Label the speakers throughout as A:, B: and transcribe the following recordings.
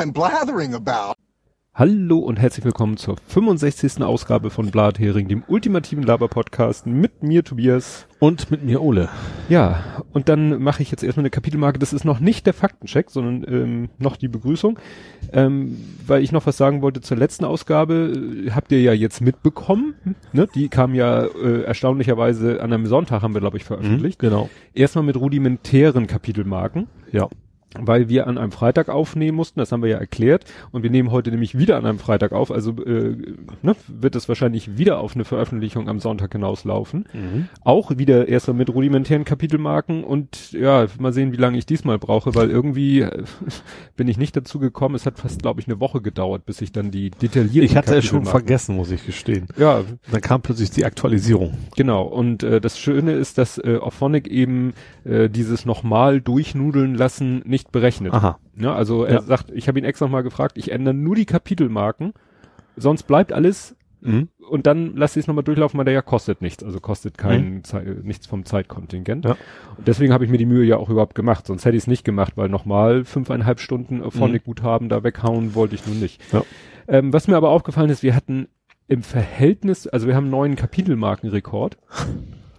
A: I'm blathering about.
B: Hallo und herzlich willkommen zur 65. Ausgabe von Blathering, dem ultimativen Laber-Podcast mit mir Tobias.
C: Und mit mir Ole.
B: Ja, und dann mache ich jetzt erstmal eine Kapitelmarke. Das ist noch nicht der Faktencheck, sondern ähm, noch die Begrüßung. Ähm, weil ich noch was sagen wollte zur letzten Ausgabe. Äh, Habt ihr ja jetzt mitbekommen. Ne? Die kam ja äh, erstaunlicherweise an einem Sonntag, haben wir, glaube ich, veröffentlicht.
C: Genau.
B: Erstmal mit rudimentären Kapitelmarken.
C: Ja.
B: Weil wir an einem Freitag aufnehmen mussten, das haben wir ja erklärt, und wir nehmen heute nämlich wieder an einem Freitag auf, also äh, ne, wird es wahrscheinlich wieder auf eine Veröffentlichung am Sonntag hinauslaufen. Auch wieder erstmal mit rudimentären Kapitelmarken und ja, mal sehen, wie lange ich diesmal brauche, weil irgendwie äh, bin ich nicht dazu gekommen. Es hat fast, glaube ich, eine Woche gedauert, bis ich dann die detaillierten
C: Ich hatte es schon vergessen, muss ich gestehen.
B: Ja,
C: Dann kam plötzlich die Aktualisierung.
B: Genau, und äh, das Schöne ist, dass äh, Auphonic eben äh, dieses nochmal durchnudeln lassen nicht berechnet.
C: Aha.
B: Ja, also er
C: Ja.
B: sagt, ich habe ihn extra mal gefragt, ich ändere nur die Kapitelmarken, sonst bleibt alles
C: Mhm.
B: und dann lasse ich es nochmal durchlaufen, weil der ja kostet nichts, also kostet kein äh, nichts vom Zeitkontingent.
C: Ja.
B: Und deswegen habe ich mir die Mühe ja auch überhaupt gemacht, sonst hätte ich es nicht gemacht, weil nochmal fünfeinhalb Stunden Auphonic-Guthaben da weghauen wollte ich nun nicht.
C: Ja.
B: Ähm, was mir aber aufgefallen ist, wir hatten im Verhältnis, also wir haben einen neuen Kapitelmarkenrekord.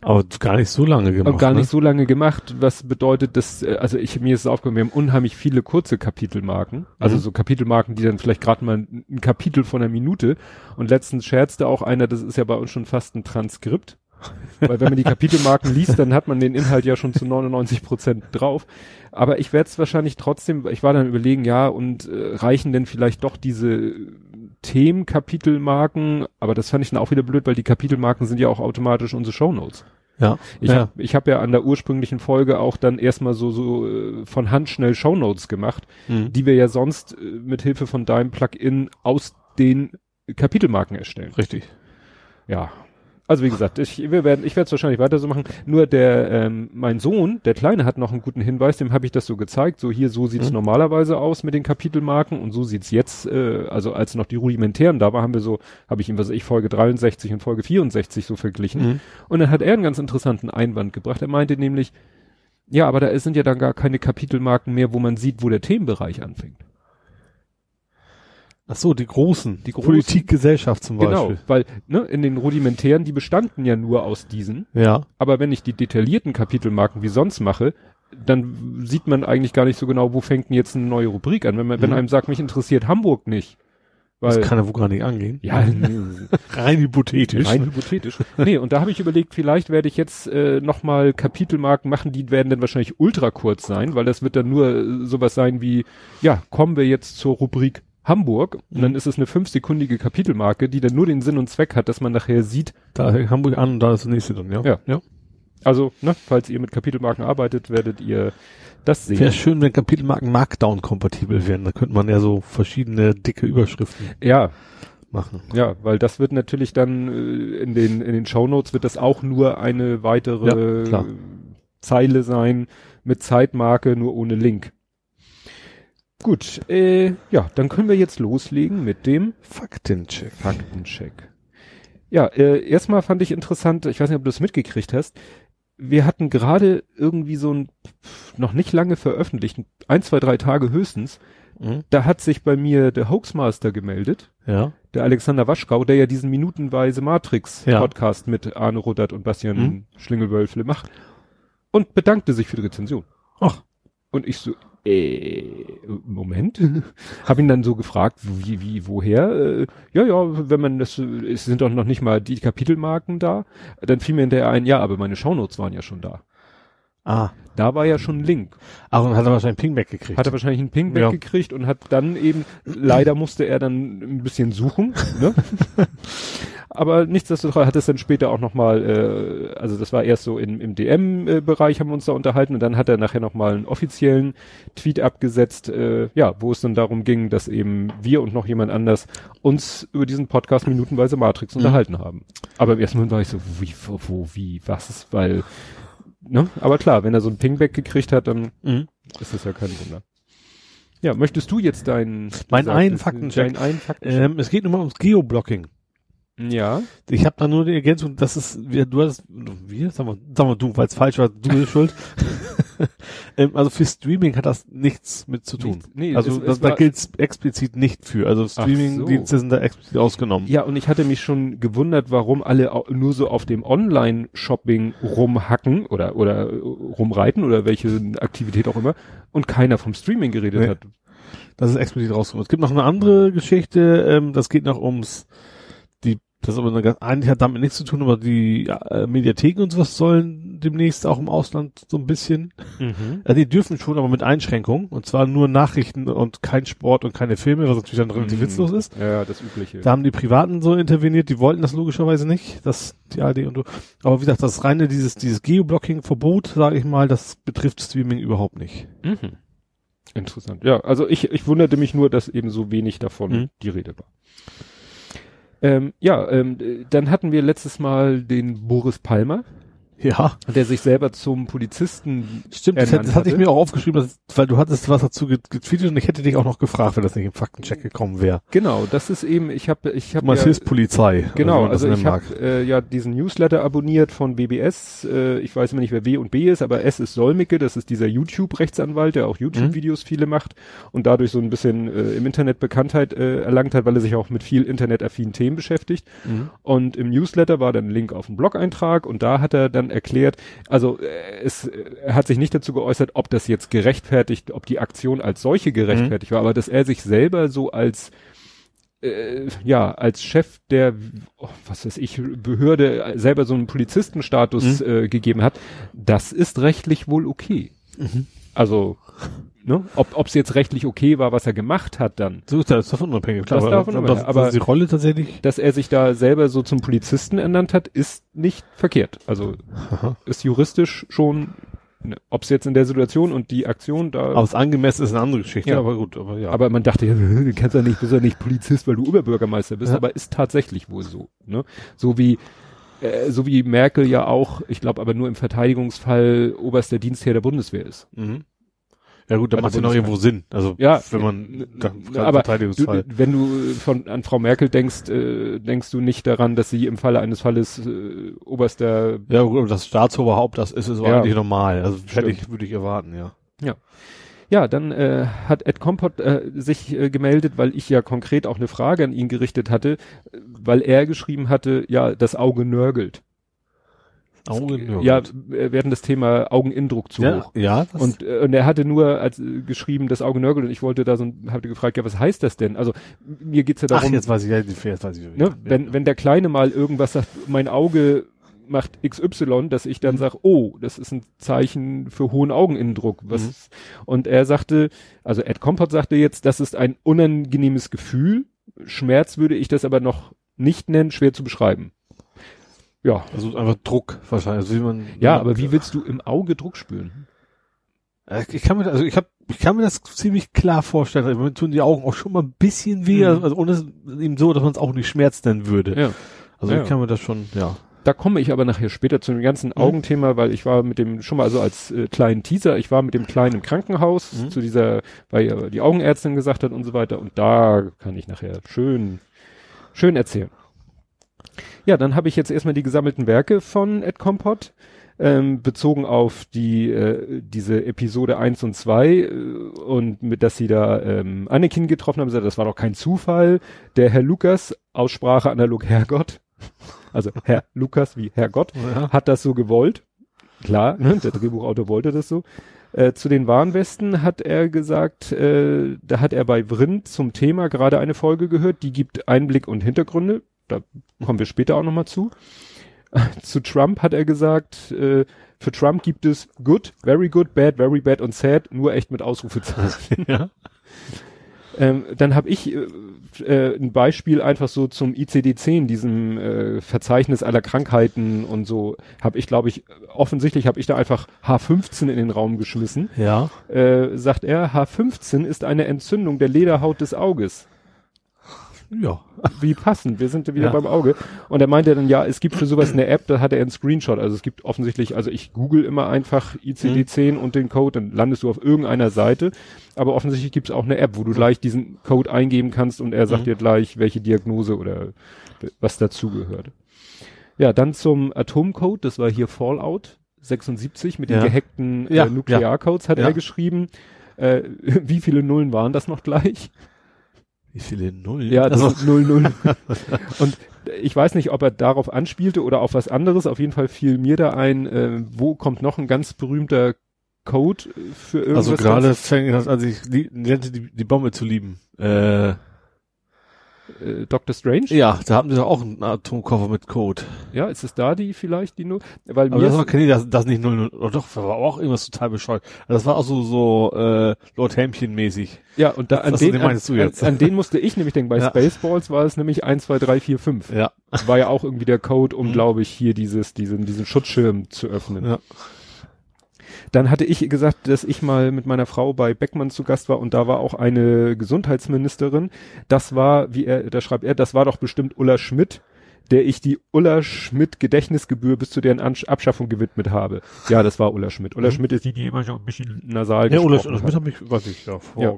C: Aber gar nicht so lange gemacht.
B: Gar nicht
C: ne?
B: so lange gemacht, was bedeutet, dass, äh, also ich, mir ist es aufgefallen, wir haben unheimlich viele kurze Kapitelmarken, also
C: Mhm.
B: so Kapitelmarken, die dann vielleicht gerade mal ein, ein Kapitel von einer Minute und letztens scherzte auch einer, das ist ja bei uns schon fast ein Transkript, weil wenn man die Kapitelmarken liest, dann hat man den Inhalt ja schon zu 99 Prozent drauf, aber ich werde es wahrscheinlich trotzdem, ich war dann überlegen, ja, und äh, reichen denn vielleicht doch diese Themenkapitelmarken, aber das fand ich dann auch wieder blöd, weil die Kapitelmarken sind ja auch automatisch unsere Shownotes.
C: Ja.
B: Ich
C: ja.
B: habe ich hab ja an der ursprünglichen Folge auch dann erstmal so so äh, von Hand schnell Shownotes gemacht,
C: Mhm.
B: die wir ja sonst äh, mit Hilfe von deinem Plugin aus den Kapitelmarken erstellen.
C: Richtig.
B: Ja. Also wie gesagt, ich wir werden ich werde es wahrscheinlich weiter so machen. Nur der ähm, mein Sohn, der kleine hat noch einen guten Hinweis, dem habe ich das so gezeigt, so hier so sieht's
C: Mhm.
B: normalerweise aus mit den Kapitelmarken und so sieht's jetzt äh, also als noch die rudimentären da war, haben wir so habe ich ihm was ich Folge 63 und Folge 64 so verglichen.
C: Mhm.
B: Und dann hat er einen ganz interessanten Einwand gebracht. Er meinte nämlich, ja, aber da sind ja dann gar keine Kapitelmarken mehr, wo man sieht, wo der Themenbereich anfängt.
C: Ach so, die großen.
B: Die großen.
C: Politik, Gesellschaft zum
B: Genau,
C: Beispiel.
B: weil ne, in den rudimentären, die bestanden ja nur aus diesen.
C: Ja.
B: Aber wenn ich die detaillierten Kapitelmarken wie sonst mache, dann sieht man eigentlich gar nicht so genau, wo fängt denn jetzt eine neue Rubrik an. Wenn man, wenn
C: Mhm.
B: einem sagt, mich interessiert Hamburg nicht. Weil,
C: Das kann ja wohl gar nicht angehen.
B: ja,
C: Rein hypothetisch.
B: Rein hypothetisch. nee, und da habe ich überlegt, vielleicht werde ich jetzt äh, nochmal Kapitelmarken machen, die werden dann wahrscheinlich ultra kurz sein, weil das wird dann nur äh, sowas sein wie, ja, kommen wir jetzt zur Rubrik Hamburg und
C: Mhm.
B: dann ist es eine fünfsekündige Kapitelmarke, die dann nur den Sinn und Zweck hat, dass man nachher sieht,
C: Da Hamburg an und da ist das nächste dann, ja.
B: Ja.
C: ja.
B: also, ne, falls ihr mit Kapitelmarken arbeitet, werdet ihr das sehen.
C: Wäre schön, wenn Kapitelmarken Markdown-kompatibel wären. Da könnte man ja so verschiedene dicke Überschriften
B: Ja,
C: machen.
B: ja, weil das wird natürlich dann äh, in den in den Shownotes wird das auch nur eine weitere
C: Ja.
B: Zeile sein mit Zeitmarke, nur ohne Link. Gut, äh, ja, dann können wir jetzt loslegen mit dem
C: Faktencheck.
B: Faktencheck. Ja, äh, erstmal fand ich interessant, ich weiß nicht, ob du das mitgekriegt hast. Wir hatten gerade irgendwie so ein noch nicht lange veröffentlicht, ein, zwei, drei Tage höchstens.
C: Mhm.
B: Da hat sich bei mir der Hoaxmaster gemeldet
C: Ja.
B: der Alexander Waschkau, der ja diesen minutenweise Matrix
C: Ja.
B: Mit Arne Ruddert und Bastian
C: Mhm.
B: Schlingelwölfle macht und bedankte sich für die Rezension.
C: Ach.
B: Und ich so, äh, Moment, hab ihn dann so gefragt, wie, wie, woher? Äh, ja, ja, wenn man das, es sind doch noch nicht mal die Kapitelmarken da. Dann fiel mir hinterher ein, ja, aber meine Shownotes waren ja schon da.
C: Ah.
B: Da war ja schon ein Link.
C: Ach, und hat er wahrscheinlich Ping weggekriegt.
B: Hat er wahrscheinlich einen Ping
C: Ja.
B: weggekriegt und hat dann eben, leider musste er dann ein bisschen suchen, ne? Aber nichtsdestotrotz hat es dann später auch nochmal, äh, also das war erst so im, im DM-Bereich haben wir uns da unterhalten und dann hat er nachher nochmal einen offiziellen Tweet abgesetzt, äh, ja, wo es dann darum ging, dass eben wir und noch jemand anders uns über diesen Podcast minutenweise Matrix
C: Mhm.
B: unterhalten haben. Aber im ersten Moment war ich so, wie, wo, wo wie, was, weil, ne? Aber klar, wenn er so einen Ping weggekriegt hat, dann
C: Mhm.
B: ist das ja kein Wunder. Ja, möchtest du jetzt deinen du
C: Meinen einen Faktencheck.
B: Deinen einen Faktencheck.
C: Ähm, es geht nur mal ums Geoblocking.
B: Ja.
C: Ich habe da nur die Ergänzung, das ist, wir, du hast, wir, sag mal, sag mal du, weil es falsch war, du bist schuld. ähm, also für Streaming hat das nichts mit zu tun.
B: Nichts- nee,
C: also
B: es-
C: das,
B: es
C: da gilt's explizit nicht für. Also
B: so.
C: Streaming-Dienste sind da explizit ausgenommen.
B: Ja, und ich hatte mich schon gewundert, warum alle nur so auf dem Online-Shopping rumhacken oder, oder äh, rumreiten oder welche Aktivität auch immer und keiner vom Streaming geredet
C: Nee.
B: hat.
C: Das ist explizit rausgekommen. Es gibt noch eine andere Geschichte, ähm, das geht noch ums, das ist aber eine, eigentlich hat damit nichts zu tun, aber die äh, Mediatheken und sowas sollen demnächst auch im Ausland so ein bisschen, äh, die dürfen schon, aber mit Einschränkungen, und zwar nur Nachrichten und kein Sport und keine Filme, was natürlich dann relativ
B: Mhm.
C: witzlos ist.
B: Ja, das Übliche.
C: Da haben die Privaten so interveniert, die wollten das logischerweise nicht, das die ARD und so. Aber wie gesagt, das reine dieses dieses Geoblocking-Verbot, sage ich mal, das betrifft Streaming überhaupt nicht.
B: Mhm. Interessant. Ja, also ich, ich wunderte mich nur, dass eben so wenig davon
C: Mhm.
B: die Rede war. Ähm, ja, ähm, äh, dann hatten wir letztes Mal den Boris Palmer,
C: Ja,
B: der sich selber zum Polizisten
C: stimmt. Das, das hatte ich
B: hatte.
C: mir auch aufgeschrieben, dass, weil du hattest was dazu get- getweetet und ich hätte dich auch noch gefragt, wenn das nicht im Faktencheck gekommen wäre.
B: Genau, das ist eben, ich habe, ich habe ja,
C: Polizei.
B: genau,
C: man das
B: also ich habe äh, ja diesen Newsletter abonniert von BBS. Äh, ich weiß immer nicht, wer W und B ist, aber S ist Solmecke. Das ist dieser YouTube-Rechtsanwalt, der auch
C: Mhm.
B: YouTube-Videos viele macht und dadurch so ein bisschen äh, im Internet Bekanntheit äh, erlangt hat, weil er sich auch mit viel internetaffinen Themen beschäftigt.
C: Mhm.
B: Und im Newsletter war dann ein Link auf einen Blog-Eintrag und da hat er dann erklärt, also äh, es, äh, er hat sich nicht dazu geäußert, ob das jetzt gerechtfertigt, ob die Aktion als solche gerechtfertigt war, aber dass er sich selber so als äh, ja, als Chef der, oh, was weiß ich, Behörde selber so einen Polizistenstatus äh, gegeben hat, das ist rechtlich wohl okay.
C: Mhm.
B: Also, ne, ob es jetzt rechtlich okay war, was er gemacht hat dann,
C: So ist das davon unabhängig. Klar,
B: Das
C: aber,
B: davon unabhängig,
C: aber
B: aber-
C: die Rolle tatsächlich.
B: dass er sich da selber so zum Polizisten ernannt hat, ist nicht verkehrt. Also
C: Aha.
B: ist juristisch schon, ne, ob es jetzt in der Situation und die Aktion da,
C: Aber es angemessen ist eine andere Geschichte.
B: Ja.
C: Aber gut, aber ja.
B: aber man dachte, ja, du kannst ja nicht, bist ja nicht Polizist, weil du Oberbürgermeister bist,
C: Ja.
B: aber ist tatsächlich wohl so. Ne? So wie äh, so wie Merkel ja auch, ich glaube aber nur im Verteidigungsfall oberster Dienstherr der Bundeswehr ist.
C: Mhm. Ja gut, da
B: Bei der
C: macht ja noch irgendwo Sinn. Also
B: Ja,
C: wenn man da,
B: aber
C: Verteidigungsfall.
B: Du, wenn du von an Frau Merkel denkst, äh, denkst du nicht daran, dass sie im Falle eines Falles äh, oberster
C: ja, gut, das Staatsoberhaupt, das ist es
B: Ja.
C: eigentlich normal. Also hätte ich, würde ich erwarten, ja.
B: Ja, dann äh, hat Ed Kompott äh, sich äh, gemeldet, weil ich ja konkret auch eine Frage an ihn gerichtet hatte, äh, weil er geschrieben hatte, ja, das Auge nörgelt.
C: Augen,
B: Ja, wir hatten das Thema Augeninnendruck zu
C: ja,
B: hoch.
C: ja
B: Und, äh, und er hatte nur als äh, geschrieben, das Auge nörgelt und ich wollte da so, ein- hatte gefragt, ja, was heißt das denn? Also mir geht's ja
C: ach,
B: darum,
C: jetzt weiß ich, jetzt weiß ich.
B: ne, wenn, wenn der Kleine mal irgendwas sagt, mein Auge macht XY, dass ich
C: Mhm.
B: dann sage, oh, das ist ein Zeichen für hohen Augeninnendruck. Was,
C: Mhm.
B: Und er sagte, also Ed Kompott sagte jetzt, das ist ein unangenehmes Gefühl. Schmerz würde ich das aber noch nicht nennen, schwer zu beschreiben. Ja,
C: Also einfach Druck wahrscheinlich. Also wie man,
B: ja, aber wie willst du im Auge Druck spüren?
C: Äh, Ich kann mir, also ich hab, ich kann mir das ziemlich klar vorstellen. Also Mir tun die Augen auch schon mal ein bisschen weh,
B: Mhm.
C: also ohne eben so, dass man es auch nicht Schmerz nennen würde.
B: Ja.
C: Also
B: Ja.
C: ich kann mir das schon, ja.
B: Da komme ich aber nachher später zu dem ganzen Augenthema, weil ich war mit dem, schon mal so als äh, kleinen Teaser, ich war mit dem Kleinen im Krankenhaus
C: Mhm.
B: zu dieser, weil ja die Augenärztin gesagt hat und so weiter und da kann ich nachher schön, schön erzählen. Ja, dann habe ich jetzt erstmal die gesammelten Werke von Ed Kompott, ähm, bezogen auf die, äh, diese Episode 1 und 2 äh, und mit, dass sie da ähm, Anakin getroffen haben, gesagt, das war doch kein Zufall. Der Herr Lukas, Aussprache analog Herrgott, also Herr Lukas wie Herrgott,
C: ja.
B: hat das so gewollt. Klar, ne, der Drehbuchautor wollte das so. Äh, zu den Warnwesten hat er gesagt, äh, da hat er bei Vrind zum Thema gerade eine Folge gehört, die gibt Einblick und Hintergründe. Da kommen wir später auch nochmal zu. zu Trump hat er gesagt, äh, für Trump gibt es good, very good, bad, very bad und sad, nur echt mit Ausrufezeichen.
C: ja.
B: Ähm, dann habe ich äh, äh, ein Beispiel einfach so zum ICD-10, diesem äh, Verzeichnis aller Krankheiten und so, habe ich, glaube ich, offensichtlich habe ich da einfach H15 in den Raum geschmissen.
C: Ja.
B: Äh, sagt er, H15 ist eine Entzündung der Lederhaut des Auges.
C: Ja.
B: Wie passend, wir sind wieder
C: Ja.
B: beim Auge. Und er meinte dann, ja, es gibt für sowas eine App, da hat er einen Screenshot. Also es gibt offensichtlich, also ich google immer einfach ICD-10 und den Code, dann landest du auf irgendeiner Seite. Aber offensichtlich gibt es auch eine App, wo du gleich diesen Code eingeben kannst und er sagt
C: Mhm.
B: dir gleich, welche Diagnose oder was dazugehört. Ja, dann zum Atomcode, das war hier Fallout 76 mit
C: Ja.
B: den gehackten
C: Ja,
B: äh, Nuklearcodes hat er geschrieben. Äh, wie viele Nullen waren das noch gleich?
C: Wie viele Nullen?
B: Ja, das
C: Also,
B: ist 00. Und ich weiß nicht, ob er darauf anspielte oder auf was anderes. Auf jeden Fall fiel mir da ein, äh, wo kommt noch ein ganz berühmter Code für irgendwas?
C: also gerade fängt das, als ich lernte die, die Bombe zu lieben. Äh,
B: äh, Doctor Strange?
C: ja, da hatten sie doch auch einen Atomkoffer mit Code.
B: Ja, ist es da die vielleicht die Null? Weil
C: Aber
B: mir
C: das war, ich, das, das nicht 00, oder doch, das war auch irgendwas total bescheuert. Also das war auch so, so, äh, Lord Hämchen mäßig.
B: ja und da an
C: Was-
B: den,
C: den
B: an,
C: meinst du jetzt?
B: An, an den musste ich nämlich denken. Bei
C: Ja.
B: Spaceballs war es nämlich 1, 2, 3, 4, 5.
C: Ja.
B: War ja auch irgendwie der Code, um,
C: Mhm.
B: glaube ich, hier dieses, diesen, diesen Schutzschirm zu öffnen.
C: Ja.
B: Dann hatte ich gesagt, dass ich mal mit meiner Frau bei Beckmann zu Gast war und da war auch eine Gesundheitsministerin. Das war, wie er, da schreibt er, das war doch bestimmt Ulla Schmidt, der ich die Ulla Schmidt Gedächtnisgebühr bis zu deren Ansch Abschaffung gewidmet habe. Ja, das war Ulla Schmidt. Ulla
C: Mhm.
B: Schmidt ist die, die immer schon ein bisschen nasal
C: Ja, Ulla,
B: gesprochen
C: Ulla
B: hat.
C: Schmidt hab ich, weiß ich, ja, vor
B: Ja.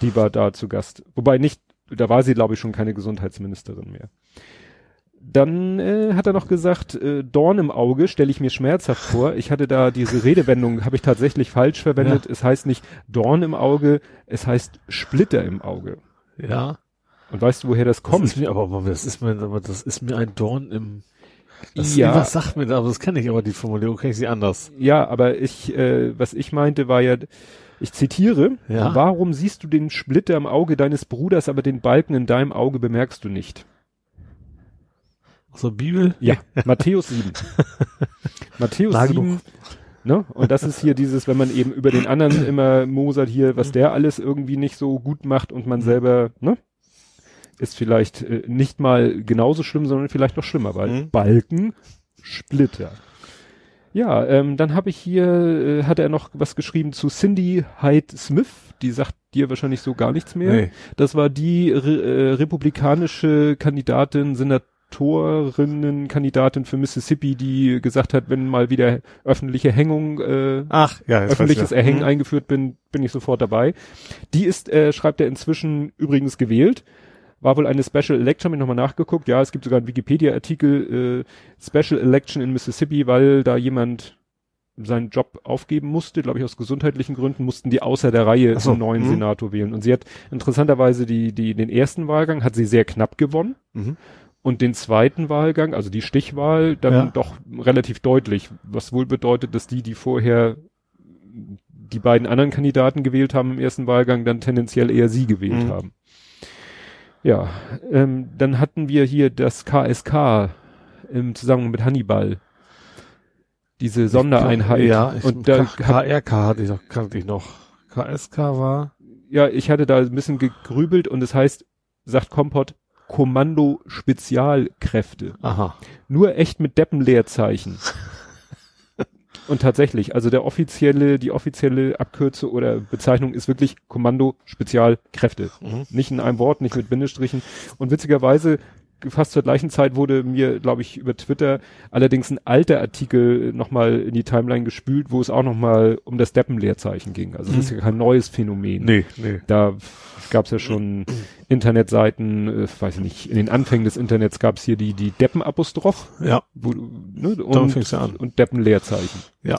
B: Die war da zu Gast. Wobei nicht, da war sie, glaube ich, schon keine Gesundheitsministerin mehr. Dann äh, hat er noch gesagt, äh, Dorn im Auge stelle ich mir schmerzhaft vor. Ich hatte da diese Redewendung, habe ich tatsächlich falsch verwendet. Es heißt nicht Dorn im Auge, es heißt Splitter im Auge.
C: Ja.
B: Und weißt du, woher das
C: Das
B: kommt?
C: ist mir, aber, aber das ist mir, aber das ist mir ein Dorn im, das,
B: Ja.
C: Was sagt mir da, aber das kenne ich, aber die Formulierung kenne ich sie anders.
B: Ja, aber ich, äh, was ich meinte, war ja, ich zitiere,
C: Ja.
B: warum siehst du den Splitter im Auge deines Bruders, aber den Balken in deinem Auge bemerkst du nicht?
C: So Bibel?
B: Ja, Matthäus 7. Matthäus
C: Nah
B: 7.
C: genug.
B: Ne? Und das ist hier dieses, wenn man eben über den anderen immer mosert hier, was der alles irgendwie nicht so gut macht und man selber, ne? Ist vielleicht äh, nicht mal genauso schlimm, sondern vielleicht noch schlimmer, weil
C: Mhm.
B: Balken, Splitter. Ja, ähm, dann habe ich hier, äh, hat er noch was geschrieben zu Cindy Hyde Smith, die sagt dir wahrscheinlich so gar nichts mehr.
C: Nee.
B: Das war die re äh, republikanische Kandidatin, Senatorinnenkandidatin für Mississippi, die gesagt hat, wenn mal wieder öffentliche Hängung, äh,
C: Ach, ja,
B: öffentliches Erhängen
C: ja.
B: eingeführt bin, bin ich sofort dabei. Die ist, äh, schreibt er inzwischen übrigens gewählt. War wohl eine Special Election, habe ich nochmal nachgeguckt. Ja, es gibt sogar einen Wikipedia-Artikel, äh, Special Election in Mississippi, weil da jemand seinen Job aufgeben musste, glaube ich aus gesundheitlichen Gründen, mussten die außer der Reihe
C: so,
B: einen neuen
C: mhm.
B: Senator wählen. Und sie hat interessanterweise die, die, den ersten Wahlgang hat sie sehr knapp gewonnen
C: Mhm.
B: Und den zweiten Wahlgang, also die Stichwahl, dann
C: Ja.
B: doch relativ deutlich, was wohl bedeutet, dass die, die vorher die beiden anderen Kandidaten gewählt haben im ersten Wahlgang, dann tendenziell eher sie gewählt
C: Mhm.
B: haben. Ja, ähm, dann hatten wir hier das KSK im Zusammenhang mit Hannibal. Diese Sondereinheit.
C: Ja, ich,
B: und da
C: KRK hatte ich noch, kannte ich noch. KSK war,
B: ja, ich hatte da ein bisschen gegrübelt und es heißt, sagt Kompott, Kommando Spezialkräfte.
C: aha.
B: Nur echt mit Deppenleerzeichen. Und tatsächlich, also der offizielle, die offizielle Abkürze oder Bezeichnung ist wirklich Kommando Spezialkräfte.
C: Mhm.
B: Nicht in einem Wort, nicht mit Bindestrichen. Und witzigerweise, fast zur gleichen Zeit wurde mir, glaube ich, über Twitter allerdings ein alter Artikel nochmal in die Timeline gespült, wo es auch nochmal um das Deppenleerzeichen ging. Also es ist ja kein neues Phänomen.
C: Nee, nee.
B: Da gab es ja schon Internetseiten, äh, weiß ich nicht, in den Anfängen des Internets gab es hier die, die Deppen-Apostroph
C: Ja,
B: wo, ne, und,
C: ja an.
B: und Deppenleerzeichen.
C: ja.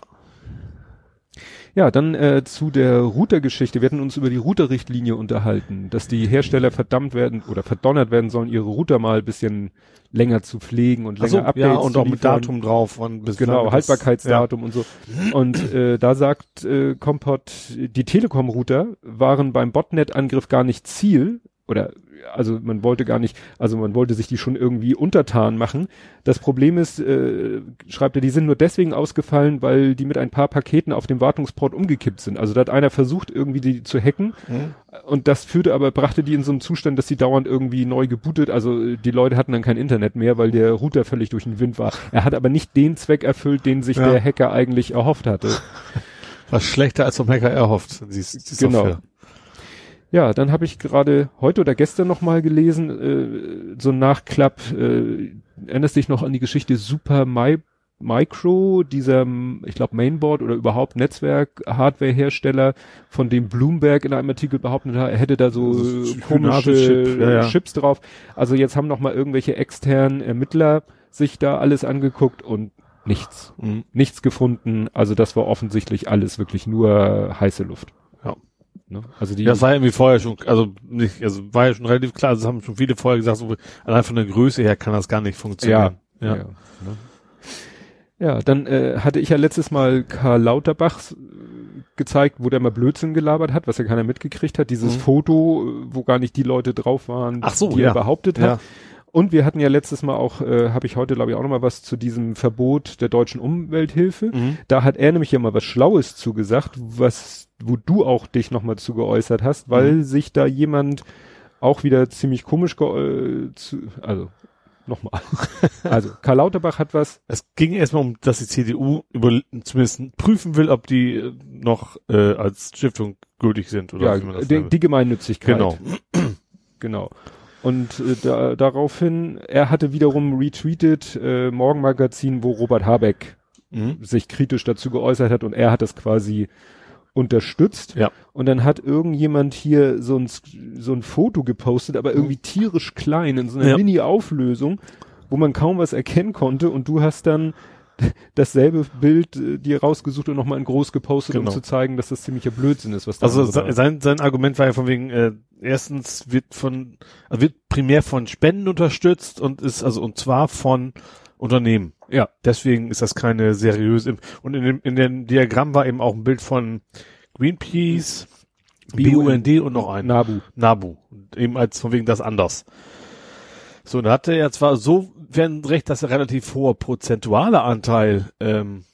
B: Ja, dann äh, zu der Router-Geschichte. Wir hatten uns über die Router-Richtlinie unterhalten, dass die Hersteller verdammt werden oder verdonnert werden sollen, ihre Router mal ein bisschen länger zu pflegen und länger
C: Also,
B: Updates
C: ja, und auch mit. Datum drauf, wann bis
B: Genau, Haltbarkeitsdatum und so. Und äh, da sagt äh, Compot, die Telekom-Router waren beim Botnet-Angriff gar nicht Ziel oder also man wollte gar nicht, also man wollte sich die schon irgendwie untertan machen. Das Problem ist, äh, schreibt er, die sind nur deswegen ausgefallen, weil die mit ein paar Paketen auf dem Wartungsport umgekippt sind. Also da hat einer versucht, irgendwie die zu hacken
C: Ja. Hm?
B: und das führte aber, brachte die in so einen Zustand, dass die dauernd irgendwie neu gebootet, also äh, die Leute hatten dann kein Internet mehr, weil der Router völlig durch den Wind war. Er hat aber nicht den Zweck erfüllt, den sich
C: Ja.
B: der Hacker eigentlich erhofft hatte.
C: Was schlechter als vom Hacker erhofft. Siehst, siehst
B: Genau.
C: Software.
B: Ja, dann habe ich gerade heute oder gestern noch mal gelesen, äh, so ein Nachklapp, äh, erinnerst dich noch an die Geschichte Super My Micro, dieser, ich glaube, Mainboard oder überhaupt Netzwerk-Hardware-Hersteller, von dem Bloomberg in einem Artikel behauptet hat, er hätte da so
C: Also
B: äh, komische
C: ja, ja.
B: Chips drauf. Also jetzt haben noch mal irgendwelche externen Ermittler sich da alles angeguckt und nichts. Nichts gefunden. Also das war offensichtlich alles wirklich nur heiße Luft.
C: Ja.
B: Ne? Also die,
C: das war ja irgendwie vorher schon, also nicht, also war ja schon relativ klar, das haben schon viele vorher gesagt, so, allein von der Größe her kann das gar nicht funktionieren.
B: ja, ja. Ja, ne? ja dann äh, hatte ich ja letztes Mal Karl Lauterbach äh, gezeigt, wo der mal Blödsinn gelabert hat, was ja keiner mitgekriegt hat. Dieses
C: Mhm.
B: Foto, äh, wo gar nicht die Leute drauf waren,
C: Ach so,
B: die
C: ja.
B: er behauptet hat.
C: Ja.
B: Und wir hatten ja letztes Mal auch, äh, habe ich heute glaube ich auch noch mal was zu diesem Verbot der deutschen Umwelthilfe.
C: Mhm.
B: Da hat er nämlich ja mal was Schlaues zugesagt, was, wo du auch dich noch mal zu geäußert hast, weil
C: Mhm.
B: sich da jemand auch wieder ziemlich komisch äh, zu, also nochmal. also Karl Lauterbach hat was,
C: Es ging erstmal um, dass die CDU über, zumindest prüfen will, ob die äh, noch äh, als Stiftung gültig sind oder
B: ja,
C: wie man das
B: die,
C: nennt.
B: die Gemeinnützigkeit.
C: Genau.
B: Genau. Und äh, da, daraufhin, er hatte wiederum retweetet äh, Morgenmagazin, wo Robert Habeck
C: Mhm.
B: sich kritisch dazu geäußert hat und er hat das quasi unterstützt.
C: Ja.
B: Und dann hat irgendjemand hier so ein, so ein Foto gepostet, aber irgendwie tierisch klein in so einer
C: Ja.
B: Mini-Auflösung, wo man kaum was erkennen konnte und du hast dann dasselbe Bild äh, dir rausgesucht und nochmal in groß gepostet,
C: Genau.
B: um zu zeigen, dass das ziemlicher Blödsinn ist, was da
C: Also se- sein, sein Argument war ja von wegen, äh, erstens wird von, also wird primär von Spenden unterstützt und ist, also und zwar von Unternehmen.
B: Ja.
C: Deswegen ist das keine seriöse, und in dem, in dem Diagramm war eben auch ein Bild von Greenpeace, BUND und noch ein.
B: Nabu.
C: Nabu. Und eben als von wegen das anders. So, da hatte er zwar so werden recht, dass er relativ hoher prozentualer Anteil, ähm,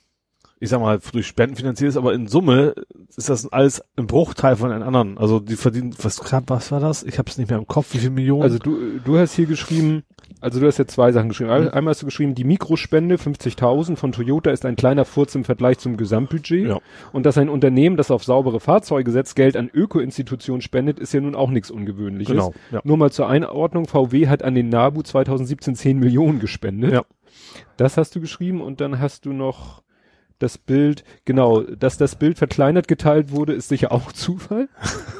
C: ich sag mal, durch Spenden finanziert ist, aber in Summe ist das alles ein Bruchteil von den anderen. Also die verdienen, was, was war das? Ich habe es nicht mehr im Kopf, wie viel Millionen?
B: Also du, du hast hier geschrieben, also du hast jetzt zwei Sachen geschrieben. Ein- Einmal hast du geschrieben, die Mikrospende 50.000 von Toyota ist ein kleiner Furz im Vergleich zum Gesamtbudget.
C: Ja.
B: Und dass ein Unternehmen, das auf saubere Fahrzeuge setzt, Geld an Öko-Institutionen spendet, ist ja nun auch nichts Ungewöhnliches.
C: Genau, ja.
B: Nur mal zur Einordnung, VW hat an den NABU 2017 10 Millionen gespendet.
C: Ja.
B: Das hast du geschrieben und dann hast du noch das Bild, genau, dass das Bild verkleinert geteilt wurde, ist sicher auch Zufall.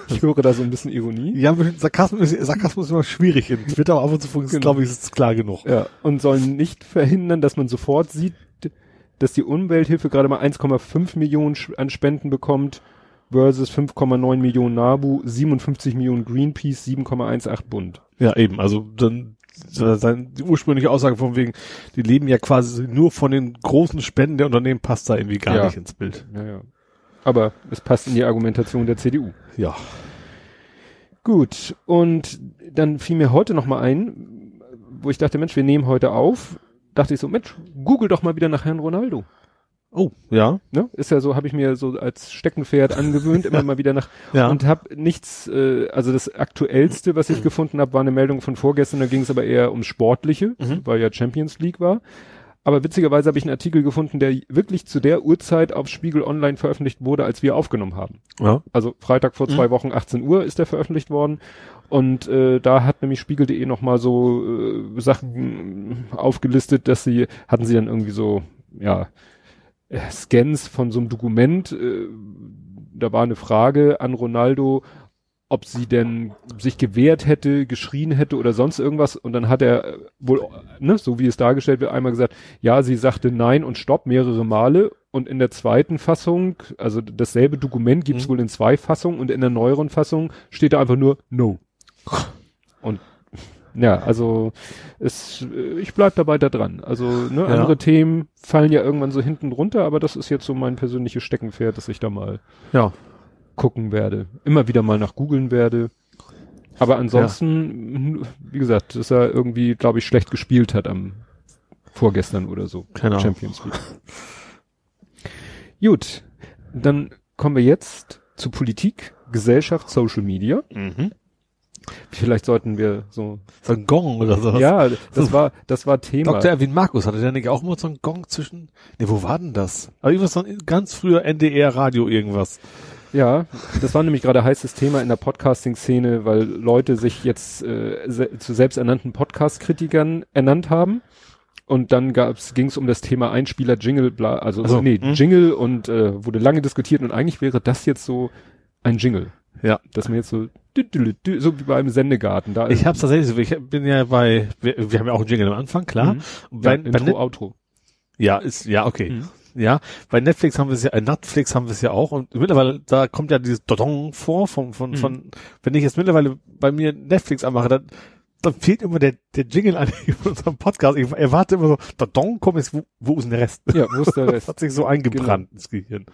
B: Ich höre da so ein bisschen Ironie.
C: Ja, Sarkasmus, Sarkasmus ist immer schwierig in Twitter, aber ab und zu funktioniert,
B: Genau.
C: glaube ich, ist es klar genug.
B: Ja, und sollen nicht verhindern, dass man sofort sieht, dass die Umwelthilfe gerade mal 1,5 Millionen an Spenden bekommt versus 5,9 Millionen NABU, 57 Millionen Greenpeace, 7,18 Bund.
C: Ja, eben. Also dann so sein, die ursprüngliche Aussage von wegen, die leben ja quasi nur von den großen Spenden der Unternehmen, passt da irgendwie gar
B: Ja.
C: nicht ins Bild.
B: Ja, ja. Aber es passt in die Argumentation der CDU.
C: Ja.
B: Gut, und dann fiel mir heute noch mal ein, wo ich dachte, Mensch, wir nehmen heute auf, dachte ich so, Mensch, google doch mal wieder nach Herrn Ronaldo.
C: Oh, ja.
B: Ne? Ist ja so, habe ich mir so als Steckenpferd angewöhnt, immer mal wieder nach
C: Ja.
B: und habe nichts, äh, also das aktuellste, was ich gefunden habe, war eine Meldung von vorgestern, da ging es aber eher ums Sportliche,
C: Mhm.
B: weil ja Champions League war. Aber witzigerweise habe ich einen Artikel gefunden, der wirklich zu der Uhrzeit auf Spiegel Online veröffentlicht wurde, als wir aufgenommen haben.
C: ja.
B: Also Freitag vor zwei Wochen, 18 Uhr ist der veröffentlicht worden. Und äh, da hat nämlich Spiegel.de nochmal so äh, Sachen aufgelistet, dass sie, hatten sie dann irgendwie so, ja, Scans von so einem Dokument. Äh, da war eine Frage an Ronaldo, ob sie denn sich gewehrt hätte, geschrien hätte oder sonst irgendwas. Und dann hat er äh, wohl, ne, so wie es dargestellt wird, einmal gesagt, ja, sie sagte nein und stopp mehrere Male. Und in der zweiten Fassung, also dasselbe Dokument gibt's
C: Mhm.
B: wohl in zwei Fassungen und in der neueren Fassung steht da einfach nur no. Und ja, also es, äh, ich bleib da weiter dran. Also ne,
C: Ja.
B: andere Themen fallen ja irgendwann so hinten drunter, aber das ist jetzt so mein persönliches Steckenpferd, dass ich da mal
C: Ja.
B: gucken werde, immer wieder mal nach googeln werde. Aber ansonsten, wie gesagt, dass er irgendwie, glaube ich, schlecht gespielt hat am vorgestern oder so.
C: Keine Ahnung.
B: Champions League. Gut, dann kommen wir jetzt zu Politik, Gesellschaft, Social Media.
C: Mhm.
B: Vielleicht sollten wir so.
C: So ein Gong oder sowas.
B: Ja, das war, das war Thema.
C: Dr. Erwin Markus hatte der nicht auch immer so einen Gong zwischen, ne, wo war denn das? Aber irgendwas von ganz früher NDR Radio irgendwas.
B: Ja, das war nämlich gerade heißes Thema in der Podcasting-Szene, weil Leute sich jetzt äh, se zu selbsternannten Podcast-Kritikern ernannt haben. Und dann ging es um das Thema Einspieler, Jingle, bla, also
C: Ach so,
B: nee,
C: hm.
B: Jingle und äh, wurde lange diskutiert und eigentlich wäre das jetzt so ein Jingle.
C: Ja.
B: Dass man jetzt so, so wie beim Sendegarten. Da
C: Ich hab's tatsächlich so, ich bin ja bei, wir, wir haben ja auch einen Jingle am Anfang, klar.
B: Mhm.
C: Und
B: ja,
C: bei, bei,
B: Intro, Outro.
C: Ja, ist, ja, okay.
B: Mhm.
C: Ja, bei Netflix haben wir es ja, äh, Netflix haben wir es ja auch und mittlerweile, da kommt ja dieses Dodong vor von, von,
B: Mhm.
C: von, wenn ich jetzt mittlerweile bei mir Netflix anmache, dann, dann fehlt immer der, der Jingle an unserem Podcast. Ich erwarte immer so, Dodong, komm jetzt, wo, wo ist denn der Rest?
B: Ja, wo ist der
C: Das
B: Rest?
C: hat sich so eingebrannt ins Gehirn.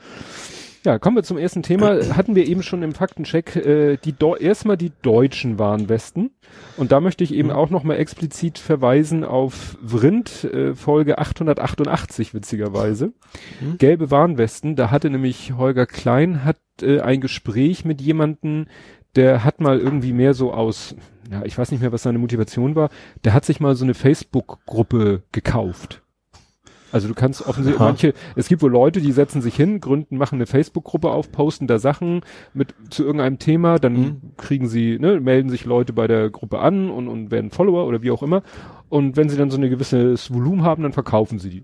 B: Ja, kommen wir zum ersten Thema. Hatten wir eben schon im Faktencheck äh, die erstmal die deutschen Warnwesten. Und da möchte ich eben
C: Mhm.
B: auch nochmal explizit verweisen auf Vrind, äh, Folge 888, witzigerweise.
C: Mhm.
B: Gelbe Warnwesten. Da hatte nämlich Holger Klein hat äh, ein Gespräch mit jemanden, der hat mal irgendwie mehr so aus, ja, ich weiß nicht mehr, was seine Motivation war, der hat sich mal so eine Facebook-Gruppe gekauft. Also du kannst offensichtlich, manche, es gibt wohl Leute, die setzen sich hin, gründen, machen eine Facebook-Gruppe auf, posten da Sachen mit zu irgendeinem Thema, dann
C: Mhm.
B: kriegen sie, ne, melden sich Leute bei der Gruppe an und, und werden Follower oder wie auch immer. Und wenn sie dann so ein gewisses Volumen haben, dann verkaufen sie die.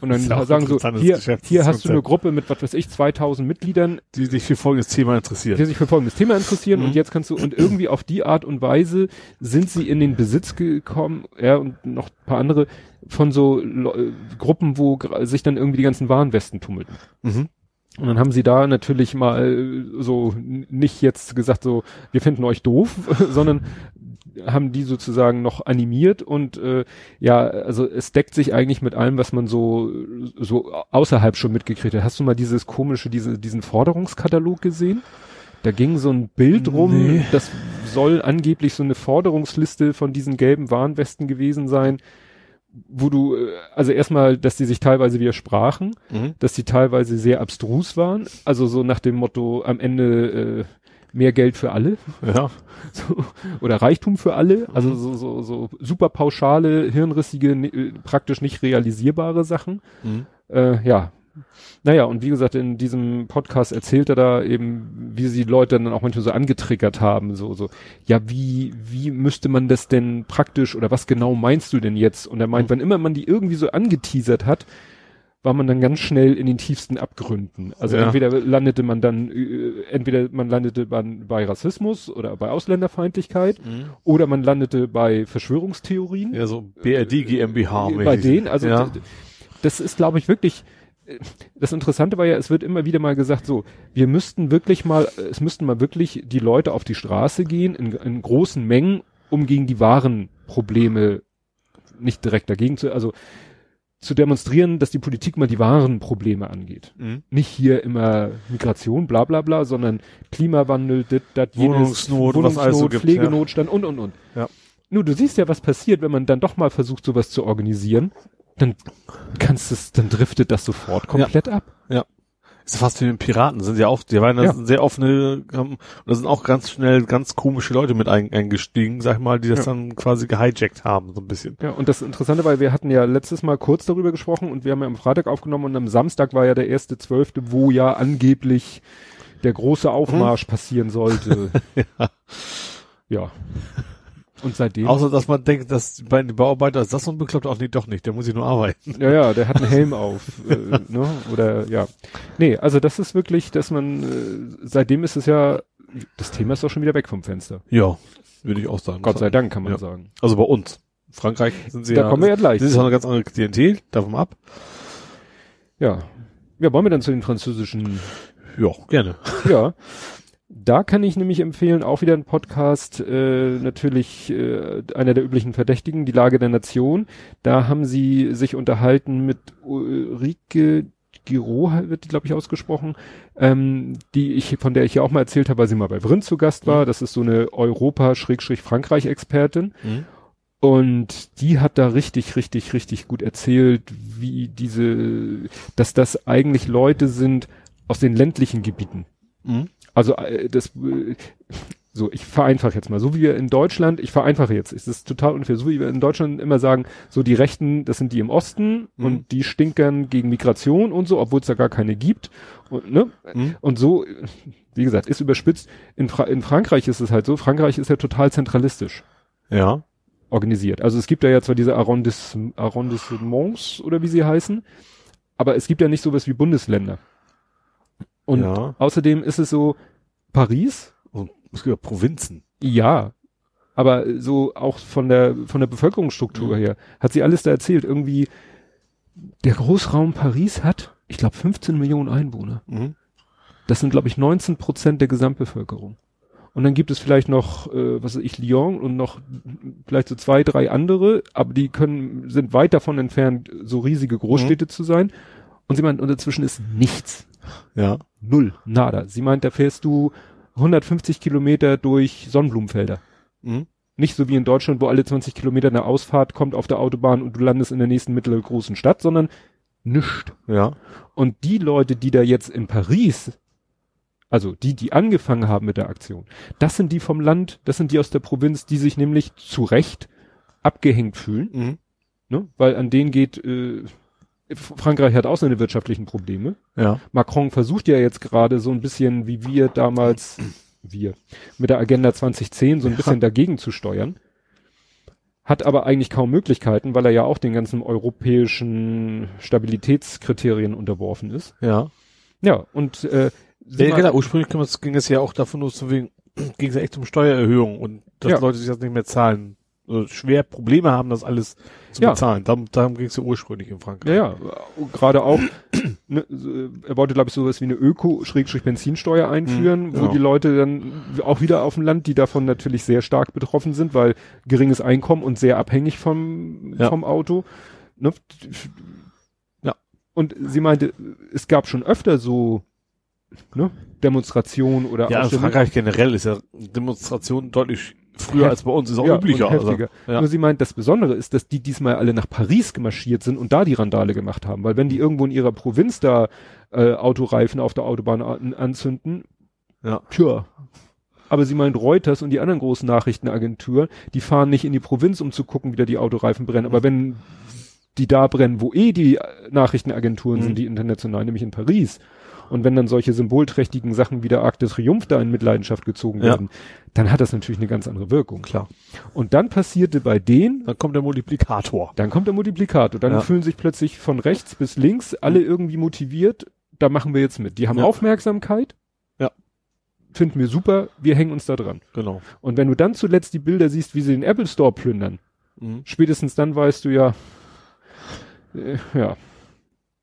B: Und dann sagen so, hier, hier hast du eine Gruppe mit, was weiß ich, 2000 Mitgliedern,
C: Die sich für folgendes Thema interessiert.
B: die sich für folgendes Thema interessieren
C: Mhm.
B: und jetzt kannst du, und irgendwie auf die Art und Weise sind sie in den Besitz gekommen, ja, und noch ein paar andere von so äh, Gruppen, wo sich dann irgendwie die ganzen Warnwesten tummelten.
C: Mhm.
B: Und dann haben sie da natürlich mal äh, so nicht jetzt gesagt so, wir finden euch doof, sondern haben die sozusagen noch animiert und äh, ja, also es deckt sich eigentlich mit allem, was man so so außerhalb schon mitgekriegt hat. Hast du mal dieses komische, diese, diesen Forderungskatalog gesehen? Da ging so ein Bild rum,
C: Nee.
B: das soll angeblich so eine Forderungsliste von diesen gelben Warnwesten gewesen sein, wo du, äh, also erstmal, dass die sich teilweise widersprachen,
C: Mhm.
B: dass die teilweise sehr abstrus waren, also so nach dem Motto am Ende äh, mehr Geld für alle
C: Ja.
B: so, oder Reichtum für alle, also so, so, so super pauschale, hirnrissige, äh, praktisch nicht realisierbare Sachen.
C: Mhm.
B: Äh, ja. Naja, und wie gesagt, in diesem Podcast erzählt er da eben, wie sie die Leute dann auch manchmal so angetriggert haben, so, so, ja, wie, wie müsste man das denn praktisch oder was genau meinst du denn jetzt? Und er meint,
C: Mhm.
B: wenn immer man die irgendwie so angeteasert hat, war man dann ganz schnell in den tiefsten Abgründen. Also
C: Ja.
B: entweder landete man dann, äh, entweder man landete man bei Rassismus oder bei Ausländerfeindlichkeit
C: Mhm.
B: oder man landete bei Verschwörungstheorien
C: Ja, so BRD GmbH.
B: äh, bei denen. Also
C: ja.
B: das ist, glaube ich, wirklich. äh, Das Interessante war ja, es wird immer wieder mal gesagt, so, wir müssten wirklich mal, äh, es müssten mal wirklich die Leute auf die Straße gehen in, in großen Mengen, um gegen die wahren Probleme nicht direkt dagegen zu, also zu demonstrieren, dass die Politik mal die wahren Probleme angeht.
C: Mhm.
B: Nicht hier immer Migration, bla bla bla, sondern Klimawandel, dit, dat, jenes,
C: Wohnungsnot, alles so gibt,
B: Pflegenotstand und und und.
C: Ja.
B: Nur du siehst ja, was passiert, wenn man dann doch mal versucht, sowas zu organisieren, dann kannst es, dann driftet das sofort komplett ab.
C: Ist fast wie mit Piraten, sind ja auch, die waren
B: Ja.
C: sehr offene, haben, da sind auch ganz schnell ganz komische Leute mit ein, eingestiegen, sag ich mal, die das
B: Ja.
C: dann quasi gehijackt haben, so ein bisschen.
B: Ja, und das Interessante war, wir hatten ja letztes Mal kurz darüber gesprochen und wir haben ja am Freitag aufgenommen und am Samstag war ja der erste Zwölfte, wo ja angeblich der große Aufmarsch passieren sollte.
C: ja.
B: Ja. Und seitdem.
C: Außer, dass man denkt, dass bei den Bauarbeiter ist das so ein Bekloppter, auch nee, doch nicht, der muss ich nur arbeiten.
B: Ja, ja, der hat einen Helm auf, äh, ne? Oder ja. Nee, also das ist wirklich, dass man äh, seitdem ist es ja, das Thema ist doch schon wieder weg vom Fenster.
C: Ja, würde ich auch sagen.
B: Gott sei Dank kann man
C: Ja.
B: sagen.
C: Also bei uns. Frankreich sind sie
B: Da
C: ja,
B: kommen wir ja gleich.
C: das ist auch eine ganz andere Klientel, davon ab.
B: Ja. Ja, wollen wir dann zu den französischen
C: Ja, gerne.
B: Ja, da kann ich nämlich empfehlen, auch wieder ein Podcast, äh, natürlich äh, einer der üblichen Verdächtigen, die Lage der Nation. Da haben sie sich unterhalten mit Ulrike Giro, wird die, glaube ich, ausgesprochen, ähm, die ich, von der ich ja auch mal erzählt habe, weil sie mal bei Vrind zu Gast war. Das ist so eine Europa-Frankreich-Expertin.
C: Mhm.
B: Und die hat da richtig, richtig, richtig gut erzählt, wie diese, dass das eigentlich Leute sind aus den ländlichen Gebieten.
C: Mhm.
B: Also äh, das äh, so, ich vereinfache jetzt mal, so wie wir in Deutschland, ich vereinfache jetzt, es ist total unfair, so wie wir in Deutschland immer sagen, so die Rechten, das sind die im Osten
C: Mhm.
B: und die stinkern gegen Migration und so, obwohl es da gar keine gibt. Und, ne?
C: Mhm.
B: und so, wie gesagt, ist überspitzt. In, Fra in Frankreich ist es halt so, Frankreich ist ja total zentralistisch
C: Ja.
B: organisiert. Also es gibt ja jetzt zwar diese Arrondis Arrondissements oder wie sie heißen, aber es gibt ja nicht sowas wie Bundesländer. Und
C: Ja.
B: außerdem ist es so, Paris,
C: Und es gibt ja Provinzen.
B: ja, aber so auch von der von der Bevölkerungsstruktur
C: Mhm.
B: her hat sie alles da erzählt. Irgendwie der Großraum Paris hat, ich glaube, 15 Millionen Einwohner.
C: Mhm.
B: Das sind, glaube ich, 19 Prozent der Gesamtbevölkerung. Und dann gibt es vielleicht noch, äh, was weiß ich, Lyon und noch vielleicht so zwei, drei andere, aber die können, sind weit davon entfernt, so riesige Großstädte zu sein. Und sie meint, und dazwischen ist nichts.
C: Ja.
B: Null. Nada. Sie meint, da fährst du 150 Kilometer durch Sonnenblumenfelder.
C: Mhm.
B: Nicht so wie in Deutschland, wo alle 20 Kilometer eine Ausfahrt kommt auf der Autobahn und du landest in der nächsten mittelgroßen Stadt, sondern nischt.
C: Ja.
B: Und die Leute, die da jetzt in Paris, also die, die angefangen haben mit der Aktion, das sind die vom Land, das sind die aus der Provinz, die sich nämlich zu Recht abgehängt fühlen,
C: Mhm.
B: ne? weil an denen geht, äh, Frankreich hat auch seine wirtschaftlichen Probleme.
C: Ja.
B: Macron versucht ja jetzt gerade so ein bisschen, wie wir damals, wir, mit der Agenda 2010 so ein bisschen dagegen zu steuern. Hat aber eigentlich kaum Möglichkeiten, weil er ja auch den ganzen europäischen Stabilitätskriterien unterworfen ist.
C: Ja.
B: Ja, und äh,
C: Ja, genau. Ursprünglich ging es, ja auch davon los, wegen, ging es ja echt um Steuererhöhung und dass
B: Ja.
C: Leute sich das nicht mehr zahlen. Also schwer Probleme haben, das alles zu
B: Ja.
C: bezahlen. Darum, darum ging es ja ursprünglich in Frankreich.
B: Ja, ja, gerade auch, ne, so, er wollte, glaube ich, sowas wie eine Öko-Benzinsteuer einführen,
C: Mhm,
B: wo
C: genau.
B: die Leute dann auch wieder auf dem Land, die davon natürlich sehr stark betroffen sind, weil geringes Einkommen und sehr abhängig vom,
C: Ja.
B: vom Auto. Ne?
C: Ja.
B: Und sie meinte, es gab schon öfter so ne, Demonstrationen oder
C: Ja, in. Frankreich generell ist ja Demonstration deutlich früher
B: Heft-
C: als bei uns, ist auch
B: Ja,
C: üblicher. Also, ja.
B: Nur sie meint, das Besondere ist, dass die diesmal alle nach Paris gemarschiert sind und da die Randale gemacht haben. Weil wenn die irgendwo in ihrer Provinz da äh, Autoreifen auf der Autobahn an, anzünden,
C: Ja.
B: tja. Aber sie meint, Reuters und die anderen großen Nachrichtenagenturen, die fahren nicht in die Provinz, um zu gucken, wie da die Autoreifen brennen. Aber wenn die da brennen, wo eh die Nachrichtenagenturen
C: Mhm.
B: sind, die international, nämlich in Paris, und wenn dann solche symbolträchtigen Sachen wie der Arc de Triomphe da in Mitleidenschaft gezogen
C: Ja.
B: werden, dann hat das natürlich eine ganz andere Wirkung.
C: Klar.
B: Und dann passierte bei denen,
C: Dann kommt der Multiplikator.
B: dann kommt der Multiplikator, dann
C: Ja.
B: fühlen sich plötzlich von rechts bis links alle irgendwie motiviert, da machen wir jetzt mit. Die haben
C: Ja.
B: Aufmerksamkeit.
C: Ja.
B: Finden wir super, wir hängen uns da dran.
C: Genau.
B: Und wenn du dann zuletzt die Bilder siehst, wie sie den Apple Store plündern,
C: Mhm.
B: spätestens dann weißt du ja, äh, ja,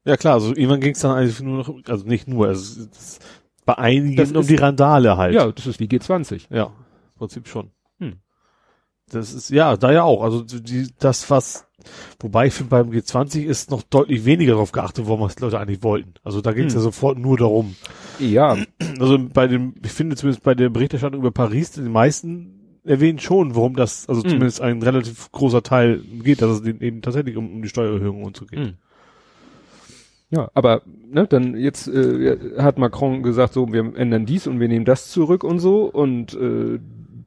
C: Ja klar, also irgendwann ging es dann eigentlich nur noch, also nicht nur, also es ist bei einigen
B: Das
C: um
B: ist-
C: die Randale halt.
B: ja, das ist wie G20.
C: Ja, im Prinzip schon.
B: Hm.
C: Das ist, ja, da ja auch. Also die, das, was, wobei ich finde, beim G20 ist noch deutlich weniger darauf geachtet worden, was die Leute eigentlich wollten. Also da ging es
B: Hm.
C: ja sofort nur darum.
B: Ja,
C: Also bei dem, ich finde zumindest bei der Berichterstattung über Paris, die meisten erwähnen schon, worum das, also
B: Hm.
C: zumindest ein relativ großer Teil geht, dass es eben tatsächlich um, um die Steuererhöhung und so geht.
B: Hm. Ja, aber ne, dann jetzt äh, hat Macron gesagt, so wir ändern dies und wir nehmen das zurück und so und äh,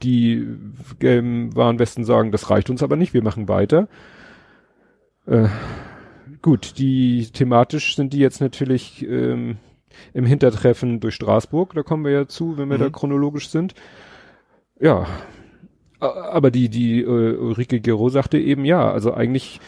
B: die gelben Warnwesten sagen, das reicht uns aber nicht, wir machen weiter. Äh, gut, die thematisch sind die jetzt natürlich ähm, im Hintertreffen durch Straßburg, da kommen wir ja zu, wenn wir
C: Mhm.
B: da chronologisch sind. Ja, aber die die äh, Ulrike Gero sagte eben ja, also eigentlich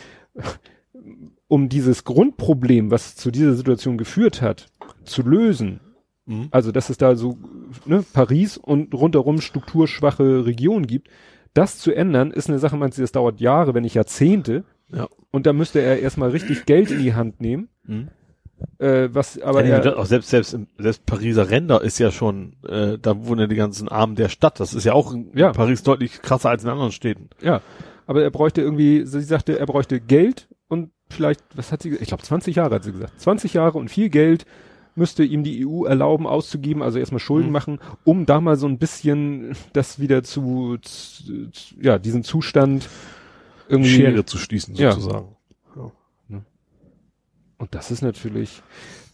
B: um dieses Grundproblem, was zu dieser Situation geführt hat, zu lösen,
C: Mhm.
B: also dass es da so ne, Paris und rundherum strukturschwache Regionen gibt, das zu ändern, ist eine Sache, man das dauert Jahre, wenn nicht Jahrzehnte.
C: Ja.
B: Und da müsste er erstmal richtig Geld in die Hand nehmen.
C: Mhm.
B: Äh, was aber
C: ja,
B: er,
C: auch selbst, selbst, selbst Pariser Ränder ist ja schon, äh, da wohnen ja die ganzen Armen der Stadt. Das ist ja auch in
B: Ja.
C: Paris deutlich krasser als in anderen Städten.
B: ja, aber er bräuchte irgendwie, sie sagte, er bräuchte Geld und vielleicht, was hat sie gesagt? Ich glaube 20 Jahre hat sie gesagt. 20 Jahre und viel Geld müsste ihm die EU erlauben auszugeben, also erstmal Schulden
C: Mhm.
B: machen, um da mal so ein bisschen das wieder zu, zu, ja, diesen Zustand irgendwie
C: Schere zu schließen
B: Ja.
C: sozusagen.
B: Und das ist natürlich,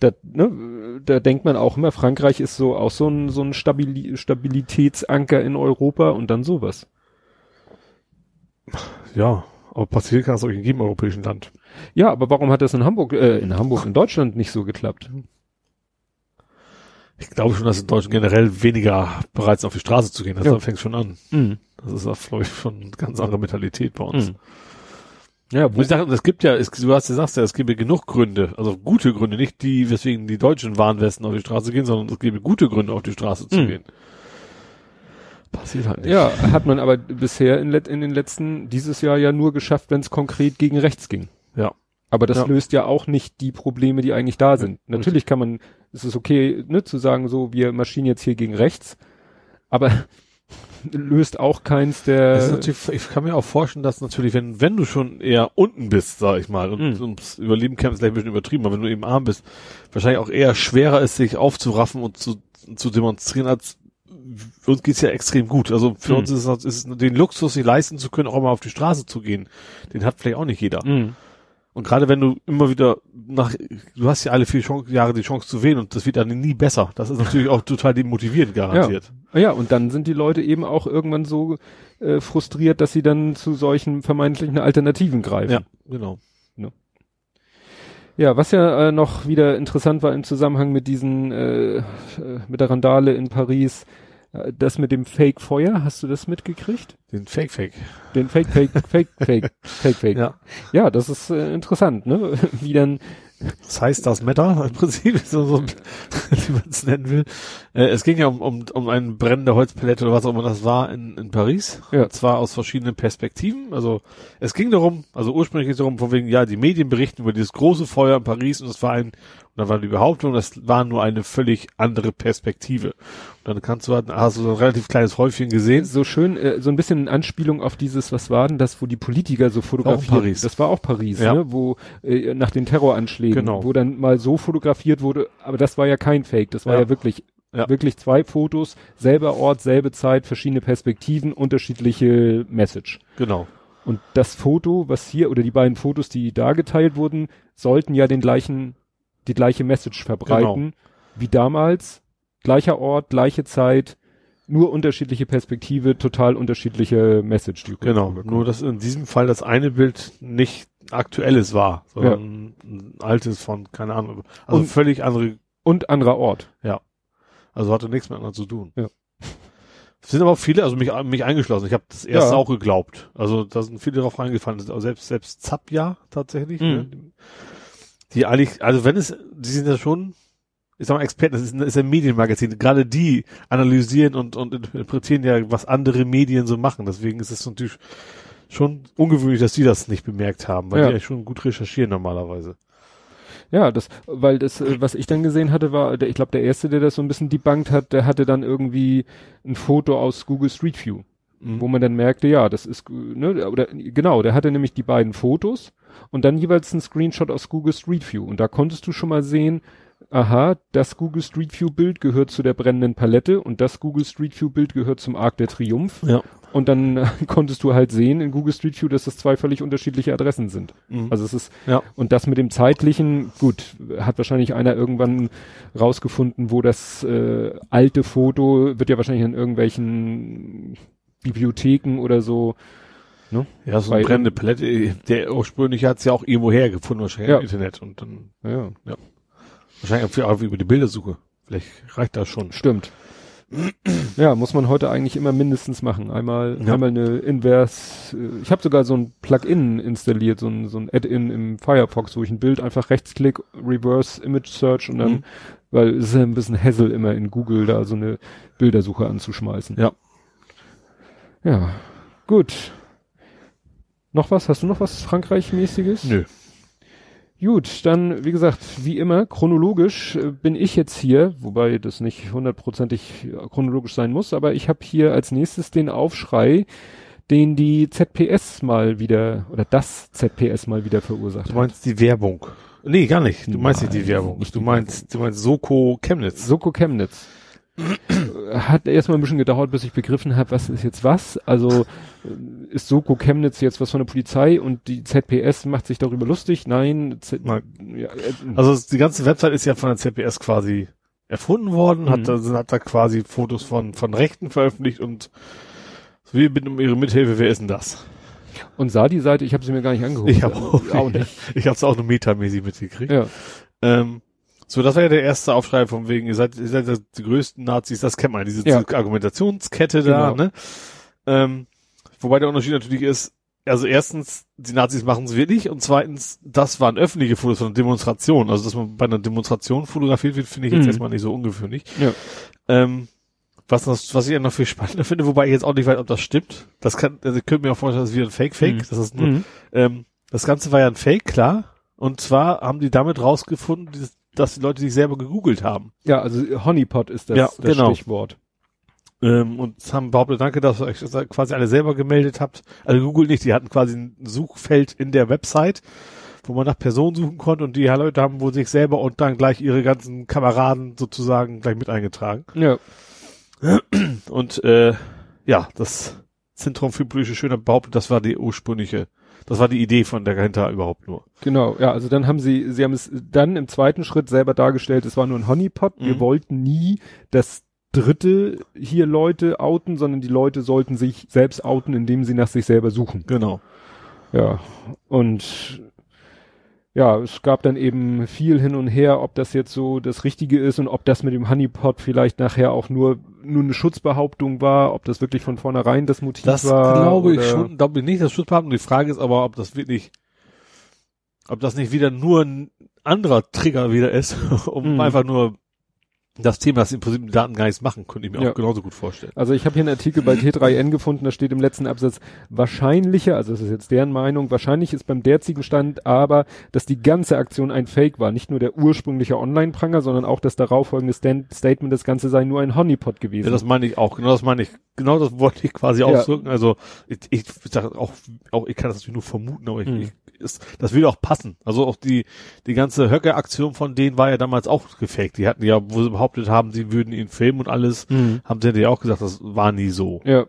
B: da, ne, da denkt man auch immer, Frankreich ist so auch so ein, so ein Stabili Stabilitätsanker in Europa und dann sowas.
C: Ja, aber passiert kann es auch in jedem europäischen Land.
B: Ja, aber warum hat das in Hamburg, äh, in Hamburg, in Deutschland nicht so geklappt?
C: Ich glaube schon, dass in Deutschland generell weniger bereit sind, auf die Straße zu gehen. Das
B: Ja.
C: fängt schon an.
B: Mhm.
C: Das ist auch, glaube ich, schon eine ganz andere Mentalität bei uns.
B: Mhm. Ja,
C: Und ich sage, es gibt ja, es, du hast ja sagst ja, es gäbe genug Gründe, also gute Gründe, nicht die, weswegen die deutschen Warnwesten auf die Straße gehen, sondern es gäbe gute Gründe, auf die Straße zu
B: Mhm.
C: gehen. Passiert halt nicht.
B: ja, hat man aber bisher in, in den letzten, dieses Jahr ja nur geschafft, wenn es konkret gegen rechts ging.
C: Ja.
B: Aber das
C: Ja.
B: löst ja auch nicht die Probleme, die eigentlich da sind. Natürlich kann man, es ist okay, ne, zu sagen, so, wir marschieren jetzt hier gegen rechts, aber löst auch keins der,
C: Das ist natürlich, ich kann mir auch vorstellen, dass natürlich, wenn, wenn du schon eher unten bist, sag ich mal, und
B: Mhm.
C: ums Überleben kämpfst, vielleicht ein bisschen übertrieben, aber wenn du eben arm bist, wahrscheinlich auch eher schwerer ist, sich aufzuraffen und zu, zu demonstrieren, als uns geht's ja extrem gut. Also für
B: Mhm.
C: uns ist es, ist es den Luxus, sich leisten zu können, auch mal auf die Straße zu gehen. Den hat vielleicht auch nicht jeder.
B: Mhm.
C: Und gerade wenn du immer wieder nach, du hast ja alle vier Chance, Jahre die Chance zu wählen und das wird dann nie besser. Das ist natürlich auch total demotivierend garantiert.
B: Ja, und dann sind die Leute eben auch irgendwann so äh, frustriert, dass sie dann zu solchen vermeintlichen Alternativen greifen.
C: Ja, genau.
B: Ja, was ja äh, noch wieder interessant war im Zusammenhang mit diesen, äh, äh, mit der Randale in Paris, das mit dem Fake-Feuer, hast du das mitgekriegt?
C: Den Fake Fake.
B: Den Fake, Fake, Fake, Fake, Fake, Fake.
C: Ja.
B: Ja, das ist äh, interessant, ne? Wie dann,
C: Das heißt das Matter im Prinzip, so, so wie man es nennen will. Äh, es ging ja um, um, um eine brennende Holzpalette oder was auch immer das war in, in Paris.
B: Ja.
C: Und zwar aus verschiedenen Perspektiven. Also es ging darum, also ursprünglich ging es darum, von wegen, ja, die Medien berichten über dieses große Feuer in Paris und es war ein, dann war die Behauptung, das war nur eine völlig andere Perspektive. Und dann kannst du halt, hast du so ein relativ kleines Häufchen gesehen.
B: so schön, äh, so ein bisschen in Anspielung auf dieses, was war denn das, wo die Politiker so fotografieren.
C: Paris.
B: Das war auch Paris,
C: Ja.
B: ne? Wo äh, nach den Terroranschlägen,
C: Genau.
B: wo dann mal so fotografiert wurde, aber das war ja kein Fake, das war ja,
C: Ja.
B: wirklich
C: Ja.
B: wirklich zwei Fotos, selber Ort, selbe Zeit, verschiedene Perspektiven, unterschiedliche Message.
C: Genau.
B: Und das Foto, was hier oder die beiden Fotos, die da geteilt wurden, sollten ja den gleichen die gleiche Message verbreiten wie damals, gleicher Ort, gleiche Zeit, nur unterschiedliche Perspektive, total unterschiedliche Message. Die
C: Genau, nur dass in diesem Fall das eine Bild nicht aktuelles war, sondern ein altes von, keine Ahnung, also
B: Und-
C: völlig andere,
B: Und anderer Ort.
C: also hatte nichts miteinander zu tun.
B: Ja.
C: Es sind aber auch viele, also mich, mich eingeschlossen, ich habe das erst
B: Ja.
C: auch geglaubt. Also da sind viele drauf reingefallen, selbst, selbst Zapja tatsächlich,
B: Mhm.
C: ne? Die eigentlich, also wenn es, die sind ja schon, ich sag mal Experten, das ist, ein- ist ein Medienmagazin, gerade die analysieren und, und interpretieren ja, was andere Medien so machen, deswegen ist es natürlich schon ungewöhnlich, dass die das nicht bemerkt haben, weil
B: Ja.
C: die ja schon gut recherchieren normalerweise.
B: Ja, das, weil das, äh, was ich dann gesehen hatte, war, der, ich glaube, der erste, der das so ein bisschen debunked hat, der hatte dann irgendwie ein Foto aus Google Street View,
C: Mhm.
B: wo man dann merkte, ja, das ist, ne, oder genau, der hatte nämlich die beiden Fotos und dann jeweils ein Screenshot aus Google Street View und da konntest du schon mal sehen, aha, das Google Street View Bild gehört zu der brennenden Palette und das Google Street View Bild gehört zum Arc der Triumph
C: Ja.
B: und dann äh, konntest du halt sehen in Google Street View, dass das zwei völlig unterschiedliche Adressen sind.
C: Mhm.
B: Also es ist
C: Ja.
B: und das mit dem zeitlichen, gut, hat wahrscheinlich einer irgendwann rausgefunden, wo das äh, alte Foto wird ja wahrscheinlich in irgendwelchen Bibliotheken oder so. Ne?
C: ja, so eine brennende Palette, der ursprünglich hat es ja auch irgendwo hergefunden, wahrscheinlich
B: Ja.
C: im Internet und dann
B: Ja,
C: wahrscheinlich auch über die Bildersuche. Vielleicht reicht das schon.
B: stimmt. Ja, muss man heute eigentlich immer mindestens machen. Einmal,
C: Ja.
B: einmal eine Inverse. äh, Ich habe sogar so ein Plugin installiert, so ein, so ein Add-in im Firefox, wo ich ein Bild einfach rechtsklick, Reverse Image Search und dann,
C: Mhm.
B: weil es ist ja ein bisschen Hassel immer in Google da so eine Bildersuche anzuschmeißen.
C: Ja.
B: Ja, gut. Noch was? Hast du noch was Frankreich-mäßiges?
C: Nö.
B: Gut, dann, wie gesagt, wie immer, chronologisch äh, bin ich jetzt hier, wobei das nicht hundertprozentig chronologisch sein muss, aber ich habe hier als nächstes den Aufschrei, den die ZPS mal wieder, oder das ZPS mal wieder verursacht
C: Du meinst die Werbung. Nee, gar nicht. Du meinst nicht die
B: Nein,
C: Werbung.
B: nicht
C: Du meinst, du meinst Soko Chemnitz.
B: Soko Chemnitz. Hat erstmal ein bisschen gedauert, bis ich begriffen habe, was ist jetzt was. Also äh, ist Soko Chemnitz jetzt was von der Polizei und die ZPS macht sich darüber lustig? Nein. Z
C: Nein.
B: Äh,
C: Also die ganze Website ist ja von der ZPS quasi erfunden worden,
B: Mhm.
C: hat, da, hat da quasi Fotos von, von Rechten veröffentlicht und wir bitten um ihre Mithilfe, wer ist denn das?
B: und sah die Seite, ich habe sie mir gar nicht angeguckt.
C: Ich habe auch,
B: auch nicht.
C: Ich habe es auch nur metamäßig mitgekriegt.
B: Ja.
C: Ähm, so, das war ja der erste Aufschrei von wegen, ihr seid, ihr seid die größten Nazis, das kennt man, diese
B: Ja.
C: Argumentationskette da,
B: Genau.
C: ne? Ähm, wobei der Unterschied natürlich ist, also erstens, die Nazis machen es wirklich und zweitens, das waren öffentliche Fotos von einer Demonstration. Also, dass man bei einer Demonstration fotografiert wird, finde ich jetzt
B: Mhm.
C: erstmal nicht so ungewöhnlich.
B: Ja.
C: Ähm, was, das, was ich ja noch viel spannender finde, wobei ich jetzt auch nicht weiß, ob das stimmt. Das kann, also ich könnte mir auch vorstellen, das ist wieder ein Fake-Fake.
B: Mhm.
C: Das ist nur,
B: Mhm.
C: ähm, das Ganze war ja ein Fake, klar. Und zwar haben die damit rausgefunden, dass- dass die Leute sich selber gegoogelt haben.
B: Ja, also Honeypot ist das,
C: Ja,
B: das
C: genau.
B: Stichwort.
C: Ähm, und es haben behauptet, danke, dass ihr euch das quasi alle selber gemeldet habt. Also Google nicht, die hatten quasi ein Suchfeld in der Website, wo man nach Personen suchen konnte und die Leute haben wohl sich selber und dann gleich ihre ganzen Kameraden sozusagen gleich mit eingetragen.
B: Ja.
C: Und äh, ja, das Zentrum für politische Schönheit behauptet, das war die ursprüngliche, das war die Idee von dahinter überhaupt nur.
B: Genau, ja, also dann haben sie, sie haben es dann im zweiten Schritt selber dargestellt, es war nur ein Honeypot. Wir
C: Mhm.
B: wollten nie das dritte hier Leute outen, sondern die Leute sollten sich selbst outen, indem sie nach sich selber suchen.
C: Genau.
B: Ja, und ja, es gab dann eben viel hin und her, ob das jetzt so das Richtige ist und ob das mit dem Honeypot vielleicht nachher auch nur, nur eine Schutzbehauptung war, ob das wirklich von vornherein das Motiv
C: Das
B: war.
C: glaube ich schon, glaube ich nicht, das Schutzbeamten. Die Frage ist aber, ob das wirklich, ob das nicht wieder nur ein anderer Trigger wieder ist, um
B: Mhm.
C: einfach nur das Thema, das im Prinzip die Daten gar nichts machen, könnte ich mir
B: Ja.
C: auch genauso gut vorstellen.
B: Also ich habe hier einen Artikel bei T3N gefunden, da steht im letzten Absatz wahrscheinlicher, also das ist jetzt deren Meinung, wahrscheinlich ist beim derzigen Stand aber, dass die ganze Aktion ein Fake war. Nicht nur der ursprüngliche Online-Pranger, sondern auch das darauffolgende Stand Statement, das Ganze sei nur ein Honeypot gewesen.
C: Ja, das meine ich auch. Genau das meine ich. Genau das wollte ich quasi
B: Ja.
C: ausdrücken. Also ich, ich sage auch, auch ich kann das natürlich nur vermuten, aber ich,
B: Mhm.
C: ich ist, das würde auch passen. Also auch die die ganze Höcke-Aktion von denen war ja damals auch gefaked. Die hatten ja, wo sie behauptet haben, sie würden ihn filmen und alles,
B: Mhm.
C: haben sie ja auch gesagt, das war nie so.
B: Ja.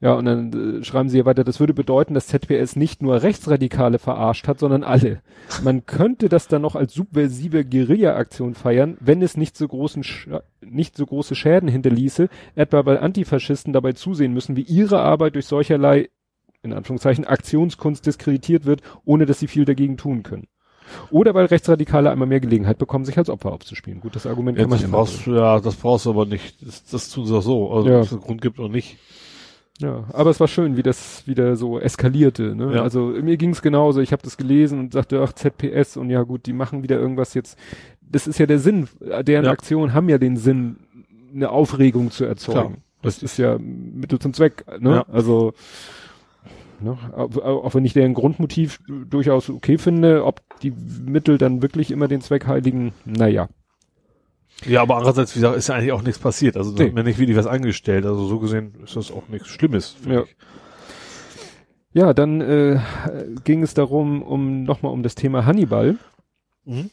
B: Ja, und dann äh, schreiben sie hier weiter, das würde bedeuten, dass ZPS nicht nur Rechtsradikale verarscht hat, sondern alle. Man könnte das dann noch als subversive Guerilla-Aktion feiern, wenn es nicht so großen, Sch nicht so große Schäden hinterließe, etwa weil Antifaschisten dabei zusehen müssen, wie ihre Arbeit durch solcherlei, in Anführungszeichen, Aktionskunst diskreditiert wird, ohne dass sie viel dagegen tun können. Oder weil Rechtsradikale einmal mehr Gelegenheit bekommen, sich als Opfer aufzuspielen. Gut, das Argument
C: Ja,
B: kann man
C: das brauchst ja, das brauchst du aber nicht. Das, das tun sie auch so. Also,
B: Ja.
C: es einen Grund gibt oder nicht.
B: Ja, aber es war schön, wie das wieder so eskalierte. Ne?
C: Ja.
B: Also mir ging's genauso. Ich habe das gelesen und sagte, ach ZPS und ja gut, die machen wieder irgendwas jetzt. Das ist ja der Sinn. Deren
C: Ja.
B: Aktionen haben ja den Sinn, eine Aufregung zu erzeugen.
C: Klar.
B: Das ist ja Mittel zum Zweck. Ne?
C: Ja.
B: Also ne? auch, wenn ich deren Grundmotiv durchaus okay finde, ob die Mittel dann wirklich immer den Zweck heiligen, naja.
C: Ja, aber andererseits, wie gesagt, ist ja eigentlich auch nichts passiert. Also da
B: Nee.
C: hat mir nicht wirklich was angestellt. Also so gesehen ist das auch nichts Schlimmes.
B: Ja.
C: ich.
B: Ja, dann äh, ging es darum, um nochmal um das Thema Hannibal.
C: Mhm.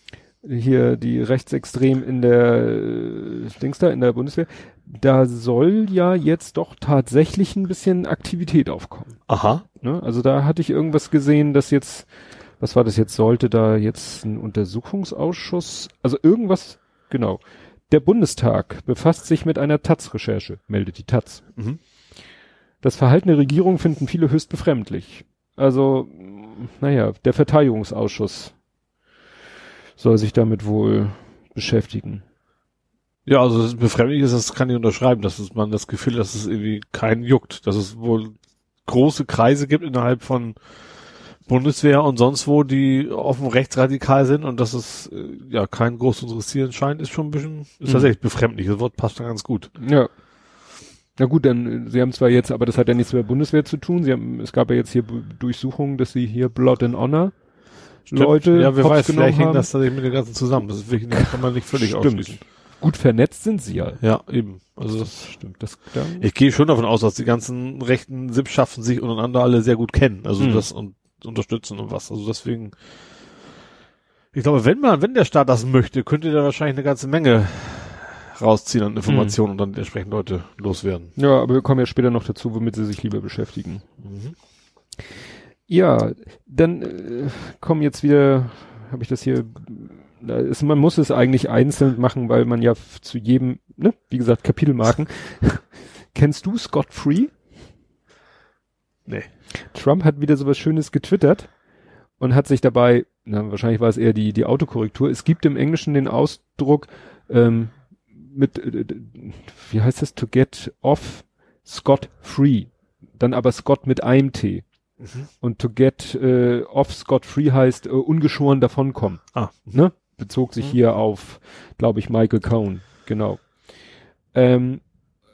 B: hier die Rechtsextrem in der äh, Dings da in der Bundeswehr, da soll ja jetzt doch tatsächlich ein bisschen Aktivität aufkommen.
C: Aha.
B: Ne? Also da hatte ich irgendwas gesehen, dass jetzt, was war das jetzt, sollte da jetzt ein Untersuchungsausschuss, also irgendwas, genau. Der Bundestag befasst sich mit einer Taz-Recherche, meldet die Taz.
C: Mhm.
B: Das Verhalten der Regierung finden viele höchst befremdlich. Also, naja, der Verteidigungsausschuss soll sich damit wohl beschäftigen.
C: Ja, also das befremdlich ist, das kann ich unterschreiben, dass es, man das Gefühl, dass es irgendwie keinen juckt, dass es wohl große Kreise gibt innerhalb von Bundeswehr und sonst wo, die offen rechtsradikal sind und dass es äh, ja kein groß zu interessieren scheint, ist schon ein bisschen, ist
B: Mhm.
C: tatsächlich befremdlich. Das Wort passt da ganz gut.
B: Ja. Na gut, dann, äh, sie haben zwar jetzt, aber das hat ja nichts mit der Bundeswehr zu tun. Sie haben, es gab ja jetzt hier Durchsuchungen, dass sie hier Blood and Honor Leute
C: ja, wer
B: hops
C: weiß, vielleicht hängt das tatsächlich mit dem Ganzen zusammen. Das ist wirklich, das kann man nicht völlig
B: Stimmt.
C: ausschließen.
B: Gut vernetzt sind sie ja.
C: Ja, eben. Also das,
B: Stimmt, das,
C: ich gehe schon davon aus, dass die ganzen rechten Sippschaften sich untereinander alle sehr gut kennen. Also
B: Mhm.
C: das und unterstützen und was. Also deswegen, ich glaube, wenn man, wenn der Staat das möchte, könnte der wahrscheinlich eine ganze Menge rausziehen an Informationen und dann entsprechend Leute loswerden.
B: ja, aber wir kommen ja später noch dazu, womit sie sich lieber beschäftigen.
C: Mhm.
B: Ja, dann äh, kommen jetzt wieder, habe ich das hier, ist, man muss es eigentlich einzeln machen, weil man ja zu jedem, ne, wie gesagt, Kapitelmarken. Kennst du Scott Free?
C: Nee.
B: Trump hat wieder sowas Schönes getwittert und hat sich dabei, na, wahrscheinlich war es eher die, die Autokorrektur, es gibt im Englischen den Ausdruck ähm, mit, äh, wie heißt das, to get off Scott free. Dann aber Scott mit einem T.
C: Mhm.
B: Und to get äh, off Scott free heißt äh, ungeschoren davonkommen.
C: Ah.
B: Ne? Bezog sich
C: Mhm.
B: hier auf, glaube ich, Michael Cohn. Genau. Ähm,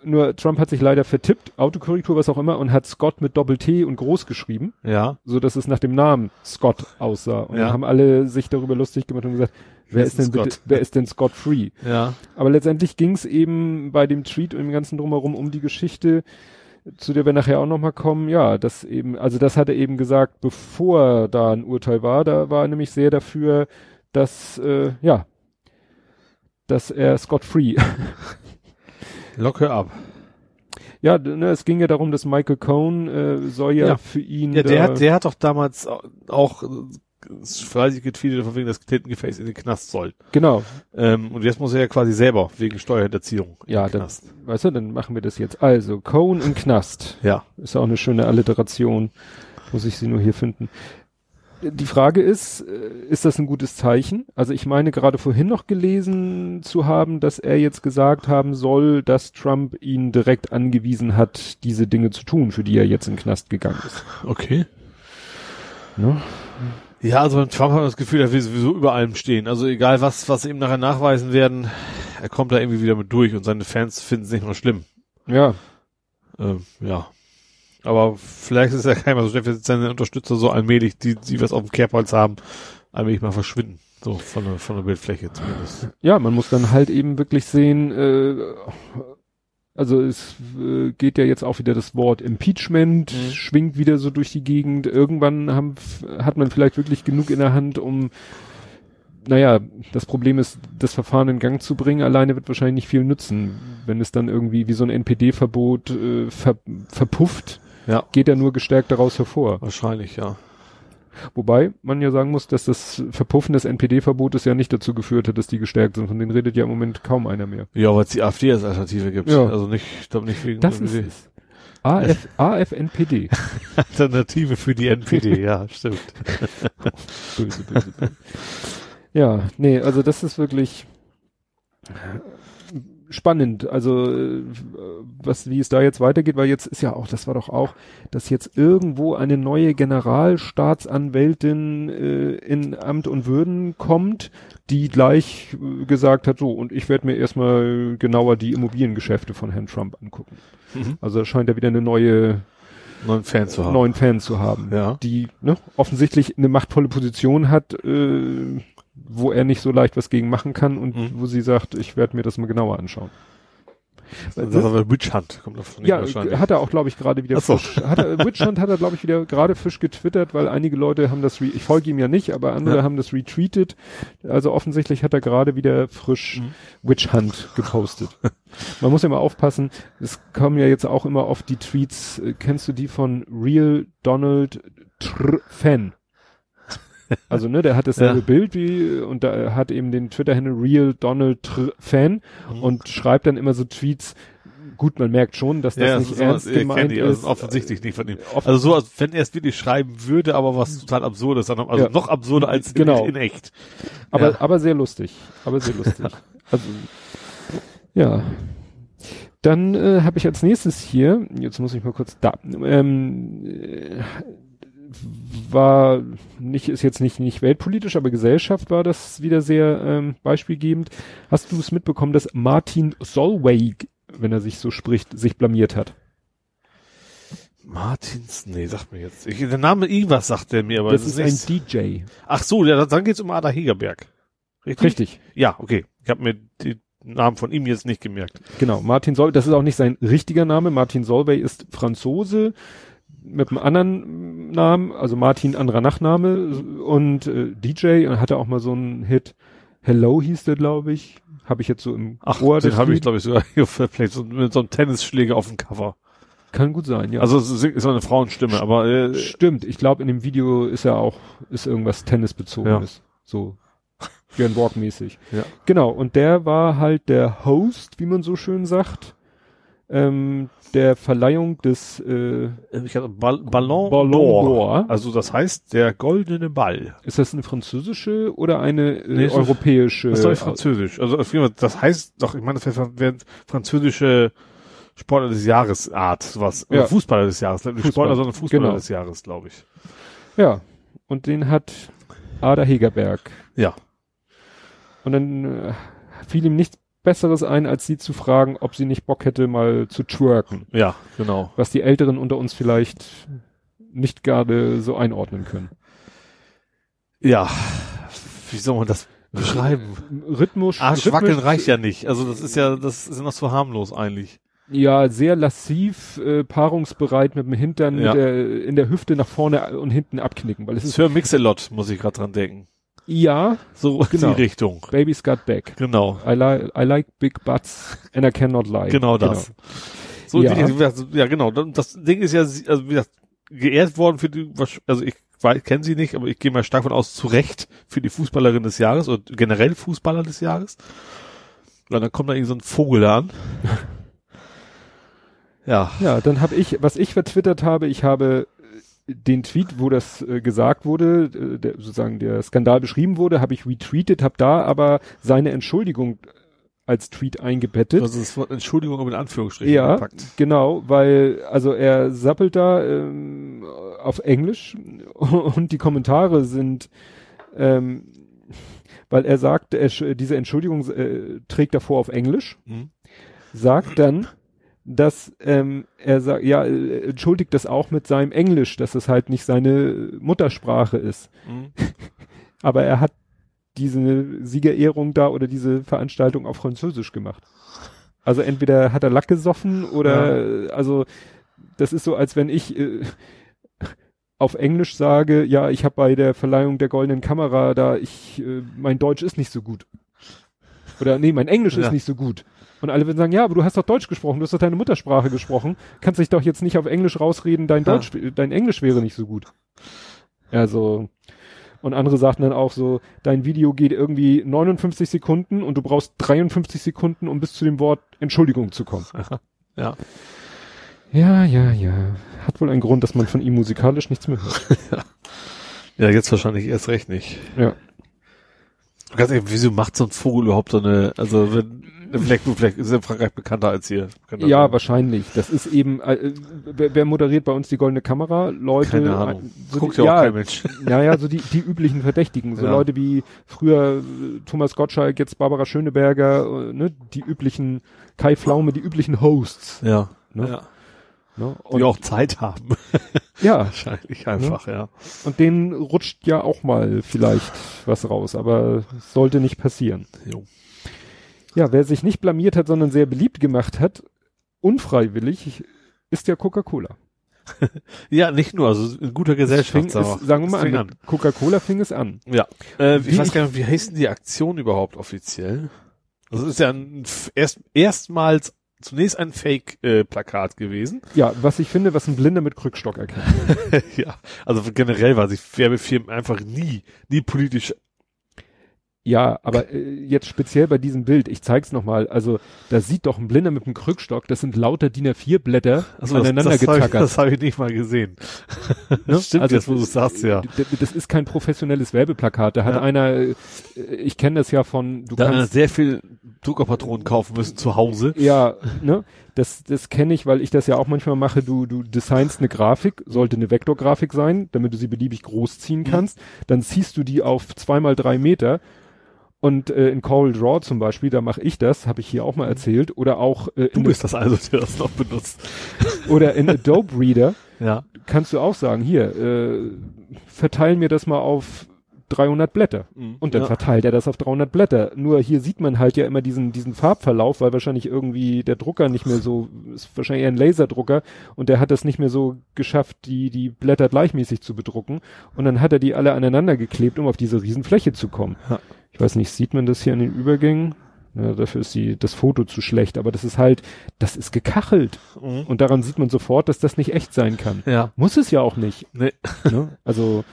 B: nur Trump hat sich leider vertippt, Autokorrektur, was auch immer, und hat Scott mit Doppel-T und groß geschrieben,
C: Ja.
B: so dass es nach dem Namen Scott aussah. Und
C: Ja.
B: dann haben alle sich darüber lustig gemacht und gesagt, wer ist denn
C: Scott?
B: bitte, wer ist denn Scott Free?
C: Ja.
B: Aber letztendlich ging es eben bei dem Tweet und dem ganzen drumherum um die Geschichte, zu der wir nachher auch nochmal kommen, ja, das eben, also das hat er eben gesagt, bevor da ein Urteil war, da war er nämlich sehr dafür, dass, äh, ja, dass er Scott Free
C: Locke ab.
B: Ja, ne, es ging ja darum, dass Michael Cohn äh, soll ja,
C: Ja.
B: für ihn.
C: Ja, der hat, der hat doch damals au- auch äh, fleißig getweetet, von wegen das Tintengefäß in den Knast soll.
B: Genau.
C: Ähm, und jetzt muss er ja quasi selber wegen Steuerhinterziehung in
B: Ja,
C: den
B: dann,
C: Knast.
B: weißt du, dann machen wir das jetzt. Also, Cohn im Knast.
C: Ja.
B: Ist auch eine schöne Alliteration. Muss ich sie nur hier finden. Die Frage ist, äh, ist das ein gutes Zeichen? Also ich meine gerade vorhin noch gelesen zu haben, dass er jetzt gesagt haben soll, dass Trump ihn direkt angewiesen hat, diese Dinge zu tun, für die er jetzt in den Knast gegangen ist.
C: Okay.
B: Ne?
C: Ja, also Trump hat das Gefühl, er will sowieso über allem stehen. Also egal was, was sie ihm nachher nachweisen werden, er kommt da irgendwie wieder mit durch und seine Fans finden es nicht mal schlimm.
B: Ja,
C: Ähm, ja. Aber vielleicht ist er keiner so schlecht, wenn seine Unterstützer so allmählich, die, die was auf dem Kerbholz haben, allmählich mal verschwinden. So von der, von der Bildfläche zumindest.
B: Ja, man muss dann halt eben wirklich sehen, äh, also es äh, geht ja jetzt auch wieder das Wort Impeachment,
C: Mhm.
B: schwingt wieder so durch die Gegend. Irgendwann haben, hat man vielleicht wirklich genug in der Hand, um, naja, das Problem ist, das Verfahren in Gang zu bringen. Alleine wird wahrscheinlich nicht viel nützen. Wenn es dann irgendwie wie so ein NPD-Verbot äh, ver, verpufft,
C: Ja.
B: geht er nur gestärkt daraus hervor.
C: Wahrscheinlich, ja.
B: Wobei man ja sagen muss, dass das Verpuffen des NPD-Verbotes ja nicht dazu geführt hat, dass die gestärkt sind. Von denen redet ja im Moment kaum einer mehr.
C: Ja, weil es die AfD als Alternative gibt.
B: Ja.
C: Also nicht, ich glaube nicht wegen
B: Das ist es. AF, AFNPD.
C: Alternative für die NPD, ja, stimmt.
B: Böse, böse, böse. Ja, nee, also das ist wirklich spannend. Also äh, was, wie es da jetzt weitergeht, weil jetzt ist ja auch, das war doch auch, dass jetzt irgendwo eine neue Generalstaatsanwältin äh, in Amt und Würden kommt, die gleich äh, gesagt hat, so, und ich werde mir erstmal genauer die Immobiliengeschäfte von Herrn Trump angucken.
C: Mhm.
B: Also da scheint er wieder eine neue
C: Neuen Fan zu haben.
B: neuen Fan zu haben,
C: Ja.
B: die ne, offensichtlich eine machtvolle Position hat, äh, wo er nicht so leicht was gegen machen kann und
C: Mhm.
B: wo sie sagt, ich werde mir das mal genauer anschauen.
C: Das ist aber Witch Hunt, kommt davon
B: Ja,
C: wahrscheinlich.
B: hat er auch, glaube ich, gerade wieder
C: Ach so.
B: Hat er, Witchhunt hat er, glaube ich, wieder gerade frisch getwittert, weil einige Leute haben das, ich folge ihm ja nicht, aber andere
C: Ja.
B: haben das retweetet. Also offensichtlich hat er gerade wieder frisch
C: Mhm.
B: Witch Hunt gepostet. Man muss ja mal aufpassen, es kommen ja jetzt auch immer oft die Tweets, äh, kennst du die von Real Donald Tr Fan? Also, ne, der hat dasselbe
C: Ja.
B: Bild wie, und da hat eben den Twitter-Handle Real Donald Tr Fan
C: Mhm.
B: und schreibt dann immer so Tweets. Gut, man merkt schon, dass das
C: ja,
B: nicht
C: ist
B: ernst
C: sowas- ich
B: gemeint
C: die, also
B: ist.
C: offensichtlich nicht von ihm.
B: Off-
C: Also so, als wenn er es wirklich schreiben würde, aber was total absurd ist, also
B: Ja.
C: noch absurder als
B: Genau.
C: in, in echt.
B: aber,
C: ja.
B: aber sehr lustig. Aber sehr lustig. also, ja. Dann äh, habe ich als nächstes hier, jetzt muss ich mal kurz da, ähm, äh, war nicht, ist jetzt nicht, nicht weltpolitisch, aber Gesellschaft war das wieder sehr ähm, beispielgebend. Hast du es mitbekommen, dass Martin Solveig, wenn er sich so spricht, sich blamiert hat?
C: Martins, nee, sagt mir jetzt. Ich, der Name irgendwas sagt der mir, aber
B: das
C: das
B: ist
C: ist
B: ein
C: nichts.
B: DJ.
C: Ach so, ja, dann geht's um Ada Hegerberg. Richtig?
B: Richtig.
C: Ja, okay. Ich habe mir den Namen von ihm jetzt nicht gemerkt.
B: Genau, Martin Solveig, das ist auch nicht sein richtiger Name. Martin Solveig ist Franzose mit einem anderen Namen, also Martin anderer Nachname und äh, DJ und hatte auch mal so einen Hit. Hello hieß der, glaube ich. Habe ich jetzt so im
C: Ach,
B: Ohr.
C: den habe ich, glaube ich, sogar hier vielleicht so, mit so einem Tennisschläger auf dem Cover.
B: Kann gut sein, ja.
C: Also es ist, eine Frauenstimme, aber äh,
B: Stimmt, ich glaube in dem Video ist ja auch, ist irgendwas Tennisbezogenes. So Björn Borg mäßig.
C: Ja.
B: Genau, und der war halt der Host, wie man so schön sagt, ähm, der Verleihung des äh,
C: ich hatte Ball, Ballon,
B: Ballon
C: d'Or. Also das heißt der goldene Ball.
B: Ist das eine französische oder eine äh,
C: Nee,
B: europäische?
C: Das ist doch französisch. Also das heißt doch, ich meine, das wäre wär französische Sportler des Jahres Art, sowas.
B: Ja.
C: Fußballer des Jahres. Nicht
B: Fußball,
C: Sportler, sondern Fußballer
B: genau.
C: des Jahres, glaube ich.
B: Ja. Und den hat Ada Hegerberg.
C: Ja.
B: Und dann äh, fiel ihm nichts Besseres ein, als sie zu fragen, ob sie nicht Bock hätte, mal zu twerken.
C: Ja, genau.
B: Was die Älteren unter uns vielleicht nicht gerade so einordnen können.
C: Ja. Wie soll man das beschreiben?
B: Rhythmus.
C: Arschwackeln
B: rhythmisch-
C: reicht ja nicht. Also das ist ja, das ist noch so harmlos eigentlich.
B: Ja, sehr lassiv, äh, paarungsbereit mit dem Hintern
C: Ja.
B: mit der, in der Hüfte nach vorne und hinten abknicken, weil es ist
C: Sir Mix-a-Lot, muss ich gerade dran denken.
B: Ja,
C: So
B: Genau.
C: in die Richtung.
B: Baby's got back.
C: Genau.
B: I like I like big butts and I cannot lie.
C: Genau das. So,
B: Ja.
C: Die, die, ja, genau. Das Ding ist ja, also wie gesagt, geehrt worden für die, also ich kenne sie nicht, aber ich gehe mal stark von aus, zu Recht für die Fußballerin des Jahres und generell Fußballer des Jahres. Und dann kommt da irgend so ein Vogel an. ja.
B: Ja, dann habe ich, was ich vertwittert habe, ich habe den Tweet, wo das äh, gesagt wurde, äh, der, sozusagen der Skandal beschrieben wurde, habe ich retweetet, habe da aber seine Entschuldigung als Tweet eingebettet.
C: Ist das Wort Entschuldigung aber in Anführungsstrichen
B: Ja,
C: gepackt.
B: genau, weil, also er sappelt da ähm, auf Englisch und die Kommentare sind, ähm, weil er sagt, er, diese Entschuldigung äh, trägt er vor auf Englisch,
C: Mhm.
B: sagt dann, dass ähm, er sagt, ja, äh, entschuldigt das auch mit seinem Englisch, dass es halt nicht seine Muttersprache ist.
C: Mhm.
B: Aber er hat diese Siegerehrung da oder diese Veranstaltung auf Französisch gemacht. Also entweder hat er Lack gesoffen oder äh, also das ist so, als wenn ich äh, auf Englisch sage, ja, ich habe bei der Verleihung der goldenen Kamera da, ich, äh, mein Deutsch ist nicht so gut. Oder nee, mein Englisch
C: Ja.
B: ist nicht so gut. Und alle würden sagen, ja, aber du hast doch Deutsch gesprochen, du hast doch deine Muttersprache gesprochen, kannst dich doch jetzt nicht auf Englisch rausreden, dein
C: Ja.
B: Deutsch, dein Englisch wäre nicht so gut. Also, und andere sagten dann auch so, dein Video geht irgendwie 59 Sekunden und du brauchst 53 Sekunden, um bis zu dem Wort Entschuldigung zu kommen.
C: Ja.
B: Ja, ja, ja. Hat wohl einen Grund, dass man von ihm musikalisch nichts mehr hört.
C: Ja, jetzt wahrscheinlich erst recht nicht.
B: Ja.
C: Ganz ehrlich, wieso macht so ein Vogel überhaupt so eine, also wenn, vielleicht, vielleicht ist er in Frankreich bekannter als hier. Kann das
B: Ja,
C: sein?
B: wahrscheinlich. Das ist eben, äh, wer, wer moderiert bei uns die goldene Kamera? Leute.
C: Keine Ahnung.
B: So
C: Guckt
B: die,
C: ja auch
B: ja,
C: kein Mensch.
B: Naja, so die, die üblichen Verdächtigen. So
C: Ja.
B: Leute wie früher äh, Thomas Gottschalk, jetzt Barbara Schöneberger, äh, ne, die üblichen Kai Pflaume, die üblichen Hosts.
C: Ja.
B: Ne?
C: ja.
B: Ne?
C: Die
B: Und,
C: auch Zeit haben.
B: ja,
C: Wahrscheinlich einfach, ja.
B: und denen rutscht ja auch mal vielleicht was raus, aber sollte nicht passieren.
C: Jo.
B: Ja, wer sich nicht blamiert hat, sondern sehr beliebt gemacht hat, unfreiwillig, ist ja Coca-Cola.
C: Ja, nicht nur, also in guter Gesellschaft.
B: Es, sagen wir mal an, Coca-Cola fing es an.
C: Ja. Äh, ich
B: Wie
C: weiß gar nicht, wie heißt denn die Aktion überhaupt offiziell? Also es ist ja ein, erst, erstmals zunächst ein Fake-Plakat gewesen.
B: Ja, was ich finde, was ein Blinder mit Krückstock erkennt.
C: ja. Also generell war sich Werbefirmen einfach nie, nie politisch.
B: Ja, aber äh, jetzt speziell bei diesem Bild, ich zeig's nochmal, also da sieht doch ein Blinder mit einem Krückstock, das sind lauter DIN A4 Blätter
C: Also
B: aneinander
C: das, das habe ich,
B: getackert.
C: das hab ich nicht mal gesehen.
B: ne?
C: Das stimmt jetzt, wo du sagst, ja.
B: Das ist kein professionelles Werbeplakat. Da hat
C: Ja.
B: einer, äh, ich kenne das ja von, du
C: Da
B: kannst
C: sehr viel Druckerpatronen kaufen müssen zu Hause.
B: Ja, ne? Das, das kenne ich, weil ich das ja auch manchmal mache. Du, du designst eine Grafik, sollte eine Vektorgrafik sein, damit du sie beliebig groß ziehen
C: Mhm.
B: kannst. Dann ziehst du die auf zweimal drei Meter. Und äh, in Coral Draw zum Beispiel, da mache ich das, habe ich hier auch mal erzählt. Oder auch äh,
C: Du bist das also, der das noch benutzt.
B: oder in Adobe Reader
C: Ja.
B: kannst du auch sagen, hier, äh, verteil mir das mal auf 300 Blätter. Und dann
C: ja.
B: verteilt er das auf 300 Blätter. Nur hier sieht man halt ja immer diesen, diesen Farbverlauf, weil wahrscheinlich irgendwie der Drucker nicht mehr so, ist wahrscheinlich eher ein Laserdrucker und der hat das nicht mehr so geschafft, die, die Blätter gleichmäßig zu bedrucken. Und dann hat er die alle aneinander geklebt, um auf diese Riesenfläche zu kommen.
C: Ja.
B: Ich weiß nicht, sieht man das hier an den Übergängen? Ja, dafür ist die, das Foto zu schlecht, aber das ist halt, das ist gekachelt.
C: Mhm.
B: Und daran sieht man sofort, dass das nicht echt sein kann.
C: Ja.
B: Muss es ja auch nicht.
C: Nee.
B: Ne? Also,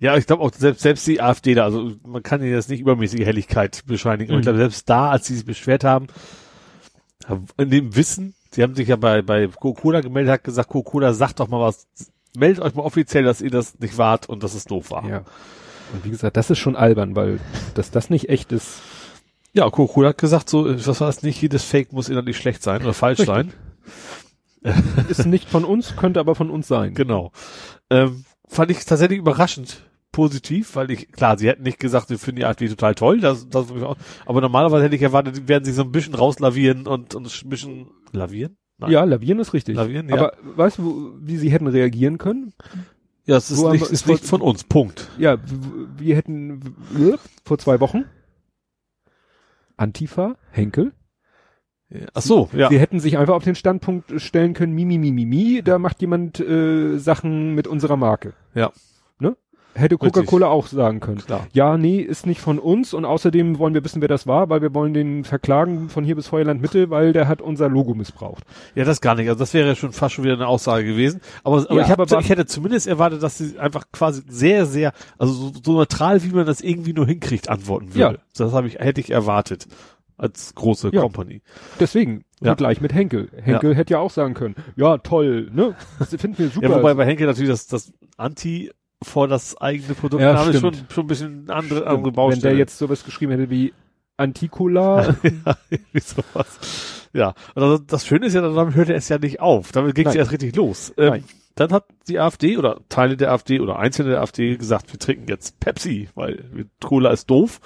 C: Ja, ich glaube auch selbst, selbst die AfD da, also man kann ihnen jetzt nicht übermäßige Helligkeit bescheinigen, aber ich
B: Mhm.
C: glaube selbst da, als sie sich beschwert haben, in dem Wissen, sie haben sich ja bei, bei Coca-Cola gemeldet, hat gesagt, Coca-Cola sagt doch mal was, meldet euch mal offiziell, dass ihr das nicht wart und dass es doof war.
B: ja. Und wie gesagt, das ist schon albern, weil, dass das nicht echt ist.
C: Ja, Coca-Cola hat gesagt, so, was war das nicht, jedes Fake muss innerlich schlecht sein oder falsch
B: Richtig.
C: sein.
B: Ist nicht von uns, könnte aber von uns sein.
C: Genau. Ähm, fand ich tatsächlich überraschend positiv, weil ich, klar, sie hätten nicht gesagt, sie finden die AfD total toll, das, das, aber normalerweise hätte ich erwartet, die werden sich so ein bisschen rauslavieren und, und ein bisschen, lavieren?
B: Nein. Ja, lavieren ist richtig.
C: Lavieren, ja.
B: Aber weißt du, wie sie hätten reagieren können?
C: Ja, es ist,
B: Wo
C: nicht,
B: wir-
C: ist nicht von uns, Punkt.
B: Ja, wir hätten vor zwei Wochen Antifa, Henkel.
C: Ach so, ja.
B: Sie hätten sich einfach auf den Standpunkt stellen können, mi, mi, mi, mi, mi, da macht jemand äh, Sachen mit unserer Marke.
C: Ja.
B: Ne? Hätte. Coca-Cola auch sagen können.
C: Klar.
B: Ja, nee, ist nicht von uns und außerdem wollen wir wissen, wer das war, weil wir wollen den verklagen von hier bis Feuerland Mitte, weil der hat unser Logo missbraucht.
C: Ja, das gar nicht. Also das wäre ja schon fast schon wieder eine Aussage gewesen. Aber, aber,
B: Ja,
C: ich, hab,
B: aber-
C: ich hätte zumindest erwartet, dass sie einfach quasi sehr, sehr, also so, so neutral, wie man das irgendwie nur hinkriegt, antworten würde.
B: Ja.
C: Das habe ich, hätte ich erwartet. Als große
B: Ja.
C: Company.
B: Deswegen,
C: Ja.
B: gleich mit Henkel. Henkel hätte ja auch sagen können, ja, toll, ne? Das finden wir super.
C: Ja, wobei bei Henkel natürlich das, das Anti vor das eigene Produkt
B: Ja,
C: haben, ist schon, schon ein bisschen andere,
B: Stimmt.
C: andere
B: Wenn
C: Baustelle.
B: der jetzt sowas geschrieben hätte wie Anticola,
C: ja, irgendwie sowas. Ja, also das Schöne ist ja, damit hörte es ja nicht auf. Damit ging es ja erst richtig los. Ähm, dann hat die AfD oder Teile der AfD oder Einzelne der AfD gesagt, wir trinken jetzt Pepsi, weil Cola ist doof.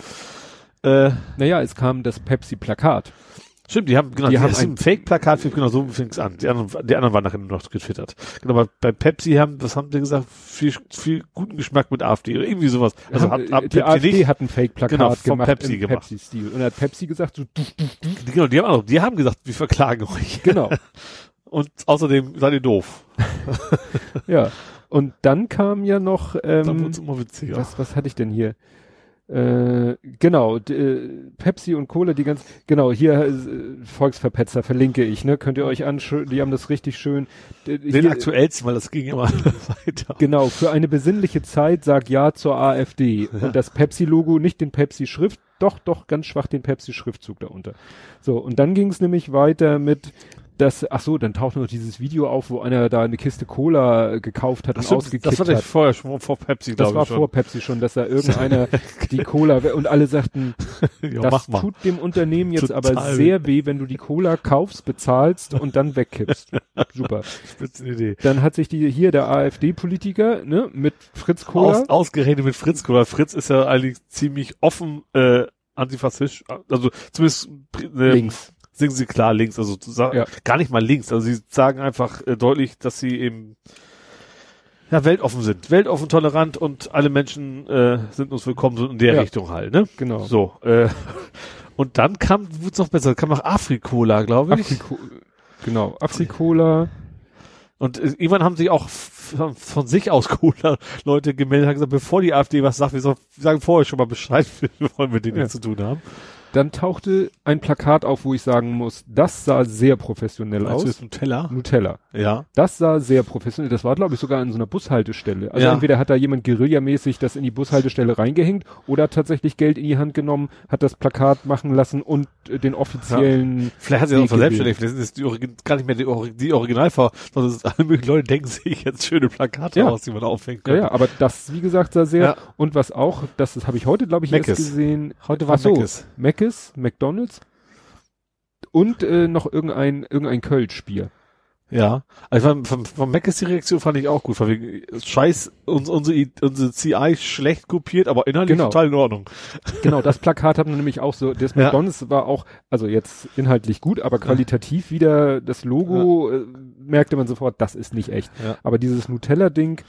C: Äh,
B: naja, es kam das Pepsi-Plakat.
C: stimmt, die haben genau,
B: Die
C: die
B: haben
C: ein Fake-Plakat, genau so fing es an. Die anderen, die anderen waren nachher nur noch getwittert. Genau, aber bei Pepsi haben, was haben die gesagt? Viel, viel guten Geschmack mit AfD oder irgendwie sowas. Also hat,
B: Haben,
C: hat
B: äh, die
C: Pepsi
B: AfD
C: nicht.
B: hat ein Fake-Plakat
C: Genau, von
B: gemacht
C: Pepsi gemacht.
B: Pepsi-Stil. Und dann hat Pepsi gesagt, so, du, du,
C: Genau, die haben auch, die haben gesagt, wir verklagen euch.
B: genau,
C: Und außerdem seid ihr doof.
B: ja. Und dann kam ja noch,
C: Dann
B: ähm,
C: wird's immer witziger.
B: was, was hatte ich denn hier? Äh, genau, äh, Pepsi und Cola, die ganz, genau, hier äh, Volksverpetzer verlinke ich, ne, könnt ihr euch anschauen, die haben das richtig schön.
C: Den
B: hier-
C: aktuellsten, weil das ging immer weiter.
B: Genau, für eine besinnliche Zeit sag Ja zur AfD. Und das Pepsi-Logo, nicht den Pepsi-Schrift, doch, doch, ganz schwach den Pepsi-Schriftzug darunter. So, und dann ging es nämlich weiter mit das, ach so, dann taucht noch dieses Video auf, wo einer da eine Kiste Cola äh, gekauft hat und
C: Das, stimmt,
B: ausgekippt
C: das war
B: hat.
C: vorher schon vor Pepsi,
B: Das
C: glaube
B: war
C: ich schon.
B: vor Pepsi schon, dass da irgendeiner die Cola und alle sagten,
C: ja,
B: das tut dem Unternehmen jetzt aber
C: Total.
B: sehr weh, wenn du die Cola kaufst, bezahlst und dann wegkippst. Super.
C: Spitzenidee.
B: Dann hat sich die hier der AfD-Politiker, ne, mit Fritz Cola.
C: Aus, ausgerechnet mit Fritz Cola. Fritz ist ja eigentlich ziemlich offen äh, antifaschistisch, also zumindest äh,
B: links.
C: Singen sie klar links, also
B: Ja.
C: gar nicht mal links, also sie sagen einfach äh, deutlich, dass sie eben ja, weltoffen sind, weltoffen, tolerant und alle Menschen äh, sind uns willkommen, so in der
B: Ja.
C: Richtung halt, ne?
B: Genau.
C: So, äh, und dann kam, wurde es noch besser, kam noch Afrikola, glaube ich.
B: Afriko genau, Afrikola.
C: Und äh, irgendwann haben sich auch von, sich aus Cola-Leute gemeldet, haben gesagt, bevor die AfD was sagt, wir sagen vorher schon mal Bescheid, wir wollen mit denen
B: Ja.
C: nichts zu tun haben.
B: Dann tauchte ein Plakat auf, wo ich sagen muss, das sah sehr professionell
C: Meinst du
B: aus.
C: das Nutella?
B: Nutella.
C: Ja.
B: Das sah sehr professionell. Das war, glaube ich, sogar an so einer Bushaltestelle. Also
C: Ja.
B: entweder hat da jemand guerillamäßig das in die Bushaltestelle reingehängt oder hat tatsächlich Geld in die Hand genommen, hat das Plakat machen lassen und äh, den offiziellen.
C: Vielleicht hat sie auch
B: Weg
C: verselbstständigt, vielleicht ist die gar nicht mehr die, Ori die Originalfarbe, sondern es ist alle möglichen Leute denken sich jetzt schöne Plakate
B: Ja.
C: aus, die man aufhängen
B: Ja,
C: kann.
B: ja, aber das, wie gesagt, sah sehr.
C: Ja.
B: Und was auch, das, das habe ich heute, glaube ich, erst
C: Mc's.
B: gesehen.
C: Heute war
B: Ach so.
C: Mc's,
B: McDonalds und äh, noch irgendein irgendein Kölsch-Bier.
C: Ja. Also von, von, von Mac ist die Reaktion fand ich auch gut, von wegen, scheiß, uns, unsere, unsere CI schlecht kopiert, aber inhaltlich
B: Genau.
C: total in Ordnung.
B: Genau, das Plakat hat man nämlich auch so. Das
C: Ja.
B: McDonalds war auch, also jetzt inhaltlich gut, aber qualitativ wieder das Logo äh, merkte man sofort, das ist nicht echt.
C: Ja.
B: Aber dieses Nutella-Ding,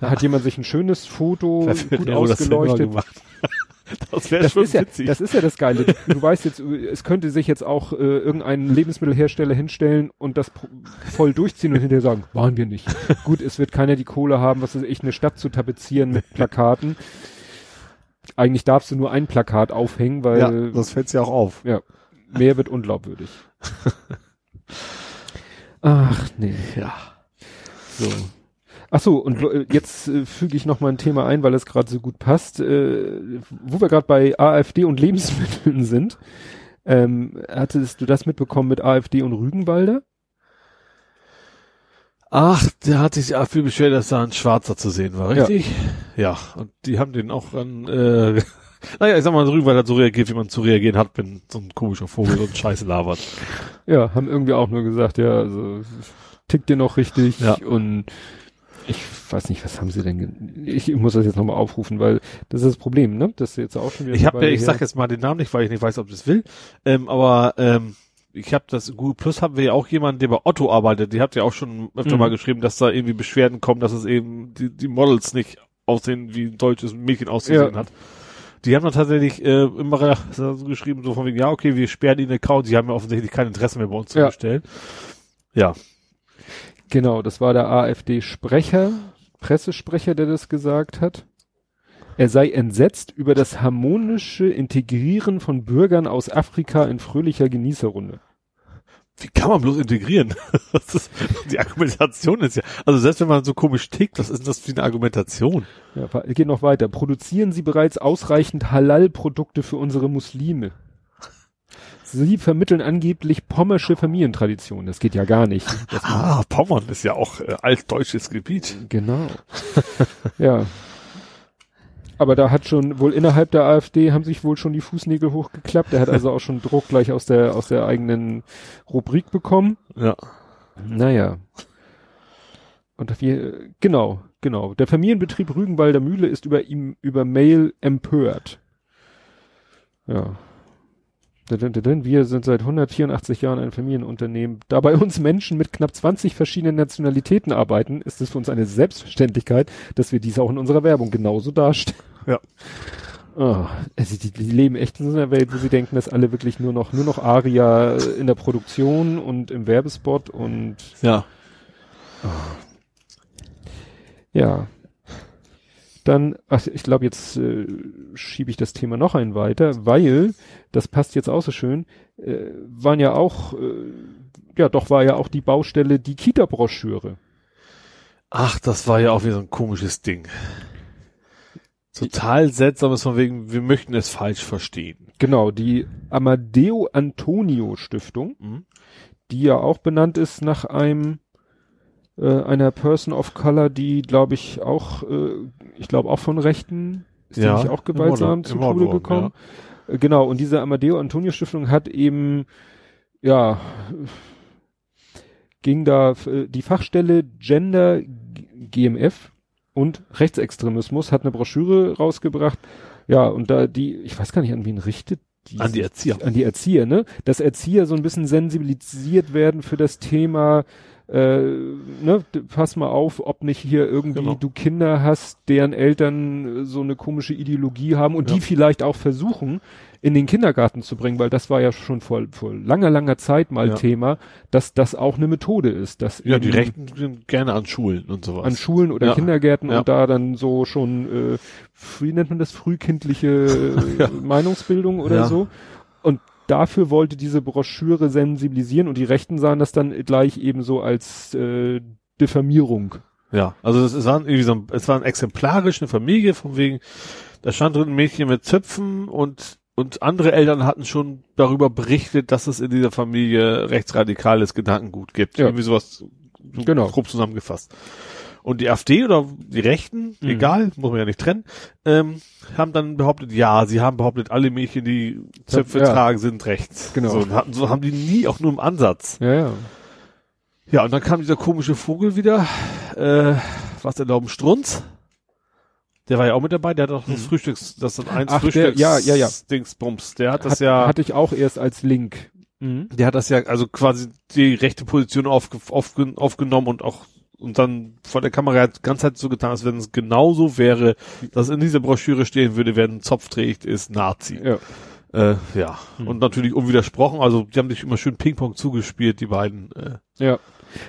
B: da hat jemand sich ein schönes Foto gut ausgeleuchtet.
C: Das wäre schon
B: ist, ja,
C: witzig.
B: das ist ja das Geile. Du weißt jetzt, es könnte sich jetzt auch äh, irgendein Lebensmittelhersteller hinstellen und das voll durchziehen und hinterher sagen, waren wir nicht. Gut, es wird keiner die Kohle haben, was weiß ich, eine Stadt zu tapezieren mit Plakaten. Eigentlich darfst du nur ein Plakat aufhängen, weil
C: ja, das fällt ja auch auf.
B: ja, mehr wird unglaubwürdig. Ach nee.
C: Ja.
B: So. Ach so, und äh, jetzt äh, füge ich noch mal ein Thema ein, weil es gerade so gut passt. Äh, wo wir gerade bei AfD und Lebensmitteln sind, ähm, hattest du das mitbekommen mit AfD und Rügenwalder?
C: Ach, der hat sich dafür beschwert, dass da ein Schwarzer zu sehen war, richtig? Ja, und die haben den auch an, äh, naja, ich sag mal, Rügenwald hat so reagiert, wie man zu reagieren hat, wenn so ein komischer Vogel so einen Scheiße labert.
B: Ja, haben irgendwie auch nur gesagt, ja, also tickt dir noch richtig
C: Ja.
B: und Ich weiß nicht, was haben sie denn? Ich, muss das jetzt nochmal aufrufen, weil das ist das Problem, ne? Das ist jetzt auch schon wieder.
C: Ich habe ja, ich sag jetzt mal den Namen nicht, weil ich nicht weiß, ob das will. Ähm, aber ähm, ich habe das Google Plus haben wir ja auch jemanden, der bei Otto arbeitet. Die habt ja auch schon öfter
B: Mhm.
C: mal geschrieben, dass da irgendwie Beschwerden kommen, dass es eben die, die Models nicht aussehen, wie ein deutsches Mädchen auszusehen
B: Ja.
C: hat. Die haben dann tatsächlich äh, immer so geschrieben, so von wegen, ja, okay, wir sperren ihnen den Account. Sie haben ja offensichtlich kein Interesse mehr bei uns zu
B: Ja.
C: bestellen. Ja.
B: Genau, das war der AfD-Sprecher, Pressesprecher, der das gesagt hat. Er sei entsetzt über das harmonische Integrieren von Bürgern aus Afrika in fröhlicher Genießerrunde.
C: Wie kann man bloß integrieren? Ist, die Argumentation ist ja, also selbst wenn man so komisch tickt, was ist denn das für eine Argumentation?
B: Ja, geht noch weiter. Produzieren Sie bereits ausreichend Halal-Produkte für unsere Muslime? Sie vermitteln angeblich pommersche Familientraditionen. Das geht ja gar nicht.
C: Ah, Pommern ist ja auch äh, altdeutsches Gebiet.
B: Genau. ja. Aber da hat schon, wohl innerhalb der AfD haben sich wohl schon die Fußnägel hochgeklappt. Er hat also auch schon Druck gleich aus der, aus der eigenen Rubrik bekommen.
C: Ja.
B: Naja. Und wir, genau, genau. Der Familienbetrieb Rügenwalder Mühle ist über ihm, über Mail empört. Ja. Wir sind seit 184 Jahren ein Familienunternehmen. Da bei uns Menschen mit knapp 20 verschiedenen Nationalitäten arbeiten, ist es für uns eine Selbstverständlichkeit, dass wir dies auch in unserer Werbung genauso darstellen.
C: Ja.
B: Oh, also die, die leben echt in so einer Welt, wo sie denken, dass alle wirklich nur noch, nur noch Aria in der Produktion und im Werbespot und
C: Ja.
B: ja. Dann, ach, ich glaube, jetzt äh, schiebe ich das Thema noch ein weiter, weil, das passt jetzt auch so schön, äh, waren ja auch, äh, ja, doch war ja auch die Baustelle die Kita-Broschüre.
C: Ach, das war ja auch wieder so ein komisches Ding. Total seltsames von wegen, wir möchten es falsch verstehen.
B: Genau, die Amadeo Antonio Stiftung,
C: Mhm.
B: die ja auch benannt ist nach einem äh, einer Person of Color, die glaube ich auch, äh, ich glaube auch von Rechten, ist
C: Ja,
B: nicht auch gewaltsam
C: Ermordung-
B: zu Tode gekommen. Äh, Genau, und diese Amadeo Antonio Stiftung hat eben, ja, ging da äh, die Fachstelle Gender GMF und Rechtsextremismus hat eine Broschüre rausgebracht. Ja, und da die, ich weiß gar nicht, an wen richtet die
C: An die Erzieher.
B: an die Erzieher, ne? Dass Erzieher so ein bisschen sensibilisiert werden für das Thema, äh, ne, pass mal auf, ob nicht hier irgendwie
C: Genau.
B: du Kinder hast, deren Eltern äh, so eine komische Ideologie haben und
C: Ja.
B: die vielleicht auch versuchen, in den Kindergarten zu bringen, weil das war ja schon vor, vor langer, langer Zeit mal
C: Ja.
B: Thema, dass das auch eine Methode ist, dass
C: Ja, die Rechten sind gerne an Schulen und sowas.
B: an Schulen oder
C: Ja.
B: Kindergärten
C: Ja.
B: und da dann so schon, äh, wie nennt man das, frühkindliche. Meinungsbildung oder so. Dafür wollte diese Broschüre sensibilisieren und die Rechten sahen das dann gleich eben so als äh, Diffamierung.
C: Ja, also es, es war irgendwie so ein, es war ein exemplarisch eine Familie von wegen, da stand drin ein Mädchen mit Zöpfen und und andere Eltern hatten schon darüber berichtet, dass es in dieser Familie rechtsradikales Gedankengut gibt.
B: Ja.
C: Irgendwie sowas so
B: Genau.
C: grob zusammengefasst. Und die AfD oder die Rechten,
B: Mhm.
C: egal, muss man ja nicht trennen, ähm, haben dann behauptet, ja, sie haben behauptet, alle Mädchen, die Zöpfe
B: Ja.
C: tragen, sind rechts.
B: Genau.
C: So, so haben die nie auch nur im Ansatz.
B: Ja, ja.
C: Ja, und dann kam dieser komische Vogel wieder, äh, was erlauben, Strunz. Der war ja auch mit dabei, der hat auch das Frühstücks, das dann eins
B: Mhm. Ach, der-
C: Frühstücks,
B: ja, ja, ja.
C: Dingsbums. Der hat das
B: Hat,
C: ja,
B: Hatte ich auch erst als Link. Mhm.
C: der hat das ja, also quasi die rechte Position aufge, aufge, aufgenommen und auch, und dann vor der Kamera hat die ganze Zeit so getan, als wenn es genauso wäre, dass in dieser Broschüre stehen würde, wer einen Zopf trägt, ist Nazi.
B: Ja.
C: Äh, ja.
B: Hm.
C: Und natürlich unwidersprochen, also die haben sich immer schön Ping-Pong zugespielt, die beiden, äh,
B: Ja.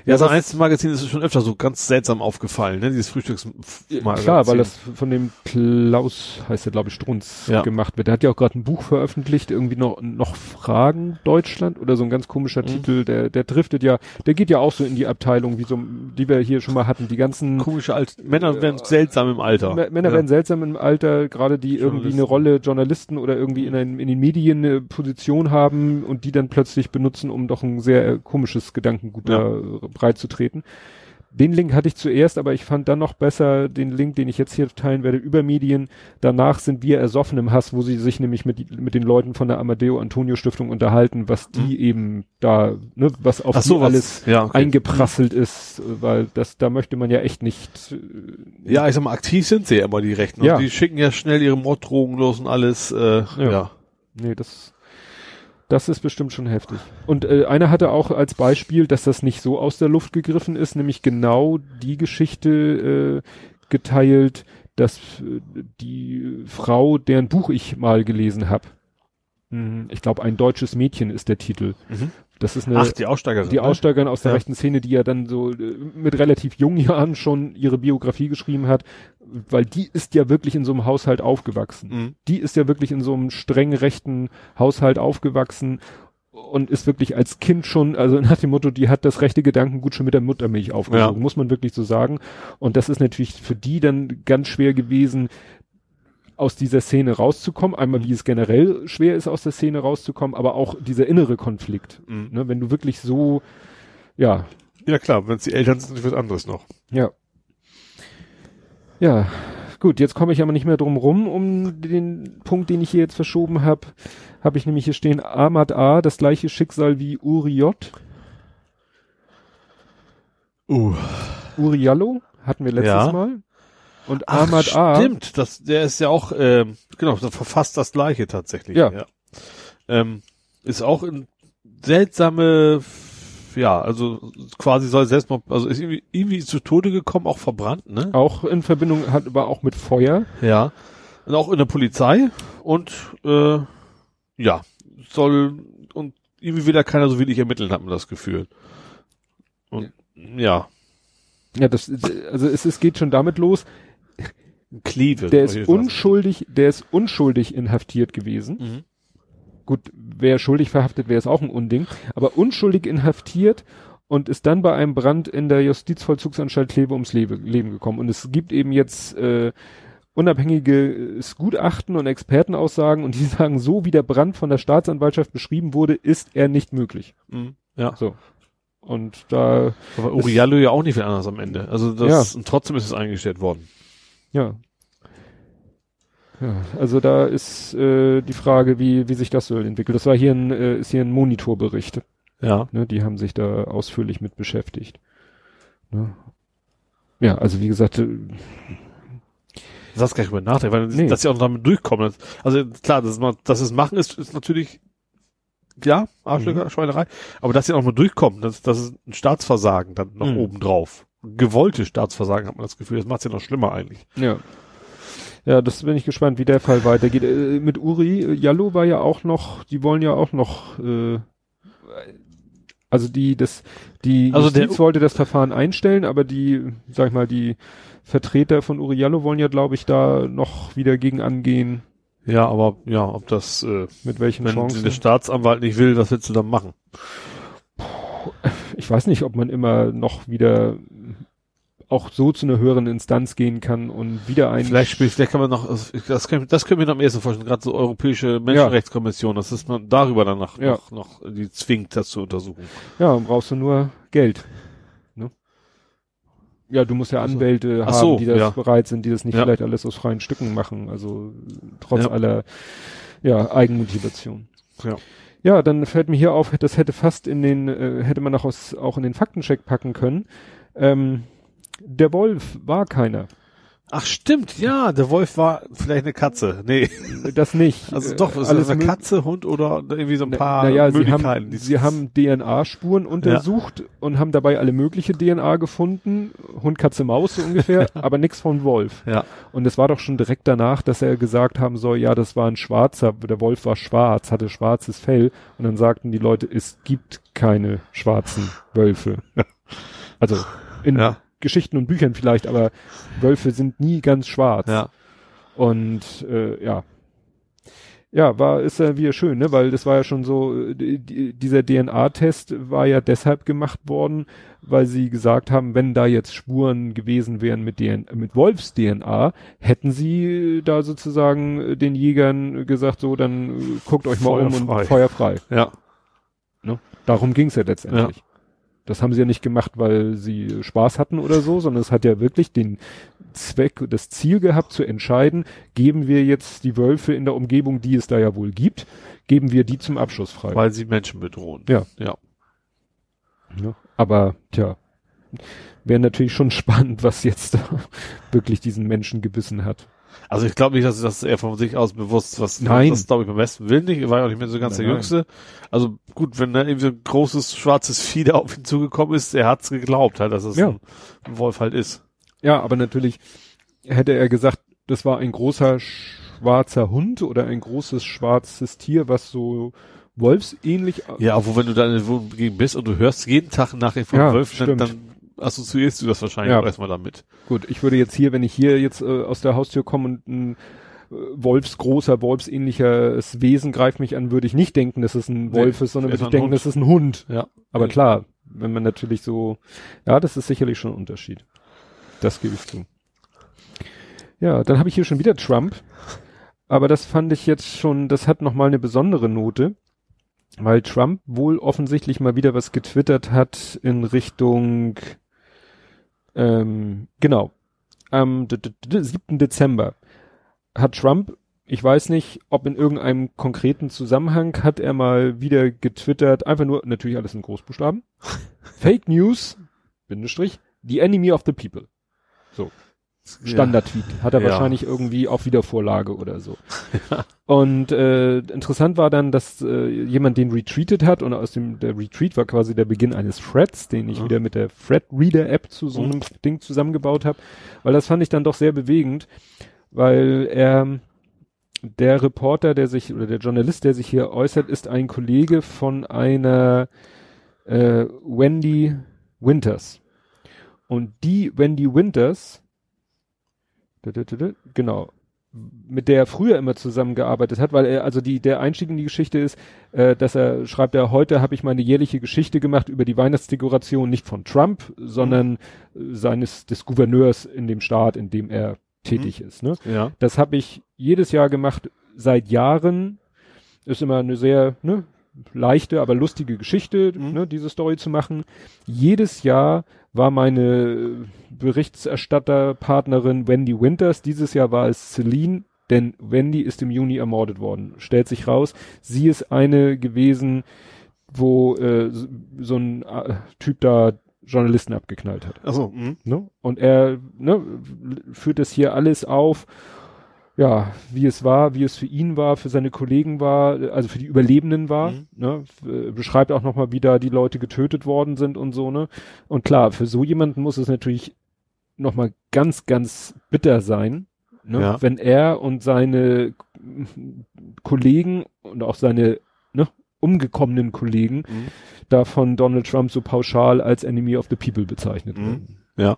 C: Ja, so ein Einzelmagazin ist schon öfter so ganz seltsam aufgefallen, ne? Dieses Frühstücksmagazin.
B: Klar, weil das von dem Klaus, heißt er glaube ich, Strunz
C: Ja.
B: gemacht wird. Der hat ja auch gerade ein Buch veröffentlicht, irgendwie noch, noch Fragen Deutschland oder so ein ganz komischer
C: Mhm.
B: Titel, der, der driftet ja, der geht ja auch so in die Abteilung, wie so, die wir hier schon mal hatten, die ganzen
C: komische Alt Männer werden seltsam im Alter.
B: M Männer
C: ja.
B: werden seltsam im Alter, gerade die irgendwie eine. Rolle Journalisten oder irgendwie in, ein, in den Medien eine Position haben und die dann plötzlich benutzen, um doch ein sehr äh, komisches Gedankengut
C: Ja.
B: da äh, breit zu treten. Den Link hatte ich zuerst, aber ich fand dann noch besser den Link, den ich jetzt hier teilen werde, über Medien. Danach sind wir ersoffen im Hass, wo sie sich nämlich mit, mit den Leuten von der Amadeo Antonio Stiftung unterhalten, was die mhm. eben da, ne, was auf
C: so, was,
B: alles
C: ja, okay.
B: eingeprasselt ist, weil das, da möchte man ja echt nicht.
C: Äh, ja, ich sag mal, aktiv sind sie ja immer die Rechten.
B: Ja.
C: die schicken ja schnell ihre Morddrohungen los und alles, äh, ja. ja.
B: Nee, das, das ist bestimmt schon heftig. Und äh, einer hatte auch als Beispiel, dass das nicht so aus der Luft gegriffen ist, nämlich genau die Geschichte äh, geteilt, dass äh, die Frau, deren Buch ich mal gelesen habe, mhm. ich glaube, ein deutsches Mädchen ist der Titel. Mhm. Das ist eine,
C: Ach, die Aussteigerin.
B: Die ne? Aussteigerin aus der ja. rechten Szene, die ja dann so äh, mit relativ jungen Jahren schon ihre Biografie geschrieben hat, weil die ist ja wirklich in so einem Haushalt aufgewachsen. Mhm. Die ist ja wirklich in so einem streng rechten Haushalt aufgewachsen und ist wirklich als Kind schon, also nach dem Motto, die hat das rechte Gedankengut schon mit der Muttermilch aufgesogen, ja. muss man wirklich so sagen. Und das ist natürlich für die dann ganz schwer gewesen, aus dieser Szene rauszukommen. Einmal, wie es generell schwer ist, aus der Szene rauszukommen, aber auch dieser innere Konflikt. Mhm. Ne, wenn du wirklich so, ja.
C: Ja klar, wenn es die Eltern sind, ist was anderes noch.
B: Ja. Ja, gut, jetzt komme ich aber nicht mehr drum rum, um den Punkt, den ich hier jetzt verschoben habe. Habe ich nämlich hier stehen, Ahmad A., das gleiche Schicksal wie Uriot.
C: Uh.
B: Uriallo hatten wir letztes
C: ja.
B: Mal. Und
C: Ach,
B: Ahmad A.
C: Stimmt, das, der ist ja auch, ähm, genau, verfasst das gleiche tatsächlich.
B: Ja.
C: ja. Ähm, ist auch ein seltsame, ja, also quasi soll selbst mal, also ist irgendwie, irgendwie zu Tode gekommen, auch verbrannt, ne?
B: Auch in Verbindung hat aber auch mit Feuer.
C: Ja. Und auch in der Polizei und äh, ja, soll und irgendwie will da keiner so wenig ermitteln, hat man das Gefühl. Und ja.
B: Ja, das also es, es geht schon damit los,
C: Kleve.
B: Der ist unschuldig, der ist unschuldig inhaftiert gewesen. Mhm. Gut, wer schuldig verhaftet, wäre es auch ein Unding. Aber unschuldig inhaftiert und ist dann bei einem Brand in der Justizvollzugsanstalt Kleve ums Leben, Leben gekommen. Und es gibt eben jetzt äh, unabhängige Gutachten und Expertenaussagen und die sagen, so wie der Brand von der Staatsanwaltschaft beschrieben wurde, ist er nicht möglich.
C: Mhm. Ja.
B: So. Und da.
C: Aber Uriallo ja auch nicht viel anders am Ende. Also das, ja. und trotzdem ist es eingestellt worden.
B: Ja. Ja, also da ist äh, die Frage, wie, wie sich das so entwickelt. Das war hier ein, äh, ist hier ein Monitorbericht.
C: Ja.
B: Ne, die haben sich da ausführlich mit beschäftigt. Ne? Ja, also wie gesagt, äh,
C: Du sagst gar nicht über nachdenken, weil nee. dass sie auch noch damit durchkommen. Also klar, dass, man, dass es machen ist, ist natürlich ja, Arschlöcher, mhm. Schweinerei. Aber dass sie auch mal durchkommen, das, das ist ein Staatsversagen dann noch mhm. oben drauf. Gewollte Staatsversagen hat man das Gefühl, das macht es ja noch schlimmer eigentlich.
B: Ja. Ja, das bin ich gespannt, wie der Fall weitergeht. Äh, mit Uri, Jallo war ja auch noch, die wollen ja auch noch, äh, also die, das, die
C: also Justiz
B: wollte das Verfahren einstellen, aber die, sag ich mal, die Vertreter von Uri Jallo wollen ja, glaube ich, da noch wieder gegen angehen.
C: Ja, aber ja, ob das äh,
B: mit welchen
C: wenn
B: Chancen?
C: der Staatsanwalt nicht will, was willst du dann machen?
B: Ich weiß nicht, ob man immer noch wieder auch so zu einer höheren Instanz gehen kann und wieder ein.
C: Vielleicht vielleicht kann man noch, das können, das können wir noch am ersten vorstellen, gerade so Europäische Menschenrechtskommission, ja. das ist man darüber dann noch, ja. noch, noch, die zwingt, das zu untersuchen.
B: Ja, brauchst du nur Geld. Ne? Ja, du musst ja Anwälte
C: Ach
B: haben,
C: so,
B: die das
C: ja.
B: bereit sind, die das nicht vielleicht alles aus freien Stücken machen, also trotz aller, ja, Eigenmotivation.
C: Ja.
B: Ja, dann fällt mir hier auf, das hätte fast in den, äh, hätte man auch, aus, auch in den Faktencheck packen können. Ähm, der Wolf war keiner.
C: Ach stimmt, ja, der Wolf war vielleicht eine Katze. Nee.
B: Das nicht.
C: Also doch, ist alles eine Katze, Hund oder irgendwie so ein paar
B: naja, sie haben, sie haben DNA-Spuren untersucht ja. und haben dabei alle mögliche DNA gefunden. Hund, Katze, Maus so ungefähr, aber nichts von Wolf.
C: Ja.
B: Und es war doch schon direkt danach, dass er gesagt haben soll, ja, das war ein schwarzer, der Wolf war schwarz, hatte schwarzes Fell. Und dann sagten die Leute, es gibt keine schwarzen Wölfe. Also in
C: ja.
B: Geschichten und Büchern vielleicht, aber Wölfe sind nie ganz schwarz.
C: Ja.
B: Und äh, ja. Ja, war ist ja wieder schön, ne? Weil das war ja schon so, die, dieser DNA-Test war ja deshalb gemacht worden, weil sie gesagt haben, wenn da jetzt Spuren gewesen wären mit DNA, mit Wolfs-DNA, hätten sie da sozusagen den Jägern gesagt, so, dann guckt euch mal
C: Feuer
B: um
C: frei.
B: und Feuer frei.
C: Ja.
B: Ne? Darum ging's ja letztendlich. Das haben sie ja nicht gemacht, weil sie Spaß hatten oder so, sondern es hat ja wirklich den Zweck, das Ziel gehabt zu entscheiden, geben wir jetzt die Wölfe in der Umgebung, die es da ja wohl gibt, geben wir die zum Abschuss frei.
C: Weil sie Menschen bedrohen.
B: Ja.
C: Ja.
B: Ja, aber tja, wäre natürlich schon spannend, was jetzt da wirklich diesen Menschen gebissen hat.
C: Also ich glaube nicht, dass, dass er von sich aus bewusst was
B: Nein.
C: das glaube ich beim besten Willen nicht. Er war ja auch nicht mehr so ganz
B: Nein,
C: der Jüngste. Also gut, wenn da irgendwie so ein großes schwarzes Vieh da auf ihn zugekommen ist, er hat's geglaubt halt, dass es
B: Ja.
C: ein, ein Wolf halt ist.
B: Ja, aber natürlich hätte er gesagt, das war ein großer schwarzer Hund oder ein großes schwarzes Tier, was so wolfsähnlich.
C: Ja, obwohl wenn du da in der Wohnung bist und du hörst jeden Tag nachher von
B: Ja,
C: Wölfen, dann, dann assoziierst du das wahrscheinlich
B: Ja.
C: auch erstmal damit.
B: Gut, ich würde jetzt hier, wenn ich hier jetzt äh, aus der Haustür komme und ein äh, wolfsgroßer, wolfsähnliches Wesen greift mich an, würde ich nicht denken, dass es ein
C: Nee,
B: Wolf ist, sondern würde ich denken,
C: Hund.
B: das ist ein Hund.
C: Ja.
B: Aber klar, wenn man natürlich so, ja, das ist sicherlich schon ein Unterschied. Das gebe ich zu. Ja, dann habe ich hier schon wieder Trump. Aber das fand ich jetzt schon, das hat nochmal eine besondere Note, weil Trump wohl offensichtlich mal wieder was getwittert hat in Richtung, ähm, genau, am d- d- d- 7. Dezember hat Trump, ich weiß nicht, ob in irgendeinem konkreten Zusammenhang, hat er mal wieder getwittert, einfach nur, natürlich alles in Großbuchstaben, Fake News, Bindestrich, the enemy of the people. Standard-Tweet. Hat er
C: Ja.
B: wahrscheinlich irgendwie auf Wiedervorlage oder so. Und äh, interessant war dann, dass äh, jemand den retweetet hat und aus dem der Retweet war quasi der Beginn eines Threads, den ich
C: Ja.
B: wieder mit der Thread Reader App zu so
C: Mhm.
B: einem Ding zusammengebaut habe, weil das fand ich dann doch sehr bewegend, weil er der Reporter, der sich oder der Journalist, der sich hier äußert, ist ein Kollege von einer äh, Wendy Winters. Und die Wendy Winters, genau, mit der er früher immer zusammengearbeitet hat, weil er, also die, der Einstieg in die Geschichte ist, äh, dass er schreibt, er heute habe ich meine jährliche Geschichte gemacht über die Weihnachtsdekoration, nicht von Trump, sondern äh, seines, des Gouverneurs in dem Staat, in dem er tätig ist. Ne?
C: Ja.
B: Das habe ich jedes Jahr gemacht, seit Jahren. Ist immer eine sehr ne, leichte, aber lustige Geschichte,
C: Mhm.
B: ne, diese Story zu machen. Jedes Jahr war meine Berichterstatterpartnerin Wendy Winters. Dieses Jahr war es Celine, denn Wendy ist im Juni ermordet worden. Stellt sich raus, sie ist eine gewesen, wo äh, so- so ein äh, Typ da Journalisten abgeknallt hat.
C: Achso, mhm.
B: Ne? Und er ne, führt das hier alles auf, ja, wie es war, wie es für ihn war, für seine Kollegen war, also für die Überlebenden war,
C: Mhm.
B: ne? Äh, beschreibt auch nochmal, wie da die Leute getötet worden sind und so, ne? Und klar, für so jemanden muss es natürlich nochmal ganz, ganz bitter sein, ne?
C: Ja.
B: wenn er und seine Kollegen und auch seine ne, umgekommenen Kollegen
C: Mhm.
B: da von Donald Trump so pauschal als Enemy of the People bezeichnet
C: Mhm.
B: werden.
C: Ja.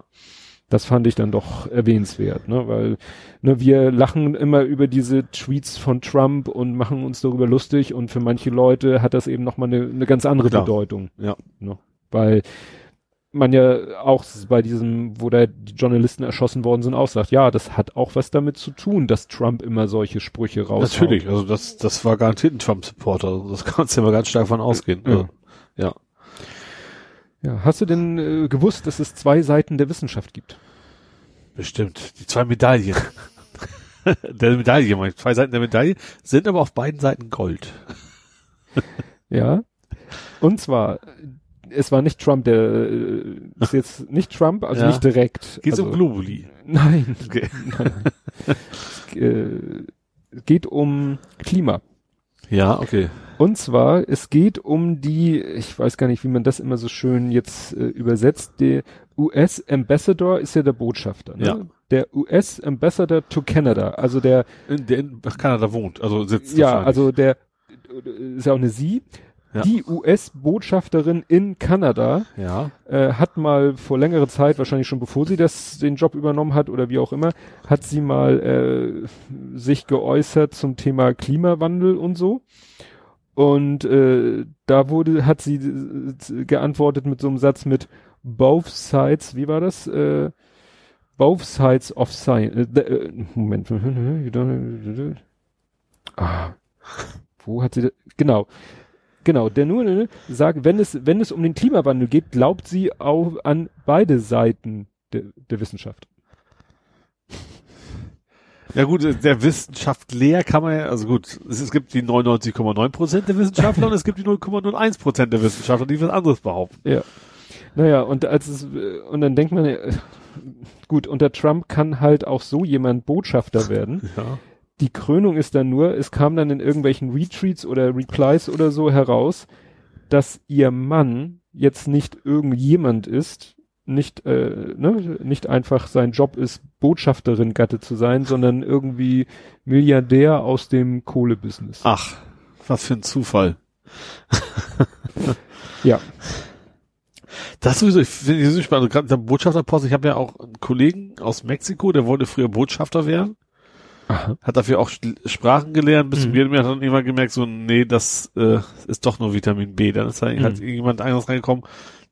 B: Das fand ich dann doch erwähnenswert, ne, weil ne, wir lachen immer über diese Tweets von Trump und machen uns darüber lustig und für manche Leute hat das eben nochmal eine, eine ganz andere
C: Klar.
B: Bedeutung.
C: Ja.
B: Ne, weil man ja auch bei diesem, wo da die Journalisten erschossen worden sind, auch sagt, ja, das hat auch was damit zu tun, dass Trump immer solche Sprüche raushaut.
C: Natürlich, also das, das war garantiert ein Trump-Supporter. Das kannst du ja mal ganz stark von ausgehen.
B: Ja.
C: Also, ja.
B: Ja, hast du denn äh, gewusst, dass es zwei Seiten der Wissenschaft gibt?
C: Bestimmt. Die zwei Medaillen. der Medaille, meine ich. Zwei Seiten der Medaille sind aber auf beiden Seiten Gold.
B: Ja. Und zwar, es war nicht Trump, der äh, ist jetzt nicht Trump, also
C: Ja.
B: nicht direkt.
C: Geht's
B: also,
C: um Globuli?
B: Nein.
C: Okay.
B: Es, äh, es geht um Klima.
C: Ja, okay.
B: Und zwar, es geht um die, ich weiß gar nicht, wie man das immer so schön jetzt äh, übersetzt, der US Ambassador ist ja der Botschafter. Ne?
C: Ja.
B: Der US Ambassador to Canada, also der
C: In, der in Kanada wohnt, also sitzt
B: Ja, also der ist ja auch eine sie.
C: Ja.
B: Die US-Botschafterin in Kanada
C: Ja.
B: äh, hat mal vor längerer Zeit, wahrscheinlich schon bevor sie das den Job übernommen hat oder wie auch immer, hat sie mal äh, sich geäußert zum Thema Klimawandel und so. Und äh, da wurde, hat sie äh, geantwortet mit so einem Satz mit both sides, wie war das? Äh, both sides of science. Äh, äh, Moment. Ah, wo hat sie das? Genau. Genau, der nur ne, sagt, wenn es, wenn es um den Klimawandel geht, glaubt sie auch an beide Seiten der, der Wissenschaft.
C: Ja gut, der Wissenschaftler kann man ja, also gut, es, es gibt die 99,9 Prozent der Wissenschaftler und es gibt die 0,01 Prozent der Wissenschaftler, die was anderes behaupten.
B: Ja. Naja, und als es, und dann denkt man, äh, gut, unter Trump kann halt auch so jemand Botschafter werden.
C: Ja.
B: Die Krönung ist dann nur, es kam dann in irgendwelchen Retweets oder Replies oder so heraus, dass ihr Mann jetzt nicht irgendjemand ist, nicht, äh, ne, nicht einfach sein Job ist, Botschafterin Gatte zu sein, sondern irgendwie Milliardär aus dem Kohlebusiness.
C: Ach, was für ein Zufall.
B: Ja.
C: Das sowieso, ich finde ich so spannend. Gerade der Botschafterpost, ich habe ja auch einen Kollegen aus Mexiko, der wollte früher Botschafter werden.
B: Aha.
C: Hat dafür auch Sprachen gelernt, bis
B: Mhm.
C: jedem Jahr dann irgendwann gemerkt, so, nee, das äh, ist doch nur Vitamin B. Dann ist da
B: Mhm.
C: halt irgendjemand anderes reingekommen,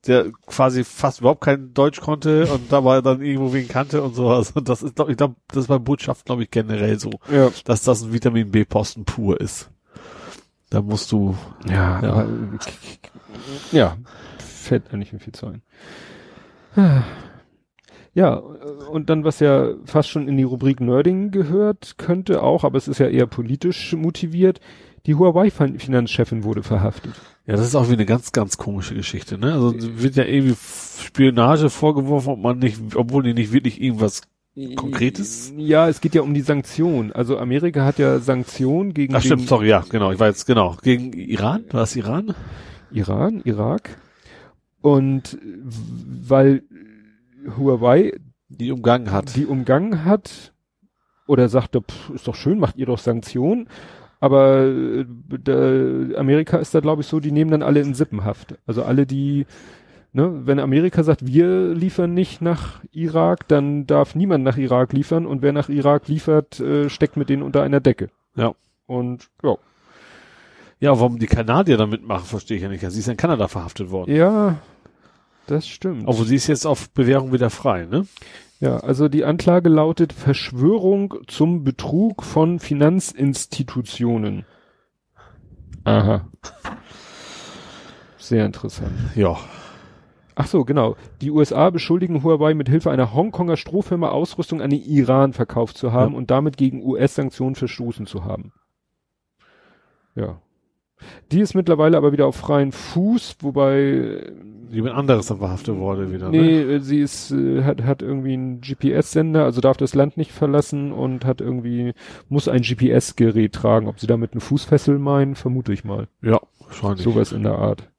C: der quasi fast überhaupt kein Deutsch konnte und dabei dann irgendwo wen kannte und sowas. Und das ist, glaub, ich glaube, das ist bei Botschaft, glaube ich, generell so,
B: Ja.
C: dass das ein Vitamin B-Posten pur ist. Da musst du,
B: Ja,
C: Ja.
B: aber, ja, fällt eigentlich nicht viel zu ein. Ja, und dann, was ja fast schon in die Rubrik Nerding gehört, könnte auch, aber es ist ja eher politisch motiviert, die Huawei-Finanzchefin wurde verhaftet.
C: ja, das ist auch wie eine ganz, ganz komische Geschichte, ne? Also wird ja irgendwie Spionage vorgeworfen, ob man nicht, obwohl die nicht wirklich irgendwas Konkretes?
B: Ja, es geht ja um die Sanktionen. Also Amerika hat ja Sanktionen gegen
C: Ach stimmt, sorry, ja, genau, ich jetzt, genau, gegen Iran, war das Iran?
B: Iran, Irak. Und weil Huawei
C: Die umgangen hat.
B: die umgangen hat oder sagte, pff, ist doch schön, macht ihr doch Sanktionen. Aber äh, Amerika ist da, glaube ich, so, die nehmen dann alle in Sippenhaft. Also alle, die, ne, wenn Amerika sagt, wir liefern nicht nach Irak, dann darf niemand nach Irak liefern und wer nach Irak liefert, äh, steckt mit denen unter einer Decke.
C: Ja.
B: Und ja.
C: Ja, warum die Kanadier da mitmachen, verstehe ich ja nicht. Sie ist in Kanada verhaftet worden.
B: Ja, das stimmt.
C: Obwohl sie ist jetzt auf Bewährung wieder frei, ne?
B: Ja, also die Anklage lautet Verschwörung zum Betrug von Finanzinstitutionen. Aha. Sehr interessant.
C: Ja.
B: Ach so, genau. Die USA beschuldigen Huawei mit Hilfe einer Hongkonger Strohfirma Ausrüstung an den Iran verkauft zu haben
C: Ja.
B: und damit gegen US-Sanktionen verstoßen zu haben. Ja. Die ist mittlerweile aber wieder auf freien Fuß, wobei
C: Jemand anderes dann verhaftet wurde wieder, ne?
B: Nee, äh, sie ist, äh, hat, hat irgendwie einen GPS-Sender, also darf das Land nicht verlassen und hat irgendwie, muss ein GPS-Gerät tragen. Ob sie damit eine Fußfessel meinen, vermute ich mal.
C: Ja, wahrscheinlich.
B: Sowas in der Art.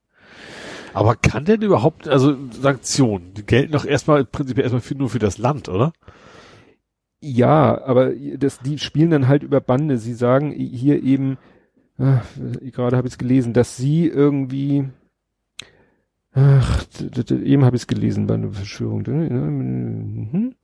C: Aber kann denn überhaupt, also Sanktionen, die gelten doch erstmal prinzipiell erstmal für, nur für das Land, oder?
B: Ja, aber das, die spielen dann halt über Bande. Sie sagen hier eben, ach, gerade habe ich es gelesen, dass sie irgendwie, ach, eben habe ich es gelesen bei einer Verschwörung. Mhm.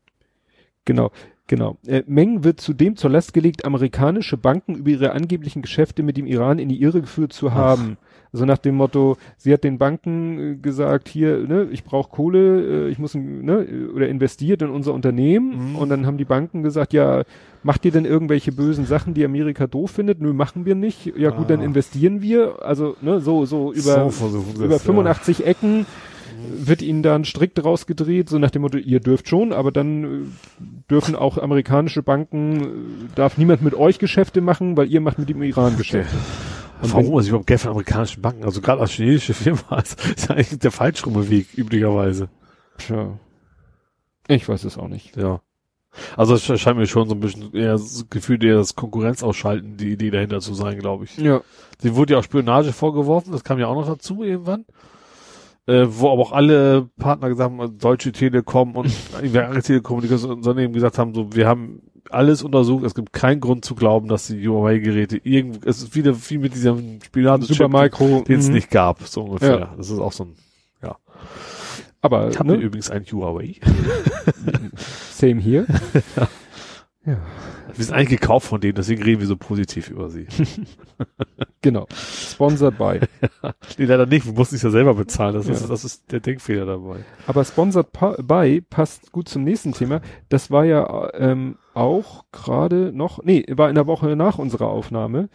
B: Genau, genau. Äh, Meng wird zudem zur Last gelegt, amerikanische Banken über ihre angeblichen Geschäfte mit dem Iran in die Irre geführt zu haben. Also nach dem Motto, sie hat den Banken äh, gesagt, hier, ne, ich brauche Kohle, äh, ich muss, ne, oder investiert in unser Unternehmen.
C: Mhm.
B: Und dann haben die Banken gesagt, ja, macht ihr denn irgendwelche bösen Sachen, die Amerika doof findet? Nö, machen wir nicht. Ja gut, dann
C: Ah.
B: investieren wir. Also, ne, so, so über,
C: so
B: über
C: es,
B: 85 Ecken wird ihnen da ein Strick draus gedreht, so nach dem Motto, ihr dürft schon, aber dann äh, dürfen auch amerikanische Banken, darf niemand mit euch Geschäfte machen, weil ihr macht mit dem Iran
C: Ja.
B: Geschäfte. Und
C: Warum ich überhaupt Geld von amerikanischen Banken? Also gerade als chinesische Firma ist, ist eigentlich der falschrumme Weg, üblicherweise.
B: Tja. Ich weiß es auch nicht.
C: Ja. Also es scheint mir schon so ein bisschen eher das Gefühl, eher das Konkurrenzausschalten, die Idee dahinter zu sein, glaube ich.
B: Ja.
C: Sie wurde ja auch Spionage vorgeworfen, das kam ja auch noch dazu irgendwann. Äh, wo aber auch alle Partner gesagt haben, also Deutsche Telekom und andere Telekommunikationsunternehmen gesagt haben, so, wir haben alles untersucht, es gibt keinen Grund zu glauben, dass die Huawei-Geräte irgendwo, es ist wieder wie mit diesem Spionage,
B: Supermicro.
C: den es
B: mhm.
C: nicht gab, so ungefähr.
B: Ja.
C: Das ist auch so ein,
B: Aber,
C: ich habe mir
B: ne?
C: übrigens ein Huawei.
B: same hier. ja.
C: Wir sind eigentlich gekauft von denen, deswegen reden wir so positiv über sie.
B: Genau. Sponsored by.
C: nee, leider nicht, wir mussten es ja selber bezahlen, das,
B: Ja.
C: ist, das ist der Denkfehler dabei.
B: Aber Sponsored by passt gut zum nächsten Thema. Das war ja ähm, auch gerade noch, nee, war in der Woche nach unserer Aufnahme,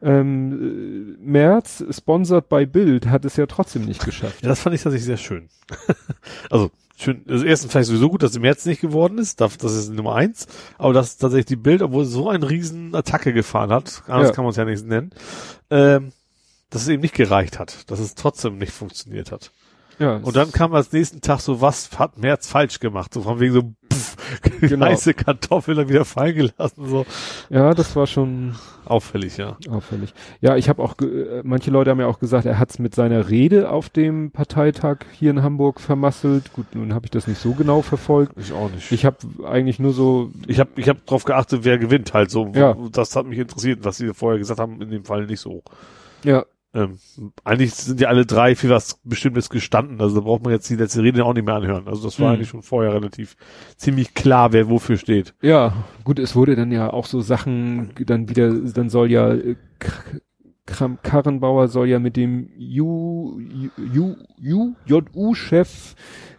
B: ähm, äh, März, sponsored by Bild, hat es ja trotzdem nicht geschafft.
C: Ja, das fand ich tatsächlich sehr schön. also schön, also erstens vielleicht sowieso gut, dass im März nicht geworden ist, das, das ist Nummer eins, aber dass tatsächlich die Bild, obwohl es so eine riesen Attacke gefahren hat, anders
B: Ja.
C: kann man es ja nicht nennen, ähm, dass es eben nicht gereicht hat, dass es trotzdem nicht funktioniert hat.
B: Ja,
C: Und dann kam als nächsten Tag so, was hat März falsch gemacht? So von wegen so, pff,
B: Genau.
C: heiße Kartoffeln wieder fallen gelassen, so.
B: ja, das war schon
C: Auffällig, ja.
B: auffällig. Ja, ich habe auch, äh, manche Leute haben ja auch gesagt, er hat es mit seiner Rede auf dem Parteitag hier in Hamburg vermasselt. Gut, nun habe ich das nicht so genau verfolgt.
C: Ich auch nicht.
B: Ich habe eigentlich nur so,
C: Ich habe ich hab drauf geachtet, wer gewinnt halt so.
B: Ja.
C: Das hat mich interessiert, was sie vorher gesagt haben, in dem Fall nicht so.
B: ja,
C: Ähm, eigentlich sind ja alle drei für was Bestimmtes gestanden, also da braucht man jetzt die letzte Rede auch nicht mehr anhören. Also das war
B: Mhm.
C: eigentlich schon vorher relativ ziemlich klar, wer wofür steht.
B: ja, gut, es wurde dann ja auch so Sachen, dann wieder, dann soll ja äh, Kram Karrenbauer soll ja mit dem U, U, U, JU-Chef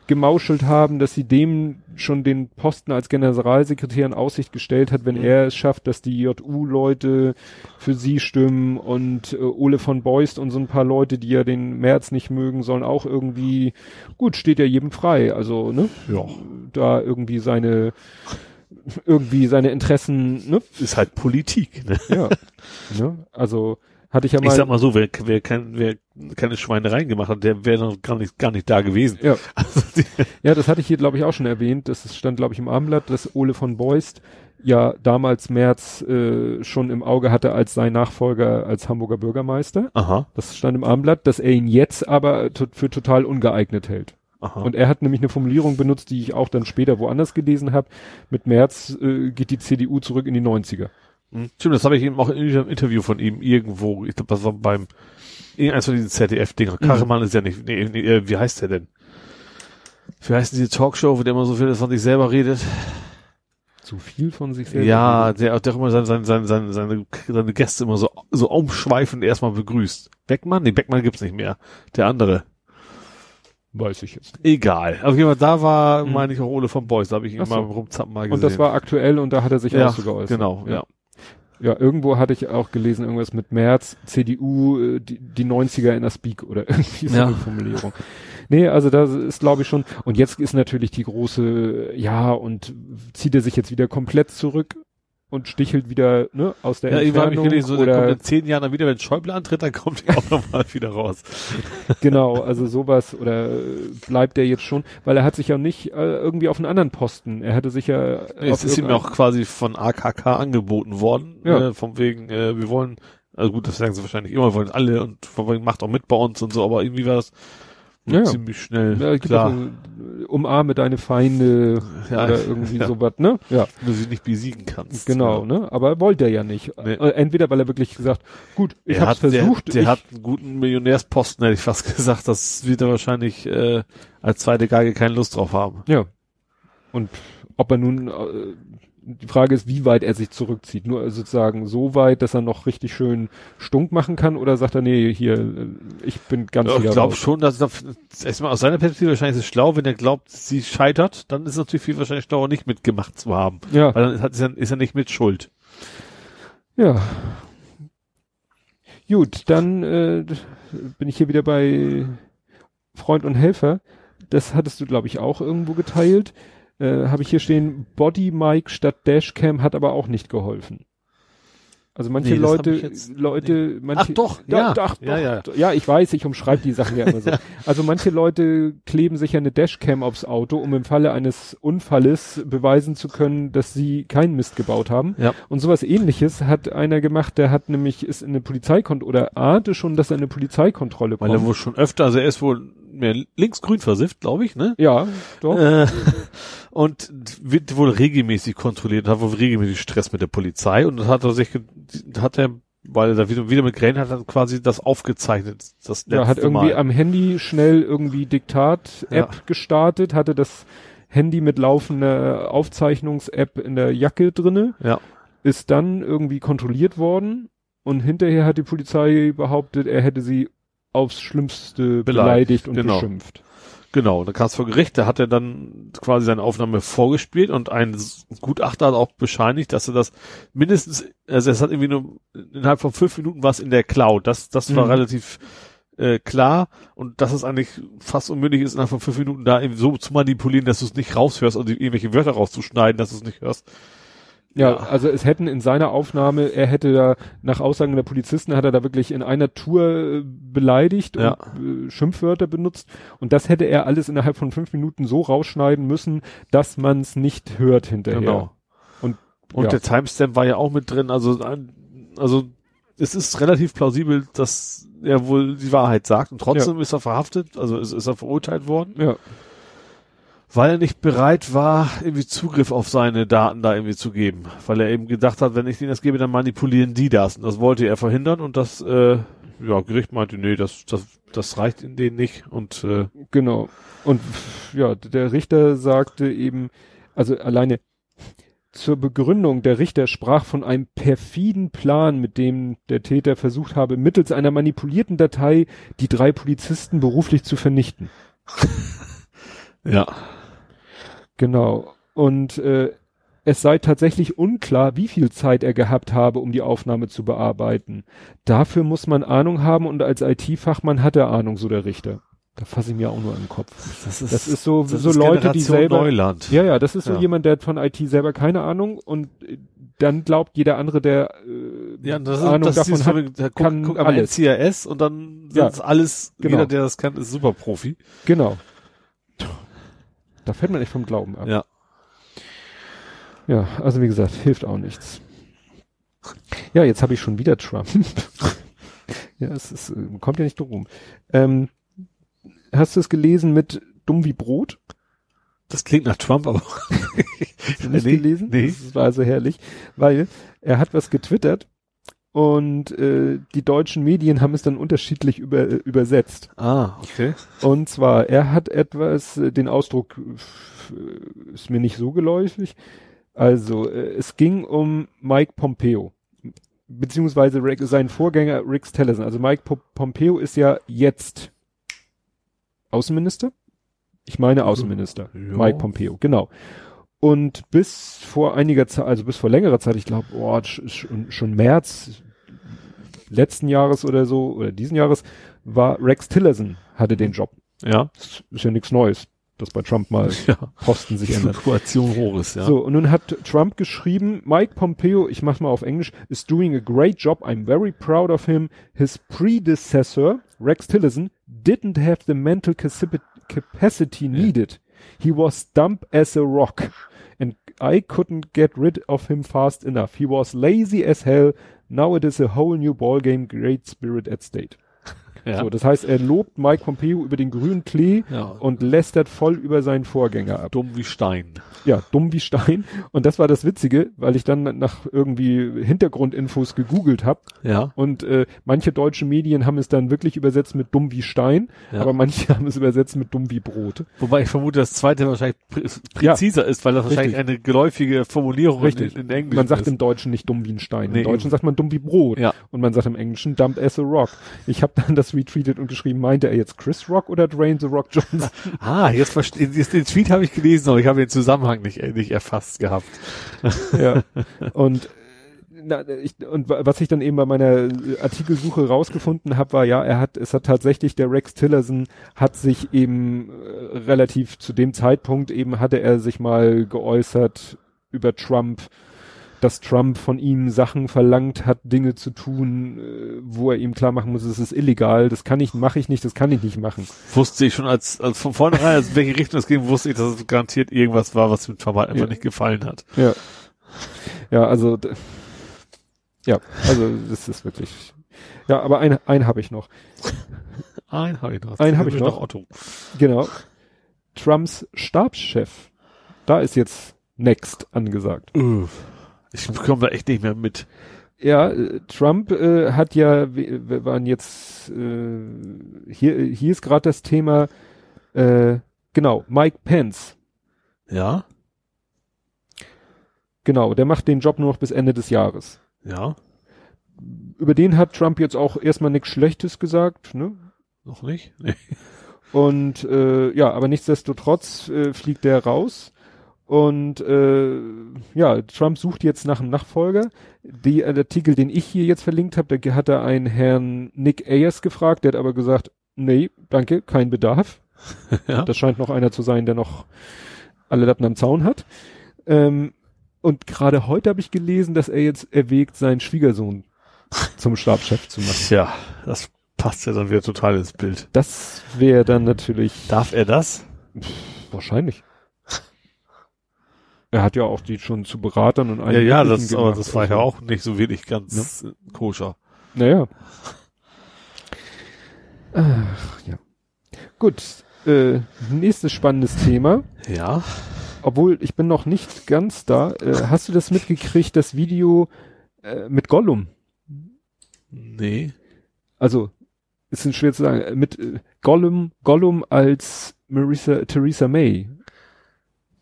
B: gemauschelt haben, dass sie dem schon den Posten als Generalsekretär in Aussicht gestellt hat, wenn
C: Mhm.
B: er es schafft, dass die JU-Leute für sie stimmen und äh, Ole von Beust und so ein paar Leute, die ja den März nicht mögen, sollen auch irgendwie, gut, steht ja jedem frei, also, ne,
C: Ja.
B: da irgendwie seine, irgendwie seine Interessen, ne,
C: Ist halt Politik. Ne?
B: ja, ne, also, hatte ich ja mal,
C: Ich sag mal so, wer, wer, kein, wer keine Schweinereien gemacht hat, der wäre noch gar nicht, gar nicht da gewesen.
B: Ja.
C: Also
B: Ja, das hatte ich hier, glaube ich, auch schon erwähnt. Das stand, glaube ich, im Abendblatt, dass Ole von Beust ja damals März äh, schon im Auge hatte als sein Nachfolger als Hamburger Bürgermeister.
C: aha,
B: Das stand im Abendblatt, dass er ihn jetzt aber für total ungeeignet hält.
C: aha.
B: Und er hat nämlich eine Formulierung benutzt, die ich auch dann später woanders gelesen habe. Mit März äh, geht die CDU zurück in die 90er.
C: Hm, Stimmt, das habe ich eben auch in einem Interview von ihm irgendwo, ich glaube, das war beim irgendeins von diesen ZDF-Dinger.
B: Mhm.
C: Kachemann ist ja nicht, nee, nee, äh, wie heißt der denn? Wie heißt diese Talkshow, wo der immer so viel von sich selber redet?
B: Zu viel von sich selber.
C: Ja, der, der auch immer seine, seine, seine, seine, seine, seine Gäste immer so, so umschweifend erstmal begrüßt. Beckmann? Nee, Beckmann gibt's nicht mehr. Der andere.
B: Weiß ich jetzt.
C: Egal. Auf jeden Fall, da war,
B: Mhm.
C: meine ich, auch Ole von Beuys. Da habe ich ihn
B: so.
C: mal rumzappen mal gesehen.
B: Und das war aktuell und da hat er sich
C: ja,
B: auch so geäußert.
C: genau, ja.
B: Ja, irgendwo hatte ich auch gelesen, irgendwas mit März, CDU, äh, die, die 90er in der Speak oder irgendwie so
C: Ja.
B: eine Formulierung. Nee, also das ist glaube ich schon, und jetzt ist natürlich die große, ja, und zieht er sich jetzt wieder komplett zurück und stichelt wieder, ne, aus der
C: Ja, ich habe
B: Entfernung
C: mich gelesen, so,
B: oder,
C: in zehn Jahren dann wieder, wenn Schäuble antritt, dann kommt er auch nochmal wieder raus.
B: genau, also sowas, oder äh, bleibt er jetzt schon, weil er hat sich ja nicht äh, irgendwie auf einen anderen Posten, er hatte sich ja
C: Es
B: auf
C: ist ihm auch quasi von AKK angeboten worden,
B: Ja.
C: äh, von wegen, äh, wir wollen, also gut, das sagen sie wahrscheinlich immer, wir wollen alle und von wegen macht auch mit bei uns und so, aber irgendwie war das
B: Ja,
C: ziemlich schnell
B: ja,
C: klar,
B: auch so, äh, umarme deine Feinde
C: Ja.
B: oder irgendwie
C: Ja.
B: sowas, ne? Ja.
C: wenn du sie nicht besiegen kannst.
B: Genau,
C: Ja.
B: ne? Aber wollte er ja nicht.
C: Nee.
B: Äh, Entweder weil er wirklich gesagt, gut, ich
C: er
B: hab's
C: hat,
B: versucht.
C: Der, der
B: ich,
C: hat einen guten Millionärsposten, hätte ich fast gesagt. Das wird er wahrscheinlich äh, als zweite Geige keine Lust drauf haben.
B: ja. Und ob er nun, äh, die Frage ist, wie weit er sich zurückzieht. Nur sozusagen so weit, dass er noch richtig schön stunk machen kann oder sagt er, nee, hier, äh, ich bin ganz
C: Ja, ich glaube schon, dass das erstmal aus seiner Perspektive wahrscheinlich ist es schlau, wenn er glaubt, sie scheitert, dann ist es natürlich viel wahrscheinlich schlauer, nicht mitgemacht zu haben.
B: Ja,
C: Weil dann ist, er, ist er nicht mit Schuld.
B: ja. Gut, dann äh, bin ich hier wieder bei Freund und Helfer. Das hattest du, glaube ich, auch irgendwo geteilt. Äh, Habe ich hier stehen, Body Mic statt Dashcam hat aber auch nicht geholfen. Also manche
C: Nee,
B: Leute,
C: jetzt
B: Leute, manche,
C: Ach doch,
B: Da-
C: ja.
B: ach,
C: Ja,
B: doch,
C: ja.
B: doch. ja, ich weiß, ich umschreibe die Sachen ja immer so. Also manche Leute kleben sich ja eine Dashcam aufs Auto, um im Falle eines Unfalles beweisen zu können, dass sie keinen Mist gebaut haben.
C: Ja.
B: Und sowas ähnliches hat einer gemacht, der hat nämlich, ist in eine Polizeikontrolle, oder ahnte schon, dass er in eine Polizeikontrolle
C: Weil
B: kommt.
C: er wohl schon öfter, also er ist wohl mehr linksgrün versifft, glaube ich, ne?
B: ja, doch.
C: Äh, und wird wohl regelmäßig kontrolliert, hat wohl regelmäßig Stress mit der Polizei und hat er sich, hat er, weil er da wieder, wieder mit Gränen hat, er quasi das aufgezeichnet. Das
B: Ja, hat
C: letzte
B: irgendwie
C: Mal.
B: am Handy schnell irgendwie Diktat-App
C: Ja.
B: gestartet, hatte das Handy mit laufender Aufzeichnungs-App in der Jacke drinne,
C: Ja.
B: ist dann irgendwie kontrolliert worden und hinterher hat die Polizei behauptet, er hätte sie aufs Schlimmste beleidigt,
C: Beleidigt,
B: und
C: genau.
B: beschimpft.
C: Genau, da kam es vor Gericht, da hat er dann quasi seine Aufnahme vorgespielt und ein Gutachter hat auch bescheinigt, dass er das mindestens, also es hat irgendwie nur innerhalb von fünf Minuten was in der Cloud. Das, das war
B: Mhm.
C: relativ äh, klar und dass es eigentlich fast unmöglich ist, innerhalb von fünf Minuten da eben so zu manipulieren, dass du es nicht raushörst und irgendwelche Wörter rauszuschneiden, dass du es nicht hörst.
B: Ja,
C: Ja.
B: also es hätten in seiner Aufnahme, er hätte da, nach Aussagen der Polizisten, hat er da wirklich in einer Tour äh, beleidigt
C: Ja.
B: und äh, Schimpfwörter benutzt. Und das hätte er alles innerhalb von fünf Minuten so rausschneiden müssen, dass man es nicht hört hinterher.
C: Genau.
B: Und,
C: Und
B: ja.
C: der Timestamp war ja auch mit drin, also, also es ist relativ plausibel, dass er wohl die Wahrheit sagt und trotzdem ist er verhaftet, also ist, ist er verurteilt worden,
B: ja,
C: weil er nicht bereit war, irgendwie Zugriff auf seine Daten da irgendwie zu geben, weil er eben gedacht hat, wenn ich denen das gebe, dann manipulieren die das und das wollte er verhindern und das, äh, ja, Gericht meinte, nee, das, das, das reicht in denen nicht und äh,
B: genau. Und ja, der Richter sagte eben, also alleine zur Begründung, der Richter sprach von einem perfiden Plan, mit dem der Täter versucht habe, mittels einer manipulierten Datei die drei Polizisten beruflich zu vernichten.
C: ja,
B: Genau. Und äh, es sei tatsächlich unklar, wie viel Zeit er gehabt habe, um die Aufnahme zu bearbeiten. Dafür muss man Ahnung haben und als IT-Fachmann hat er Ahnung, so der Richter. Da fasse ich mir auch nur an den Kopf.
C: das ist,
B: Das ist so,
C: das
B: so
C: ist
B: Leute, die
C: Generation
B: selber.
C: Neuland.
B: Ja, ja, das ist so
C: Ja.
B: jemand, der hat von IT selber keine Ahnung und äh, dann glaubt jeder andere, der äh,
C: Ja, das ist,
B: Ahnung
C: das
B: davon
C: ist
B: hat,
C: da guck,
B: kann
C: guck aber
B: alles.
C: NCIS und dann
B: Ja.
C: sind alles,
B: Genau.
C: jeder, der das kann, ist super Profi.
B: genau. Da fällt man echt vom Glauben ab.
C: Ja.
B: Ja, also wie gesagt, hilft auch nichts. Ja, jetzt habe ich schon wieder Trump. ja, es ist, äh, kommt ja nicht drum rum. Ähm, hast du es gelesen mit dumm wie Brot?
C: Das klingt nach Trump, aber
B: Hast du nicht
C: Nee,
B: gelesen?
C: nee.
B: Das war so herrlich, weil er hat was getwittert und äh, die deutschen Medien haben es dann unterschiedlich über, äh, übersetzt.
C: Ah, okay.
B: Und zwar, er hat etwas, äh, den Ausdruck äh, ist mir nicht so geläufig. Also, äh, es ging um Mike Pompeo, beziehungsweise Rick, sein Vorgänger Rex Tillerson. Also Mike Po- Pompeo ist ja jetzt Außenminister? Ich meine Außenminister.
C: Ja.
B: Mike Pompeo, genau. Und bis vor einiger Zeit, also bis vor längerer Zeit, ich glaube, oh, sch- schon, schon März letzten Jahres oder so, oder diesen Jahres, war Rex Tillerson, hatte den Job.
C: Ja.
B: Das ist ja nichts Neues, dass bei Trump mal
C: Ja.
B: Posten sich ändern.
C: Fluktuation hoch ist, ja.
B: So, und nun hat Trump geschrieben, Mike Pompeo, ich mach's mal auf Englisch, is doing a great job. I'm very proud of him. His predecessor, Rex Tillerson, didn't have the mental capaci- capacity needed. He was dumb as a rock. And I couldn't get rid of him fast enough. He was lazy as hell. Now it is a whole new ballgame, great spirit at state.
C: Ja.
B: So, das heißt, er lobt Mike Pompeo über den grünen Klee
C: Ja.
B: und lästert voll über seinen Vorgänger ab.
C: dumm wie Stein.
B: Ja, dumm wie Stein. Und das war das Witzige, weil ich dann nach irgendwie Hintergrundinfos gegoogelt habe.
C: Ja.
B: Und äh, manche deutsche Medien haben es dann wirklich übersetzt mit dumm wie Stein,
C: Ja.
B: aber manche haben es übersetzt mit dumm wie Brot.
C: Wobei ich vermute, das zweite wahrscheinlich prä präziser ist, weil das wahrscheinlich
B: Richtig.
C: eine geläufige Formulierung
B: Richtig.
C: in, in Englisch
B: Man sagt
C: ist.
B: im Deutschen nicht dumm wie ein Stein.
C: Nee,
B: Im Deutschen
C: eben.
B: sagt man dumm wie Brot.
C: Ja.
B: Und man sagt im Englischen dump as a rock. Ich habe dann das retweetet und geschrieben, meinte er jetzt Chris Rock oder Dwayne the Rock Johnson?
C: Ah, jetzt verstehe ich. Den Tweet habe ich gelesen, aber ich habe den Zusammenhang nicht, äh, nicht erfasst gehabt.
B: ja. Und äh, na, ich, und wa- was ich dann eben bei meiner äh, Artikelsuche rausgefunden habe, war ja, er hat, es hat tatsächlich der Rex Tillerson hat sich eben äh, relativ zu dem Zeitpunkt eben hatte er sich mal geäußert über Trump, dass Trump von ihm Sachen verlangt hat, Dinge zu tun, äh, wo er ihm klar machen muss, es ist illegal, das kann ich, mache ich nicht, das kann ich nicht machen.
C: Wusste ich schon als, als von vornherein, als in welche Richtung es ging, wusste ich, dass es garantiert irgendwas war, was mit Trump halt einfach
B: Ja.
C: nicht gefallen hat.
B: Ja. Ja, also ja, also das ist wirklich. Ja, aber ein, ein habe ich noch.
C: Ein habe ich noch.
B: Einen hab ich noch.
C: Otto.
B: Genau. Trumps Stabschef. Da ist jetzt Next angesagt.
C: Uff. Ich bekomme da echt nicht mehr mit.
B: Ja, äh, Trump äh, hat ja, wir, wir waren jetzt, äh, hier, hier ist gerade das Thema, äh, genau, Mike Pence.
C: Ja?
B: Genau, der macht den Job nur noch bis Ende des Jahres.
C: Ja?
B: Über den hat Trump jetzt auch erstmal nichts Schlechtes gesagt, ne?
C: Noch nicht? Nee.
B: Und äh, ja, aber nichtsdestotrotz äh, fliegt der raus. Und äh, ja, Trump sucht jetzt nach einem Nachfolger. Die äh, Artikel, den ich hier jetzt verlinkt habe, da hat er einen Herrn Nick Ayers gefragt, der hat aber gesagt, nee, danke, kein Bedarf.
C: Ja.
B: Das scheint noch einer zu sein, der noch alle Latten am Zaun hat. Ähm, und gerade heute habe ich gelesen, dass er jetzt erwägt, seinen Schwiegersohn zum Stabschef zu machen.
C: Tja, das passt ja dann wieder total ins Bild.
B: Das wäre dann natürlich
C: Darf er das?
B: wahrscheinlich. Er hat ja auch die schon zu Beratern und
C: Ja,
B: allen
C: ja,
B: möglichen
C: das, aber
B: gemacht.
C: das war ja
B: Also,
C: auch nicht so wirklich ganz äh, koscher.
B: Naja. Ach, ja. Gut. Äh, nächstes spannendes Thema.
C: Ja.
B: Obwohl, ich bin noch nicht ganz da. Äh, hast du das mitgekriegt, das Video äh, mit Gollum?
C: Nee.
B: Also, ist schwer zu sagen, äh, mit äh, Gollum, Gollum als Marisa, Theresa May.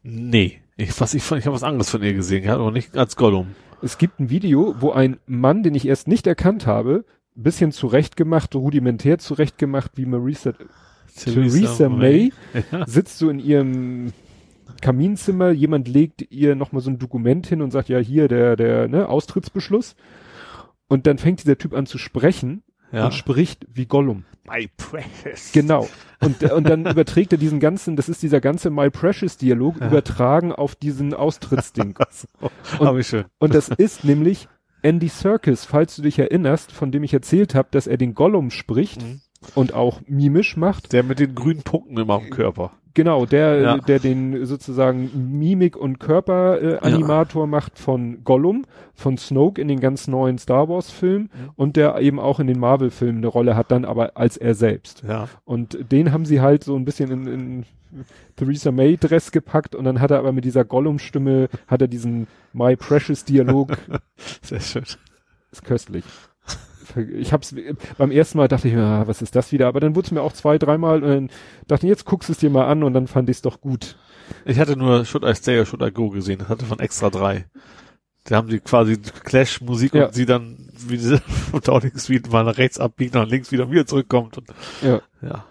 C: Nee. Ich, was, ich, ich habe was anderes von ihr gesehen, ja, aber nicht als Gollum.
B: Es gibt ein Video, wo ein Mann, den ich erst nicht erkannt habe, bisschen zurechtgemacht, rudimentär zurechtgemacht, wie Marisa, Theresa May,
C: Ja.
B: sitzt so in ihrem Kaminzimmer, jemand legt ihr nochmal so ein Dokument hin und sagt, ja, hier der, der, ne, Austrittsbeschluss. Und dann fängt dieser Typ an zu sprechen
C: ja.
B: und spricht wie Gollum.
C: My precious.
B: Genau. Und, und dann überträgt er diesen ganzen, das ist dieser ganze My Precious Dialog,
C: Ja.
B: übertragen auf diesen Austrittsding.
C: Und, Hab ich schön.
B: Und das ist nämlich Andy Serkis, falls du dich erinnerst, von dem ich erzählt habe, dass er den Gollum spricht
C: Mhm.
B: und auch mimisch macht.
C: Der mit den grünen Punkten immer am Körper.
B: Genau, der,
C: Ja.
B: der den sozusagen Mimik- und Körperanimator äh, Animator macht von Gollum, von Snoke in den ganz neuen Star Wars Filmen
C: Mhm.
B: und der eben auch in den Marvel Filmen eine Rolle hat, dann aber als er selbst.
C: Ja.
B: Und den haben sie halt so ein bisschen in, in Theresa May Dress gepackt und dann hat er aber mit dieser Gollum-Stimme, hat er diesen My Precious Dialog,
C: Sehr schön.
B: ist köstlich. Ich hab's, beim ersten Mal dachte ich mir, ah, was ist das wieder? Aber dann wurde es mir auch zwei, dreimal und dann dachte ich, jetzt guckst du es dir mal an und dann fand ich es doch gut.
C: Ich hatte nur Should I Stay or Should I Go gesehen. Das hatte von Extra 3. Da haben die quasi Clash-Musik
B: Ja.
C: und sie dann, wie diese Downing Street mal nach rechts abbiegt, nach links wieder wieder zurückkommt. Und,
B: Ja.
C: ja.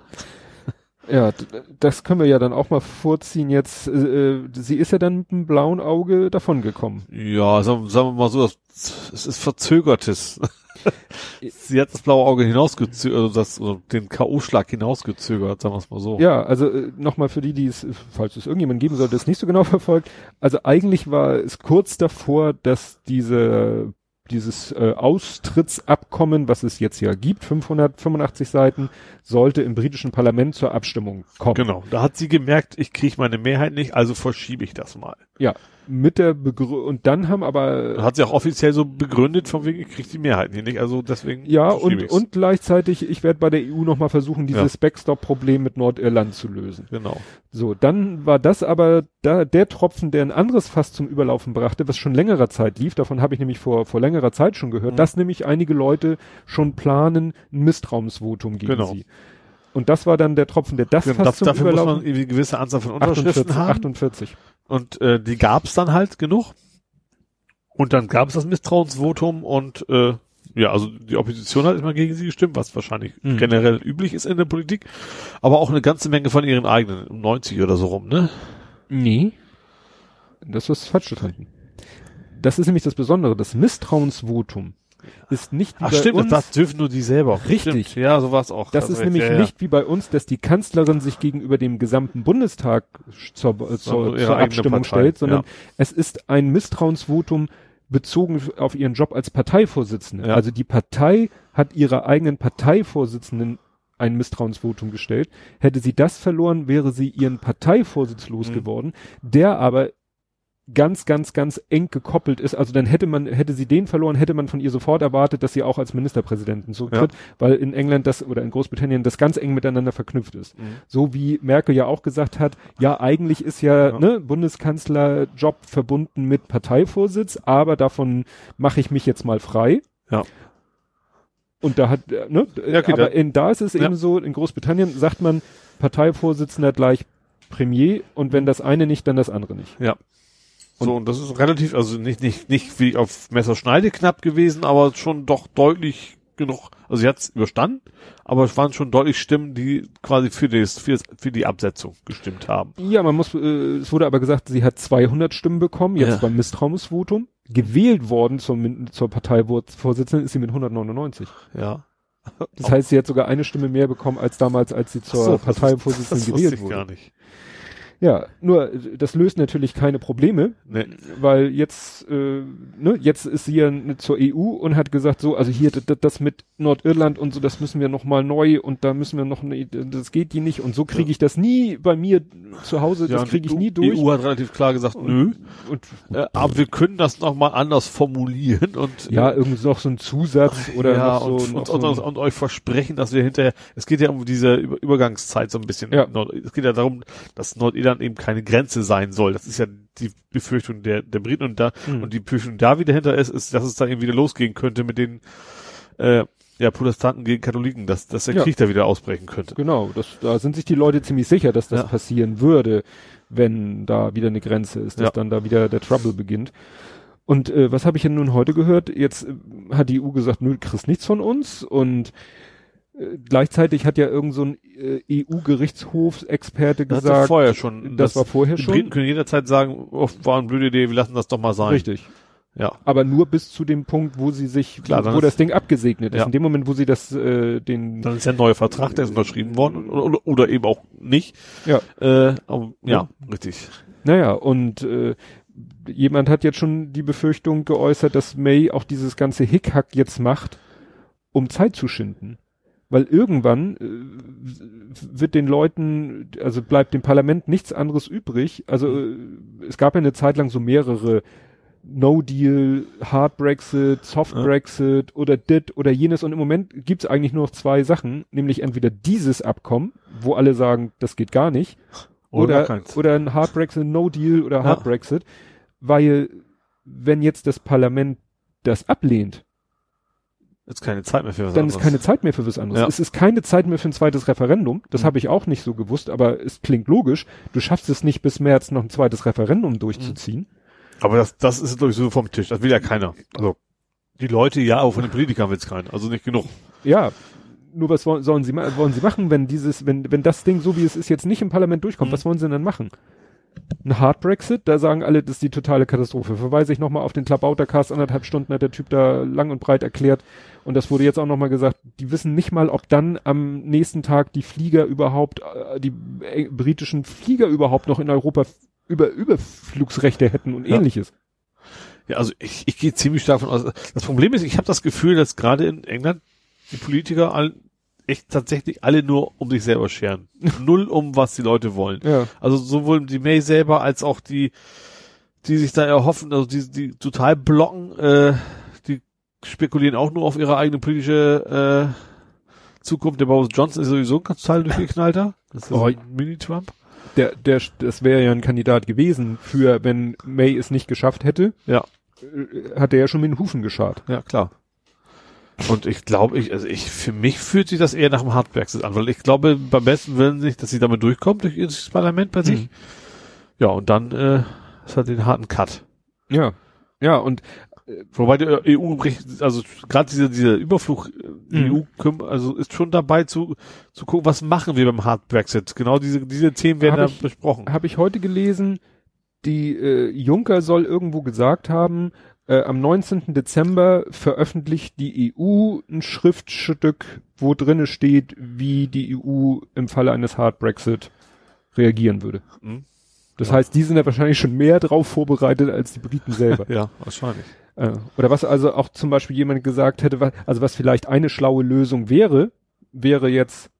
B: Ja, das können wir ja dann auch mal vorziehen jetzt. Äh, äh, sie ist ja dann mit einem blauen Auge davongekommen.
C: Ja, sagen, sagen wir mal so, es ist verzögertes. sie hat das blaue Auge hinausgezögert, also das, also den K.O.-Schlag hinausgezögert, sagen wir es mal so.
B: Ja, also äh, nochmal für die, die es, falls es irgendjemand geben sollte, das nicht so genau verfolgt. Also eigentlich war es kurz davor, dass diese dieses äh, Austrittsabkommen, was es jetzt ja gibt, 585 Seiten, sollte im britischen Parlament zur Abstimmung kommen.
C: Genau, da hat sie gemerkt, ich kriege meine Mehrheit nicht, also verschiebe ich das mal.
B: Ja, mit der Begrü und dann haben aber
C: Hat sie auch offiziell so begründet, von wegen, ich kriege die Mehrheit hier nicht, also deswegen
B: Ja, und, und gleichzeitig, ich werde bei der EU nochmal versuchen, dieses Backstop-Problem mit Nordirland zu lösen.
C: Genau.
B: So, dann war das aber da, der Tropfen, der ein anderes Fass zum Überlaufen brachte, was schon längerer Zeit lief, davon habe ich nämlich vor, vor längerer Zeit schon gehört,
C: Mhm.
B: dass nämlich einige Leute schon planen, ein Misstrauensvotum gegen
C: Genau.
B: sie. Und das war dann der Tropfen, der das
C: Ja,
B: Fass
C: das,
B: zum
C: dafür muss man
B: Überlaufen...
C: eine gewisse Anzahl von Unterschriften
B: 48,
C: haben.
B: 48.
C: Und äh, die gab's dann halt genug. Und dann gab's das Misstrauensvotum und äh, ja, also die Opposition hat immer gegen sie gestimmt, was wahrscheinlich
B: Mhm.
C: generell üblich ist in der Politik, aber auch eine ganze Menge von ihren eigenen, um 90 oder so rum, ne?
B: Nee. Das ist falsch verstanden. Das ist nämlich das Besondere, das Misstrauensvotum ist nicht wie
C: Ach
B: bei
C: stimmt,
B: uns,
C: das dürfen nur die selber.
B: Richtig.
C: Stimmt. Ja, so war's auch.
B: Das
C: Also
B: ist nämlich
C: ja, ja.
B: nicht wie bei uns, dass die Kanzlerin sich gegenüber dem gesamten Bundestag zur, äh, zur, zur Abstimmung
C: Partei,
B: stellt, sondern
C: ja.
B: es ist ein Misstrauensvotum bezogen auf ihren Job als Parteivorsitzende. Also die Partei hat ihrer eigenen Parteivorsitzenden ein Misstrauensvotum gestellt. Hätte sie das verloren, wäre sie ihren Parteivorsitz losgeworden, der aber ganz, ganz, ganz eng gekoppelt ist. Also dann hätte man, hätte sie den verloren, hätte man von ihr sofort erwartet, dass sie auch als Ministerpräsidentin zurücktritt, weil in England das oder in Großbritannien das ganz eng miteinander verknüpft ist.
C: Mhm.
B: So wie Merkel ja auch gesagt hat, ja, eigentlich ist ja,
C: Ja.
B: ne, Bundeskanzlerjob verbunden mit Parteivorsitz, aber davon mache ich mich jetzt mal frei.
C: Ja.
B: Und da hat, äh, ne,
C: Ja, okay,
B: aber
C: da-
B: in, da ist es
C: Ja.
B: eben so, in Großbritannien sagt man Parteivorsitzender gleich Premier und wenn das eine nicht, dann das andere nicht.
C: Ja. So, und das ist relativ, also nicht, nicht, nicht wie auf Messerschneide knapp gewesen, aber schon doch deutlich genug, also sie hat es überstanden, aber es waren schon deutlich Stimmen, die quasi für, das, für, das, für die Absetzung gestimmt haben.
B: Ja, man muss, äh, es wurde aber gesagt, sie hat 200 Stimmen bekommen, jetzt
C: Ja.
B: beim Misstrauensvotum. Gewählt worden zum, zur Parteivorsitzenden ist sie mit 199.
C: Ja.
B: Das heißt, sie hat sogar eine Stimme mehr bekommen als damals, als sie zur
C: So,
B: Parteivorsitzenden
C: das wusste
B: gewählt
C: ich
B: wurde.
C: gar nicht.
B: Ja, nur äh, das löst natürlich keine Probleme,
C: Nee.
B: weil jetzt, äh, ne, jetzt ist sie ja zur EU und hat gesagt, so, also hier das mit Nordirland und so, das müssen wir noch mal neu und da müssen wir noch, ne, das geht die nicht und so kriege ich das nie bei mir zu Hause, das
C: und
B: kriege ich
C: die
B: nie durch.
C: EU hat relativ klar gesagt, nö.
B: Und
C: Äh, aber wir können das nochmal anders formulieren und
B: ja, irgendwie noch so ein Zusatz oder
C: ja,
B: so,
C: und, und,
B: so
C: und, und, euch versprechen, dass wir hinterher, es geht ja um diese Über Übergangszeit so ein bisschen.
B: Ja.
C: Es geht ja darum, dass Nordirland eben keine Grenze sein soll. Das ist ja die Befürchtung der, der Briten und da,
B: Mhm.
C: und die Befürchtung da wieder hinter ist, ist, dass es dann eben wieder losgehen könnte mit den, äh, ja, Protestanten gegen Katholiken, dass, dass der
B: Ja.
C: Krieg da wieder ausbrechen könnte.
B: Genau, das, da sind sich die Leute ziemlich sicher, dass das
C: Ja.
B: passieren würde, wenn da wieder eine Grenze ist, dass
C: Ja.
B: dann da wieder der Trouble beginnt. Und äh, was habe ich denn nun heute gehört? Jetzt äh, hat die EU gesagt, nö, du kriegst nichts von uns und gleichzeitig hat ja irgend so ein äh, EU-Gerichtshofsexperte
C: Das
B: gesagt,
C: vorher schon.
B: das war vorher
C: die
B: schon.
C: Briten können jederzeit sagen, oh, war eine blöde Idee, wir lassen das doch mal sein.
B: Richtig.
C: Ja.
B: Aber nur bis zu dem Punkt, wo sie sich,
C: Klar,
B: wo
C: ist-
B: das Ding abgesegnet ist.
C: Ja.
B: In dem Moment, wo sie das, äh, den,
C: Dann ist ja ein neuer Vertrag, der ist unterschrieben worden oder, oder, eben auch nicht.
B: ja,
C: Äh, aber, ja, richtig.
B: Naja, und äh, jemand hat jetzt schon die Befürchtung geäußert, dass May auch dieses ganze Hickhack jetzt macht, um Zeit zu schinden. Weil irgendwann äh, wird den Leuten, also bleibt dem Parlament nichts anderes übrig. Also äh, es gab ja eine Zeit lang so mehrere No-Deal, Hard Brexit, Soft
C: Ja.
B: Brexit oder dit oder jenes. Und im Moment gibt's eigentlich nur noch zwei Sachen, nämlich entweder dieses Abkommen, wo alle sagen, das geht gar nicht,
C: Oder
B: oder, oder ein Hard Brexit, No Deal oder Hard
C: Ja.
B: Brexit, weil wenn jetzt das Parlament das ablehnt,
C: Jetzt keine Zeit mehr für was
B: dann ist
C: anderes.
B: keine Zeit mehr für was anderes.
C: Ja.
B: Es ist keine Zeit mehr für ein zweites Referendum. Das
C: Mhm.
B: habe ich auch nicht so gewusst, aber es klingt logisch. Du schaffst es nicht bis März noch ein zweites Referendum durchzuziehen.
C: Aber das, das ist, glaube ich, so vom Tisch. Das will ja keiner. Also, die Leute ja, aber von den Politikern will es keiner. Also nicht genug.
B: Ja. Nur was wollen, sollen sie, wollen sie machen, wenn dieses, wenn, wenn das Ding so wie es ist jetzt nicht im Parlament durchkommt,
C: Mhm.
B: was wollen sie denn dann machen? Ein Hard Brexit, da sagen alle, das ist die totale Katastrophe. Verweise ich nochmal auf den Klabautercast, anderthalb Stunden hat der Typ da lang und breit erklärt. Und das wurde jetzt auch nochmal gesagt, die wissen nicht mal, ob dann am nächsten Tag die Flieger überhaupt, äh, die äh, britischen Flieger überhaupt noch in Europa über Überflugsrechte hätten und
C: Ja.
B: ähnliches.
C: Ja, also ich, ich gehe ziemlich davon aus. Das Problem ist, ich habe das Gefühl, dass gerade in England die Politiker all, echt tatsächlich alle nur um sich selber scheren. Null um, was die Leute wollen.
B: Ja.
C: Also sowohl die May selber als auch die, die sich da erhoffen, also die, die total blocken, äh, spekulieren auch nur auf ihre eigene politische äh, Zukunft. Der Boris Johnson ist sowieso ein total durchgeknallter. Das ist
B: Oh.
C: ein Mini-Trump.
B: Der, der, das wäre ja ein Kandidat gewesen für, wenn May es nicht geschafft hätte,
C: Ja,
B: äh, hat er ja schon mit den Hufen geschart.
C: ja, klar. Und ich glaube, ich, also ich, für mich fühlt sich das eher nach einem Hard Brexit an, weil ich glaube, beim besten Willen nicht, dass sie damit durchkommt durch das Parlament bei sich.
B: Mhm.
C: Ja, und dann, äh, es hat den harten Cut.
B: Ja. Ja, und
C: Wobei die EU, bricht- also gerade dieser, dieser Überflug, äh,
B: Mhm.
C: EU, also ist schon dabei zu, zu gucken, was machen wir beim Hard Brexit. Genau diese, diese Themen werden
B: Hab
C: da
B: ich-
C: besprochen.
B: habe ich heute gelesen, die äh, Juncker soll irgendwo gesagt haben, äh, am 19. Dezember veröffentlicht die EU ein Schriftstück, wo drinne steht, wie die EU im Falle eines Hard Brexit reagieren würde.
C: Mhm.
B: Das
C: Ja.
B: heißt, die sind ja wahrscheinlich schon mehr drauf vorbereitet als die Briten selber.
C: Ja, wahrscheinlich.
B: Äh, oder was also auch zum Beispiel jemand gesagt hätte, was, also was vielleicht eine schlaue Lösung wäre, wäre jetzt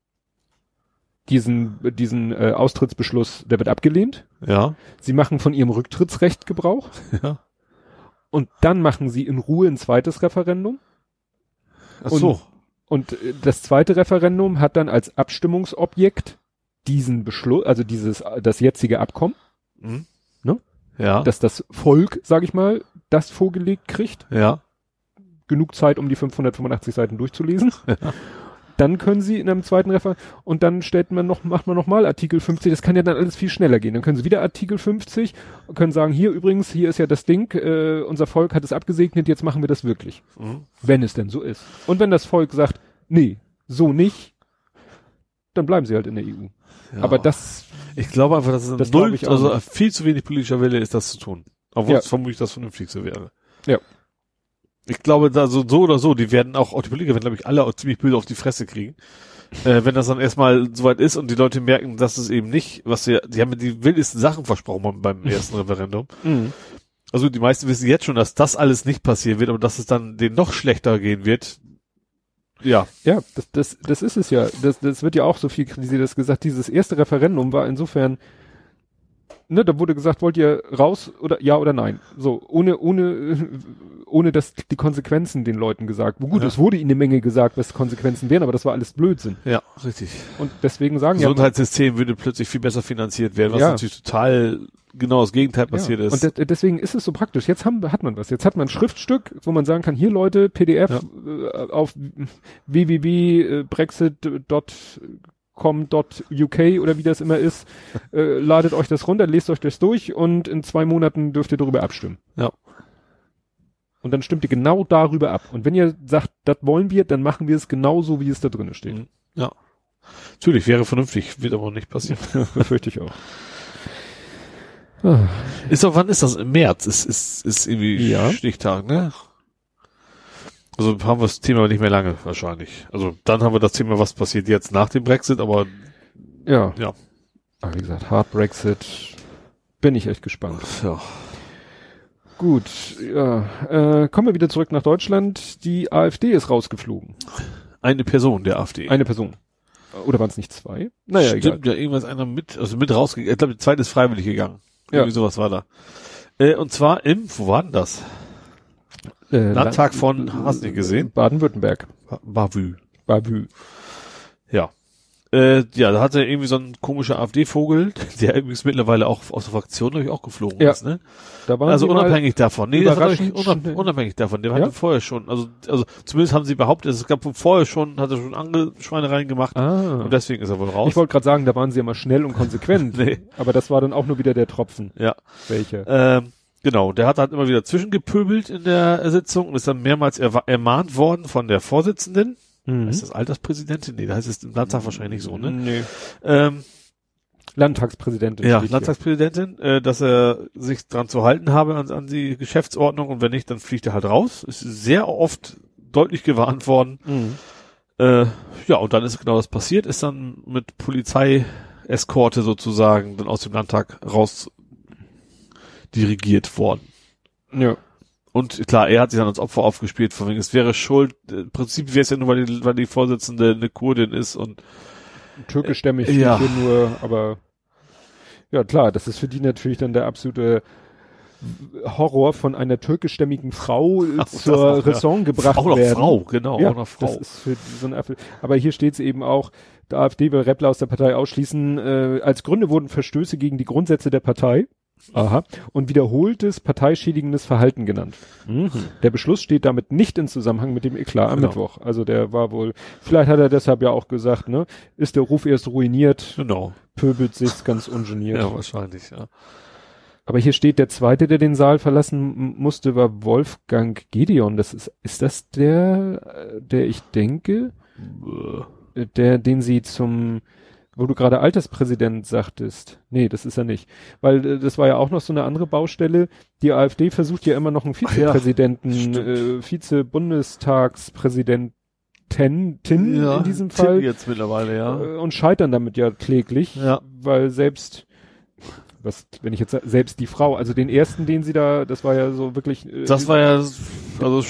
B: diesen, diesen äh, Austrittsbeschluss, der wird abgelehnt.
C: Ja,
B: Sie machen von ihrem Rücktrittsrecht Gebrauch
C: ja.
B: und dann machen sie in Ruhe ein zweites Referendum.
C: Ach
B: Und-
C: so.
B: Und äh, das zweite Referendum hat dann als Abstimmungsobjekt diesen Beschluss, also dieses, das jetzige Abkommen,
C: Mhm.
B: Ne?
C: Ja,
B: dass das Volk, sag ich mal, das vorgelegt kriegt.
C: ja.
B: genug Zeit, um die 585 Seiten durchzulesen. Dann können sie in einem zweiten Referendum und dann stellt man noch, macht man nochmal Artikel 50. Das kann ja dann alles viel schneller gehen. Dann können sie wieder Artikel 50 und können sagen, hier übrigens, hier ist ja das Ding, äh, unser Volk hat es abgesegnet, jetzt machen wir das wirklich.
C: Mhm.
B: Wenn es denn so ist. Und wenn das Volk sagt, nee, so nicht, dann bleiben sie halt in der EU.
C: Ja.
B: Aber das,
C: ich glaube einfach, dass es
B: Das
C: null,
B: ich
C: also
B: nicht.
C: viel zu wenig politischer Wille ist, das zu tun. Obwohl
B: Ja.
C: es vermutlich das Vernünftigste wäre.
B: Ja.
C: Ich glaube, da so, so oder so, die werden auch, auch die Politiker werden, glaube ich, alle auch ziemlich böse auf die Fresse kriegen. Äh, wenn das dann erstmal soweit ist und die Leute merken, dass es eben nicht, was sie, die haben die wildesten Sachen versprochen beim- ersten Referendum. Also die meisten wissen jetzt schon, dass das alles nicht passieren wird, aber dass es dann denen noch schlechter gehen wird. Ja.
B: ja, das, das, das ist es ja. Das, das wird ja auch so viel kritisiert, dass gesagt, dieses erste Referendum war insofern, ne, da wurde gesagt, wollt ihr raus oder ja oder nein? So, ohne, ohne, ohne dass die Konsequenzen den Leuten gesagt. Wo gut,
C: Ja.
B: es wurde ihnen eine Menge gesagt, was Konsequenzen wären, aber das war alles Blödsinn.
C: Ja, richtig.
B: Und deswegen sagen ja,
C: Gesundheitssystem würde plötzlich viel besser finanziert werden, was
B: Ja.
C: natürlich total genau das Gegenteil passiert
B: ja.
C: ist.
B: Und de deswegen ist es so praktisch. Jetzt haben, hat man was. Jetzt hat man ein Schriftstück, wo man sagen kann, hier Leute, PDF äh, auf www.brexit.com.uk oder wie das immer ist. äh, ladet euch das runter, lest euch das durch und in zwei Monaten dürft ihr darüber abstimmen.
C: Ja.
B: Und dann stimmt ihr genau darüber ab. Und wenn ihr sagt, das wollen wir, dann machen wir es genauso, wie es da drinnen steht.
C: Mhm. Ja. Natürlich, wäre vernünftig, wird aber nicht passieren.
B: Befürchte ich auch. Ah.
C: Ist doch, wann ist das? Im März ist, ist, ist irgendwie
B: Ja.
C: Stichtag, ne? Also haben wir das Thema nicht mehr lange, wahrscheinlich. Also dann haben wir das Thema, was passiert jetzt nach dem Brexit, aber
B: Ja.
C: ja.
B: Aber wie gesagt, Hard Brexit. Bin ich echt gespannt.
C: ja.
B: Gut, ja. Äh, kommen wir wieder zurück nach Deutschland. Die AfD ist rausgeflogen.
C: Eine Person der AfD.
B: Eine Person. Oder waren es nicht zwei? Naja,
C: Stimmt, ja, irgendwas einer mit, also mit rausgegangen. Ich glaube, die zweite ist freiwillig gegangen.
B: Ja.
C: Irgendwie sowas war da. Äh, und zwar im, wo war denn das?
B: Äh,
C: Landtag
B: La-
C: von, hast du gesehen?
B: Baden-Württemberg.
C: Bavü.
B: Bavü.
C: Ja. Äh, ja, da hatte irgendwie so ein komischer AfD-Vogel, der übrigens mittlerweile auch aus der Fraktion glaube ich auch geflogen
B: Ja.
C: ist, ne?
B: Da waren
C: Also unabhängig davon. Nee, das war unab unabhängig davon. Der
B: Ja?
C: hatte vorher schon, also, also zumindest haben sie behauptet, es gab vorher schon, hat er schon Angeschweinereien gemacht
B: Ah.
C: und deswegen ist er wohl raus.
B: Ich wollte gerade sagen, da waren sie ja mal schnell und konsequent.
C: Nee.
B: Aber das war dann auch nur wieder der Tropfen.
C: ja.
B: Welcher?
C: Ähm, genau, der hat halt immer wieder zwischengepöbelt in der Sitzung und ist dann mehrmals ermahnt worden von der Vorsitzenden.
B: Mhm.
C: Ist das Alterspräsidentin? Nee, da heißt es im Landtag wahrscheinlich nicht so, ne?
B: Nee.
C: Ähm,
B: Landtagspräsidentin.
C: ja. Landtagspräsidentin, äh, dass er sich dran zu halten habe an, an die Geschäftsordnung und wenn nicht, dann fliegt er halt raus. Ist sehr oft deutlich gewarnt worden.
B: Mhm.
C: Äh, ja, und dann ist genau das passiert, ist dann mit Polizeieskorte sozusagen dann aus dem Landtag raus dirigiert worden.
B: Ja.
C: Und klar, er hat sich dann als Opfer aufgespielt, von wegen, es wäre schuld, im Prinzip wäre es ja nur, weil die, weil die Vorsitzende eine Kurdin ist und
B: Türkischstämmig
C: Äh, ja.
B: nur, aber ja klar, das ist für die natürlich dann der absolute Horror von einer türkischstämmigen Frau äh,
C: Ach,
B: zur
C: noch, ja.
B: Raison gebracht
C: auch noch
B: werden.
C: Frau, genau,
B: ja,
C: auch noch Frau.
B: Das ist für so eine Affe. Aber hier steht es eben auch, der AfD will Rappler aus der Partei ausschließen. Äh, als Gründe wurden Verstöße gegen die Grundsätze der Partei. Aha. Und wiederholtes parteischädigendes Verhalten genannt. Der Beschluss steht damit nicht in Zusammenhang mit dem Eklat am
C: Genau.
B: Mittwoch. Also der war wohl, vielleicht hat er deshalb ja auch gesagt, ne, ist der Ruf erst ruiniert,
C: Genau.
B: pöbelt sich's ganz ungeniert.
C: Ja, wahrscheinlich, ja.
B: Aber hier steht, der zweite, der den Saal verlassen musste, war Wolfgang Gedeon. Das ist, ist das der, äh, der ich denke, äh, der, den sie zum, wo du gerade Alterspräsident sagtest. Nee, das ist er nicht. Weil äh, das war ja auch noch so eine andere Baustelle. Die AfD versucht ja immer noch einen
C: ja,
B: Vizepräsidenten,
C: stimmt.
B: äh, Vize-Bundestagspräsidentin in diesem Fall
C: jetzt mittlerweile, ja.
B: äh, und scheitern damit ja kläglich,
C: Ja.
B: weil selbst was, wenn ich jetzt selbst die Frau, also den ersten, den sie da, das war ja so wirklich, äh,
C: Das war ja, also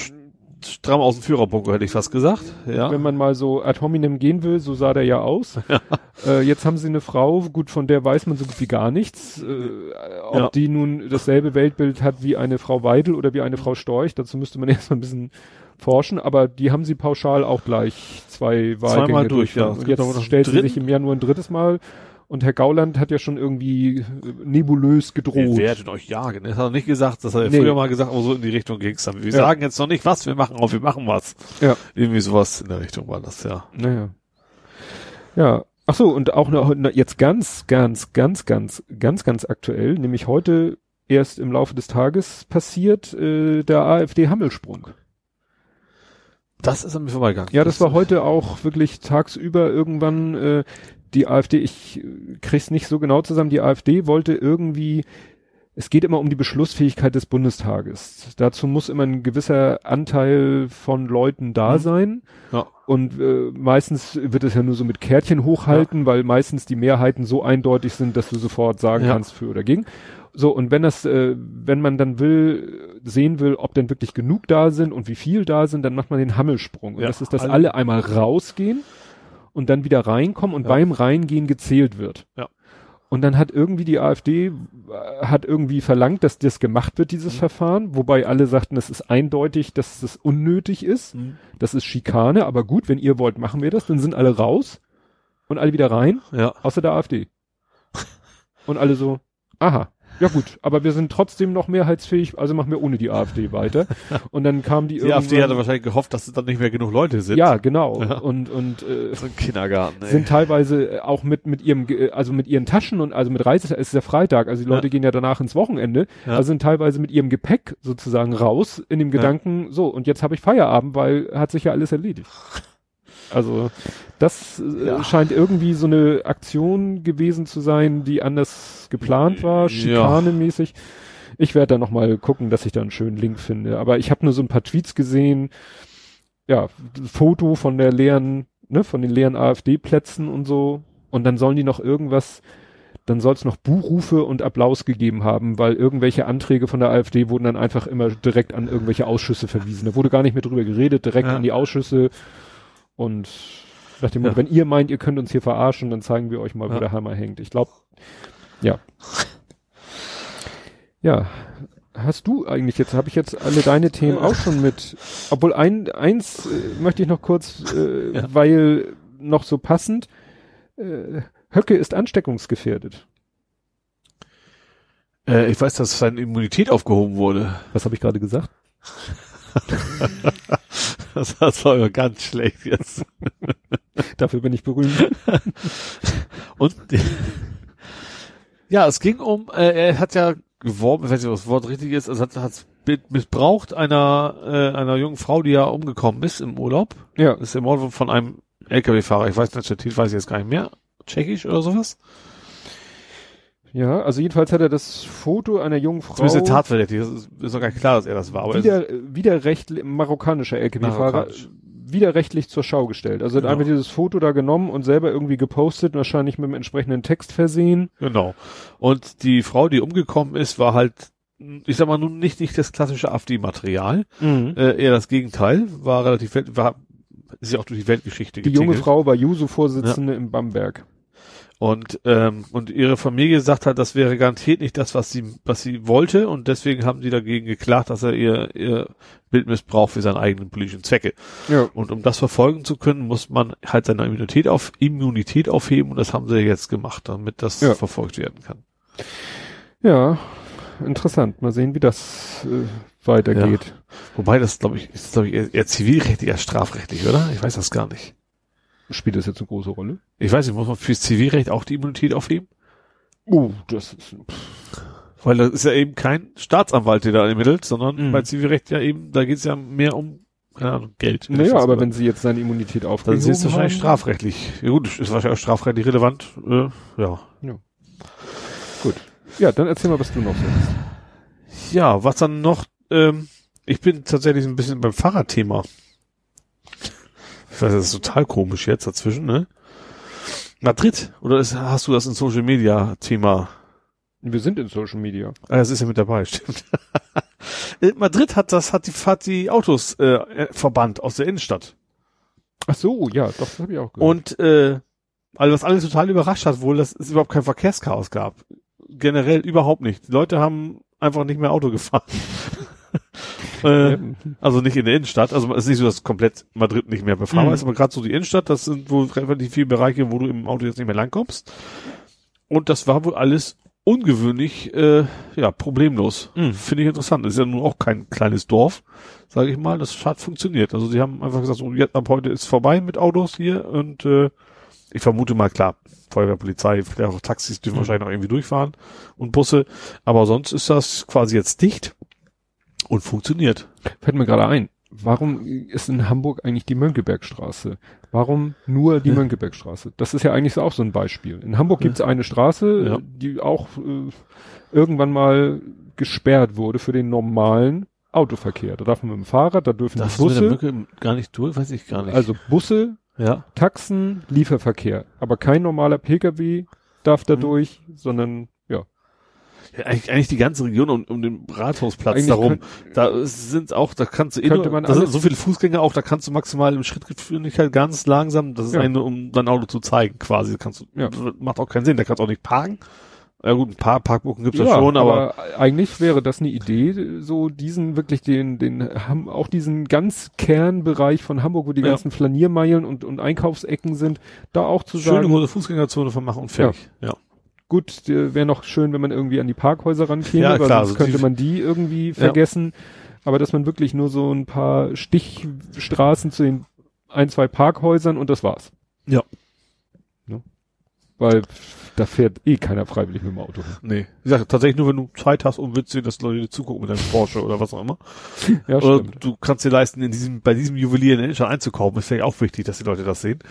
C: stramm aus dem Führerbunker, hätte ich fast gesagt, ja.
B: wenn man mal so ad hominem gehen will, so sah der ja aus. Äh, jetzt haben sie eine Frau, gut, von der weiß man so gut wie gar nichts. Äh, ob
C: Ja.
B: die nun dasselbe Weltbild hat wie eine Frau Weidel oder wie eine Frau Storch, dazu müsste man erstmal ein bisschen forschen, aber die haben sie pauschal auch gleich zwei Wahlgänge
C: Zweimal durch, ja. Es
B: Und jetzt stellt sie sich im Januar ein drittes Mal und Herr Gauland hat ja schon irgendwie äh, nebulös
C: Wir
B: gedroht.
C: werden euch jagen. Er hat noch nicht gesagt, das hat er
B: Nee.
C: früher mal gesagt, aber so in die Richtung ging's dann. Wir
B: Ja.
C: sagen jetzt noch nicht was, wir machen, aber wir machen was.
B: Ja.
C: Irgendwie sowas in der Richtung war das, ja.
B: Naja. Ja. Ach so, und auch noch, jetzt ganz, ganz, ganz, ganz, ganz, ganz aktuell, nämlich heute erst im Laufe des Tages passiert, äh, der AfD-Hammelsprung.
C: Das ist an mir vorbeigegangen.
B: Ja, das, das war heute auch wirklich tagsüber irgendwann äh, die AfD, ich krieg's nicht so genau zusammen, die AfD wollte irgendwie, es geht immer um die Beschlussfähigkeit des Bundestages. Dazu muss immer ein gewisser Anteil von Leuten da mhm. sein. Ja. Und äh, meistens wird es ja nur so mit Kärtchen hochhalten, ja. weil meistens die Mehrheiten so eindeutig sind, dass du sofort sagen ja. kannst für oder gegen. So, und wenn das, äh, wenn man dann will, sehen will, ob denn wirklich genug da sind und wie viel da sind, dann macht man den Hammelsprung. Und ja, das ist, dass alle, alle einmal rausgehen und dann wieder reinkommen und ja. beim Reingehen gezählt wird.
C: Ja.
B: Und dann hat irgendwie die AfD äh, hat irgendwie verlangt, dass das gemacht wird, dieses mhm. Verfahren, wobei alle sagten, es ist eindeutig, dass das unnötig ist. Mhm. Das ist Schikane, aber gut, wenn ihr wollt, machen wir das. Dann sind alle raus und alle wieder rein,
C: ja.
B: außer der AfD. und alle so, aha. Ja gut, aber wir sind trotzdem noch mehrheitsfähig, also machen wir ohne die AfD weiter. Und dann kam die
C: Die AfD hatte wahrscheinlich gehofft, dass es dann nicht mehr genug Leute sind.
B: Ja, genau. Ja. Und und äh,
C: so ein Kindergarten.
B: Ey. Sind teilweise auch mit mit ihrem also mit ihren Taschen und also mit Reise es ist ja Freitag, also die Leute ja. gehen ja danach ins Wochenende, ja. also sind teilweise mit ihrem Gepäck sozusagen raus in dem Gedanken, so und jetzt habe ich Feierabend, weil hat sich ja alles erledigt. Also das äh, ja. scheint irgendwie so eine Aktion gewesen zu sein, die anders geplant war, schikanemäßig. Ich werde da noch mal gucken, dass ich da einen schönen Link finde. Aber ich habe nur so ein paar Tweets gesehen. Ja, Foto von der leeren, ne, von den leeren AfD-Plätzen und so. Und dann sollen die noch irgendwas, dann soll es noch Buchrufe und Applaus gegeben haben, weil irgendwelche Anträge von der AfD wurden dann einfach immer direkt an irgendwelche Ausschüsse verwiesen. Da wurde gar nicht mehr drüber geredet, direkt ja. an die Ausschüsse und nach dem Motto, ja. wenn ihr meint, ihr könnt uns hier verarschen, dann zeigen wir euch mal, ja. wo der Hammer hängt. Ich glaube, ja. Ja. Hast du eigentlich jetzt, habe ich jetzt alle deine Themen auch schon mit, obwohl ein, eins äh, möchte ich noch kurz, äh, ja. weil noch so passend, äh, Höcke ist ansteckungsgefährdet.
C: Äh, ich weiß, dass seine Immunität aufgehoben wurde.
B: Was habe ich gerade gesagt?
C: das, war ja ganz schlecht jetzt.
B: Dafür bin ich berühmt.
C: Und ja, es ging um, äh, er hat ja geworben, ich weiß nicht, was das Wort richtig ist, also hat, hat missbraucht einer äh, einer jungen Frau, die ja umgekommen ist im Urlaub.
B: Ja.
C: Ist ermordet von einem LKW-Fahrer. Ich weiß nicht, der Titel weiß ich jetzt gar nicht mehr. Tschechisch oder sowas.
B: Ja, also jedenfalls hat er das Foto einer jungen Frau.
C: Zumindest tatverdächtig, das ist, ist doch gar nicht klar, dass er das war.
B: Aber wieder, widerrechtlich, marokkanischer LKW-Fahrer, widerrechtlich zur Schau gestellt. Also genau. hat einfach dieses Foto da genommen und selber irgendwie gepostet, wahrscheinlich mit dem entsprechenden Text versehen.
C: Genau. Und die Frau, die umgekommen ist, war halt, ich sag mal nun nicht, nicht das klassische AfD-Material, mhm. äh, eher das Gegenteil, war relativ, war, ist ja auch durch die Weltgeschichte
B: Die junge Frau war Juso-Vorsitzende ja. in Bamberg.
C: Und, ähm, und ihre Familie sagt halt, das wäre garantiert nicht das, was sie, was sie wollte. Und deswegen haben sie dagegen geklagt, dass er ihr, ihr Bild missbraucht für seine eigenen politischen Zwecke.
B: Ja.
C: Und um das verfolgen zu können, muss man halt seine Immunität auf, Immunität aufheben. Und das haben sie jetzt gemacht, damit das ja. verfolgt werden kann.
B: Ja, interessant. Mal sehen, wie das äh, weitergeht. Ja.
C: Wobei das, glaube ich, ist, glaube ich, eher zivilrechtlich als strafrechtlich, oder? Ich weiß das gar nicht.
B: Spielt das jetzt eine große Rolle?
C: Ich weiß nicht, muss man fürs Zivilrecht auch die Immunität aufheben?
B: Oh, das ist.
C: Pff. Weil das ist ja eben kein Staatsanwalt, der da ermittelt, sondern mhm. bei Zivilrecht ja eben, da geht es ja mehr um keine Ahnung, Geld.
B: Naja, aber wenn sie jetzt seine Immunität aufgehoben
C: Dann ist es wahrscheinlich strafrechtlich. Ja, gut, ist wahrscheinlich auch strafrechtlich relevant. Äh, ja.
B: ja. Gut. Ja, dann erzähl mal, was du noch sagst.
C: Ja, was dann noch, ähm, ich bin tatsächlich ein bisschen beim Fahrradthema. Weiß, das ist total komisch jetzt dazwischen, ne? Madrid, oder ist, hast du das in Social Media Thema?
B: Wir sind in Social Media.
C: Ah, das ist ja mit dabei, stimmt. Madrid hat das, hat die, hat die Autos äh, verbannt aus der Innenstadt.
B: Ach so, ja, doch, das habe ich auch
C: gehört. Und äh, also was alle total überrascht hat, wohl, dass es überhaupt kein Verkehrschaos gab. Generell überhaupt nicht. Die Leute haben einfach nicht mehr Auto gefahren. äh, also nicht in der Innenstadt. Also es ist nicht so, dass komplett Madrid nicht mehr befahrbar mhm. ist, aber gerade so die Innenstadt, das sind wohl relativ viele Bereiche, wo du im Auto jetzt nicht mehr langkommst. Und das war wohl alles ungewöhnlich, äh, ja, problemlos. Mhm. Finde ich interessant. Das ist ja nun auch kein kleines Dorf, sage ich mal. Das hat funktioniert. Also sie haben einfach gesagt, so, jetzt ab heute ist vorbei mit Autos hier und äh, ich vermute mal, klar, Feuerwehr, Polizei, vielleicht auch Taxis dürfen
B: Mhm.
C: wahrscheinlich noch irgendwie durchfahren und Busse, aber sonst ist das quasi jetzt dicht und funktioniert.
B: Fällt mir gerade ein. Warum ist in Hamburg eigentlich die Mönckebergstraße? Warum nur die
C: Ja.
B: Mönckebergstraße? Das ist ja eigentlich so auch so ein Beispiel. In Hamburg
C: Ja.
B: gibt es eine Straße,
C: Ja.
B: die auch äh, irgendwann mal gesperrt wurde für den normalen Autoverkehr. Da darf man mit dem Fahrrad, da dürfen
C: Das
B: die
C: mit der
B: Busse,
C: Mücke gar nicht durch, weiß ich gar nicht.
B: also Busse,
C: ja.
B: Taxen, Lieferverkehr. Aber kein normaler Pkw darf da
C: Mhm.
B: durch, sondern
C: eigentlich, eigentlich die ganze Region um, um den Rathausplatz
B: Eigentlich
C: darum.
B: könnt-
C: Da sind auch, da kannst du eh nur, da sind so viele Fußgänger auch, da kannst du maximal im Schrittgeschwindigkeit ganz langsam, das ist
B: Ja.
C: eine, um dein Auto zu zeigen, quasi. Kannst du,
B: Ja.
C: macht auch keinen Sinn, da kannst du auch nicht parken. Ja gut, ein paar Parkbuchen gibt's ja,
B: Ja,
C: schon, aber,
B: eigentlich wäre das eine Idee, so diesen wirklich den, den, auch diesen ganz Kernbereich von Hamburg, wo die
C: Ja.
B: ganzen Flaniermeilen und, und Einkaufsecken sind, da auch zu
C: schöne
B: sagen,
C: große Fußgängerzone von machen und fertig. Ja.
B: Gut, wäre noch schön, wenn man irgendwie an die Parkhäuser rankäme,
C: Ja,
B: weil
C: klar,
B: sonst
C: also
B: könnte man die irgendwie vergessen. Aber dass man wirklich nur so ein paar Stichstraßen zu den ein, zwei Parkhäusern und das war's.
C: Ja.
B: Weil da fährt eh keiner freiwillig mit dem Auto.
C: Nee. Wie gesagt, tatsächlich nur, wenn du Zeit hast und willst sehen, dass Leute dir zugucken mit deinem Porsche oder was auch immer.
B: Ja,
C: Oder
B: stimmt.
C: du kannst dir leisten, in diesem, bei diesem Juwelier in der Innenstadt einzukaufen. Ist vielleicht auch wichtig, dass die Leute das sehen.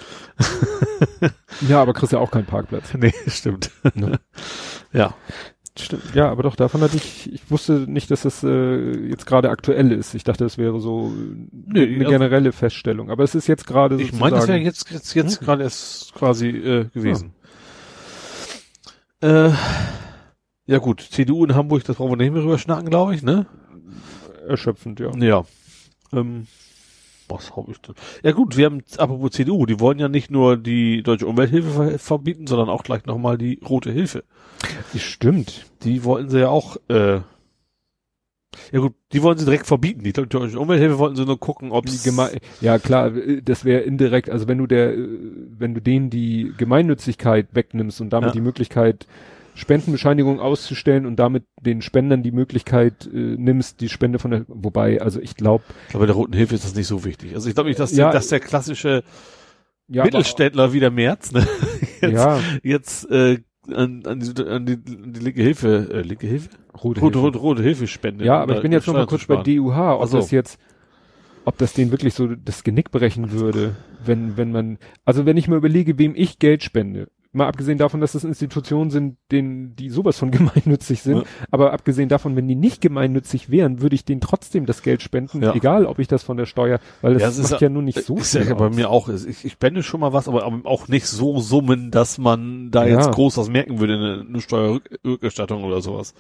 B: Ja, aber kriegst ja auch keinen Parkplatz.
C: Nee, stimmt.
B: Ne?
C: Ja.
B: Stimmt. Ja, aber doch, davon hatte ich, ich wusste nicht, dass das äh, jetzt gerade aktuell ist. Ich dachte, das wäre so äh, eine
C: also-
B: generelle Feststellung. Aber es ist jetzt gerade
C: Ich
B: sozusagen.
C: meine, das wäre jetzt, jetzt, jetzt
B: Hm?
C: gerade erst quasi äh, gewesen. Äh, ja gut, CDU in Hamburg, das brauchen wir nicht mehr rüber schnacken, glaube ich, ne?
B: erschöpfend, ja.
C: Ja. Ähm, was habe ich denn? Ja gut, wir haben, apropos CDU, die wollen ja nicht nur die deutsche Umwelthilfe ver verbieten, sondern auch gleich nochmal die rote Hilfe.
B: Stimmt.
C: Die wollten sie ja auch, äh, ja gut, die wollen sie direkt verbieten. Die deutsche Umwelthilfe wollten sie nur gucken, ob
B: Die ja klar, äh, das wäre indirekt, also wenn du der, äh, wenn du denen die Gemeinnützigkeit wegnimmst und damit
C: Ja.
B: die Möglichkeit, Spendenbescheinigung auszustellen und damit den Spendern die Möglichkeit äh, nimmst, die Spende von der, wobei, also ich glaube,
C: Ich glaube, bei der roten Hilfe ist das nicht so wichtig. Also ich glaube nicht, dass,
B: Ja.
C: die, dass der klassische
B: ja,
C: Mittelständler wie der Merz, ne?
B: aber,
C: jetzt,
B: ja,
C: jetzt äh, an, an, die, an die, an die linke Hilfe, äh, linke Hilfe?
B: rote
C: Rote,
B: Hilfe.
C: rote, rote Hilfe spenden.
B: Ja, aber ich bin jetzt noch mal kurz bei. DUH, ob
C: so.
B: das jetzt, ob das denen wirklich so das Genick brechen würde, wenn, wenn man, also wenn ich mir überlege, wem ich Geld spende, mal abgesehen davon, dass das Institutionen sind, denen, die sowas von gemeinnützig sind,
C: Ja.
B: aber abgesehen davon, wenn die nicht gemeinnützig wären, würde ich denen trotzdem das Geld spenden,
C: Ja.
B: egal ob ich das von der Steuer, weil das
C: Ja, ist
B: macht
C: ja-
B: ja, nur nicht so
C: ist
B: viel
C: ja bei
B: aus.
C: mir auch. Ich, ich spende schon mal was, aber, aber auch nicht so Summen, dass man da jetzt groß was merken würde, eine, eine Steuerrückerstattung oder sowas.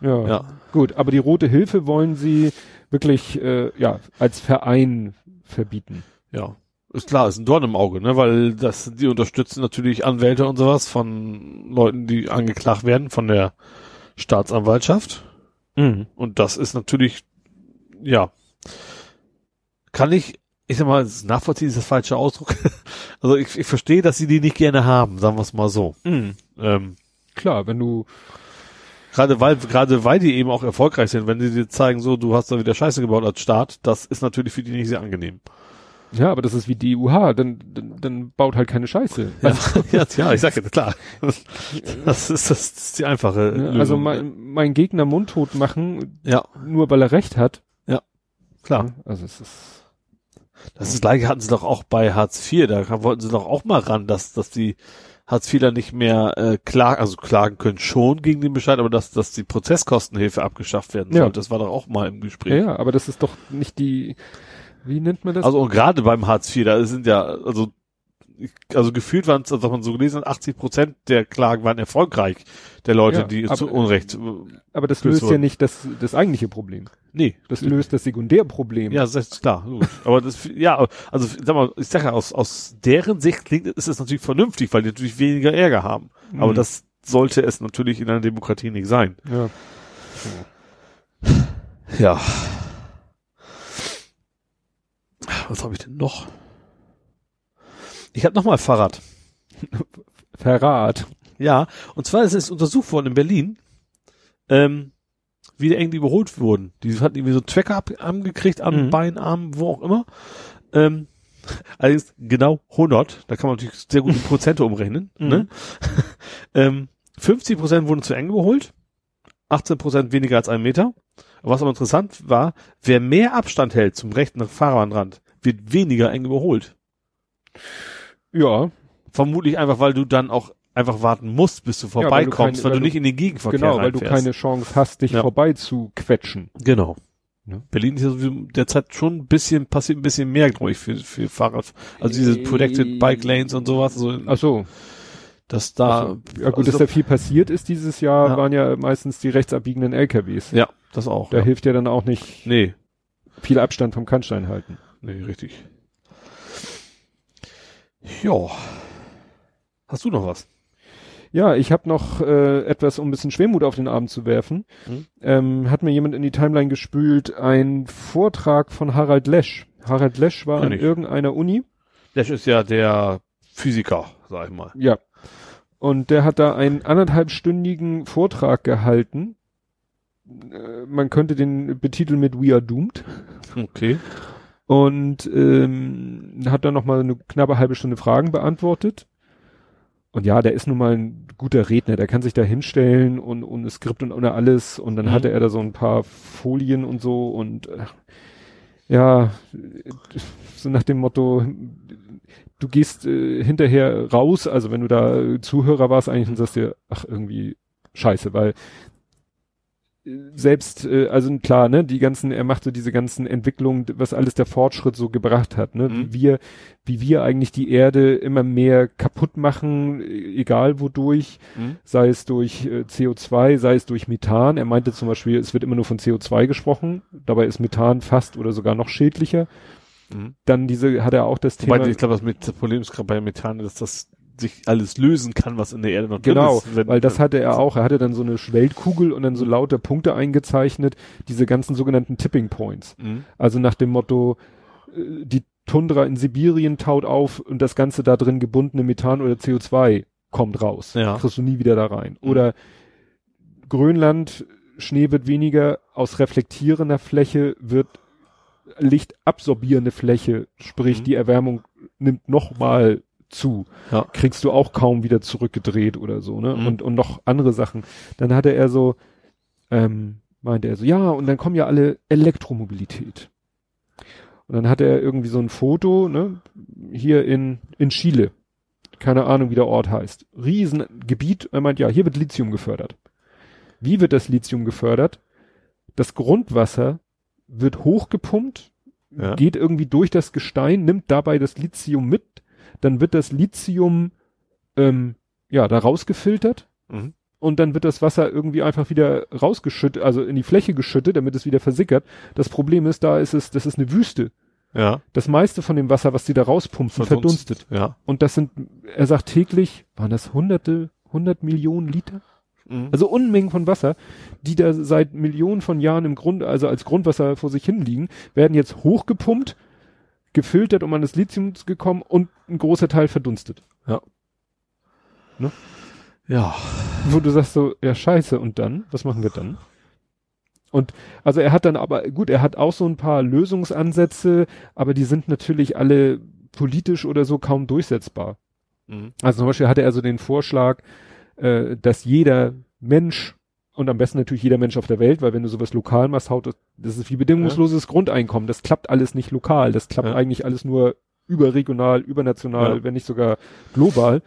B: Ja.
C: Ja.
B: Gut, aber die Rote Hilfe wollen sie wirklich, äh, ja, als Verein verbieten.
C: Ja. Ist klar, ist ein Dorn im Auge, ne, weil das, die unterstützen natürlich Anwälte und sowas von Leuten, die angeklagt werden von der Staatsanwaltschaft. Und das ist natürlich, ja, kann ich, ich sag mal, nachvollziehen ist das falsche Ausdruck. also ich, ich verstehe, dass sie die nicht gerne haben, sagen wir es mal so. Ähm,
B: Klar, wenn du,
C: Gerade weil, gerade weil die eben auch erfolgreich sind, wenn sie dir zeigen, so, du hast da wieder Scheiße gebaut als Staat, das ist natürlich für die nicht sehr angenehm.
B: Ja, aber das ist wie die UH, dann, dann, dann baut halt keine Scheiße. Also,
C: ja, ja, ich sag ja, klar. Das ist, das ist die einfache Lösung.
B: also mein, mein Gegner mundtot machen,
C: ja,
B: nur weil er recht hat.
C: klar.
B: Ne? Also es ist,
C: Das ist gleiche hatten sie doch auch bei Hartz IV, da wollten sie doch auch mal ran, dass, dass die Hartz IVler nicht mehr äh, klagen, also klagen können schon gegen den Bescheid, aber dass, dass die Prozesskostenhilfe abgeschafft werden
B: Ja.
C: soll. Das war doch auch mal im Gespräch.
B: ja, ja, aber das ist doch nicht die, wie nennt man das?
C: Also und gerade beim Hartz IV, da sind ja, also also gefühlt waren es, also was man so gelesen hat, 80 Prozent der Klagen waren erfolgreich, der Leute,
B: Ja,
C: die
B: aber-
C: zu Unrecht. äh,
B: aber das löst ja
C: Wort.
B: nicht das, das eigentliche Problem.
C: Nee,
B: Das löst das Sekundärproblem.
C: ja, das ist klar. Aber das, ja, also sag mal, ich sag ja, aus, aus deren Sicht klingt, ist es natürlich vernünftig, weil die natürlich weniger Ärger haben. Aber
B: Mhm.
C: das sollte es natürlich in einer Demokratie nicht sein.
B: Ja.
C: Ja. Was habe ich denn noch? Ich habe noch mal Fahrrad.
B: Verrat.
C: Ja, und zwar ist es untersucht worden in Berlin, ähm, wie irgendwie überholt wurden. Die hatten irgendwie so Tracker ab, angekriegt, am
B: Mhm.
C: Bein, Arm, wo auch immer. Ähm, Allerdings genau 100, da kann man natürlich sehr gut in Prozente umrechnen.
B: Mhm.
C: Ne? ähm, 50 Prozent wurden zu eng geholt, 18 Prozent weniger als einen Meter. Was aber interessant war, wer mehr Abstand hält zum rechten Fahrbahnrand, wird weniger eng überholt.
B: Ja,
C: Vermutlich einfach, weil du dann auch einfach warten musst, bis du
B: weil du
C: vorbeikommst,
B: keine-
C: weil,
B: weil
C: du nicht in den Gegenverkehr
B: genau, weil du keine Chance hast, dich
C: Ja.
B: vorbei zu quetschen.
C: Genau.
B: Ne?
C: Berlin ist ja sowieso derzeit schon ein bisschen, passiert ein bisschen mehr, glaube ich, für, für Fahrrad. Also diese Protected Bike Lanes und sowas, so,
B: Ach so.
C: dass da,
B: Also, ja gut,
C: also
B: dass da viel passiert ist dieses Jahr,
C: Ja.
B: waren ja meistens die rechtsabbiegenden LKWs.
C: ja, das auch.
B: Da
C: ja.
B: hilft ja dann auch nicht
C: Nee,
B: viel Abstand vom Kannstein halten.
C: Nee, richtig. Ja. Hast du noch was?
B: Ja, ich habe noch äh, etwas, um ein bisschen Schwermut auf den Abend zu werfen.
C: Mhm.
B: Ähm, hat mir jemand in die Timeline gespült, ein Vortrag von Harald Lesch. Harald Lesch war
C: Kenn
B: an
C: ich.
B: irgendeiner Uni.
C: Das ist ja der Physiker, sag ich mal.
B: Ja. Und der hat da einen anderthalbstündigen Vortrag gehalten. Äh, Man könnte den betiteln mit We Are Doomed.
C: Okay.
B: Und ähm, hat dann noch mal eine knappe halbe Stunde Fragen beantwortet. Und ja, der ist nun mal ein guter Redner, der kann sich da hinstellen und ohne Skript und ohne alles. Und dann
C: Mhm.
B: hatte er da so ein paar Folien und so und äh, ja, so nach dem Motto, du gehst äh, hinterher raus, also wenn du da Zuhörer warst eigentlich und sagst dir, ach irgendwie scheiße, weil selbst, äh, also klar, ne, die ganzen, er macht so diese ganzen Entwicklungen, was alles der Fortschritt so gebracht hat, ne,
C: Mhm.
B: wie wir, wie wir eigentlich die Erde immer mehr kaputt machen, äh, egal wodurch,
C: Mhm.
B: sei es durch äh, CO2, sei es durch Methan. Er meinte zum Beispiel, es wird immer nur von CO2 gesprochen, dabei ist Methan fast oder sogar noch schädlicher.
C: Mhm.
B: Dann diese, hat er auch das
C: Wobei,
B: Thema.
C: ich glaube, das mit Problem ist gerade bei Methan, dass das sich alles lösen kann, was in der Erde noch drin
B: Genau,
C: ist. wenn-
B: weil das hatte er auch. Er hatte dann so eine Weltkugel und dann so lauter Punkte eingezeichnet, diese ganzen sogenannten Tipping Points.
C: Mhm.
B: Also nach dem Motto, äh, die Tundra in Sibirien taut auf und das ganze da drin gebundene Methan oder CO2 kommt raus.
C: Ja.
B: Kriegst du nie wieder da rein.
C: Mhm.
B: Oder Grönland, Schnee wird weniger, aus reflektierender Fläche wird lichtabsorbierende Fläche, sprich
C: Mhm.
B: die Erwärmung nimmt nochmal zu.
C: Ja.
B: Kriegst du auch kaum wieder zurückgedreht oder so, ne?
C: Mhm.
B: Und, und noch andere Sachen. Dann hatte er so, ähm, meinte er so, ja, und dann kommen ja alle Elektromobilität. Und dann hatte er irgendwie so ein Foto, ne, hier in, in Chile. Keine Ahnung, wie der Ort heißt. Riesengebiet. Er meint, ja, hier wird Lithium gefördert. Wie wird das Lithium gefördert? Das Grundwasser wird hochgepumpt,
C: Ja.
B: geht irgendwie durch das Gestein, nimmt dabei das Lithium mit, dann wird das Lithium ähm, ja da rausgefiltert
C: Mhm.
B: und dann wird das Wasser irgendwie einfach wieder rausgeschüttet, also in die Fläche geschüttet, damit es wieder versickert. Das Problem ist, da ist es, das ist eine Wüste.
C: Ja.
B: Das meiste von dem Wasser, was die da rauspumpen, verdunstet.
C: Ja.
B: Und das sind, er sagt täglich, waren das hunderte, hundert Millionen Liter?
C: Mhm.
B: Also Unmengen von Wasser, die da seit Millionen von Jahren im Grund, also als Grundwasser vor sich hin liegen, werden jetzt hochgepumpt, gefiltert, um an das Lithium zu kommen und ein großer Teil verdunstet.
C: ja.
B: Wo du sagst so, ja scheiße, und dann? Was machen wir dann? Und also er hat dann aber, gut, er hat auch so ein paar Lösungsansätze, aber die sind natürlich alle politisch oder so kaum durchsetzbar.
C: Mhm.
B: Also zum Beispiel hatte er so den Vorschlag, äh, dass jeder Mensch und am besten natürlich jeder Mensch auf der Welt, weil wenn du sowas lokal machst, haut das, das ist wie bedingungsloses Grundeinkommen. Das klappt alles nicht lokal. Das klappt
C: Ja.
B: eigentlich alles nur überregional, übernational,
C: Ja.
B: wenn nicht sogar global.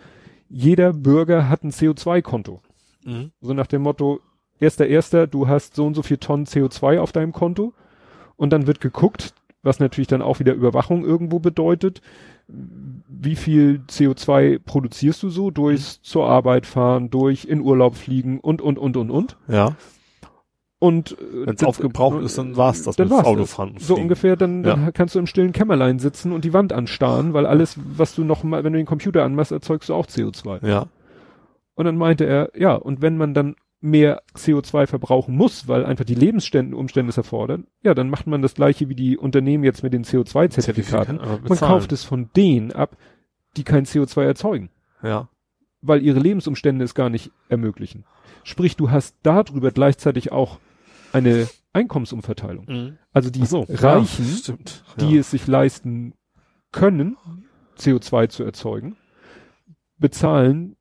B: Jeder Bürger hat ein CO2-Konto.
C: Mhm.
B: So nach dem Motto, erster, erster, du hast so und so viel Tonnen CO2 auf deinem Konto. Und dann wird geguckt, was natürlich dann auch wieder Überwachung irgendwo bedeutet. Wie viel CO2 produzierst du so durchs zur Arbeit fahren, durch in Urlaub fliegen und, und, und, und, und.
C: Ja.
B: Und äh,
C: Wenn es aufgebraucht ist, dann war's das
B: dann
C: mit
B: war's
C: Autofahren.
B: So ungefähr, dann, dann kannst du im stillen Kämmerlein sitzen und die Wand anstarren, weil alles, was du noch mal, wenn du den Computer anmachst, erzeugst du auch CO2.
C: Ja.
B: Und dann meinte er, ja, und wenn man dann mehr CO2 verbrauchen muss, weil einfach die Lebensumstände Umstände es erfordern, ja, dann macht man das gleiche wie die Unternehmen jetzt mit den CO2-Zertifikaten.
C: aber
B: Man kauft es von denen ab, die kein CO2 erzeugen,
C: Ja.
B: weil ihre Lebensumstände es gar nicht ermöglichen. Sprich, du hast darüber gleichzeitig auch eine Einkommensumverteilung.
C: Mhm.
B: Also die
C: so,
B: Reichen,
C: ja, stimmt.
B: die
C: ja.
B: es sich leisten können, CO2 zu erzeugen, bezahlen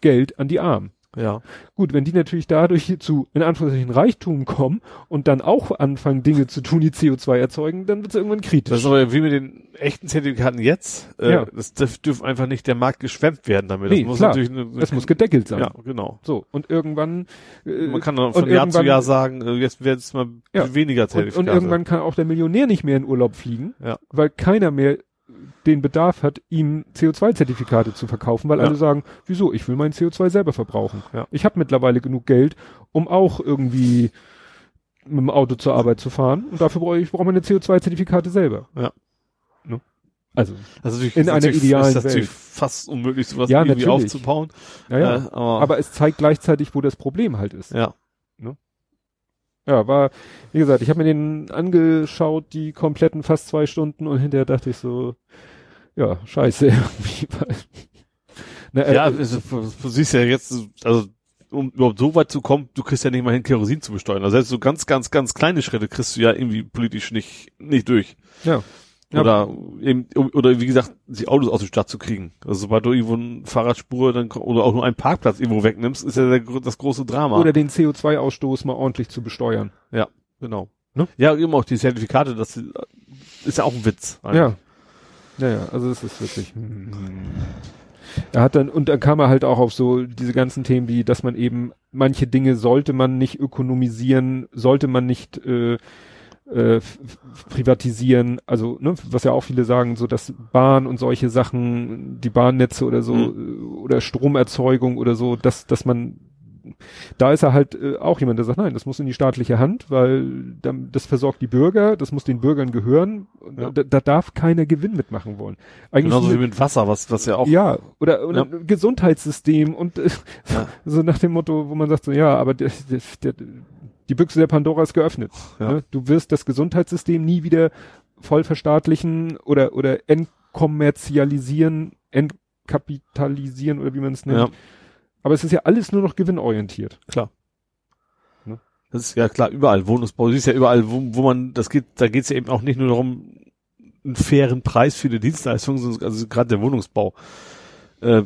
B: Geld an die Armen.
C: Ja.
B: Gut, wenn die natürlich dadurch zu, in Anführungszeichen, Reichtum kommen und dann auch anfangen, Dinge zu tun, die CO2 erzeugen, dann wird es irgendwann kritisch.
C: Das ist aber wie mit den echten Zertifikaten jetzt. Äh,
B: Ja.
C: Das darf, dürfen einfach nicht der Markt geschwemmt werden damit.
B: Nee,
C: das muss
B: klar.
C: natürlich eine,
B: das muss gedeckelt sein.
C: ja, genau.
B: So, und irgendwann, äh,
C: Man kann dann
B: und
C: von Jahr zu Jahr sagen, äh, jetzt wird es mal
B: Ja.
C: weniger
B: und,
C: Zertifikate.
B: und irgendwann kann auch der Millionär nicht mehr in Urlaub fliegen,
C: Ja.
B: weil keiner mehr den Bedarf hat, ihm CO2-Zertifikate zu verkaufen, weil
C: Ja.
B: alle sagen, wieso, ich will mein CO2 selber verbrauchen.
C: Ja.
B: Ich habe mittlerweile genug Geld, um auch irgendwie mit dem Auto zur Arbeit zu fahren und dafür brauche ich brauche meine CO2-Zertifikate selber.
C: Ja.
B: Ne? Also,
C: also natürlich,
B: in einer
C: natürlich-
B: idealen
C: ist das natürlich
B: Welt.
C: fast unmöglich, sowas
B: Ja,
C: irgendwie
B: natürlich.
C: aufzubauen.
B: naja.
C: Äh, aber,
B: aber es zeigt gleichzeitig, wo das Problem halt ist.
C: ja.
B: Ja, war, wie gesagt, ich habe mir den angeschaut, die kompletten fast zwei Stunden und hinterher dachte ich so, ja, scheiße Na, äh,
C: Ja, also, du siehst ja jetzt, also um überhaupt so weit zu kommen, du kriegst ja nicht mal hin, Kerosin zu besteuern. Also selbst so ganz, ganz, ganz kleine Schritte kriegst du ja irgendwie politisch nicht, nicht durch.
B: ja. Ja.
C: Oder eben, oder wie gesagt, die Autos aus der Stadt zu kriegen. Also sobald du irgendwo eine Fahrradspur dann, oder auch nur einen Parkplatz irgendwo wegnimmst, ist ja der, das große Drama.
B: Oder den CO2-Ausstoß mal ordentlich zu besteuern.
C: genau.
B: Ne?
C: Ja, eben auch die Zertifikate, das ist ja auch ein Witz.
B: Ja. Ja, ja, also es ist wirklich. hm. Er hat dann, und dann kam er halt auch auf so diese ganzen Themen wie, dass man eben, manche Dinge sollte man nicht ökonomisieren, sollte man nicht äh, äh, privatisieren, also, ne, was ja auch viele sagen, so dass Bahn und solche Sachen, die Bahnnetze oder so, äh, oder Stromerzeugung oder so, dass, dass man da ist er halt äh, auch jemand, der sagt, nein, das muss in die staatliche Hand, weil dann, das versorgt die Bürger, das muss den Bürgern gehören.
C: Ja.
B: Da, da darf keiner Gewinn mitmachen wollen. Eigentlich
C: Genauso wie mit Wasser, was, was ja auch,
B: ja, oder, oder
C: Ja.
B: Gesundheitssystem und äh,
C: Ja.
B: so nach dem Motto, wo man sagt so, ja, aber der, der, der, die Büchse der Pandora ist geöffnet.
C: Ja.
B: Ne? Du wirst das Gesundheitssystem nie wieder voll verstaatlichen oder, oder entkommerzialisieren, entkapitalisieren oder wie man es nennt.
C: ja,
B: Aber es ist ja alles nur noch gewinnorientiert.
C: klar.
B: Ne?
C: Das ist ja klar, überall, Wohnungsbau, siehst ja überall, wo, wo man, das geht, da geht es ja eben auch nicht nur darum, einen fairen Preis für die Dienstleistung, sondern also gerade der Wohnungsbau. Äh,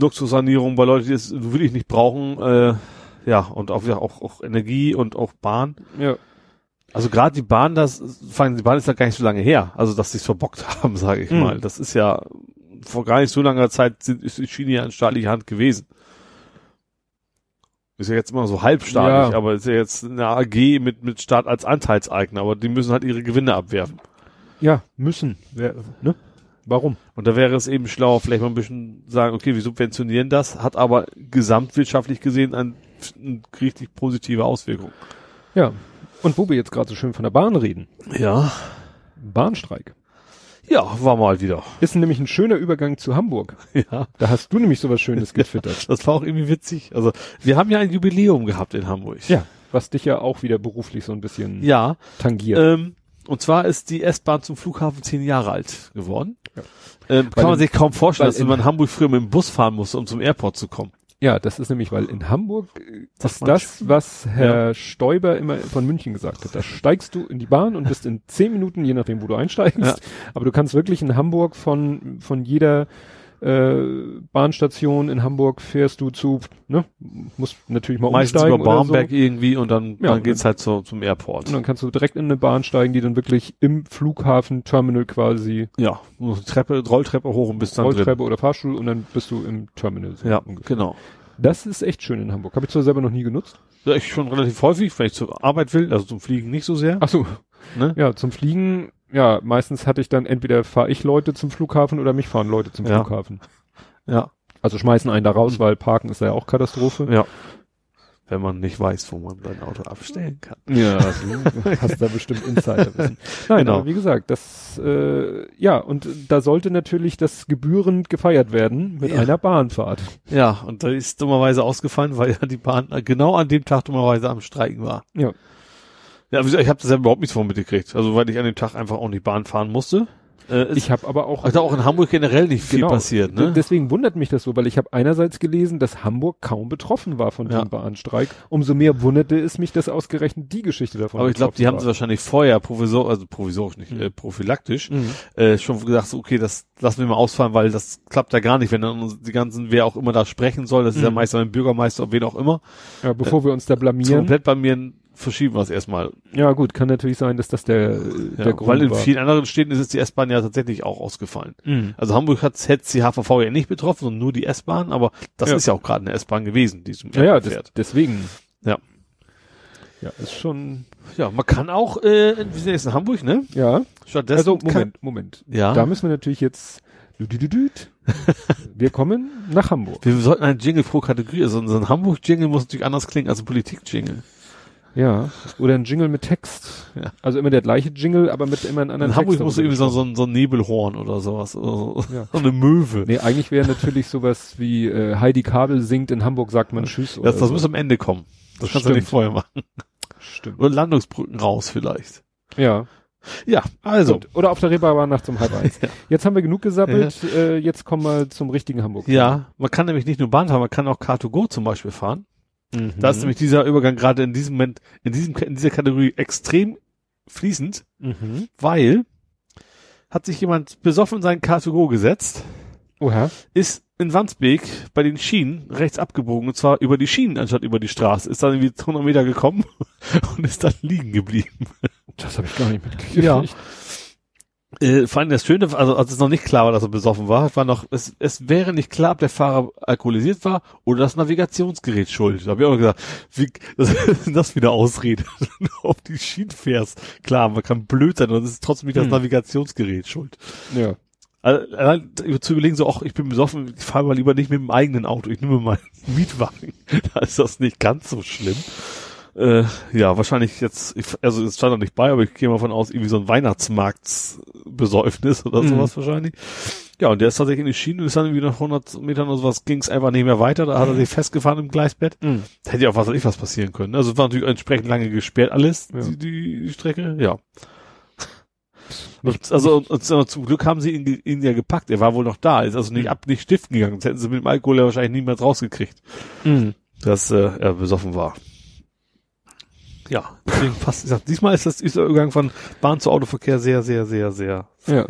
C: Luxussanierung bei Leuten, die es wirklich nicht brauchen, äh, ja, und auch, ja, auch, auch Energie und auch Bahn.
B: Ja.
C: Also gerade die Bahn, das, vor die Bahn ist ja gar nicht so lange her, also dass sie es verbockt haben, sage ich
B: Mhm.
C: mal. Das ist ja vor gar nicht so langer Zeit sind, ist die Schiene ja in staatlicher Hand gewesen. Ist ja jetzt immer so halbstaatlich,
B: Ja.
C: aber ist ja jetzt eine AG mit, mit Staat als Anteilseigner, aber die müssen halt ihre Gewinne abwerfen.
B: Ja, müssen. Wer, ne? Warum?
C: Und da wäre es eben schlauer, vielleicht mal ein bisschen sagen, okay, wir subventionieren das, hat aber gesamtwirtschaftlich gesehen ein, eine richtig positive Auswirkung.
B: Ja. Und wo wir jetzt gerade so schön von der Bahn reden.
C: Ja.
B: Bahnstreik.
C: Ja, war mal wieder.
B: Ist nämlich ein schöner Übergang zu Hamburg.
C: Ja.
B: Da hast du nämlich sowas Schönes getwittert.
C: Das war auch irgendwie witzig. Also, wir haben ja ein Jubiläum gehabt in Hamburg.
B: Ja. Was dich ja auch wieder beruflich so ein bisschen
C: Ja.
B: tangiert.
C: Ähm, und zwar ist die S-Bahn zum Flughafen zehn Jahre alt geworden.
B: Ja.
C: Ähm, kann man sich kaum vorstellen, dass
B: in-
C: man in Hamburg früher mit dem Bus fahren musste, um zum Airport zu kommen.
B: Ja, das ist nämlich, weil in Hamburg äh,
C: Sagt
B: ist das, was Herr Stoiber immer von München gesagt hat. Da steigst du in die Bahn und bist in zehn Minuten, je nachdem, wo du einsteigst.
C: Ja.
B: Aber du kannst wirklich in Hamburg von, von jeder äh, Bahnstation in Hamburg fährst du zu, ne, musst natürlich mal
C: Meistens
B: umsteigen
C: über
B: oder so.
C: Barmbek irgendwie und dann,
B: Ja,
C: dann geht's halt zu, zum Airport.
B: Und dann kannst du direkt in eine Bahn steigen, die dann wirklich im Flughafen-Terminal quasi
C: Ja, Treppe, Rolltreppe hoch und bist dann
B: Rolltreppe oder Fahrstuhl und dann bist du im Terminal. so
C: drin. Ja,
B: ungefähr.
C: genau.
B: Das ist echt schön in Hamburg. Habe ich zwar selber noch nie genutzt.
C: Ja, ich schon relativ häufig, wenn ich zur Arbeit will, also zum Fliegen nicht so sehr.
B: Ach so.
C: Ne?
B: Ja, zum Fliegen, ja, meistens hatte ich dann entweder fahre ich Leute zum Flughafen oder mich fahren Leute zum
C: Ja.
B: Flughafen.
C: Ja,
B: Also schmeißen einen da raus, weil Parken ist ja auch Katastrophe.
C: ja. Wenn man nicht weiß, wo man sein Auto abstellen kann.
B: Ja, du hast da bestimmt Insiderwissen. Nein,
C: Genau.
B: aber wie gesagt, das, äh, ja, und da sollte natürlich das gebührend gefeiert werden mit
C: Ja.
B: einer Bahnfahrt.
C: Ja, und da ist dummerweise ausgefallen, weil ja die Bahn genau an dem Tag dummerweise am Streiken war.
B: Ja.
C: Ja, ich habe das ja überhaupt nichts von mitgekriegt. Also weil ich an dem Tag einfach auch nicht Bahn fahren musste. Äh,
B: Ich habe aber auch
C: also auch in Hamburg generell nicht viel
B: Genau.
C: passiert, ne?
B: Deswegen wundert mich das so, weil ich habe einerseits gelesen, dass Hamburg kaum betroffen war von
C: Ja.
B: dem Bahnstreik. Umso mehr wunderte es mich, dass ausgerechnet die Geschichte davon
C: Aber ich glaube, die haben
B: betroffen
C: sie wahrscheinlich vorher provisor, also provisorisch nicht,
B: Mhm.
C: äh, prophylaktisch,
B: Mhm.
C: äh, schon gesagt, so, okay, das lassen wir mal ausfallen, weil das klappt ja gar nicht, wenn dann die ganzen, wer auch immer da sprechen soll, das ist ja
B: Mhm.
C: meist ein Bürgermeister und wen auch immer,
B: Ja, bevor wir uns da blamieren.
C: komplett bei mir verschieben wir es erstmal.
B: Ja gut, kann natürlich sein, dass das der, äh,
C: Ja,
B: der Grund
C: weil in
B: war.
C: vielen anderen Städten ist jetzt die S-Bahn ja tatsächlich auch ausgefallen.
B: Mhm.
C: Also Hamburg hat hätte die HVV ja nicht betroffen, sondern nur die S-Bahn, aber das
B: Ja.
C: ist ja auch gerade eine S-Bahn gewesen, die zum
B: Ja, ja,
C: fährt.
B: deswegen.
C: Ja.
B: Ja, ist schon,
C: Ja, man kann auch, äh, wir sind jetzt in Hamburg, ne?
B: ja.
C: Stattdessen
B: Also,
C: kann,
B: Moment, Moment.
C: Ja.
B: Da müssen wir natürlich jetzt, düdüdüdüd. wir kommen nach Hamburg.
C: wir sollten einen Jingle pro Kategorie, also so ein Hamburg-Jingle muss natürlich anders klingen als ein Politik-Jingle.
B: Ja. Oder ein Jingle mit Text.
C: Ja.
B: Also immer der gleiche Jingle, aber mit immer einem anderen
C: In Hamburg
B: Text
C: muss irgendwie
B: darüber
C: so, so, ein- so ein Nebelhorn oder sowas, oder so,
B: Ja.
C: so eine Möwe.
B: Nee, eigentlich wäre natürlich sowas wie äh, Heidi Kabel singt, in Hamburg sagt man Tschüss.
C: Das, das
B: so.
C: muss am Ende kommen. Das kannst du
B: Stimmt.
C: nicht vorher machen.
B: Stimmt.
C: Oder Landungsbrücken raus vielleicht.
B: Ja.
C: Ja, also.
B: Gut. Oder auf der Reeperbahn nachts um halb eins.
C: Ja.
B: Jetzt haben wir genug gesappelt, äh, jetzt kommen wir zum richtigen Hamburg.
C: Ja, man kann nämlich nicht nur Bahn fahren, man kann auch Car2Go zum Beispiel fahren.
B: Mhm.
C: Da ist nämlich dieser Übergang gerade in diesem Moment, in diesem, in dieser Kategorie extrem fließend,
B: Mhm.
C: weil hat sich jemand besoffen in seinen Car2Go gesetzt,
B: Oha.
C: ist in Wandsbek bei den Schienen rechts abgebogen, und zwar über die Schienen anstatt über die Straße, ist dann irgendwie 100 Meter gekommen und ist dann liegen geblieben.
B: Das habe ich gar nicht mitgekriegt.
C: Ja. Äh, vor allem das Schöne, also als es noch nicht klar war, dass er besoffen war, war noch, es, es wäre nicht klar, ob der Fahrer alkoholisiert war oder das Navigationsgerät schuld. Da habe ich auch gesagt, wie das ist das wieder Ausrede, auf die Schienen fährst. Klar, man kann blöd sein, und es ist trotzdem nicht das
B: Hm.
C: Navigationsgerät schuld.
B: Ja.
C: Also, allein zu überlegen, so, ach, ich bin besoffen, ich fahre mal lieber nicht mit dem eigenen Auto, ich nehme meinen Mietwagen. da ist das nicht ganz so schlimm. Äh, ja, wahrscheinlich jetzt, ich, also es stand noch nicht bei, aber ich gehe mal von aus, irgendwie so ein Weihnachtsmarktsbesäufnis oder
B: Mhm.
C: sowas wahrscheinlich. Ja, und der ist tatsächlich in die Schiene und ist dann irgendwie nach 100 Metern oder sowas, ging es einfach nicht mehr weiter, da hat er sich festgefahren im Gleisbett.
B: Mhm.
C: Da hätte ja auch was ich was passieren können. Also es war natürlich entsprechend lange gesperrt alles,
B: Ja.
C: die, die, die Strecke, ja. Und, also und, und, zum Glück haben sie ihn, ihn ja gepackt. Er war wohl noch da, ist also nicht
B: Mhm.
C: ab, nicht stiften gegangen. Sonst hätten sie mit dem Alkohol ja wahrscheinlich niemals rausgekriegt,
B: Mhm.
C: dass äh, er besoffen war. Ja, deswegen. Ich sag, diesmal ist das dieser Übergang von Bahn zu Autoverkehr sehr, sehr, sehr, sehr.
B: Ja.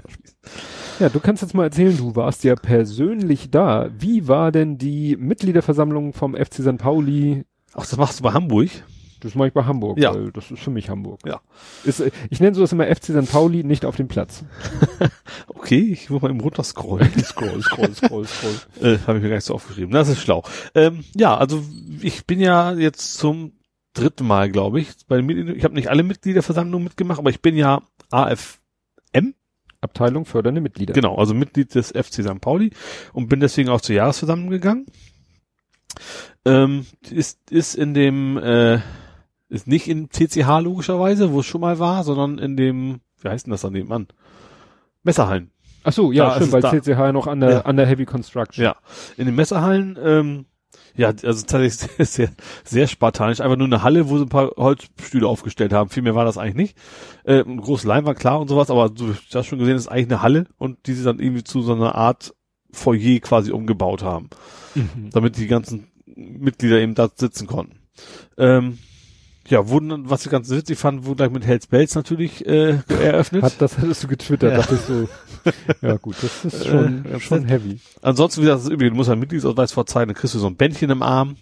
B: Ja, du kannst jetzt mal erzählen, du warst ja persönlich da. Wie war denn die Mitgliederversammlung vom FC St. Pauli?
C: Ach, das machst du bei Hamburg?
B: Das mache ich bei Hamburg,
C: Ja.
B: weil das ist für mich Hamburg.
C: Ja.
B: Ist, äh, ich nenne sowas immer FC St. Pauli nicht auf dem Platz.
C: Okay, ich muss mal eben runterscrollen.
B: scroll, scroll, scroll, scroll.
C: äh, Habe ich mir gar nicht so aufgeschrieben. Das ist schlau. Ähm, ja, also ich bin ja jetzt zum dritten Mal, glaube ich, bei ich habe nicht alle Mitgliederversammlungen mitgemacht, aber ich bin ja AFM,
B: Abteilung fördernde Mitglieder.
C: genau, also Mitglied des FC St. Pauli und bin deswegen auch zur Jahresversammlung gegangen. Ähm, ist, ist in dem, äh, ist nicht in CCH logischerweise, wo es schon mal war, sondern in dem, wie heißt denn das an dem Mann? Messerhallen.
B: Ach so, ja,
C: Da es
B: weil
C: da.
B: CCH noch an der,
C: Ja.
B: an der Heavy Construction.
C: Ja, in den Messerhallen, ähm, ja, also tatsächlich sehr, sehr, sehr spartanisch. Einfach nur eine Halle, wo sie ein paar Holzstühle aufgestellt haben. Viel mehr war das eigentlich nicht. Äh, ein großes Leinwand, klar und sowas, aber du hast schon gesehen, das ist eigentlich eine Halle und die sie dann irgendwie zu so einer Art Foyer quasi umgebaut haben,
B: Mhm.
C: damit die ganzen Mitglieder eben da sitzen konnten. Ähm, ja, wurden, was ich ganz witzig fand, wurde gleich mit Hells Bells natürlich äh, eröffnet.
B: Hat, das hattest du getwittert,
C: Ja.
B: dachte ich so. Ja gut, das ist schon,
C: Äh,
B: schon heavy.
C: Ansonsten, wie gesagt, das ist üblich, du musst einen Mitgliedsausweis vorzeigen, dann kriegst du so ein Bändchen im Arm,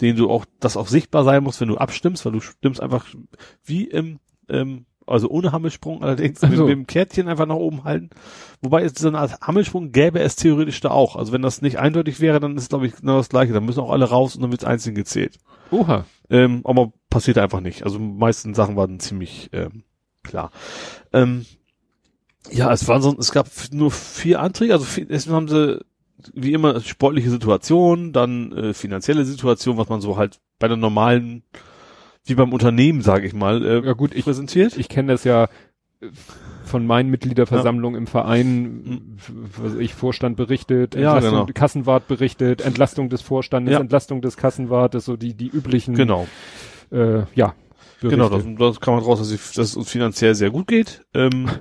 C: den du auch, das auch sichtbar sein muss, wenn du abstimmst, weil du stimmst einfach wie im, ähm, also ohne Hammelsprung allerdings,
B: Ach
C: mit,
B: so.
C: mit dem Kärtchen einfach nach oben halten. Wobei es so eine Art Hammelsprung gäbe es theoretisch da auch. Also wenn das nicht eindeutig wäre, dann ist glaube ich genau das gleiche. Dann müssen auch alle raus und dann wird einzeln gezählt.
B: Oha.
C: Ähm, aber passiert einfach nicht. Also meisten Sachen waren ziemlich ähm, klar. Ähm, ja, es waren so, es gab nur vier Anträge, also vier, erstmal haben sie wie immer sportliche Situation, dann äh, finanzielle Situation, was man so halt bei der normalen, wie beim Unternehmen, sage ich mal, äh,
B: Ja gut, ich,
C: präsentiert.
B: ich kenne das ja äh, von meinen Mitgliederversammlungen im Verein, was ich Vorstand berichtet,
C: Ja,
B: Entlastung,
C: genau.
B: Kassenwart berichtet, Entlastung des Vorstandes,
C: Ja.
B: Entlastung des Kassenwartes, so die die üblichen
C: Genau.
B: Äh, ja Berichte.
C: Genau, das, das kann man raus, dass, ich, dass es uns finanziell sehr gut geht. Ähm,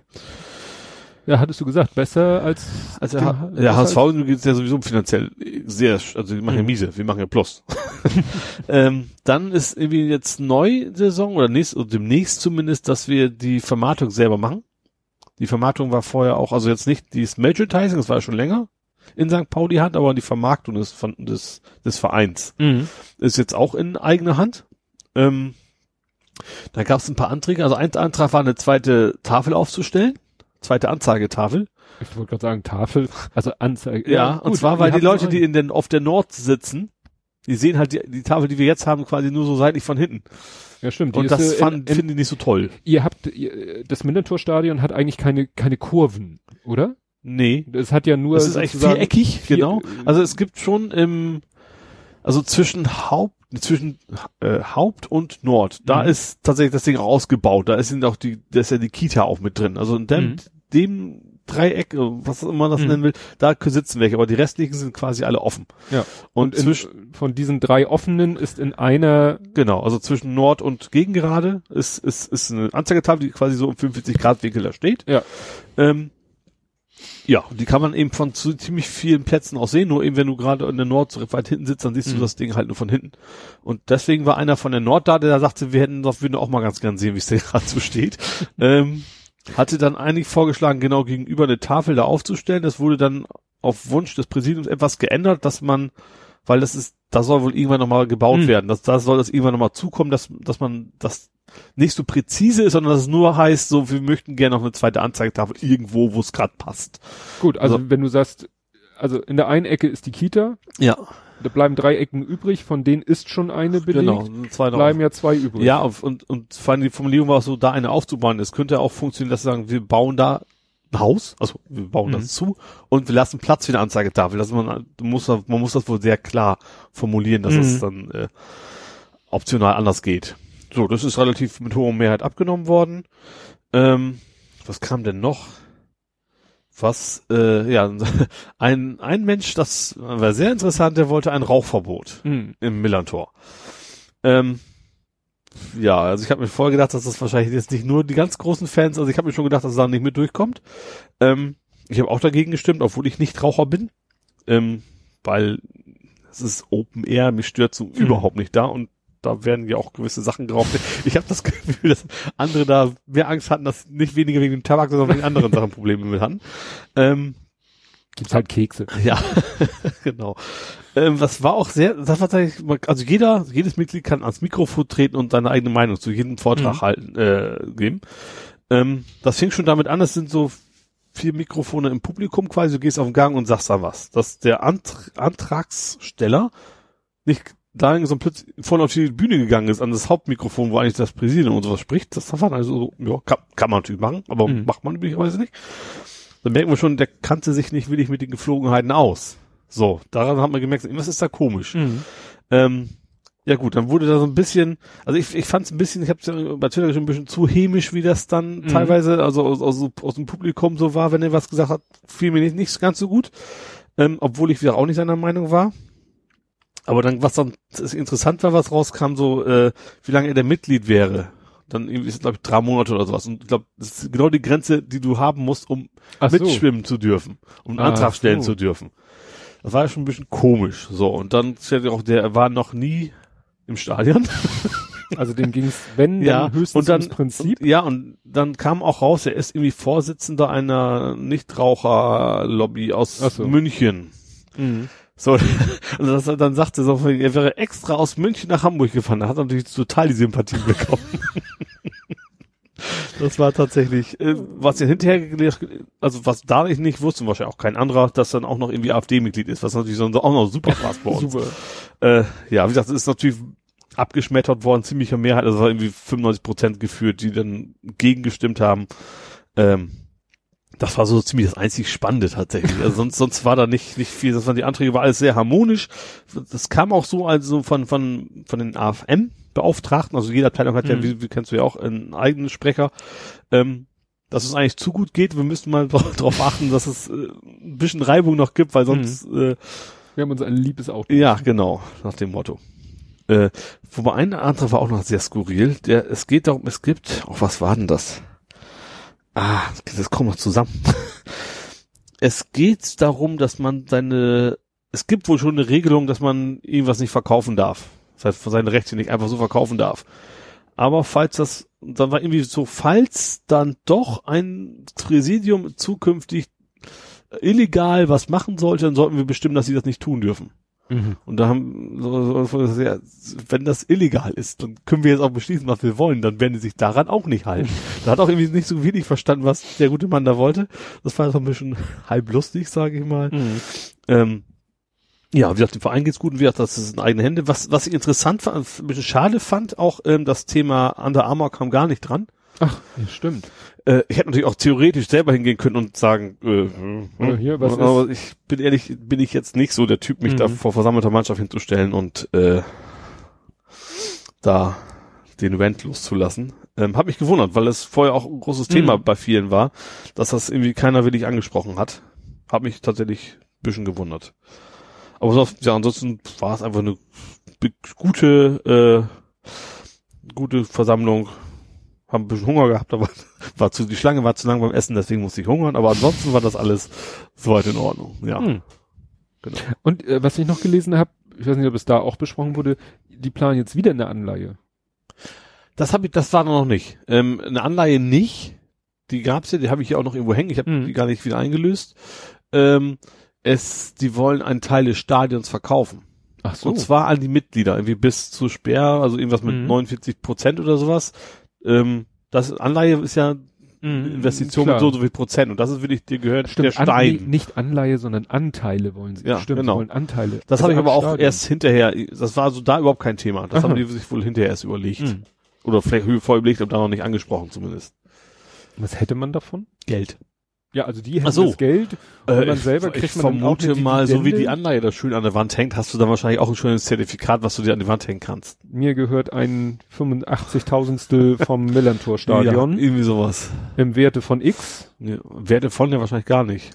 B: Ja, hattest du gesagt, besser als dem-
C: der,
B: besser
C: der
B: als-
C: HSV geht es ja sowieso finanziell sehr, also die machen ja
B: Mhm.
C: miese, wir machen ja Plus. ähm, dann ist irgendwie jetzt neu Saison oder nächst, oder demnächst zumindest, dass wir die Vermarktung selber machen. Die Vermarktung war vorher auch, also jetzt nicht dieses Merchandising, das war ja schon länger in St. Pauli Hand, aber die Vermarktung des, von, des, des Vereins
B: Mhm.
C: ist jetzt auch in eigener Hand. Ähm, da gab es ein paar Anträge. Also ein Antrag war eine zweite Tafel aufzustellen, zweite Anzeigetafel.
B: Ich wollte gerade sagen, Tafel, also Anzeige.
C: Ja, und
B: gut,
C: zwar,
B: ihr
C: weil die Leute, die in den, auf der Nord sitzen, die sehen halt die, die Tafel, die wir jetzt haben, quasi nur so seitlich von hinten.
B: ja stimmt,
C: Und das
B: äh,
C: fand,
B: in, in,
C: finden die nicht so toll.
B: ihr habt, ihr, das Millantor-Stadion hat eigentlich keine, keine Kurven, oder?
C: Nee.
B: Es hat ja nur
C: Das ist eigentlich
B: sozusagen
C: viereckig,
B: vier-
C: genau. Also es gibt schon im, also zwischen Haupt, zwischen äh, Haupt und Nord, da
B: Mhm.
C: ist tatsächlich das Ding auch ausgebaut. Da ist sind auch die, da ist ja die Kita auch mit drin. Also in dem,
B: Mhm.
C: dem Dreieck, äh, was immer man das
B: Mhm.
C: nennen will, da sitzen welche, aber die restlichen sind quasi alle offen.
B: Ja.
C: Und,
B: Und
C: zwischen,
B: von diesen drei offenen ist in einer,
C: genau, also zwischen Nord und Gegengerade ist, ist, ist eine Anzeigetafel, die quasi so im 45 Grad Winkel da steht.
B: Ja.
C: Ähm, ja, die kann man eben von zu ziemlich vielen Plätzen aus sehen, nur eben wenn du gerade in der Nord so weit hinten sitzt, dann siehst
B: Mhm.
C: du das Ding halt nur von hinten. Und deswegen war einer von der Nord da, der da sagte, wir hätten doch, würden auch mal ganz gern sehen, wie es da gerade so steht. ähm, hatte dann eigentlich vorgeschlagen, genau gegenüber eine Tafel da aufzustellen. Das wurde dann auf Wunsch des Präsidiums etwas geändert, dass man, weil das ist, da soll wohl irgendwann nochmal gebaut
B: Mhm.
C: werden. Das, da soll das irgendwann nochmal zukommen, dass, dass man das nicht so präzise ist, sondern dass es nur heißt, so, wir möchten gerne noch eine zweite Anzeigetafel irgendwo, wo es gerade passt.
B: gut, also,
C: Also-
B: wenn du sagst, also in der einen Ecke ist die Kita,
C: Ja,
B: da bleiben drei Ecken übrig, von denen ist schon eine belegt,
C: genau. Zwei noch
B: bleiben ja zwei übrig.
C: Ja, und, und, vor allem die Formulierung war so, da eine aufzubauen. Es könnte auch funktionieren, dass sie sagen, wir bauen da ein Haus, also wir bauen
B: Mhm.
C: das zu und wir lassen Platz für eine Anzeigetafel. Das man, du musst, man muss das wohl sehr klar formulieren, dass
B: Mhm.
C: es dann äh, optional anders geht. So, das ist relativ mit hoher Mehrheit abgenommen worden. Ähm, was kam denn noch? Was, äh, ja, ein, ein Mensch, das war sehr interessant, der wollte ein Rauchverbot
B: Mhm.
C: im Millantor. Ähm, ja, also ich habe mir vorher gedacht, dass das wahrscheinlich jetzt nicht nur die ganz großen Fans, also ich habe mir schon gedacht, dass es da nicht mit durchkommt. Ähm, ich habe auch dagegen gestimmt, obwohl ich nicht Raucher bin, ähm, weil es ist Open Air, mich stört so überhaupt nicht da und da werden ja auch gewisse Sachen geraucht. Ich habe das Gefühl, dass andere da mehr Angst hatten, dass nicht weniger wegen dem Tabak, sondern wegen anderen Sachen Probleme mit hatten. Ähm,
B: Gibt's halt Kekse.
C: ja, genau. Ähm, das war auch sehr, das war tatsächlich, also jeder, jedes Mitglied kann ans Mikrofon treten und seine eigene Meinung zu jedem Vortrag
B: Mhm.
C: halten, äh, geben. Ähm, das fing schon damit an, es sind so vier Mikrofone im Publikum quasi, du gehst auf den Gang und sagst da was. Dass der Ant Antragsteller nicht da so plötzlich vorne auf die Bühne gegangen ist, an das Hauptmikrofon, wo eigentlich das Präsidium und sowas spricht, das war also, so, ja, kann, kann man natürlich machen, aber
B: Mhm.
C: macht man üblicherweise nicht. Dann merken wir schon, der kannte sich nicht wirklich mit den Geflogenheiten aus. So, daran hat man gemerkt, irgendwas ist da komisch.
B: Mhm.
C: Ähm, ja gut, dann wurde da so ein bisschen, also ich, ich fand es ein bisschen, ich habe ja bei Twitter schon ein bisschen zu hämisch, wie das dann
B: Mhm.
C: teilweise, also aus, aus, aus dem Publikum so war, wenn er was gesagt hat, fiel mir nicht, nicht ganz so gut, ähm, obwohl ich wieder auch nicht seiner Meinung war. Aber dann, was dann interessant war, was rauskam, so, äh, wie lange er der Mitglied wäre. Dann irgendwie ist es, glaube ich, drei Monate oder sowas. Und ich glaube, das ist genau die Grenze, die du haben musst, um
B: Ach so.
C: mitschwimmen zu dürfen, um einen
B: Ach
C: Antrag stellen
B: so.
C: zu dürfen. Das war ja schon ein bisschen komisch. So, und dann stellt auch, der war noch nie im Stadion.
B: Also dem ging's, wenn,
C: Ja,
B: dann höchstens
C: und dann-
B: ums Prinzip.
C: Und, ja, und dann kam auch raus, er ist irgendwie Vorsitzender einer Nichtraucherlobby aus
B: so.
C: München.
B: Mhm.
C: So, und das, dann sagte er so, er wäre extra aus München nach Hamburg gefahren. Da hat er natürlich total die Sympathie bekommen. das war tatsächlich, äh, was er hinterher also was da ich nicht wusste, wahrscheinlich auch kein anderer, dass dann auch noch irgendwie AfD-Mitglied ist, was natürlich so, auch noch super war bei uns.
B: Super.
C: Äh, ja, wie gesagt, es ist natürlich abgeschmettert worden, ziemlicher Mehrheit, also es war irgendwie 95 Prozent geführt, die dann gegengestimmt haben. Ähm, das war so ziemlich das einzig Spannende tatsächlich. Also sonst, sonst war da nicht, nicht viel. Das waren die Anträge, war alles sehr harmonisch. Das kam auch so also von, von, von den AFM-Beauftragten. Also jede Abteilung hat ja,
B: Mhm.
C: wie, wie kennst du ja auch, einen eigenen Sprecher. Ähm, dass es eigentlich zu gut geht. Wir müssten mal darauf achten, dass es äh, ein bisschen Reibung noch gibt, weil sonst, äh,
B: Wir haben uns ein liebes Auto.
C: ja, genau, nach dem Motto. Äh, wobei ein anderer war auch noch sehr skurril. Der, es geht darum, es gibt, oh, was war denn das? Ah, das kommt noch zusammen. es geht darum, dass man seine, es gibt wohl schon eine Regelung, dass man irgendwas nicht verkaufen darf. Das heißt, seine Rechte nicht einfach so verkaufen darf. Aber falls das, dann war irgendwie so, falls dann doch ein Präsidium zukünftig illegal was machen sollte, dann sollten wir bestimmen, dass sie das nicht tun dürfen.
B: Mhm.
C: Und da haben, so, so, so, ja, wenn das illegal ist, dann können wir jetzt auch beschließen, was wir wollen, dann werden die sich daran auch nicht halten. da hat auch irgendwie nicht so wenig verstanden, was der gute Mann da wollte. Das war so ein bisschen halb lustig, sage ich mal.
B: Mhm.
C: Ähm, ja, wie gesagt, dem Verein geht's gut und wie gesagt, das ist in eigene Hände. Was, was ich interessant fand, ein bisschen schade fand, auch ähm, das Thema Under Armour kam gar nicht dran.
B: Ach, ja, stimmt.
C: Äh, ich hätte natürlich auch theoretisch selber hingehen können und sagen, äh,
B: Ja, hier, was
C: aber ich bin ehrlich, bin ich jetzt nicht so der Typ, mich
B: Mhm.
C: da vor versammelter Mannschaft hinzustellen und äh, da den Rant loszulassen. Ähm, hab mich gewundert, weil es vorher auch ein großes Thema
B: Mhm.
C: bei vielen war, dass das irgendwie keiner wirklich angesprochen hat. Hab mich tatsächlich ein bisschen gewundert. Aber so, ja, ansonsten war es einfach eine gute, äh, gute Versammlung. Haben ein bisschen Hunger gehabt, aber war zu, die Schlange war zu lang beim Essen, deswegen musste ich hungern. Aber ansonsten war das alles soweit in Ordnung. Ja,
B: Mhm.
C: genau.
B: Und äh, was ich noch gelesen habe, ich weiß nicht, ob es da auch besprochen wurde, die planen jetzt wieder eine Anleihe.
C: Das habe ich, das war noch nicht. Ähm, eine Anleihe nicht. Die gab's ja, die habe ich ja auch noch irgendwo hängen. Ich habe
B: Mhm.
C: die gar nicht wieder eingelöst. Ähm, es, die wollen einen Teil des Stadions verkaufen.
B: Ach
C: Und zwar an die Mitglieder, irgendwie bis zu Sperr, also irgendwas mit
B: Mhm.
C: 49 Prozent oder sowas. Ähm, das Anleihe ist ja eine Investition mit so so viel Prozent und das ist wirklich, dir gehört
B: Stimmt,
C: der Stein.
B: An, nicht Anleihe, sondern Anteile wollen sie.
C: Ja,
B: Stimmt,
C: genau.
B: wollen Anteile.
C: das
B: Also
C: habe ich aber auch
B: Stadion.
C: erst hinterher, das war so da überhaupt kein Thema. Das
B: Aha.
C: haben die sich wohl hinterher erst überlegt.
B: Mhm.
C: Oder vielleicht vorher überlegt, aber da noch nicht angesprochen zumindest.
B: Was hätte man davon?
C: Geld.
B: Ja, also die hätten
C: Ach so.
B: das Geld. Und
C: Äh,
B: man
C: ich-
B: selber
C: ich
B: kriegt man dann auch
C: vermute mal, so wie die. Anleihe da schön an der Wand hängt, hast du dann wahrscheinlich auch ein schönes Zertifikat, was du dir an die Wand hängen kannst.
B: Mir gehört ein 85.000stel vom Millantor-Stadion
C: Ja, irgendwie sowas.
B: im Werte von X.
C: Ja, Werte von ja wahrscheinlich gar nicht.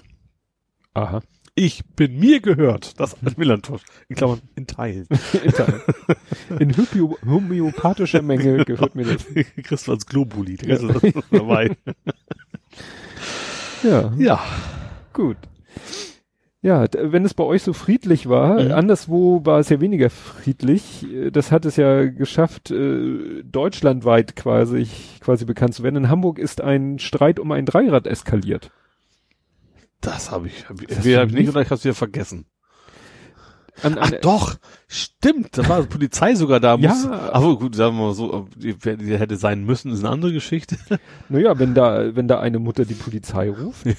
B: Aha.
C: Ich bin mir gehört. Das Millantor. In Klammern in Teilen.
B: In Hypio homöopathischer Menge gehört mir das.
C: Kriegst du als Globuli. Da ist das dabei.
B: Ja,
C: Ja.
B: gut. Ja, wenn es bei euch so friedlich war,
C: Mhm.
B: anderswo war es ja weniger friedlich. Das hat es ja geschafft, äh, deutschlandweit quasi, quasi bekannt zu werden. In Hamburg ist ein Streit um ein Dreirad eskaliert.
C: Das habe ich. Hab ich
B: Das
C: entweder hab ich nicht
B: nicht?
C: oder ich habe es wieder vergessen.
B: An,
C: Ach
B: an,
C: doch, stimmt. Da war die Polizei sogar da.
B: Ja.
C: Muss, aber gut, sagen wir mal so, die, die hätte sein müssen, ist eine andere Geschichte.
B: Naja, wenn da, wenn da eine Mutter die Polizei ruft.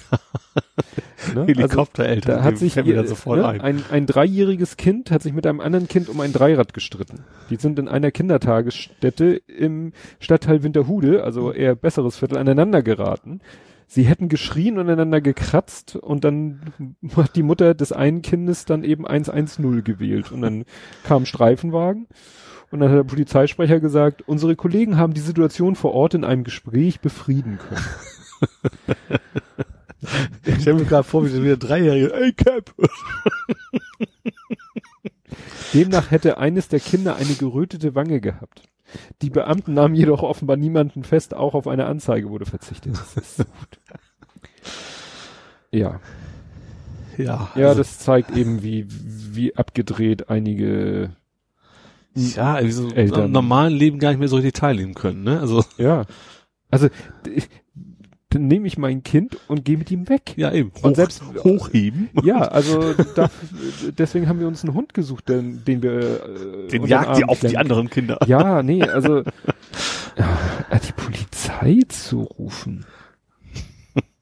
B: Ne? Also,
C: Helikoptereltern.
B: da hat sich ihr,
C: sofort
B: ne,
C: ein.
B: ein, ein dreijähriges Kind hat sich mit einem anderen Kind um ein Dreirad gestritten. Die sind in einer Kindertagesstätte im Stadtteil Winterhude, also eher besseres Viertel, aneinander geraten. Sie hätten geschrien und einander gekratzt und dann hat die Mutter des einen Kindes dann eben 110 gewählt und dann kam Streifenwagen und dann hat der Polizeisprecher gesagt, unsere Kollegen haben die Situation vor Ort in einem Gespräch befrieden können.
C: Ich stelle mir gerade vor, wie so wieder Dreijährige, ey Cap.
B: Demnach hätte eines der Kinder eine gerötete Wange gehabt. Die Beamten nahmen jedoch offenbar niemanden fest, auch auf eine Anzeige wurde verzichtet. Das ist so gut. Ja,
C: Ja,
B: ja,
C: also,
B: das zeigt eben, wie, wie abgedreht einige,
C: ja, irgendwie so
B: Eltern.
C: im normalen Leben gar nicht mehr so richtig teilnehmen können, ne? Also,
B: ja. Also, d- dann nehme ich mein Kind und gehe mit ihm weg.
C: ja, eben.
B: Und selbst-
C: hochheben.
B: Ja, also da, deswegen haben wir uns einen Hund gesucht, den, den wir äh,
C: Den jagt die auf die anderen Kinder.
B: Ja, nee, also ja, die Polizei zu rufen.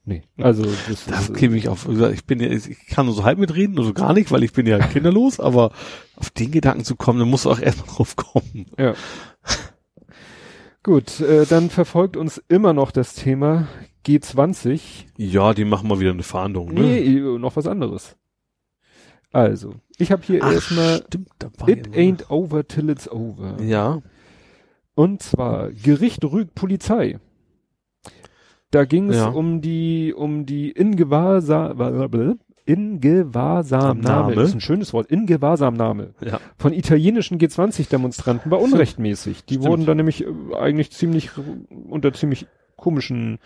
B: Nee, also das,
C: Das
B: ist,
C: käme ich auf. Ich bin ja, ich kann nur so halb mitreden, also gar nicht, weil ich bin ja kinderlos, aber auf den Gedanken zu kommen, dann musst du auch erstmal drauf kommen.
B: ja. Gut, äh, dann verfolgt uns immer noch das Thema G20.
C: Ja, die machen mal wieder eine Fahndung, ne?
B: Nee, noch was anderes. Also, ich habe hier erstmal It ain't over till it's over.
C: Ja.
B: Und zwar Gericht rügt Polizei. Da ging es
C: Ja.
B: um die um die Ingewahrsam Ingewahrsamnahme das ist ein schönes Wort Ingewahrsamnahme
C: Ja.
B: von italienischen G20 Demonstranten war unrechtmäßig. Die
C: Stimmt.
B: wurden dann nämlich äh, eigentlich ziemlich unter ziemlich komischen.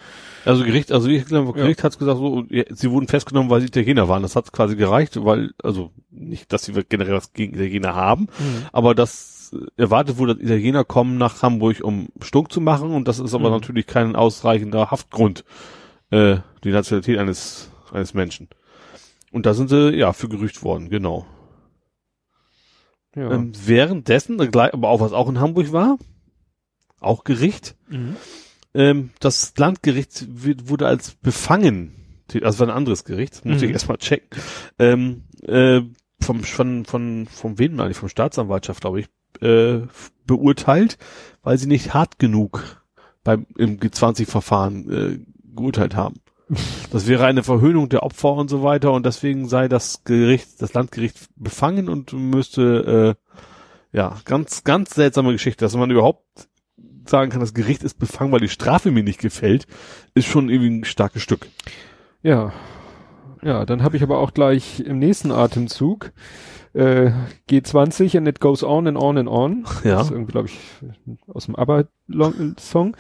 C: Also Gericht, also ich glaube, Gericht ja. hat's gesagt, so, sie wurden festgenommen, weil sie Italiener waren. Das hat quasi gereicht, weil, also nicht, dass sie generell was gegen Italiener haben, mhm. aber das erwartet wurde, dass Italiener kommen nach Hamburg, um Stunk zu machen und das ist aber mhm. natürlich kein ausreichender Haftgrund, äh, die Nationalität eines, eines Menschen. Und da sind sie, ja, für gerücht worden, genau. Ja. Ähm, währenddessen, aber auch was auch in Hamburg war, auch Gericht, mhm. ähm, das Landgericht wird, wurde als befangen, also war ein anderes Gericht, muss mhm. ich erstmal checken, ähm, äh, vom, von, von, vom wen eigentlich, vom Staatsanwaltschaft, glaube ich, äh, beurteilt, weil sie nicht hart genug beim, im G20-Verfahren äh, geurteilt haben. Das wäre eine Verhöhnung der Opfer und so weiter und deswegen sei das Gericht, das Landgericht befangen und müsste, äh, ja, ganz, ganz seltsame Geschichte, dass man überhaupt sagen kann, das Gericht ist befangen, weil die Strafe mir nicht gefällt, ist schon irgendwie ein starkes Stück.
B: Ja. Ja, dann habe ich aber auch gleich im nächsten Atemzug äh, G20 and it goes on and on and on. Ja. Das ist irgendwie, glaube ich, aus dem ABBA-Song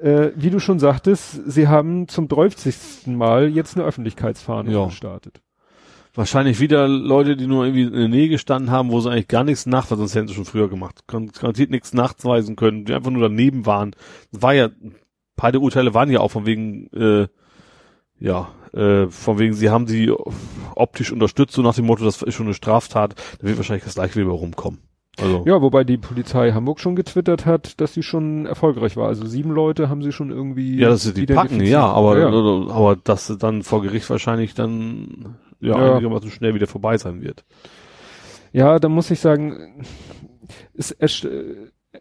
B: äh, wie du schon sagtest, sie haben zum 30. Mal jetzt eine Öffentlichkeitsfahne ja. gestartet.
C: Wahrscheinlich wieder Leute, die nur irgendwie in der Nähe gestanden haben, wo sie eigentlich gar nichts nachweisen, sonst hätten sie schon früher gemacht. Garantiert nichts nachweisen können, die einfach nur daneben waren. War ja, beide Urteile waren ja auch von wegen, äh, ja, äh, von wegen, sie haben sie optisch unterstützt, so nach dem Motto, das ist schon eine Straftat, da wird wahrscheinlich das gleiche wieder rumkommen.
B: Also. Ja, wobei die Polizei Hamburg schon getwittert hat, dass sie schon erfolgreich war. Also sieben Leute haben sie schon irgendwie.
C: Ja, dass sie die packen, ja, aber, ja, aber dass sie dann vor Gericht wahrscheinlich dann ja, ja. einigermaßen schnell wieder vorbei sein wird.
B: Ja, da muss ich sagen, es,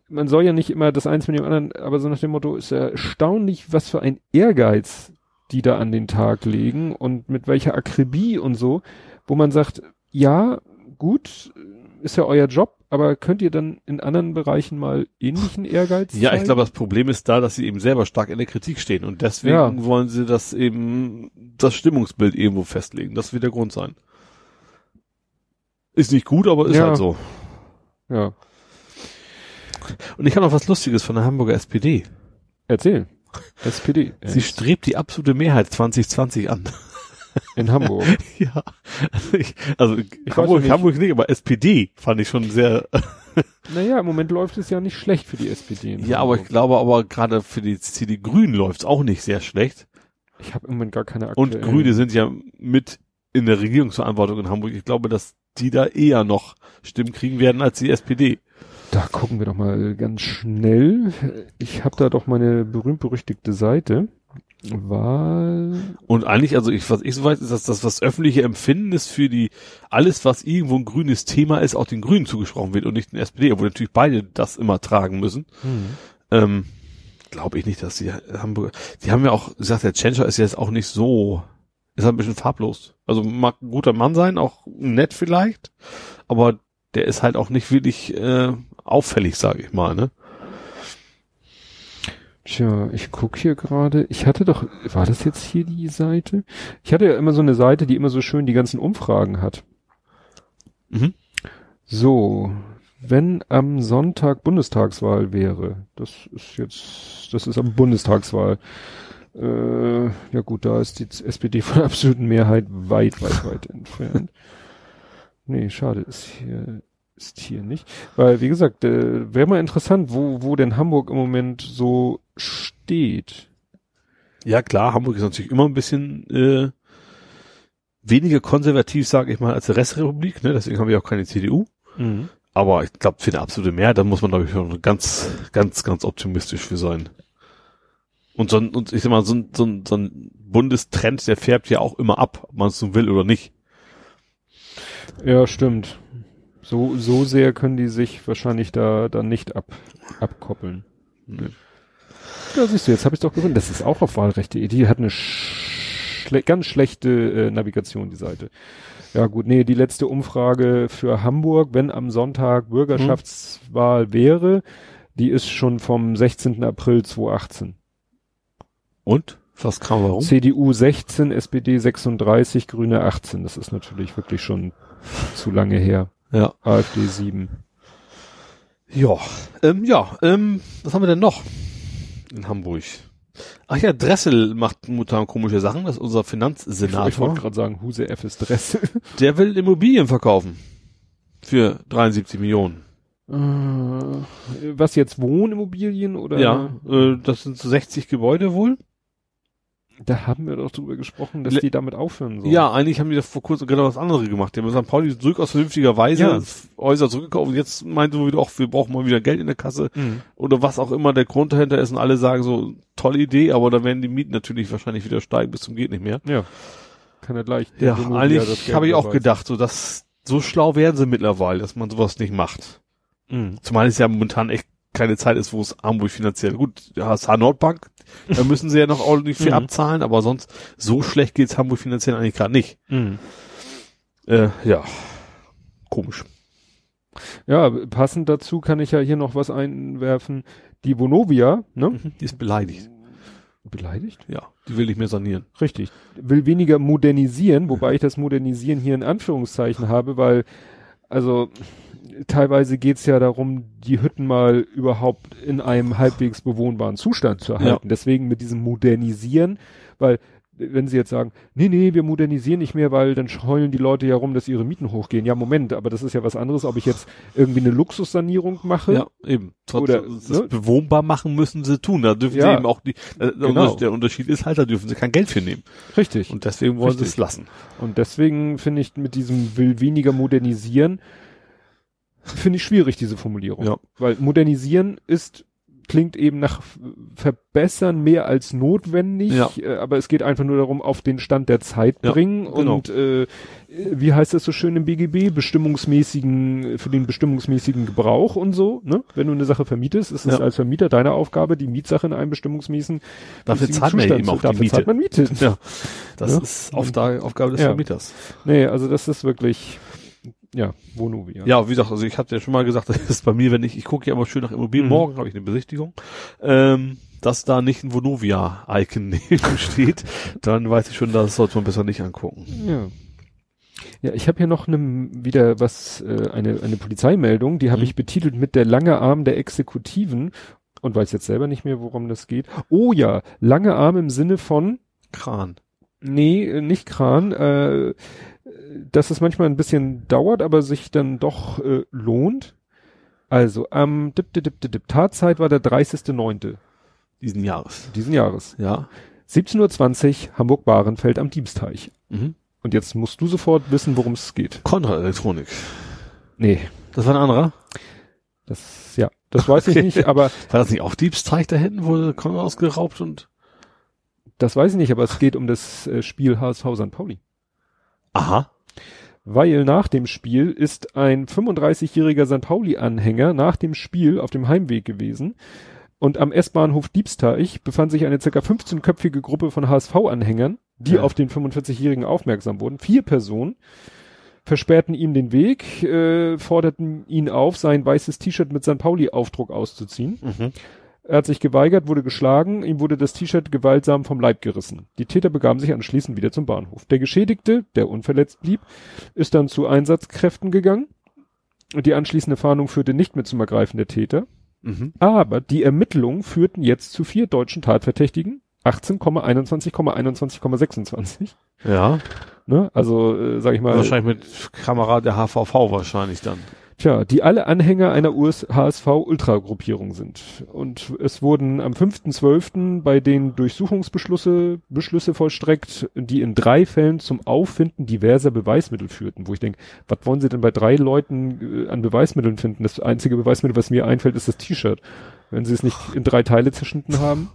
B: man soll ja nicht immer das eins mit dem anderen, aber so nach dem Motto ist erstaunlich, was für ein Ehrgeiz die da an den Tag legen und mit welcher Akribie und so, wo man sagt, ja, gut, ist ja euer Job, aber könnt ihr dann in anderen Bereichen mal ähnlichen Ehrgeiz
C: Ja, zeigen? ich glaube, das Problem ist da, dass sie eben selber stark in der Kritik stehen und deswegen ja. wollen sie das eben, das Stimmungsbild irgendwo festlegen. Das wird der Grund sein. Ist nicht gut, aber ist ja. halt so.
B: Ja.
C: Und ich habe noch was Lustiges von der Hamburger SPD.
B: Erzähl. SPD.
C: Sie strebt die absolute Mehrheit 2020 an.
B: In Hamburg.
C: ja. Also, ich, also ich Hamburg, nicht. Hamburg nicht, aber SPD fand ich schon sehr.
B: naja, im Moment läuft es ja nicht schlecht für die SPD.
C: Ja, Hamburg. aber ich glaube aber gerade für die CD Grünen läuft es auch nicht sehr schlecht.
B: Ich habe im Moment gar keine
C: aktuellen. Und Grüne sind ja mit in der Regierungsverantwortung in Hamburg. Ich glaube, dass die da eher noch Stimmen kriegen werden als die SPD.
B: Da gucken wir doch mal ganz schnell. Ich habe da doch meine berühmt-berüchtigte Seite. Wahl.
C: Und eigentlich, also ich, was ich so weiß, ist, dass das was öffentliche Empfinden ist für die, alles, was irgendwo ein grünes Thema ist, auch den Grünen zugesprochen wird und nicht den SPD, obwohl natürlich beide das immer tragen müssen. Mhm. Ähm, Glaube ich nicht, dass die Hamburger, die haben ja auch gesagt, der Changer ist jetzt auch nicht so, ist halt ein bisschen farblos. Also mag ein guter Mann sein, auch nett vielleicht, aber der ist halt auch nicht wirklich äh, auffällig, sage ich mal, ne?
B: Tja, ich guck hier gerade. Ich hatte doch, war das jetzt hier die Seite? Ich hatte ja immer so eine Seite, die immer so schön die ganzen Umfragen hat. Mhm. So, wenn am Sonntag Bundestagswahl wäre, das ist jetzt, das ist am Bundestagswahl. Äh, ja gut, da ist die SPD von der absoluten Mehrheit weit, weit, weit entfernt. Nee, schade, ist hier, ist hier nicht. Weil, wie gesagt, äh, wäre mal interessant, wo, wo denn Hamburg im Moment so steht.
C: Ja, klar, Hamburg ist natürlich immer ein bisschen äh, weniger konservativ, sage ich mal, als die Restrepublik, ne? Deswegen haben wir auch keine CDU. Mhm. Aber ich glaube, für eine absolute Mehrheit, da muss man, glaube ich, schon ganz, ganz, ganz optimistisch für sein. Und so ein, und ich sag mal, so ein, so ein, so ein Bundestrend, der färbt ja auch immer ab, ob man es nun will oder nicht.
B: Ja, stimmt. So, so sehr können die sich wahrscheinlich da, da nicht ab, abkoppeln. Nee. Ja, siehst du, jetzt habe ich doch gefunden. Das ist auch auf Wahlrechte. Die hat eine schle ganz schlechte äh, Navigation, die Seite. Ja gut, nee, die letzte Umfrage für Hamburg, wenn am Sonntag Bürgerschaftswahl hm. wäre, die ist schon vom 16. April 2018.
C: Und? Was kam warum?
B: CDU 16, SPD 36, Grüne 18. Das ist natürlich wirklich schon zu lange her.
C: Ja.
B: AfD 7.
C: Ja, ähm, ja, ähm, was haben wir denn noch in Hamburg? Ach ja, Dressel macht momentan komische Sachen, das ist unser
B: Ich, ich wollte
C: Finanzsenator.
B: gerade sagen, Huse F ist Dress.
C: Der will Immobilien verkaufen. Für 73 Millionen.
B: Äh, was jetzt Wohnimmobilien oder?
C: Ja, äh, das sind so 60 Gebäude wohl.
B: Da haben wir doch drüber gesprochen, dass
C: Le-
B: die damit aufhören sollen.
C: Ja, eigentlich haben die das vor kurzem genau was anderes gemacht. Die haben St. Pauli zurück aus vernünftiger Weise
B: Ja.
C: Häuser zurückgekauft. Und jetzt meinte man wieder auch, wir brauchen mal wieder Geld in der Kasse.
B: Mhm.
C: Oder was auch immer der Grund dahinter ist. Und alle sagen so, tolle Idee, aber da werden die Mieten natürlich wahrscheinlich wieder steigen bis zum geht nicht mehr.
B: Ja. Kann er gleich.
C: Ja,
B: das
C: eigentlich habe ich auch
B: überweisen.
C: gedacht, so dass so schlau werden sie mittlerweile, dass man sowas nicht macht.
B: Mhm.
C: Zumal es ja momentan echt keine Zeit ist, wo es Hamburg finanziell gut, ja, HSH Nordbank, da müssen sie ja noch ordentlich viel
B: Mhm.
C: abzahlen, aber sonst so schlecht geht's Hamburg finanziell eigentlich gerade nicht.
B: Mhm.
C: Äh, ja, komisch.
B: Ja, passend dazu kann ich ja hier noch was einwerfen. Die Vonovia, ne?
C: Die ist beleidigt.
B: Beleidigt?
C: Ja, die will nicht mehr sanieren.
B: Richtig. Will weniger modernisieren, wobei ich das Modernisieren hier in Anführungszeichen habe, weil, also, teilweise geht's ja darum, die Hütten mal überhaupt in einem halbwegs bewohnbaren Zustand zu erhalten. Deswegen mit diesem Modernisieren, weil, wenn sie jetzt sagen, nee, nee, wir modernisieren nicht mehr, weil dann heulen die Leute ja rum, dass ihre Mieten hochgehen. Ja, Moment, aber das ist ja was anderes, ob ich jetzt irgendwie eine Luxussanierung mache.
C: Ja, eben.
B: Oder,
C: Oder das
B: ne?
C: bewohnbar machen müssen sie tun. Da dürfen
B: Ja.
C: sie eben auch die, äh, der
B: Genau.
C: Unterschied- der Unterschied ist halt, da dürfen sie kein Geld für nehmen.
B: Richtig.
C: Und deswegen wollen sie es lassen.
B: Und deswegen finde ich mit diesem will weniger modernisieren, finde ich schwierig, diese Formulierung.
C: Ja.
B: Weil modernisieren ist, klingt eben nach verbessern mehr als notwendig,
C: Ja.
B: äh, aber es geht einfach nur darum, auf den Stand der Zeit
C: Ja,
B: bringen
C: genau.
B: und äh, wie heißt das so schön im BGB, bestimmungsmäßigen, für den bestimmungsmäßigen Gebrauch und so, ne? Wenn du eine Sache vermietest, ist es
C: Ja.
B: als Vermieter deine Aufgabe, die Mietsache in einem bestimmungsmäßigen
C: Dafür zahlt man
B: Zustand
C: eben auch
B: zu-
C: die
B: dafür
C: Miete.
B: zahlt man Miete.
C: Ja. Das
B: Ja.
C: ist Aufda- Aufgabe des. Vermieters.
B: Nee, also das ist wirklich, ja, Vonovia.
C: Ja, wie gesagt, also ich hatte ja schon mal gesagt, das ist bei mir, wenn ich, ich gucke ja immer schön nach Immobilien,
B: Mhm.
C: morgen habe ich eine Besichtigung, ähm, dass da nicht ein Vonovia-Icon neben steht, dann weiß ich schon, das sollte man besser nicht angucken.
B: Ja. Ja, ich habe hier noch ne, wieder was, äh, eine, eine Polizeimeldung, die habe
C: Mhm.
B: ich betitelt mit der lange Arm der Exekutiven und weiß jetzt selber nicht mehr, worum das geht. Oh ja, lange Arm im Sinne von,
C: Kran.
B: nee, äh, nicht Kran, äh, dass es manchmal ein bisschen dauert, aber sich dann doch äh, lohnt. Also am dip, dip, dip, dip, Tatzeit war der 30.09.
C: Diesen Jahres.
B: diesen Jahres.
C: Ja.
B: 17.20 Uhr Hamburg-Bahrenfeld am Diebsteich.
C: Mhm.
B: Und jetzt musst du sofort wissen, worum es geht.
C: Konrad Elektronik.
B: Nee,
C: Das war ein anderer.
B: das, ja, das weiß ich nicht, aber
C: War das nicht auch Diebsteich da hinten, wurde Konrad ausgeraubt und,
B: das weiß ich nicht, aber es geht um das äh, Spiel HSV St. Pauli.
C: aha.
B: Weil nach dem Spiel ist ein 35-jähriger St. Pauli-Anhänger nach dem Spiel auf dem Heimweg gewesen. Und am S-Bahnhof Diebsteich befand sich eine ca. 15-köpfige Gruppe von HSV-Anhängern, die
C: Ja.
B: auf den 45-jährigen aufmerksam wurden. Vier Personen versperrten ihm den Weg, äh, forderten ihn auf, sein weißes T-Shirt mit St. Pauli-Aufdruck auszuziehen.
C: Mhm.
B: Er hat sich geweigert, wurde geschlagen, ihm wurde das T-Shirt gewaltsam vom Leib gerissen. Die Täter begaben sich anschließend wieder zum Bahnhof. Der Geschädigte, der unverletzt blieb, ist dann zu Einsatzkräften gegangen. Die anschließende Fahndung führte nicht mehr zum Ergreifen der Täter.
C: Mhm.
B: Aber die Ermittlungen führten jetzt zu vier deutschen Tatverdächtigen. 18,21,21,26.
C: Ja.
B: Ne? Also, äh, sag ich mal.
C: Wahrscheinlich mit Kamera der HVV wahrscheinlich dann.
B: Tja, die alle Anhänger einer US HSV-Ultra-Gruppierung sind. Und es wurden am 5.12. bei den Durchsuchungsbeschlüsse Beschlüsse vollstreckt, die in drei Fällen zum Auffinden diverser Beweismittel führten. Wo ich denke, was wollen sie denn bei drei Leuten äh, an Beweismitteln finden? Das einzige Beweismittel, was mir einfällt, ist das T-Shirt. Wenn sie es nicht in drei Teile zerschnitten haben.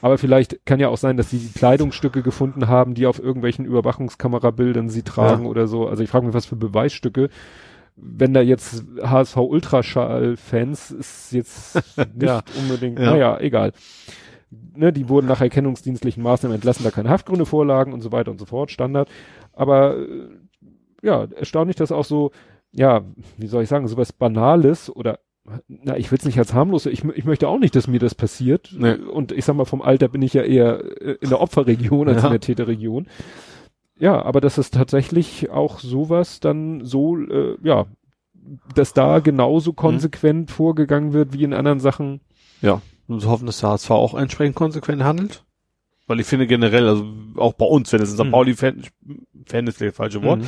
B: Aber vielleicht kann ja auch sein, dass sie Kleidungsstücke gefunden haben, die auf irgendwelchen Überwachungskamerabildern sie tragen
C: Ja.
B: oder so. Also ich frage mich, was für Beweisstücke wenn da jetzt HSV Ultraschall-Fans ist jetzt nicht
C: Ja.
B: unbedingt,
C: Ja.
B: naja, egal. Ne, die wurden nach erkennungsdienstlichen Maßnahmen entlassen, da keine Haftgründe vorlagen und so weiter und so fort, Standard. Aber äh, ja, erstaunlich, dass auch so, ja, wie soll ich sagen, sowas Banales oder na, ich will es nicht als harmlos, ich, ich möchte auch nicht, dass mir das passiert.
C: Nee.
B: Und ich sag mal, vom Alter bin ich ja eher äh, in der Opferregion als
C: Ja.
B: in der Täterregion. Ja, aber dass es tatsächlich auch sowas dann so, äh, ja, dass da genauso konsequent vorgegangen wird wie in anderen Sachen.
C: Ja. Zu hoffen, dass der HSV auch entsprechend konsequent handelt. Weil ich finde generell, also auch bei uns, wenn es ein St.
B: Mhm.
C: Pauli-Fan, Fan ist vielleicht das falsche Wort,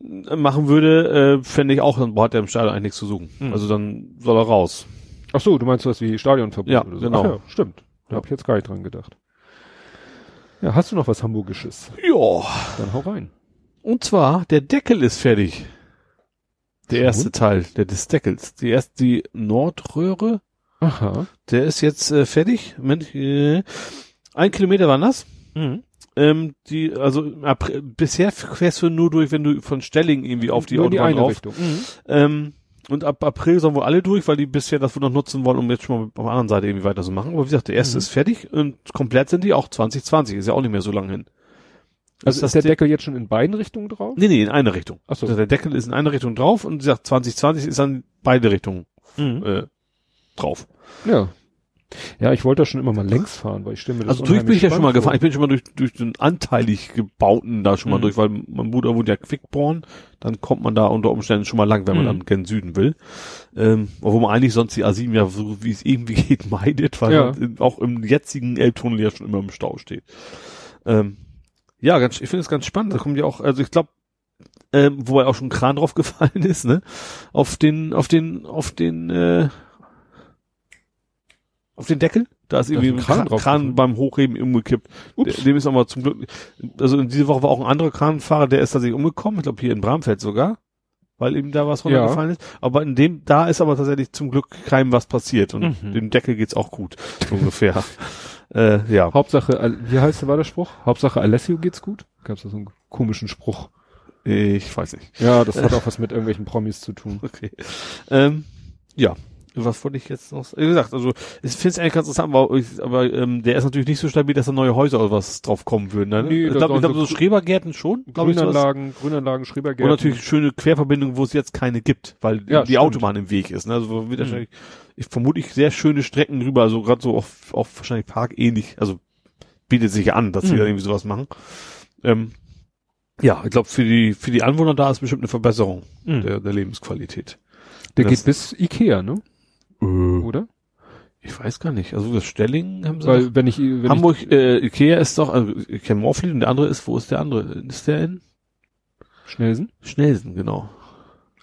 B: Mhm.
C: machen würde, äh, fände ich auch, dann hat er im Stadion eigentlich nichts zu suchen.
B: Mhm.
C: Also dann soll er raus.
B: Ach so, du meinst was wie Stadionverbot
C: Ja,
B: oder so?
C: genau.
B: Ach ja, stimmt. Da
C: Ja.
B: habe ich jetzt gar nicht dran gedacht. Ja, hast du noch was Hamburgisches?
C: Ja.
B: Dann hau rein.
C: Und zwar, der Deckel ist fertig. Der erste Teil der des Deckels. Die erste, die Nordröhre,
B: Aha.
C: der ist jetzt äh, fertig. Moment, äh, ein Kilometer war das.
B: Mhm.
C: Ähm, die, also April, bisher fährst du nur durch, wenn du von Stelling irgendwie auf die
B: in die
C: Autobahn.
B: Richtung. Mhm.
C: Ähm, und ab April sollen wohl alle durch, weil die bisher das wohl noch nutzen wollen, um jetzt schon mal auf der anderen Seite irgendwie weiter zu machen. Aber wie gesagt, der erste
B: Mhm.
C: ist fertig und komplett sind die auch 2020. Ist ja auch nicht mehr so lange hin.
B: Also
C: das
B: ist der
C: Ding-
B: Deckel jetzt schon in beiden Richtungen drauf?
C: Nee, nee, in eine Richtung.
B: Ach so.
C: Also der Deckel ist in eine Richtung drauf und wie gesagt, 2020 ist dann beide Richtungen
B: Mhm.
C: äh, drauf.
B: Ja. Ja, ich wollte da schon immer mal längs fahren, weil ich mir das
C: Also durch bin ich ja schon mal gefahren. Ich bin schon mal durch, durch den anteilig gebauten da schon mal
B: Mhm.
C: durch, weil mein Bruder wohnt ja Quickborn. Dann kommt man da unter Umständen schon mal lang, wenn man
B: Mhm.
C: dann gen Süden will. Ähm, obwohl man eigentlich sonst die A7 ja so wie es irgendwie geht meidet, weil
B: Ja.
C: auch im jetzigen Elbtunnel ja schon immer im Stau steht. Ähm, ja, ganz, ich finde es ganz spannend. Da kommen ja auch, also ich glaube, ähm, wobei auch schon ein Kran drauf gefallen ist, ne? Auf den, auf den, auf den, äh, auf den Deckel. Da ist
B: Da ist
C: irgendwie
B: ein Kran
C: Kran, Kran beim Hochheben umgekippt.
B: Ups.
C: Dem ist aber zum Glück, also in dieser Woche war auch ein anderer Kranfahrer, der ist tatsächlich umgekommen, ich glaube hier in Bramfeld sogar, weil ihm da was runtergefallen ist. Aber in dem, da ist aber tatsächlich zum Glück keinem was passiert und
B: Mhm.
C: dem Deckel geht's auch gut, so ungefähr. äh, ja.
B: Hauptsache, wie heißt der war der Spruch? Hauptsache Alessio geht's gut? Gab's da so einen komischen Spruch?
C: Ich weiß nicht.
B: Ja, das hat auch was mit irgendwelchen Promis zu tun.
C: Okay. Ähm, ja. Was wollte ich jetzt noch? Wie gesagt, also ich finde es eigentlich ganz interessant, aber, aber ähm, der ist natürlich nicht so stabil, dass da neue Häuser oder was drauf kommen würden. Ne?
B: Nee,
C: ich glaube, glaub,
B: so
C: so Schrebergärten schon, ich. sowas.
B: Grünanlagen, Grünanlagen,
C: Und
B: Schrebergärten.
C: natürlich schöne Querverbindungen, wo es jetzt keine gibt, weil
B: Ja,
C: die
B: stimmt.
C: Autobahn im Weg ist. Ne? Also wird
B: Mhm.
C: ich vermute ich sehr schöne Strecken rüber, also gerade so auf, auf wahrscheinlich parkähnlich, also bietet sich an, dass sie
B: Mhm.
C: da irgendwie sowas machen. Ähm, ja, ich glaube für die für die Anwohner da ist bestimmt eine Verbesserung
B: Mhm.
C: der, der Lebensqualität.
B: Der
C: das-
B: geht bis Ikea, ne? Oder?
C: Ich weiß gar nicht. Also das Stelling haben sie
B: Weil
C: noch-
B: wenn ich wenn
C: Hamburg, äh, Ikea ist doch, also ich kenne Morfleet und der andere ist, wo ist der andere? Ist der in
B: ich Schnellsen.
C: Schnellsen, genau.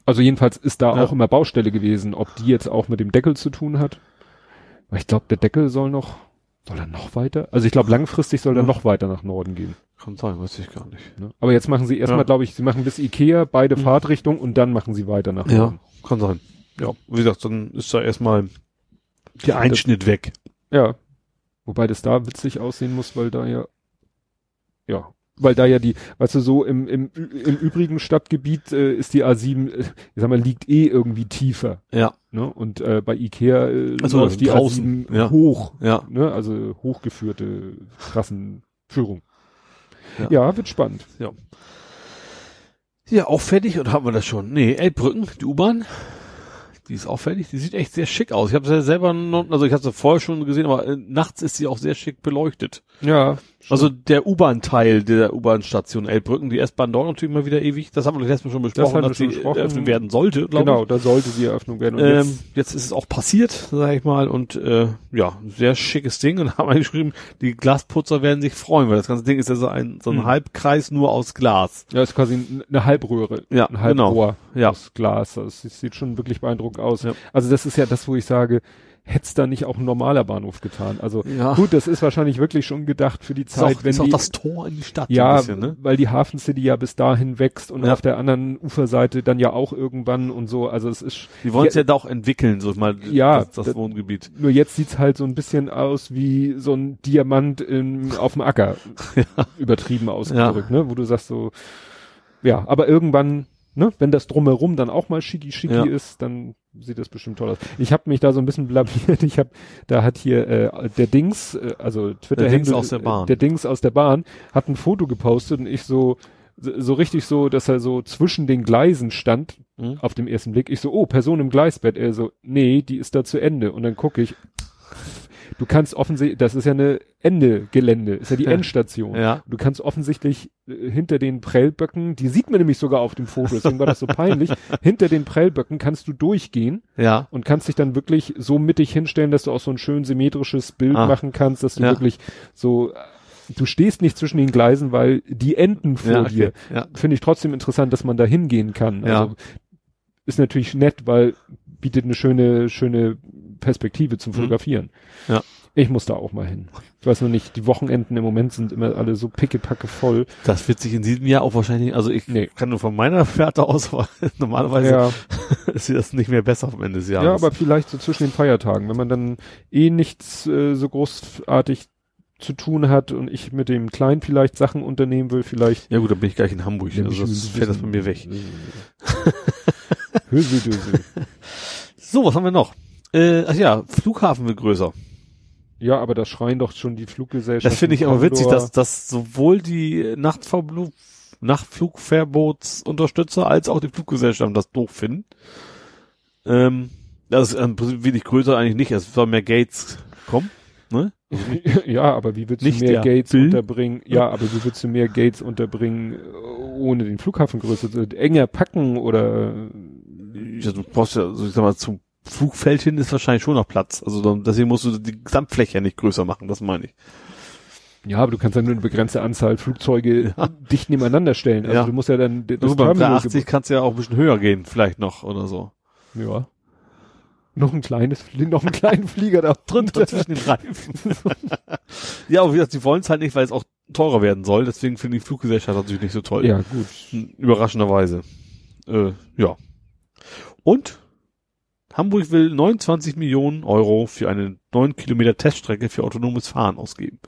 B: Also jedenfalls ist da
C: Ja.
B: auch immer Baustelle gewesen, ob die jetzt auch mit dem Deckel zu tun hat. Weil ich glaube, der Deckel soll noch, soll er noch weiter? Also ich glaube, langfristig soll er
C: Ja.
B: noch weiter nach Norden gehen.
C: Kann sein, weiß ich gar nicht.
B: Ne? Aber jetzt machen sie erstmal,
C: Ja.
B: glaube ich, sie machen bis Ikea beide
C: Mhm.
B: Fahrtrichtungen und dann machen sie weiter nach
C: Ja,
B: Norden.
C: kann sein. Ja, wie gesagt, dann ist da erstmal der Einschnitt weg.
B: Ja. Wobei das da witzig aussehen muss, weil da ja, ja, weil da ja die, weißt du, so im, im, im übrigen Stadtgebiet äh, ist die A7, äh, ich sag mal, liegt eh irgendwie tiefer.
C: Ja,
B: Ne? Und äh, bei Ikea äh,
C: Ach so,
B: läuft die
C: draußen,
B: A7
C: ja.
B: hoch.
C: ja.
B: Ne? Also hochgeführte Trassenführung.
C: Ja.
B: Ja. wird spannend.
C: Ja, auch fertig oder haben wir das schon? Nee, Elbbrücken, die U-Bahn. Die ist auch fertig. Die sieht echt sehr schick aus. Ich habe sie ja selber noch, also ich habe sie vorher schon gesehen, aber äh, nachts ist sie auch sehr schick beleuchtet.
B: Ja.
C: Also der U-Bahn-Teil der U-Bahn-Station Elbbrücken, die S-Bahn dauert natürlich immer wieder ewig. Das haben wir letztes Mal schon besprochen,
B: wir
C: dass die
B: besprochen.
C: eröffnet werden sollte, glaube
B: genau,
C: ich.
B: da sollte die Eröffnung werden.
C: Ähm,
B: jetzt,
C: jetzt ist es auch passiert, sage ich mal, und äh, ja, sehr schickes Ding und haben geschrieben, die Glasputzer werden sich freuen, weil das ganze Ding ist ja so ein so ein
B: Mhm.
C: Halbkreis nur aus Glas.
B: ja, ist quasi eine Halbröhre.
C: Ja,
B: ein Halbrohr
C: Ja.
B: aus Glas. Das sieht schon wirklich beeindruckend aus.
C: Ja.
B: Also das ist ja das, wo ich sage, hätte es da nicht auch ein normaler Bahnhof getan. Also
C: Ja.
B: gut, das ist wahrscheinlich wirklich schon gedacht für die
C: Ist
B: Zeit,
C: auch,
B: wenn
C: ist auch
B: die,
C: das Tor in die Stadt
B: ja,
C: bisschen, ne?
B: weil die Hafen City ja bis dahin wächst und
C: Ja.
B: auf der anderen Uferseite dann ja auch irgendwann und so. Also es ist
C: Die wollen es
B: Ja.
C: ja, da auch entwickeln, so mal
B: Ja,
C: das, das
B: das-
C: Wohngebiet.
B: nur jetzt sieht's halt so ein bisschen aus wie so ein Diamant in, auf dem Acker. Übertrieben ausgedrückt, ne? Wo du sagst so, ja, aber irgendwann, ne, wenn das drumherum dann auch mal schicki schicki
C: Ja.
B: ist, dann sieht das bestimmt toll aus. Ich habe mich da so ein bisschen blamiert. Ich habe, da hat hier äh, der Dings, äh, also Twitter
C: Der Dings aus der Bahn.
B: der Dings aus der Bahn, hat ein Foto gepostet und ich so so so richtig so, dass er so zwischen den Gleisen stand
C: Mhm.
B: auf dem ersten Blick. Ich so, oh, Person im Gleisbett. Er so, nee, die ist da zu Ende. Und dann gucke ich, du kannst offensichtlich, das ist ja eine Ende Gelände, ist ja die Endstation.
C: Ja.
B: Du kannst offensichtlich äh, hinter den Prellböcken, die sieht man nämlich sogar auf dem Foto, deswegen war das so peinlich, hinter den Prellböcken kannst du durchgehen
C: Ja.
B: und kannst dich dann wirklich so mittig hinstellen, dass du auch so ein schön symmetrisches Bild
C: Ah.
B: machen kannst, dass du
C: Ja.
B: wirklich so, du stehst nicht zwischen den Gleisen, weil die enden vor
C: Ja, okay.
B: dir.
C: Ja.
B: Finde ich trotzdem interessant, dass man da hingehen kann.
C: Ja.
B: Also, ist natürlich nett, weil bietet eine schöne, schöne Perspektive zum
C: Mhm.
B: Fotografieren.
C: Ja.
B: Ich muss da auch mal hin. Ich weiß noch nicht, die Wochenenden im Moment sind immer alle so pickepacke voll.
C: Das wird sich in diesem Jahr auch wahrscheinlich, also ich
B: Nee.
C: kann nur von meiner Fährte aus, normalerweise
B: Ja,
C: ist das nicht mehr besser am Ende des Jahres.
B: ja, aber vielleicht so zwischen den Feiertagen, wenn man dann eh nichts äh, so großartig zu tun hat und ich mit dem Kleinen vielleicht Sachen unternehmen will, vielleicht.
C: ja gut, dann bin ich gleich in Hamburg,
B: Ja,
C: also das fällt das bei mir weg.
B: Höseldösel.
C: So, was haben wir noch? Äh, ach ja, Flughafen wird größer.
B: Ja, aber das schreien doch schon die Fluggesellschaften.
C: Das finde ich aber witzig, dass, dass sowohl die Nachtverblu Nachtflugverbotsunterstützer als auch die Fluggesellschaften das doof finden. Ähm, das ist Prinzip wenig größer eigentlich nicht. Es soll mehr Gates kommen. Ne?
B: ja, aber wie willst
C: Nicht
B: du mehr Gates
C: Bill?
B: unterbringen? Ja, aber wie willst du mehr Gates unterbringen, äh, ohne den Flughafen größer zu enger packen oder
C: Ja, du brauchst ja, also ich sag mal, zum Flugfeld hin ist wahrscheinlich schon noch Platz. Also dann, deswegen musst du die Gesamtfläche ja nicht größer machen, das meine ich.
B: ja, aber du kannst ja nur eine begrenzte Anzahl Flugzeuge dicht nebeneinander stellen. Also
C: Ja.
B: du musst ja dann das
C: Also beim
B: Terminal
C: 380 kannst du ja auch ein bisschen höher gehen, vielleicht noch oder so.
B: Ja. Noch ein kleines, noch einen kleinen Flieger da drunter.
C: zwischen den Reifen. ja, aber wie gesagt, sie wollen es halt nicht, weil es auch teurer werden soll. Deswegen finde ich die Fluggesellschaft natürlich nicht so toll.
B: Ja, gut.
C: Überraschenderweise. Äh, ja. Und Hamburg will 29 Millionen Euro für eine 9 Kilometer Teststrecke für autonomes Fahren ausgeben.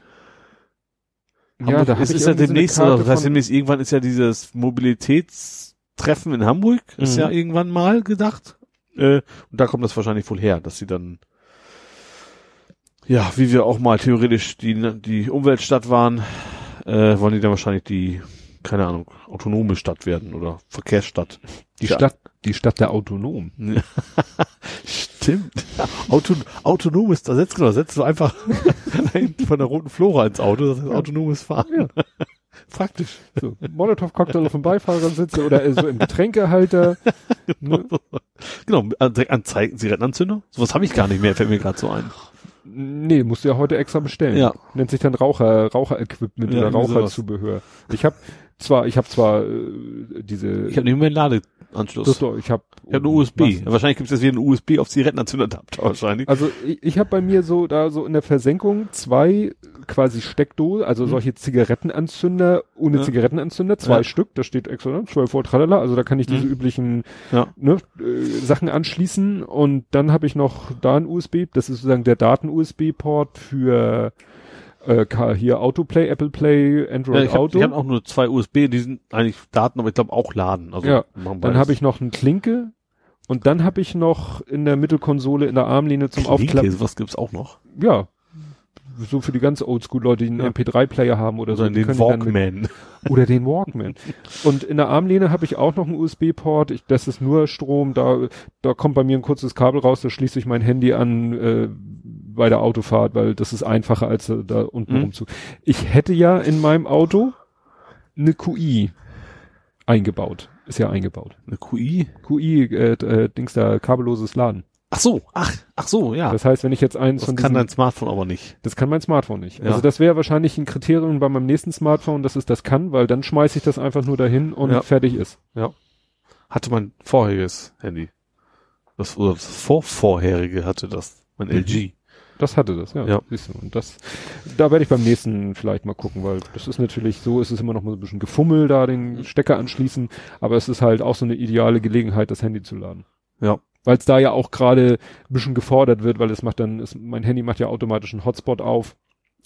C: Hamburg
B: da hab
C: ist, ist ja
B: so
C: demnächst,
B: Karte
C: oder das heißt demnächst, irgendwann ist ja dieses Mobilitätstreffen in Hamburg, ist
B: Mhm.
C: ja irgendwann mal gedacht. Äh, und da kommt das wahrscheinlich wohl her, dass sie dann, ja, wie wir auch mal theoretisch die, die Umweltstadt waren, äh, wollen die dann wahrscheinlich die, keine Ahnung, autonome Stadt werden oder Verkehrsstadt.
B: Die
C: Ja.
B: Stadt, die Stadt der Autonomen.
C: Stimmt. Auto, autonomes, da setzt genau, setzt du einfach von der roten Flora ins Auto, das ist autonomes Fahren. Praktisch.
B: So, Molotow-Cocktail auf dem Beifahrersitz oder so im Getränkehalter. ne?
C: Genau, an, an Zei- Zigarettenanzünder? Sowas habe ich gar nicht mehr, fällt mir gerade so ein.
B: Nee, musst du ja heute extra bestellen.
C: Ja.
B: Nennt sich dann Raucher, Raucherequipment
C: Ja,
B: oder. Raucherzubehör. Ich habe zwar, ich habe zwar äh, diese.
C: Ich habe nicht mehr einen Ladeanschluss.
B: das doch, ich habe.
C: ich habe eine USB. Ja, wahrscheinlich gibt es jetzt wieder einen USB auf Zigarettenanzünder-Adapter wahrscheinlich.
B: Also ich, ich habe bei mir so da so in der Versenkung zwei quasi Steckdosen, also solche Zigarettenanzünder ohne.
C: Ja.
B: Zigarettenanzünder, zwei
C: Ja.
B: Stück, da steht extra ne, 12 Volt tralala, also da kann ich diese
C: Mhm.
B: üblichen
C: Ja.
B: ne, äh, Sachen anschließen und dann habe ich noch da ein USB, das ist sozusagen der Daten-USB-Port für äh, hier Autoplay, Apple Play,
C: Ja,
B: Android
C: ich habe
B: Auto.
C: hab auch nur zwei USB, die sind eigentlich Daten, aber ich glaube auch laden. Also
B: Ja, Dann habe ich noch einen Klinke und dann habe ich noch in der Mittelkonsole in der Armlehne zum
C: Klinke,
B: Aufklappen.
C: sowas gibt's auch noch.
B: Ja. So für die ganz Oldschool-Leute, die einen
C: Ja.
B: MP3-Player haben oder, so.
C: Oder
B: die
C: den
B: dann mit-
C: Walkman.
B: Oder den Walkman. Und in der Armlehne habe ich auch noch einen USB-Port. Das ist nur Strom. Da, da kommt bei mir ein kurzes Kabel raus. Da schließe ich mein Handy an äh, bei der Autofahrt, weil das ist einfacher als äh, da unten
C: Mhm.
B: rum zu. Ich hätte ja in meinem Auto eine QI eingebaut. Ist ja eingebaut.
C: Eine QI?
B: QI, äh, äh, Dings da, kabelloses Laden.
C: Ach so, ach, ach so, ja.
B: Das heißt, wenn ich jetzt eins
C: Das
B: von
C: kann
B: diesen,
C: dein Smartphone aber nicht.
B: das kann mein Smartphone nicht.
C: Ja.
B: Also das wäre wahrscheinlich ein Kriterium bei meinem nächsten Smartphone, dass es das kann, weil dann schmeiße ich das einfach nur dahin und
C: Ja.
B: fertig ist.
C: Hatte mein vorheriges Handy. Das, oder das vorvorherige hatte das. Mein
B: Mhm.
C: LG.
B: Das hatte das, ja.
C: Ja.
B: Siehst du. Und das, da werde ich beim nächsten vielleicht mal gucken, weil das ist natürlich so, es ist immer noch mal so ein bisschen Gefummel da, den Stecker anschließen, aber es ist halt auch so eine ideale Gelegenheit, das Handy zu laden.
C: Ja.
B: Weil es da ja auch gerade ein bisschen gefordert wird, weil es macht dann, es, mein Handy macht ja automatisch einen Hotspot auf.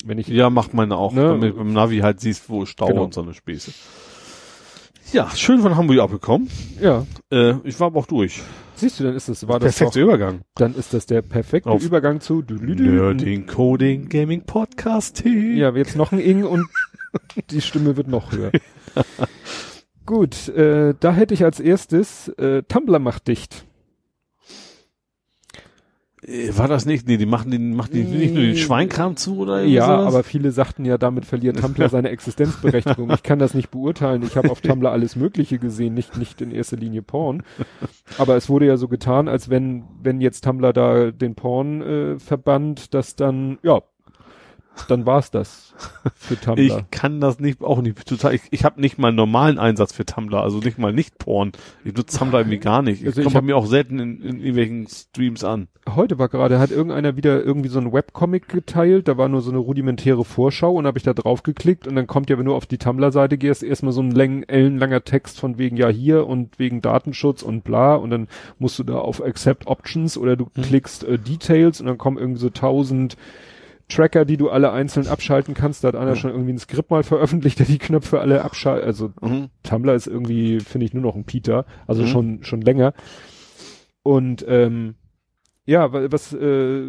B: Wenn ich,
C: Ja, macht meine auch,
B: Ne?
C: damit du beim Navi halt siehst, wo Stau
B: Genau.
C: und so eine Späße. Ja, schön von Hamburg abgekommen.
B: ja,
C: Äh, ich war aber auch durch.
B: siehst du, dann ist das, war das
C: Perfekter Übergang.
B: dann ist das der perfekte
C: Auf
B: Übergang zu.
C: Nerding, Coding, Gaming, Podcasting.
B: Ja, jetzt noch ein Ing und die Stimme wird noch höher. Gut, äh, da hätte ich als erstes, äh, Tumblr macht dicht.
C: Äh, War das nicht? Nee, die machen den, machen die nicht nur den Schweinkram zu oder
B: Ja,
C: sowas?
B: aber viele sagten ja, damit verliert Tumblr seine Existenzberechtigung. Ich kann das nicht beurteilen. Ich habe auf Tumblr alles Mögliche gesehen, nicht nicht in erster Linie Porn. Aber es wurde ja so getan, als wenn wenn jetzt Tumblr da den Porn äh, verbannt, dass dann ja, dann war's das für Tumblr.
C: Ich kann das nicht, auch nicht total. Ich, ich habe nicht mal einen normalen Einsatz für Tumblr, also nicht mal nicht Porn. Ich nutze Tumblr irgendwie gar nicht. Ich
B: Also ich
C: komme mir auch selten in, in irgendwelchen Streams an.
B: Heute war gerade, hat irgendeiner wieder irgendwie so ein Webcomic geteilt, da war nur so eine rudimentäre Vorschau und habe ich da drauf geklickt und dann kommt ja, wenn du auf die Tumblr-Seite gehst, erstmal so ein läng, ellenlanger Text von wegen ja hier und wegen Datenschutz und bla und dann musst du da auf Accept Options oder du klickst äh, Details und dann kommen irgendwie so tausend Tracker, die du alle einzeln abschalten kannst. Da hat einer schon irgendwie ein Skript mal veröffentlicht, der die Knöpfe alle abschaltet. Also
C: Mhm.
B: Tumblr ist irgendwie, finde ich, nur noch ein Peter, also
C: Mhm.
B: schon schon länger. Und ähm, ja, wa- was äh,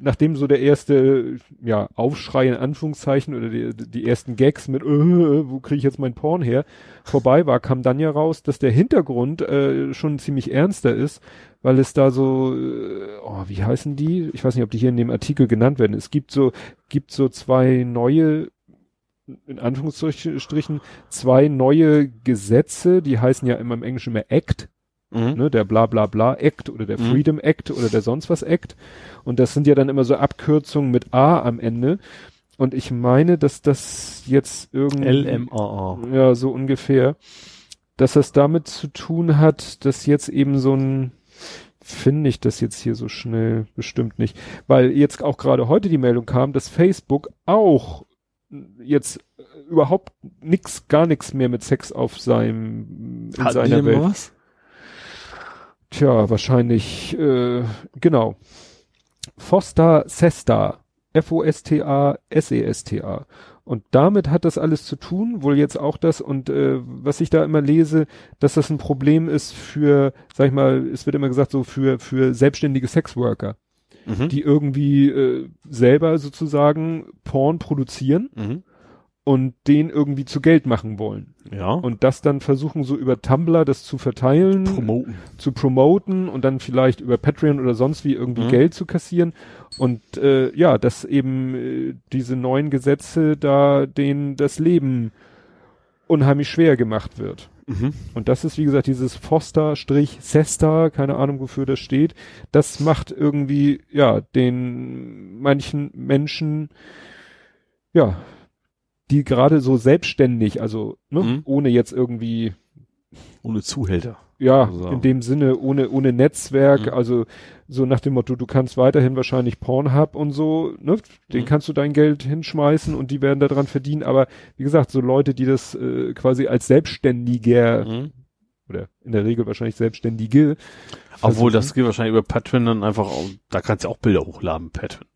B: nachdem so der erste ja Aufschrei in Anführungszeichen oder die, die ersten Gags mit äh, wo kriege ich jetzt mein Porn her vorbei war, kam dann ja raus, dass der Hintergrund äh, schon ziemlich ernster ist, weil es da so äh, oh, wie heißen die? Ich weiß nicht, ob die hier in dem Artikel genannt werden. Es gibt so gibt so zwei neue in Anführungsstrichen zwei neue Gesetze, die heißen ja immer im Englischen immer Act,
C: Mhm.
B: ne, der bla bla bla Act oder der
C: Mhm.
B: Freedom Act oder der sonst was Act. Und das sind ja dann immer so Abkürzungen mit A am Ende. Und ich meine, dass das jetzt irgendwie
C: LMAA.
B: ja, so ungefähr, dass das damit zu tun hat, dass jetzt eben so ein finde ich das jetzt hier so schnell bestimmt nicht, weil jetzt auch gerade heute die Meldung kam, dass Facebook auch jetzt überhaupt nix, gar nichts mehr mit Sex auf seinem in
C: Hatten die
B: seiner Welt.
C: was?
B: Tja, wahrscheinlich, äh, genau. Foster Sesta. F-O-S-T-A-S-E-S-T-A. Und damit hat das alles zu tun, wohl jetzt auch das, und äh, was ich da immer lese, dass das ein Problem ist für, sag ich mal, es wird immer gesagt, so für, für selbstständige Sexworker,
C: Mhm.
B: die irgendwie äh, selber sozusagen Porn produzieren
C: Mhm.
B: Und den irgendwie zu Geld machen wollen.
C: Ja.
B: Und das dann versuchen, so über Tumblr das zu verteilen
C: promoten.
B: zu promoten und dann vielleicht über Patreon oder sonst wie irgendwie
C: Mhm.
B: Geld zu kassieren. Und äh, ja, dass eben äh, diese neuen Gesetze da denen das Leben unheimlich schwer gemacht wird.
C: Mhm.
B: Und das ist, wie gesagt, dieses Foster-Sesta, keine Ahnung, wofür das steht. Das macht irgendwie, ja, den manchen Menschen, ja, die gerade so selbstständig, also ne,
C: Mhm.
B: ohne jetzt irgendwie
C: Ohne Zuhälter.
B: ja,
C: So.
B: in dem Sinne ohne ohne Netzwerk,
C: Mhm.
B: also so nach dem Motto, du kannst weiterhin wahrscheinlich Pornhub und so, ne, den
C: Mhm.
B: kannst du dein Geld hinschmeißen und die werden daran verdienen, aber wie gesagt, so Leute, die das äh, quasi als Selbstständiger
C: Mhm.
B: oder in der Regel wahrscheinlich Selbstständige
C: Obwohl,
B: versuchen.
C: das geht wahrscheinlich über Patreon dann einfach, auch, da kannst du auch Bilder hochladen, Patreon.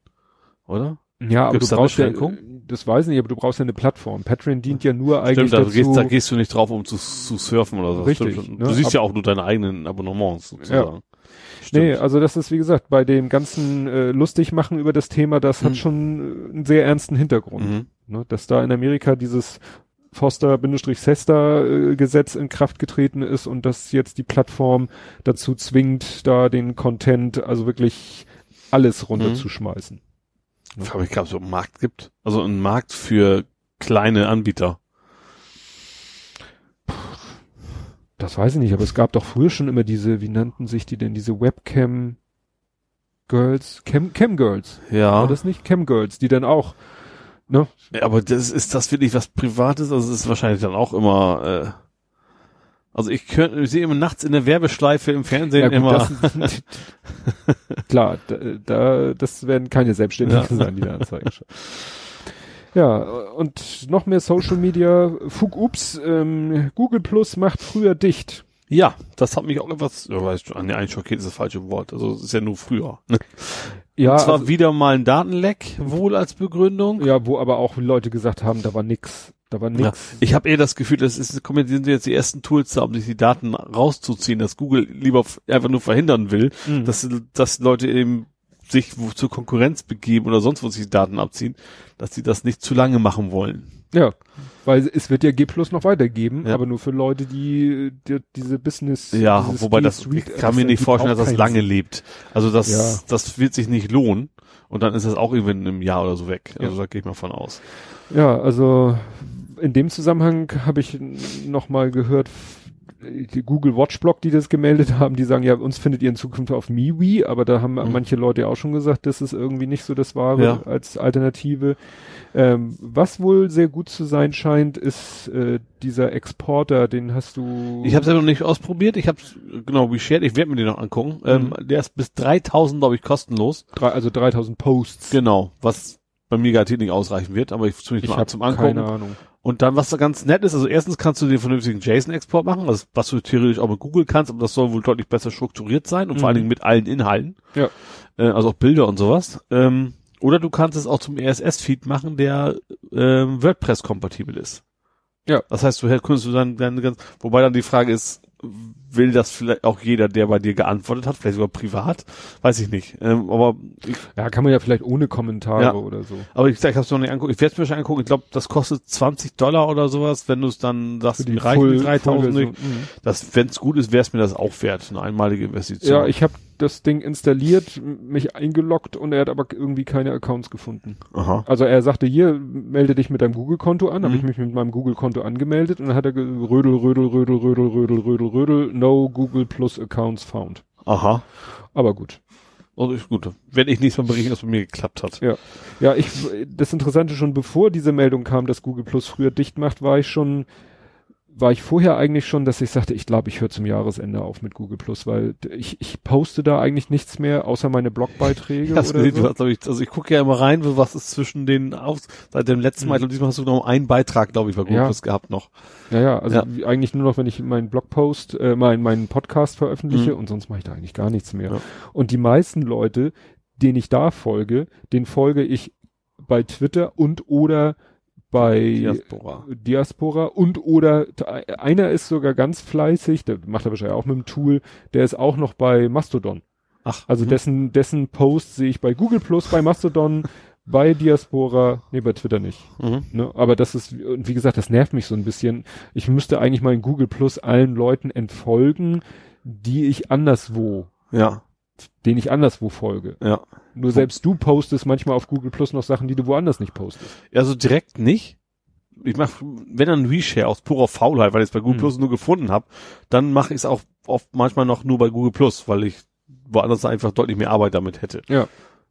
C: Oder?
B: Ja, aber
C: Gibt's
B: du brauchst ja, das weiß ich nicht, aber du brauchst ja eine Plattform. Patreon dient ja nur eigentlich
C: Stimmt, da
B: dazu.
C: gehst, da gehst du nicht drauf, um zu, zu surfen oder so.
B: Richtig,
C: Stimmt,
B: ne?
C: Du siehst
B: Ab-
C: ja auch nur deine eigenen Abonnements sozusagen. Stimmt.
B: Nee, also das ist wie gesagt bei dem ganzen äh, lustig machen über das Thema, das hat
C: Mhm.
B: schon äh, einen sehr ernsten Hintergrund.
C: mhm.
B: ne, dass da in Amerika dieses Foster-Sesta-Gesetz in Kraft getreten ist und dass jetzt die Plattform dazu zwingt, da den Content, also wirklich alles runterzuschmeißen.
C: Ich frage mich, ob es so einen Markt gibt. Also einen Markt für kleine Anbieter.
B: Das weiß ich nicht, aber es gab doch früher schon immer diese, wie nannten sich die denn, diese Webcam Girls, Cam, Cam Girls.
C: Ja.
B: War das nicht? Cam Girls, die dann auch, ne?
C: ja. Aber das ist das wirklich was Privates? Also es ist wahrscheinlich dann auch immer, äh, also ich könnte, ich sehe immer nachts in der Werbeschleife im Fernsehen immer.
B: das, klar, da, da, das werden keine Selbstständigen
C: Ja.
B: sein, die da Anzeigen. Ja, und noch mehr Social Media. Fug, ups, ähm, Google Plus macht früher dicht.
C: Ja, das hat mich auch etwas, ja, weiß ich, nee, eigentlich schockiert ist das falsche Wort. Also es ist ja nur früher. Ne?
B: Ja,
C: Und zwar
B: also,
C: wieder mal ein Datenleck wohl als Begründung.
B: ja, wo aber auch Leute gesagt haben, da war nix. Da war
C: Ja,
B: nix.
C: ich habe eher das Gefühl, das ist, kommen sind jetzt die ersten Tools da, um sich die Daten rauszuziehen, dass Google lieber einfach nur verhindern will,
B: Mhm.
C: dass, dass Leute eben sich wo, zur Konkurrenz begeben oder sonst wo sich die Daten abziehen, dass sie das nicht zu lange machen wollen.
B: Ja, weil es wird ja G Plus noch weitergeben,
C: Ja.
B: aber nur für Leute, die, die diese Business.
C: Ja, wobei das, ich kann mir nicht vorstellen, dass das lange
B: Sinn.
C: lebt. Also das,
B: Ja.
C: das wird sich nicht lohnen. Und dann ist das auch irgendwann im Jahr oder so weg. Also
B: Ja.
C: da gehe ich mal von aus.
B: Ja, also in dem Zusammenhang habe ich noch mal gehört, die Google Watchblog, die das gemeldet haben, die sagen, ja, uns findet ihr in Zukunft auf MeWe, aber da haben
C: Mhm.
B: manche Leute ja auch schon gesagt, das ist irgendwie nicht so das Wahre
C: Ja.
B: als Alternative. Ähm, was wohl sehr gut zu sein scheint, ist äh, dieser Exporter, den hast du...
C: Ich habe selber noch nicht ausprobiert. Ich habe genau WeShared. Ich werde mir den noch angucken. Ähm, der ist bis 3000, glaube ich, kostenlos.
B: drei, also 3000 Posts.
C: Genau. Was bei mir garantiert nicht ausreichen wird, aber ich zumindest
B: Ich
C: mal zum Angucken.
B: keine Ahnung.
C: Und dann, was da ganz nett ist, also erstens kannst du den vernünftigen JSON-Export machen, also was du theoretisch auch mit Google kannst, aber das soll wohl deutlich besser strukturiert sein und vor
B: Mhm.
C: allen Dingen mit allen Inhalten.
B: Ja.
C: Äh, also auch Bilder und sowas. Ähm, oder du kannst es auch zum RSS-Feed machen, der ähm, WordPress-kompatibel ist.
B: Ja.
C: Das heißt, du könntest du dann, dann ganz, wobei dann die Frage ist, will das vielleicht auch jeder, der bei dir geantwortet hat, vielleicht sogar privat, weiß ich nicht. Ähm, aber ich,
B: Ja, kann man ja vielleicht ohne Kommentare
C: Ja.
B: oder so.
C: aber ich, ich habe es noch nicht angucken. Ich werde es mir schon angucken. Ich glaube, das kostet 20 Dollar oder sowas, wenn du es dann sagst, mir reichen die 3000 nicht.
B: Mhm.
C: Das, wenn es gut ist, wäre es mir das auch wert, eine einmalige Investition.
B: Ja, ich habe das Ding installiert, mich eingeloggt und er hat aber irgendwie keine Accounts gefunden.
C: Aha.
B: Also er sagte, hier, melde dich mit deinem Google-Konto an. Habe
C: Mhm.
B: ich mich mit meinem Google-Konto angemeldet und dann hat er rödel, rödel, rödel, rödel, rödel, rödel, rödel, no Google Plus Accounts found.
C: Aha.
B: Aber gut.
C: Also ist gut. Werde ich nächstes Mal berichten, was bei mir geklappt hat.
B: Ja. Ja, ich, das Interessante schon bevor diese Meldung kam, dass Google Plus früher dicht macht, war ich schon, war ich vorher eigentlich schon, dass ich sagte, ich glaube, ich höre zum Jahresende auf mit Google Plus, weil ich, ich poste da eigentlich nichts mehr, außer meine Blogbeiträge
C: Hast
B: oder
C: du
B: so.
C: hast, ich, also ich gucke ja immer rein, was ist zwischen den aus, seit dem letzten Mal,
B: Mhm.
C: und diesmal hast du noch einen Beitrag, glaube ich, bei Google
B: Ja.
C: Plus gehabt noch.
B: Ja, ja, also
C: Ja.
B: eigentlich nur noch, wenn ich meinen Blogpost, äh, meinen meinen Podcast veröffentliche
C: Mhm.
B: und sonst mache ich da eigentlich gar nichts mehr.
C: Ja.
B: Und die meisten Leute, denen ich da folge, den folge ich bei Twitter und oder bei
C: Diaspora.
B: Diaspora und oder einer ist sogar ganz fleißig, der macht er wahrscheinlich auch mit dem Tool, der ist auch noch bei Mastodon.
C: Ach,
B: Also
C: mhm.
B: dessen dessen Post sehe ich bei Google Plus, bei Mastodon, bei Diaspora, nee, bei Twitter nicht.
C: Mhm.
B: Ne? Aber das ist, und wie gesagt, das nervt mich so ein bisschen. Ich müsste eigentlich mal in Google Plus allen Leuten entfolgen, die ich anderswo,
C: Ja,
B: denen ich anderswo folge.
C: ja.
B: Nur selbst du postest manchmal auf Google Plus noch Sachen, die du woanders nicht postest.
C: Also direkt nicht. Ich mach, wenn dann Reshare aus purer Faulheit, weil ich es bei Google
B: Mhm.
C: Plus nur gefunden habe, dann mache ich es auch oft manchmal noch nur bei Google Plus, weil ich woanders einfach deutlich mehr Arbeit damit hätte.
B: Ja.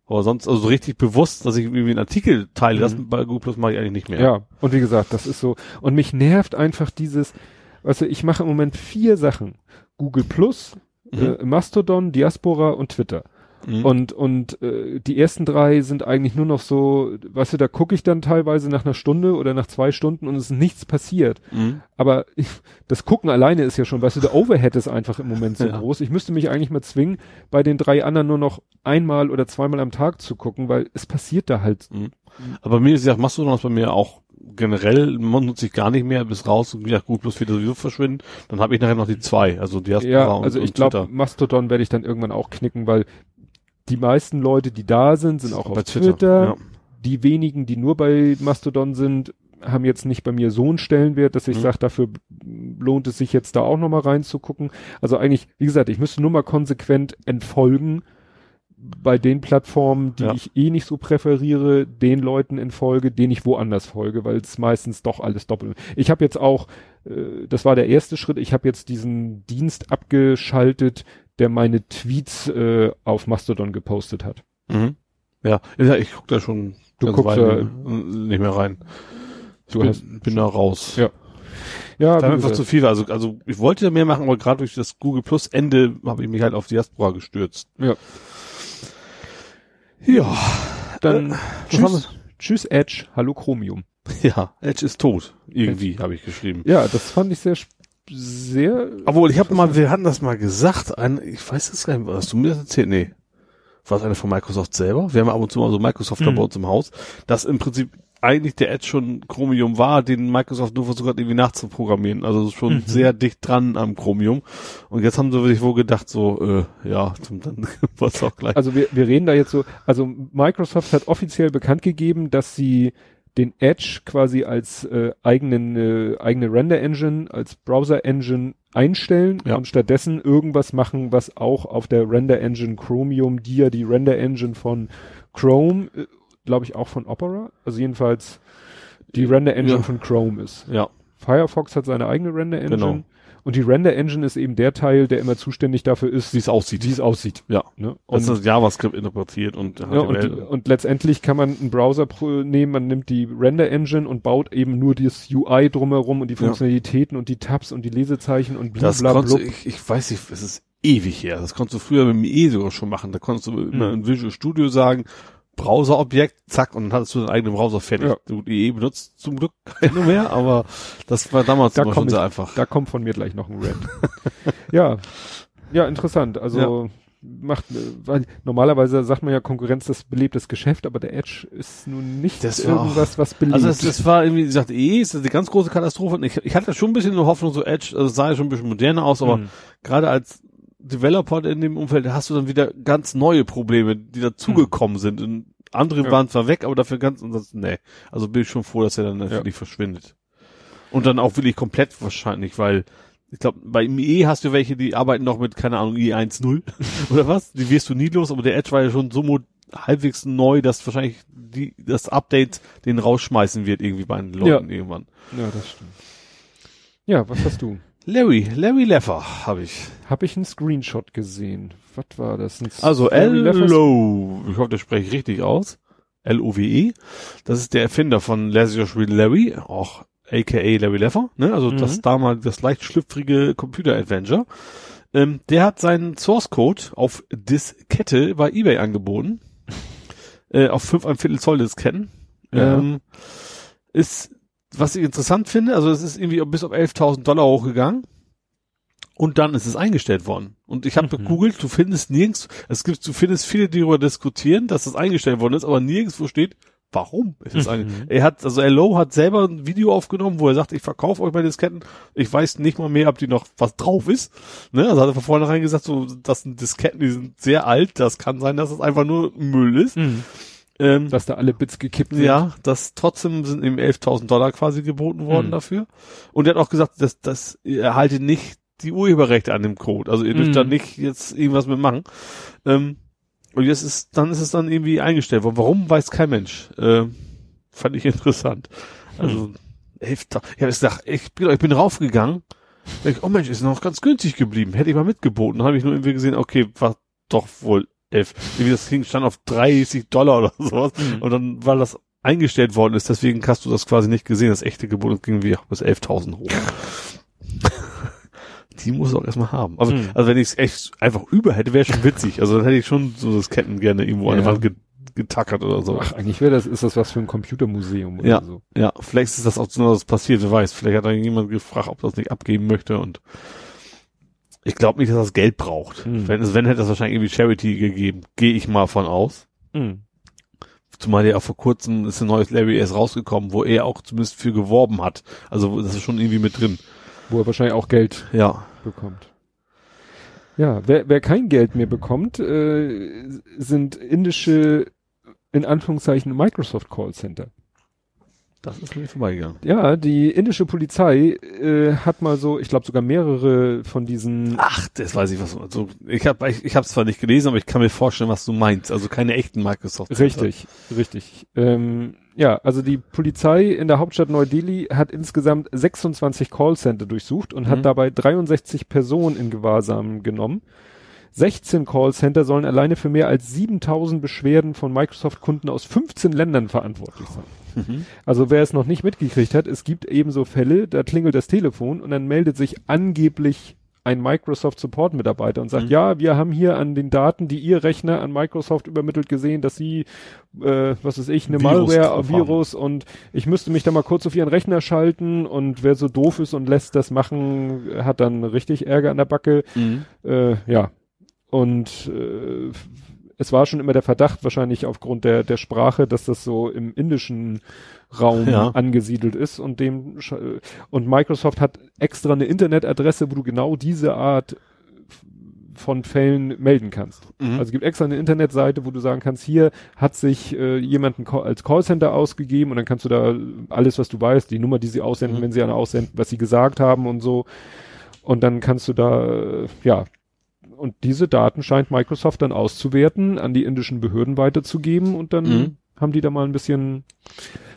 C: Aber sonst, also so richtig bewusst, dass ich irgendwie einen Artikel teile, das
B: Mhm.
C: bei Google Plus mache ich eigentlich nicht mehr.
B: Ja. Und wie gesagt, das ist so. Und mich nervt einfach dieses, also ich mache im Moment vier Sachen. Google Plus,
C: Mhm.
B: äh, Mastodon, Diaspora und Twitter.
C: Mhm.
B: Und, und äh, die ersten drei sind eigentlich nur noch so, weißt du, da gucke ich dann teilweise nach einer Stunde oder nach zwei Stunden und es ist nichts passiert.
C: Mhm.
B: Aber ich, das Gucken alleine ist ja schon, weißt du, der Overhead ist einfach im Moment so
C: Ja.
B: groß. Ich müsste mich eigentlich mal zwingen, bei den drei anderen nur noch einmal oder zweimal am Tag zu gucken, weil es passiert da halt.
C: Aber bei mir ist ja, Mastodon ist bei mir auch generell, nutze ich gar nicht mehr bis raus und wieder Google Plus wieder sowieso verschwinden. Dann habe ich nachher noch die zwei, also Diaspora
B: Ja,
C: und,
B: also ich glaube. Mastodon werde ich dann irgendwann auch knicken, weil die meisten Leute, die da sind, sind auch auf Twitter.
C: Twitter,
B: Die wenigen, die nur bei Mastodon sind, haben jetzt nicht bei mir so einen Stellenwert, dass ich
C: Mhm.
B: sage, dafür lohnt es sich jetzt da auch nochmal reinzugucken. Also eigentlich, wie gesagt, ich müsste nur mal konsequent entfolgen bei den Plattformen, die
C: Ja.
B: ich eh nicht so präferiere, den Leuten entfolge, denen ich woanders folge, weil es meistens doch alles doppelt. Ich habe jetzt auch, äh, das war der erste Schritt, ich habe jetzt diesen Dienst abgeschaltet, der meine Tweets äh, auf Mastodon gepostet hat.
C: Mhm. Ja, ich gucke da schon
B: Du guckst
C: Weile nicht mehr rein. Ich
B: Du
C: bin,
B: hast-
C: bin da raus.
B: Ja. Ja,
C: Da
B: wie
C: einfach zu viel. Also, also ich wollte mehr machen, aber gerade durch das Google Plus Ende habe ich mich halt auf Diaspora gestürzt.
B: Ja.
C: Ja.
B: Dann
C: Äh, haben
B: tschüss, tschüss Edge, hallo Chromium.
C: Ja, Edge ist tot. Irgendwie habe ich geschrieben.
B: Ja, das fand ich sehr, sehr.
C: Obwohl, ich habe mal, wir hatten das mal gesagt, ein, ich weiß es gar nicht, hast du mir das erzählt? Nee. War es eine von Microsoft selber? Wir haben ab und zu mal so Microsoft
B: Mhm.
C: im Haus, dass im Prinzip eigentlich der Edge schon Chromium war, den Microsoft nur versucht hat, irgendwie nachzuprogrammieren. Also schon mhm. sehr dicht dran am Chromium. Und jetzt haben sie sich wohl gedacht, so, äh, ja, dann
B: was auch gleich. Also wir, wir reden da jetzt so, also Microsoft hat offiziell bekannt gegeben, dass sie den Edge quasi als äh, eigenen äh, eigene Render Engine als Browser Engine einstellen ja. und stattdessen irgendwas machen, was auch auf der Render Engine Chromium, die ja die Render Engine von Chrome, äh, glaube ich auch von Opera, also jedenfalls die Render Engine ja. von Chrome ist.
C: Ja.
B: Firefox hat seine eigene Render Engine.
C: Genau.
B: Und die Render Engine ist eben der Teil, der immer zuständig dafür ist,
C: wie es aussieht.
B: Wie es aussieht.
C: Ja. Ne? Und das ist JavaScript interpretiert und,
B: ja, und, und, letztendlich kann man einen Browser nehmen, man nimmt die Render Engine und baut eben nur das UI drumherum und die Funktionalitäten ja. und die Tabs und die Lesezeichen und
C: blablabla. Ich, ich weiß nicht, es ist ewig her. Das konntest du früher mit dem E sogar schon machen. Da konntest du immer in Visual Studio sagen, Browserobjekt, zack, und dann hattest du deinen eigenen Browser fertig. Ja. Du IE benutzt zum Glück keine mehr, aber das war damals
B: da schon sehr einfach. Da kommt von mir gleich noch ein Red. ja, ja, interessant. Also ja. macht, weil normalerweise sagt man ja Konkurrenz, das belebt das Geschäft, aber der Edge ist nun nicht
C: das irgendwas, was belebt. Also das, das war irgendwie, wie gesagt, eh, ist eine ganz große Katastrophe. Ich, ich hatte schon ein bisschen eine Hoffnung, so Edge, also sah ja schon ein bisschen moderner aus, aber mhm. gerade als Developer in dem Umfeld hast du dann wieder ganz neue Probleme, die dazugekommen hm. sind. Und andere ja. waren zwar weg, aber dafür ganz, das, nee. Also bin ich schon froh, dass er dann natürlich ja. verschwindet. Und dann auch wirklich komplett wahrscheinlich, weil ich glaube, bei IE hast du welche, die arbeiten noch mit, keine Ahnung, IE 1.0 oder was? Die wirst du nie los, aber der Edge war ja schon so halbwegs neu, dass wahrscheinlich die, das Update den rausschmeißen wird irgendwie bei den Leuten
B: ja.
C: irgendwann.
B: Ja, das stimmt. Ja, was hast du?
C: Larry, Larry Leffer habe ich.
B: Habe ich einen Screenshot gesehen. Was war das? Ein
C: also L-Low, ich hoffe, das spreche ich richtig aus. L-O-W-E. Das ist der Erfinder von Leisure Larry, auch aka Larry Leffer, ne? Also mhm. das damals das leicht schlüpfrige Computer-Adventure. Ähm, der hat seinen Source Code auf Diskette bei eBay angeboten. äh, auf fünf ein Viertel Zoll Disketten. Ja. Ähm, ist was ich interessant finde, also es ist irgendwie bis auf 11.000 Dollar hochgegangen und dann ist es eingestellt worden. Und ich habe mhm. gegoogelt, du findest nirgends, es gibt, du findest viele, die darüber diskutieren, dass das eingestellt worden ist, aber nirgendwo steht, warum ist es mhm. Er hat, also LO hat selber ein Video aufgenommen, wo er sagt, ich verkaufe euch meine Disketten, ich weiß nicht mal mehr, ob die noch was drauf ist. Ne? Also hat er von vornherein gesagt, so, das sind Disketten, die sind sehr alt, das kann sein, dass es einfach nur Müll ist. Mhm.
B: Ähm, dass da alle Bits gekippt sind.
C: Ja, das trotzdem sind ihm 11.000 Dollar quasi geboten worden mhm. dafür. Und er hat auch gesagt, dass, dass er erhalte nicht die Urheberrechte an dem Code. Also ihr dürft mhm. da nicht jetzt irgendwas mitmachen. Ähm, und jetzt ist, dann ist es dann irgendwie eingestellt worden. Warum, weiß kein Mensch. Äh, fand ich interessant. Also, hm. 11.000. Ich habe gesagt, ich bin, ich bin raufgegangen. Ich, oh Mensch, ist noch ganz günstig geblieben. Hätte ich mal mitgeboten. Dann habe ich nur irgendwie gesehen, okay, war doch wohl elf. Wie das Ding stand auf 30 Dollar oder sowas. Mhm. Und dann, weil das eingestellt worden ist, deswegen hast du das quasi nicht gesehen. Das echte Gebot ging wie bis 11.000 hoch. Die muss auch erstmal haben. Aber, mhm. also wenn ich es echt einfach über hätte, wäre schon witzig. Also dann hätte ich schon so das Ketten gerne irgendwo ja. an der Wand get getackert oder so.
B: Ach, eigentlich wäre das, ist das was für ein Computermuseum
C: oder ja,
B: so.
C: Ja, vielleicht ist das auch so, dass passiert, wer weiß. Vielleicht hat da jemand gefragt, ob das nicht abgeben möchte und ich glaube nicht, dass das Geld braucht. Mhm. Wenn es, wenn hätte es wahrscheinlich irgendwie Charity gegeben, gehe ich mal von aus. Mhm. Zumal ja auch vor kurzem ist ein neues Larry S rausgekommen, wo er auch zumindest für geworben hat. Also das ist schon irgendwie mit drin.
B: Wo er wahrscheinlich auch Geld
C: ja.
B: bekommt. Ja, wer, wer kein Geld mehr bekommt, äh, sind indische, in Anführungszeichen, Microsoft Call Center.
C: Das ist mir vorbeigegangen.
B: Ja, die indische Polizei äh, hat mal so, ich glaube sogar mehrere von diesen.
C: Ach, das weiß ich was. Also ich habe ich, ich habe zwar nicht gelesen, aber ich kann mir vorstellen, was du meinst. Also keine echten Microsoft.
B: -Center. Richtig, richtig. Ähm, ja, also die Polizei in der Hauptstadt Neu-Delhi hat insgesamt 26 Callcenter durchsucht und mhm. hat dabei 63 Personen in Gewahrsam genommen. 16 Callcenter sollen alleine für mehr als 7000 Beschwerden von Microsoft-Kunden aus 15 Ländern verantwortlich sein. Mhm. Also wer es noch nicht mitgekriegt hat, es gibt eben so Fälle, da klingelt das Telefon und dann meldet sich angeblich ein Microsoft Support Mitarbeiter und sagt, mhm. ja, wir haben hier an den Daten, die ihr Rechner an Microsoft übermittelt gesehen, dass sie, äh, was weiß ich, eine Virus Malware, Virus und ich müsste mich da mal kurz auf ihren Rechner schalten und wer so doof ist und lässt das machen, hat dann richtig Ärger an der Backe. Mhm. Äh, ja. Und äh, es war schon immer der Verdacht, wahrscheinlich aufgrund der, der Sprache, dass das so im indischen Raum
C: Ja.
B: angesiedelt ist und dem, und Microsoft hat extra eine Internetadresse, wo du genau diese Art von Fällen melden kannst.
C: Mhm.
B: Also es gibt extra eine Internetseite, wo du sagen kannst, hier hat sich äh, jemand als Callcenter ausgegeben und dann kannst du da alles, was du weißt, die Nummer, die sie aussenden,
C: Mhm.
B: wenn sie eine aussenden, was sie gesagt haben und so. Und dann kannst du da, äh, ja, und diese Daten scheint Microsoft dann auszuwerten, an die indischen Behörden weiterzugeben und dann
C: Mhm.
B: haben die da mal ein bisschen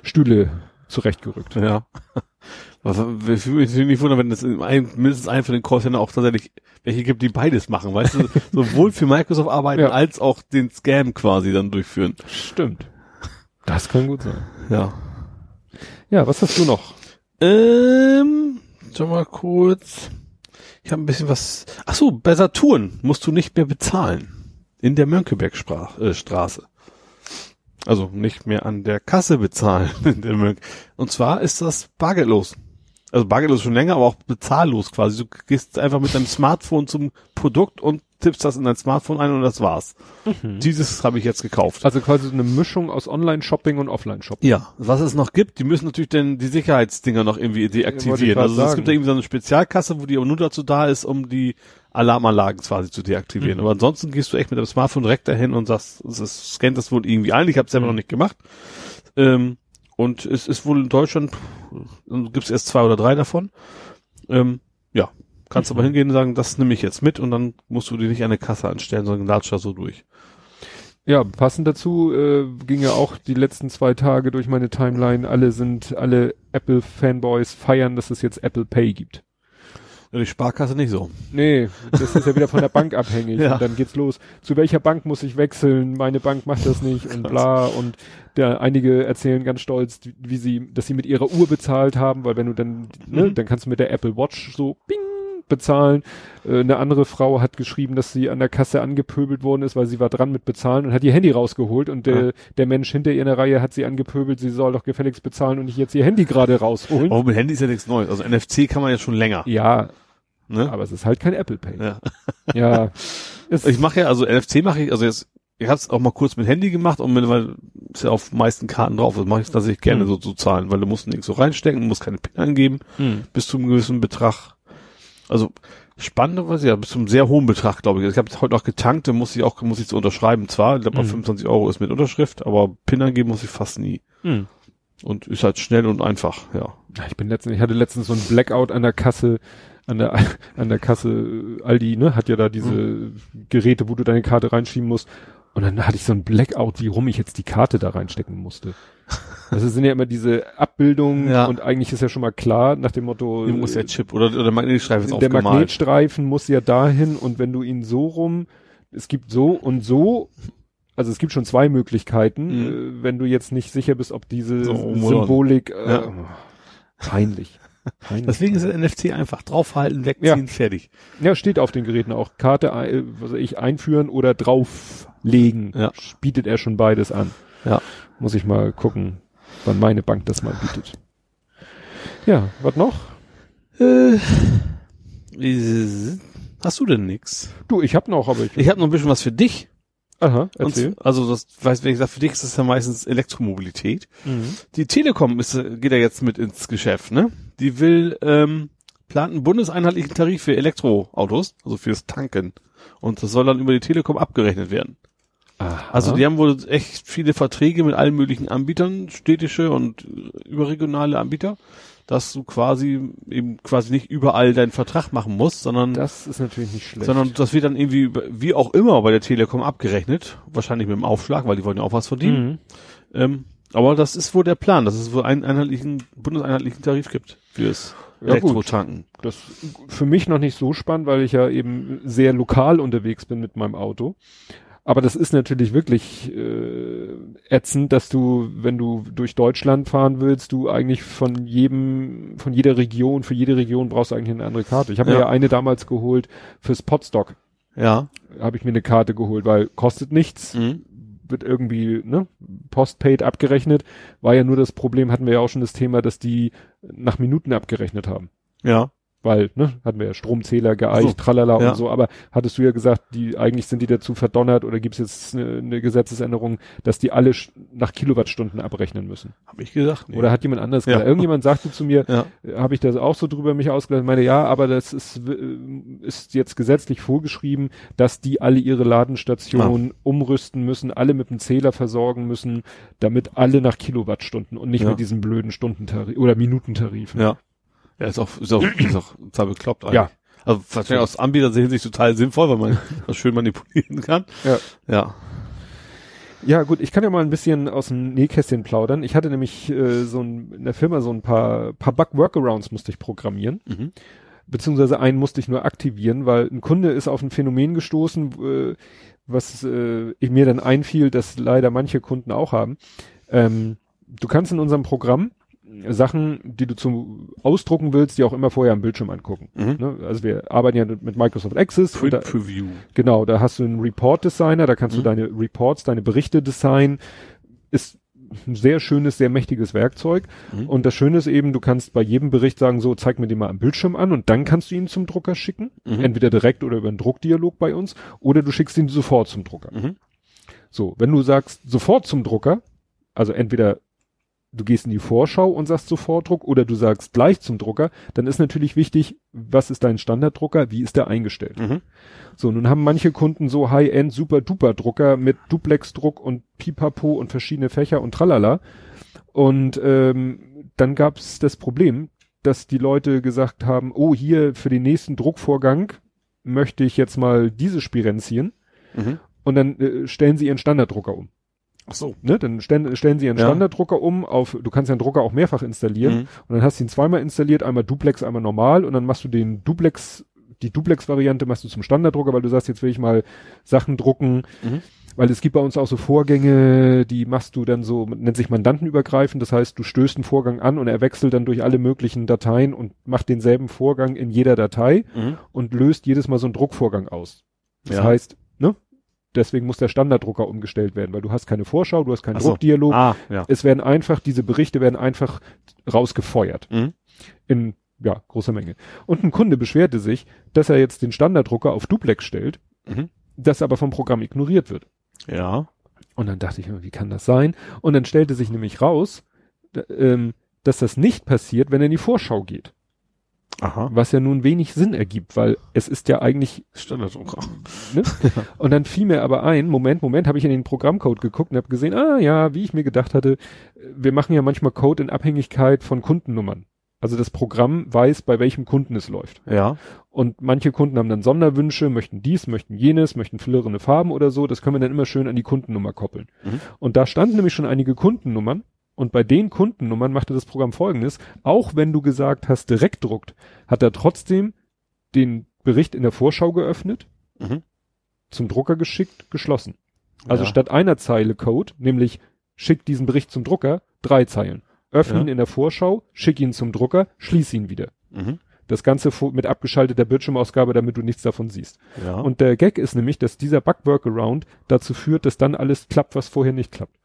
B: Stühle zurechtgerückt.
C: Ja. Was, ich würde mich nicht wundern, wenn es in ein, mindestens einen von den Callcenter auch tatsächlich welche gibt, die beides machen, weißt du, sowohl für Microsoft arbeiten
B: Ja.
C: als auch den Scam quasi dann durchführen.
B: Stimmt. Das kann gut sein.
C: Ja.
B: Ja, was hast du noch?
C: Ähm, schau mal kurz. Ich habe ein bisschen was. Ach so, bei Saturn musst du nicht mehr bezahlen. In der Mönckebergstraße. Äh, also nicht mehr an der Kasse bezahlen. in der Mönch. Und zwar ist das bargeldlos. Also bargeldlos schon länger, aber auch bezahllos quasi. Du gehst einfach mit deinem Smartphone zum Produkt und tippst das in dein Smartphone ein und das war's. Dieses habe ich jetzt gekauft.
B: Also quasi so eine Mischung aus Online-Shopping und Offline-Shopping.
C: Ja, was es noch gibt, die müssen natürlich dann die Sicherheitsdinger noch irgendwie deaktivieren. Also es gibt da irgendwie so eine Spezialkasse, wo die aber nur dazu da ist, um die Alarmanlagen quasi zu deaktivieren.
B: Mhm.
C: Aber ansonsten gehst du echt mit dem Smartphone direkt dahin und sagst, es scannt das wohl irgendwie ein. Ich habe es selber
B: Mhm.
C: noch nicht gemacht. Ähm, und es ist wohl in Deutschland, gibt es erst zwei oder drei davon. Ähm, ja, kannst
B: Mhm.
C: aber hingehen und sagen, das nehme ich jetzt mit und dann musst du dir nicht eine Kasse anstellen, sondern latscht da so durch.
B: Ja, passend dazu äh, ging ja auch die letzten zwei Tage durch meine Timeline. Alle sind, alle Apple-Fanboys feiern, dass es jetzt Apple Pay gibt.
C: Ja, die Sparkasse nicht so.
B: Nee, das ist ja wieder von der Bank abhängig.
C: Ja.
B: Und dann geht's los. Zu welcher Bank muss ich wechseln? Meine Bank macht das nicht und bla. Und der, einige erzählen ganz stolz, wie sie, dass sie mit ihrer Uhr bezahlt haben, weil wenn du dann, ne,
C: Mhm.
B: dann kannst du mit der Apple Watch so bing bezahlen. Äh, eine andere Frau hat geschrieben, dass sie an der Kasse angepöbelt worden ist, weil sie war dran mit bezahlen und hat ihr Handy rausgeholt und der,
C: Ja.
B: der Mensch hinter ihr in der Reihe hat sie angepöbelt, sie soll doch gefälligst bezahlen und nicht jetzt ihr Handy gerade rausholen.
C: Aber mit Handy ist ja nichts Neues. Also NFC kann man ja schon länger.
B: Ja,
C: Ne?
B: aber es ist halt kein Apple Pay.
C: Ja.
B: Ja.
C: Ich mache ja, also NFC mache ich, also jetzt, ich habe es auch mal kurz mit Handy gemacht und mit, weil ist ja auf meisten Karten drauf, das mache ich tatsächlich gerne
B: Hm.
C: so zu zahlen, weil du musst nichts so reinstecken, musst keine PIN angeben,
B: Hm.
C: bis zu einem gewissen Betrag. Also spannend was ja, bis zu einem sehr hohen Betrag, glaube ich. Ich habe heute noch getankt, da muss ich auch, muss ich zu unterschreiben zwar, ich glaube
B: Hm.
C: 25 Euro ist mit Unterschrift, aber PIN angeben muss ich fast nie.
B: Hm.
C: Und ist halt schnell und einfach, ja.
B: Ja, Ich bin letztens, ich hatte letztens so ein Blackout an der Kasse, an der, an der Kasse, äh, Aldi, ne, hat ja da diese Geräte, wo du deine Karte reinschieben musst. Und dann hatte ich so ein Blackout, wie rum ich jetzt die Karte da reinstecken musste. Das sind ja immer diese Abbildungen
C: Ja.
B: und eigentlich ist ja schon mal klar, nach dem Motto,
C: Hier muss der Chip oder, oder der Magnetstreifen ist
B: der
C: aufgemalt.
B: Magnetstreifen muss ja dahin und wenn du ihn so rum, es gibt so und so, also es gibt schon zwei Möglichkeiten, äh, wenn du jetzt nicht sicher bist, ob diese
C: Mhm. So,
B: Symbolik, äh,
C: Ja.
B: peinlich.
C: Deswegen ist der NFC einfach draufhalten, wegziehen,
B: Ja.
C: fertig.
B: Ja, steht auf den Geräten auch. Karte, äh, was weiß ich, einführen oder drauflegen.
C: Ja.
B: Bietet er schon beides an.
C: Ja.
B: Muss ich mal gucken, wann meine Bank das mal bietet. Ja, was noch?
C: Äh, hast du denn nix?
B: Du, ich hab noch, aber ich.
C: Ich habe noch ein bisschen was für dich.
B: aha,
C: Und,
B: erzähl.
C: also das weiß, wenn ich sage, für dich ist das ja meistens Elektromobilität.
B: Mhm.
C: Die Telekom ist, äh, geht ja jetzt mit ins Geschäft, ne? Die will ähm, plant einen bundeseinheitlichen Tarif für Elektroautos, also fürs Tanken. Und das soll dann über die Telekom abgerechnet werden.
B: Aha.
C: Also die haben wohl echt viele Verträge mit allen möglichen Anbietern, städtische und äh, überregionale Anbieter, dass du quasi eben quasi nicht überall deinen Vertrag machen musst, sondern
B: das ist natürlich nicht schlecht.
C: sondern das wird dann irgendwie wie auch immer bei der Telekom abgerechnet, wahrscheinlich mit dem Aufschlag, weil die wollen ja auch was verdienen.
B: Mhm.
C: Ähm, aber das ist wohl der Plan, dass es wohl einen einheitlichen bundeseinheitlichen Tarif gibt fürs
B: Ja, gut.
C: Elektrotanken.
B: Das für mich noch nicht so spannend, weil ich ja eben sehr lokal unterwegs bin mit meinem Auto. Aber das ist natürlich wirklich äh, ätzend, dass du, wenn du durch Deutschland fahren willst, du eigentlich von jedem, von jeder Region, für jede Region brauchst du eigentlich eine andere Karte. Ich habe
C: Ja.
B: mir ja eine damals geholt fürs Podstock.
C: Ja.
B: Habe ich mir eine Karte geholt, weil kostet nichts,
C: Mhm.
B: Wird irgendwie ne, postpaid abgerechnet. War ja nur das Problem, hatten wir ja auch schon das Thema, dass die nach Minuten abgerechnet haben.
C: Ja.
B: Weil, ne, hatten wir ja Stromzähler geeicht,
C: So,
B: tralala
C: ja.
B: und so, aber hattest du ja gesagt, die, eigentlich sind die dazu verdonnert oder gibt es jetzt eine, eine Gesetzesänderung, dass die alle nach Kilowattstunden abrechnen müssen?
C: Habe ich gesagt. Nee.
B: Oder hat jemand anderes
C: Ja.
B: gesagt? Irgendjemand sagte zu mir,
C: ja.
B: habe ich das auch so drüber mich ausgelassen, meine, ja, aber das ist, ist jetzt gesetzlich vorgeschrieben, dass die alle ihre Ladenstationen umrüsten müssen, alle mit dem Zähler versorgen müssen, damit alle nach Kilowattstunden und nicht
C: Ja.
B: mit diesen blöden Stundentarif oder Minutentarifen.
C: Ja. Ja, ist auch, ist auch, ist auch total bekloppt eigentlich.
B: Ja.
C: Also wahrscheinlich aus Anbietersicht total sinnvoll, weil man das schön manipulieren kann.
B: Ja.
C: Ja.
B: Ja, gut, ich kann ja mal ein bisschen aus dem Nähkästchen plaudern. Ich hatte nämlich äh, so ein, in der Firma so ein paar, paar Bug-Workarounds musste ich programmieren.
C: Mhm.
B: beziehungsweise einen musste ich nur aktivieren, weil ein Kunde ist auf ein Phänomen gestoßen, äh, was äh, ich mir dann einfiel, dass leider manche Kunden auch haben. Ähm, du kannst in unserem Programm Sachen, die du zum Ausdrucken willst, die auch immer vorher am Bildschirm angucken.
C: Mhm.
B: Ne? Also wir arbeiten ja mit Microsoft Access.
C: Print
B: da,
C: Preview.
B: genau, da hast du einen Report Designer, da kannst
C: Mhm.
B: du deine Reports, deine Berichte designen. Ist ein sehr schönes, sehr mächtiges Werkzeug.
C: Mhm.
B: Und das Schöne ist eben, du kannst bei jedem Bericht sagen, so, zeig mir den mal am Bildschirm an und dann kannst du ihn zum Drucker schicken.
C: Mhm.
B: Entweder direkt oder über einen Druckdialog bei uns oder du schickst ihn sofort zum Drucker.
C: Mhm.
B: So, wenn du sagst, sofort zum Drucker, also entweder du gehst in die Vorschau und sagst Sofortdruck oder du sagst gleich zum Drucker, dann ist natürlich wichtig, was ist dein Standarddrucker, wie ist der eingestellt.
C: Mhm.
B: So, nun haben manche Kunden so High-End Super-Duper Drucker mit Duplex-Druck und Pipapo und verschiedene Fächer und tralala. Und ähm, dann gab es das Problem, dass die Leute gesagt haben, oh, hier für den nächsten Druckvorgang möchte ich jetzt mal diese spirenzien.
C: Mhm.
B: Und dann äh, stellen sie ihren Standarddrucker um.
C: Ach so.
B: Ne? Dann stellen, stellen sie ihren
C: Ja.
B: Standarddrucker um auf, du kannst ja einen Drucker auch mehrfach installieren.
C: Mhm.
B: Und dann hast du ihn zweimal installiert, einmal Duplex, einmal normal und dann machst du den Duplex, die Duplex-Variante machst du zum Standarddrucker, weil du sagst, jetzt will ich mal Sachen drucken,
C: Mhm.
B: weil es gibt bei uns auch so Vorgänge, die machst du dann so, nennt sich mandantenübergreifend, das heißt, du stößt einen Vorgang an und er wechselt dann durch alle möglichen Dateien und macht denselben Vorgang in jeder Datei
C: Mhm.
B: und löst jedes Mal so einen Druckvorgang aus. Das
C: Ja.
B: heißt, ne? Deswegen muss der Standarddrucker umgestellt werden, weil du hast keine Vorschau, du hast keinen
C: so.
B: Druckdialog.
C: Ah, ja.
B: Es werden einfach, diese Berichte werden einfach rausgefeuert
C: Mhm.
B: in ja, großer Menge. Und ein Kunde beschwerte sich, dass er jetzt den Standarddrucker auf Duplex stellt,
C: Mhm.
B: das aber vom Programm ignoriert wird.
C: Ja.
B: Und dann dachte ich mir, wie kann das sein? Und dann stellte sich nämlich raus, ähm, dass das nicht passiert, wenn er in die Vorschau geht.
C: Aha.
B: Was ja nun wenig Sinn ergibt, weil es ist ja eigentlich
C: Standarddrucker.
B: Ne? Und dann fiel mir aber ein, Moment, Moment, habe ich in den Programmcode geguckt und habe gesehen, ah ja, wie ich mir gedacht hatte, wir machen ja manchmal Code in Abhängigkeit von Kundennummern. Also das Programm weiß, bei welchem Kunden es läuft.
C: Ja.
B: Und manche Kunden haben dann Sonderwünsche, möchten dies, möchten jenes, möchten flirrende Farben oder so. Das können wir dann immer schön an die Kundennummer koppeln.
C: Mhm.
B: Und da standen nämlich schon einige Kundennummern. Und bei den Kundennummern machte das Programm folgendes. Auch wenn du gesagt hast, direkt druckt, hat er trotzdem den Bericht in der Vorschau geöffnet
C: Mhm.
B: zum Drucker geschickt, geschlossen. Also
C: Ja.
B: statt einer Zeile Code, nämlich schick diesen Bericht zum Drucker, drei Zeilen. Öffne
C: Ja.
B: ihn in der Vorschau, schick ihn zum Drucker, schließ ihn wieder.
C: Mhm.
B: Das Ganze mit abgeschalteter Bildschirmausgabe, damit du nichts davon siehst.
C: Ja.
B: Und der Gag ist nämlich, dass dieser Bug-Workaround dazu führt, dass dann alles klappt, was vorher nicht klappt.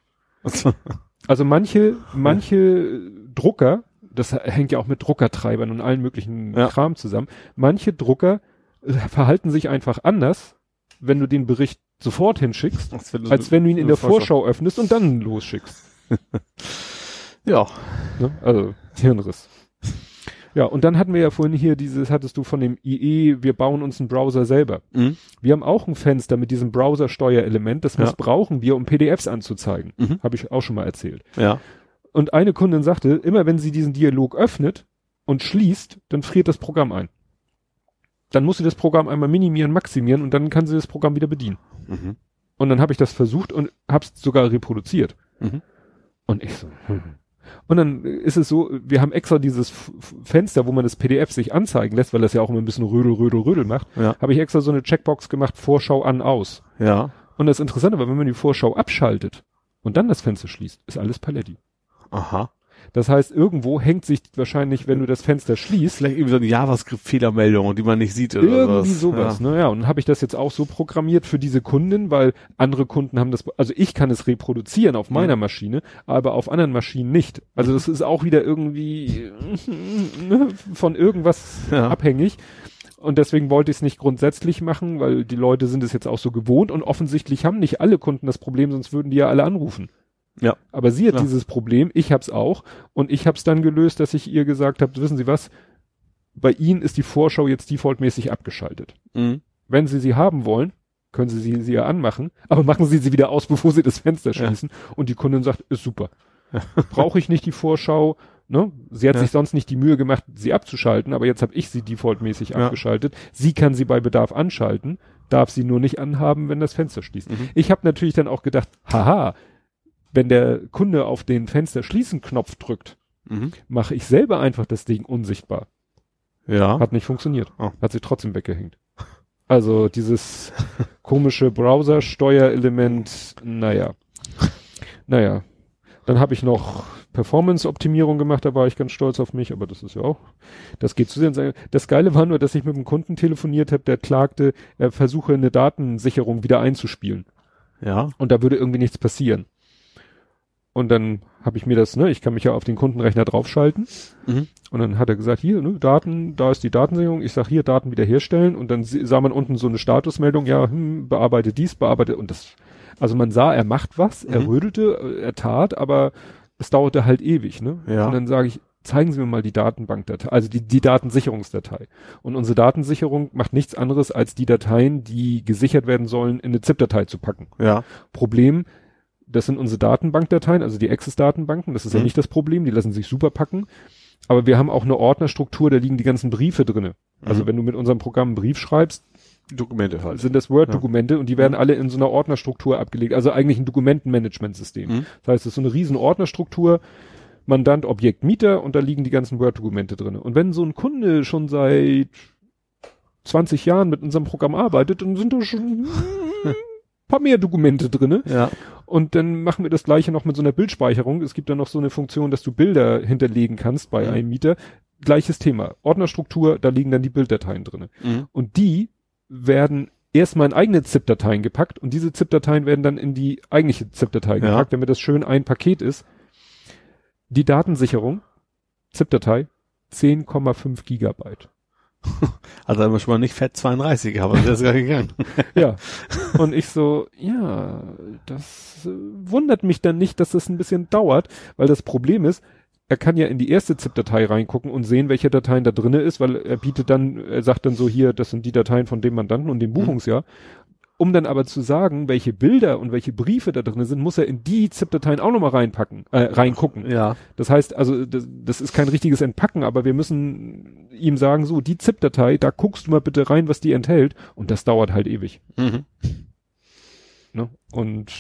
B: Also manche, manche Drucker, das hängt ja auch mit Druckertreibern und allen möglichen
C: Ja.
B: Kram zusammen, manche Drucker äh, verhalten sich einfach anders, wenn du den Bericht sofort hinschickst,
C: als wenn du,
B: als wenn du ihn in der Vorschau öffnest und dann losschickst.
C: Ja.
B: Ne? Also Hirnriss. Ja, und dann hatten wir ja vorhin hier dieses, hattest du von dem IE, wir bauen uns einen Browser selber.
C: Mhm.
B: Wir haben auch ein Fenster mit diesem Browser-Steuerelement, das
C: Ja.
B: missbrauchen wir, um PDFs anzuzeigen.
C: Mhm.
B: Habe ich auch schon mal erzählt.
C: Ja.
B: Und eine Kundin sagte, immer wenn sie diesen Dialog öffnet und schließt, dann friert das Programm ein. Dann muss sie das Programm einmal minimieren, maximieren und dann kann sie das Programm wieder bedienen.
C: Mhm.
B: Und dann habe ich das versucht und habe es sogar reproduziert.
C: Mhm.
B: Und ich so. Hm. Und dann ist es so, wir haben extra dieses Fenster, wo man das PDF sich anzeigen lässt, weil das ja auch immer ein bisschen Rödel, Rödel, Rödel macht,
C: Ja.
B: habe ich extra so eine Checkbox gemacht, Vorschau an, aus.
C: Ja.
B: Und das Interessante war, wenn man die Vorschau abschaltet und dann das Fenster schließt, ist alles Paletti.
C: Aha.
B: Das heißt, irgendwo hängt sich wahrscheinlich, wenn du das Fenster schließt,
C: Vielleicht irgendwie so eine JavaScript-Fehlermeldung, die man nicht sieht oder
B: irgendwie
C: was.
B: sowas.
C: Ja.
B: Ne? Ja, und dann habe ich das jetzt auch so programmiert für diese Kunden, weil andere Kunden haben das, also ich kann es reproduzieren auf meiner Maschine, aber auf anderen Maschinen nicht. Also das ist auch wieder irgendwie ne, von irgendwas
C: Ja.
B: abhängig. Und deswegen wollte ich es nicht grundsätzlich machen, weil die Leute sind es jetzt auch so gewohnt und offensichtlich haben nicht alle Kunden das Problem, sonst würden die ja alle anrufen.
C: Ja.
B: Aber sie hat
C: Ja.
B: dieses Problem, ich hab's auch und ich hab's dann gelöst, dass ich ihr gesagt habe, wissen Sie was, bei Ihnen ist die Vorschau jetzt defaultmäßig abgeschaltet.
C: Mhm.
B: Wenn Sie sie haben wollen, können Sie sie, sie ja anmachen, aber machen Sie sie wieder aus, bevor Sie das Fenster
C: Ja.
B: schließen. Und die Kundin sagt, ist super. Brauche ich nicht die Vorschau. Ne? Sie hat
C: Ja.
B: sich sonst nicht die Mühe gemacht, sie abzuschalten, aber jetzt habe ich sie defaultmäßig
C: Ja.
B: abgeschaltet. Sie kann sie bei Bedarf anschalten, darf sie nur nicht anhaben, wenn das Fenster schließt.
C: Mhm.
B: Ich habe natürlich dann auch gedacht, haha, wenn der Kunde auf den Fenster schließen Knopf drückt,
C: Mhm.
B: mache ich selber einfach das Ding unsichtbar.
C: Ja.
B: Hat nicht funktioniert.
C: Oh.
B: Hat sich trotzdem weggehängt. Also dieses komische Browser-Steuerelement, naja. Naja. Dann habe ich noch Performance-Optimierung gemacht, da war ich ganz stolz auf mich, aber das ist ja auch, das geht zu sehr. Das Geile war nur, dass ich mit einem Kunden telefoniert habe, der klagte, er versuche eine Datensicherung wieder einzuspielen.
C: Ja.
B: Und da würde irgendwie nichts passieren. Und dann habe ich mir das, ne, ich kann mich ja auf den Kundenrechner draufschalten.
C: Mhm.
B: Und dann hat er gesagt, hier, ne, Daten, da ist die Datensicherung. Ich sag hier, Daten wiederherstellen. Und dann sah man unten so eine Statusmeldung, ja, hm, bearbeite dies, bearbeite. Und das, also man sah, er macht was, er
C: Mhm.
B: rödelte, äh, er tat, aber es dauerte halt ewig, ne?
C: Ja.
B: Und dann sage ich, zeigen Sie mir mal die Datenbankdatei, also die, die Datensicherungsdatei. Und unsere Datensicherung macht nichts anderes, als die Dateien, die gesichert werden sollen, in eine ZIP-Datei zu packen.
C: Ja.
B: Problem, das sind unsere Datenbankdateien, also die Access-Datenbanken, das ist ja
C: Mhm.
B: nicht das Problem, die lassen sich super packen. Aber wir haben auch eine Ordnerstruktur, da liegen die ganzen Briefe drinne. Also
C: Mhm.
B: wenn du mit unserem Programm einen Brief schreibst,
C: Dokumente halt.
B: sind das Word-Dokumente und die werden
C: Mhm.
B: alle in so einer Ordnerstruktur abgelegt. Also eigentlich ein Dokumentenmanagementsystem.
C: Mhm.
B: Das heißt, es ist so eine riesen Ordnerstruktur, Mandant, Objekt, Mieter und da liegen die ganzen Word-Dokumente drinne. Und wenn so ein Kunde schon seit 20 Jahren mit unserem Programm arbeitet, dann sind da schon ein paar mehr Dokumente drinne.
C: Ja.
B: Und dann machen wir das gleiche noch mit so einer Bildspeicherung. Es gibt da noch so eine Funktion, dass du Bilder hinterlegen kannst bei
C: Mhm.
B: einem Mieter. Gleiches Thema. Ordnerstruktur, da liegen dann die Bilddateien drinne.
C: Mhm.
B: Und die werden erstmal in eigene ZIP-Dateien gepackt und diese ZIP-Dateien werden dann in die eigentliche ZIP-Datei
C: Ja.
B: gepackt, damit das schön ein Paket ist. Die Datensicherung, ZIP-Datei, 10,5 Gigabyte.
C: Also haben wir schon mal nicht Fett 32, aber das ist gar gegangen.
B: Ja. Und ich so, ja, das äh, wundert mich dann nicht, dass das ein bisschen dauert, weil das Problem ist, er kann ja in die erste ZIP-Datei reingucken und sehen, welche Dateien da drinne ist, weil er bietet dann, er sagt dann so hier, das sind die Dateien von dem Mandanten und dem Buchungsjahr. Um dann aber zu sagen, welche Bilder und welche Briefe da drinne sind, muss er in die ZIP-Dateien auch nochmal reinpacken, äh, reingucken.
C: Ja.
B: Das heißt, also das, das ist kein richtiges Entpacken, aber wir müssen ihm sagen, so, die ZIP-Datei, da guckst du mal bitte rein, was die enthält. Und das dauert halt ewig.
C: Mhm.
B: Ne? Und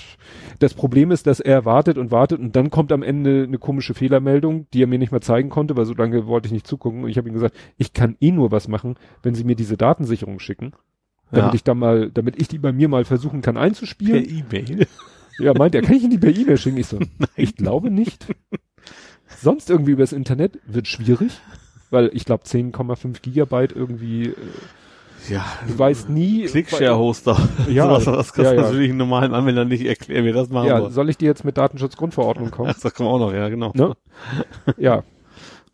B: das Problem ist, dass er wartet und wartet und dann kommt am Ende eine komische Fehlermeldung, die er mir nicht mal zeigen konnte, weil so lange wollte ich nicht zugucken. Und ich habe ihm gesagt, ich kann eh nur was machen, wenn sie mir diese Datensicherung schicken, damit
C: Ja.
B: ich da mal, damit ich die bei mir mal versuchen kann
C: Per
B: einzuspielen.
C: E-Mail.
B: Ja, meint er, kann ich ihn die per E-Mail schicken? Ich so, ich glaube nicht. Sonst irgendwie übers Internet wird schwierig, weil ich glaube 10,5 Gigabyte irgendwie, äh,
C: Ja.
B: du weißt nie.
C: Clickshare-Hoster.
B: Ja,
C: was, was kannst
B: ja,
C: du
B: ja.
C: natürlich einem normalen Anwender nicht erklären, wie das machen
B: Ja,
C: soll.
B: soll ich dir jetzt mit Datenschutzgrundverordnung kommen?
C: Das kommt auch noch, ja, genau.
B: Ne? Ja.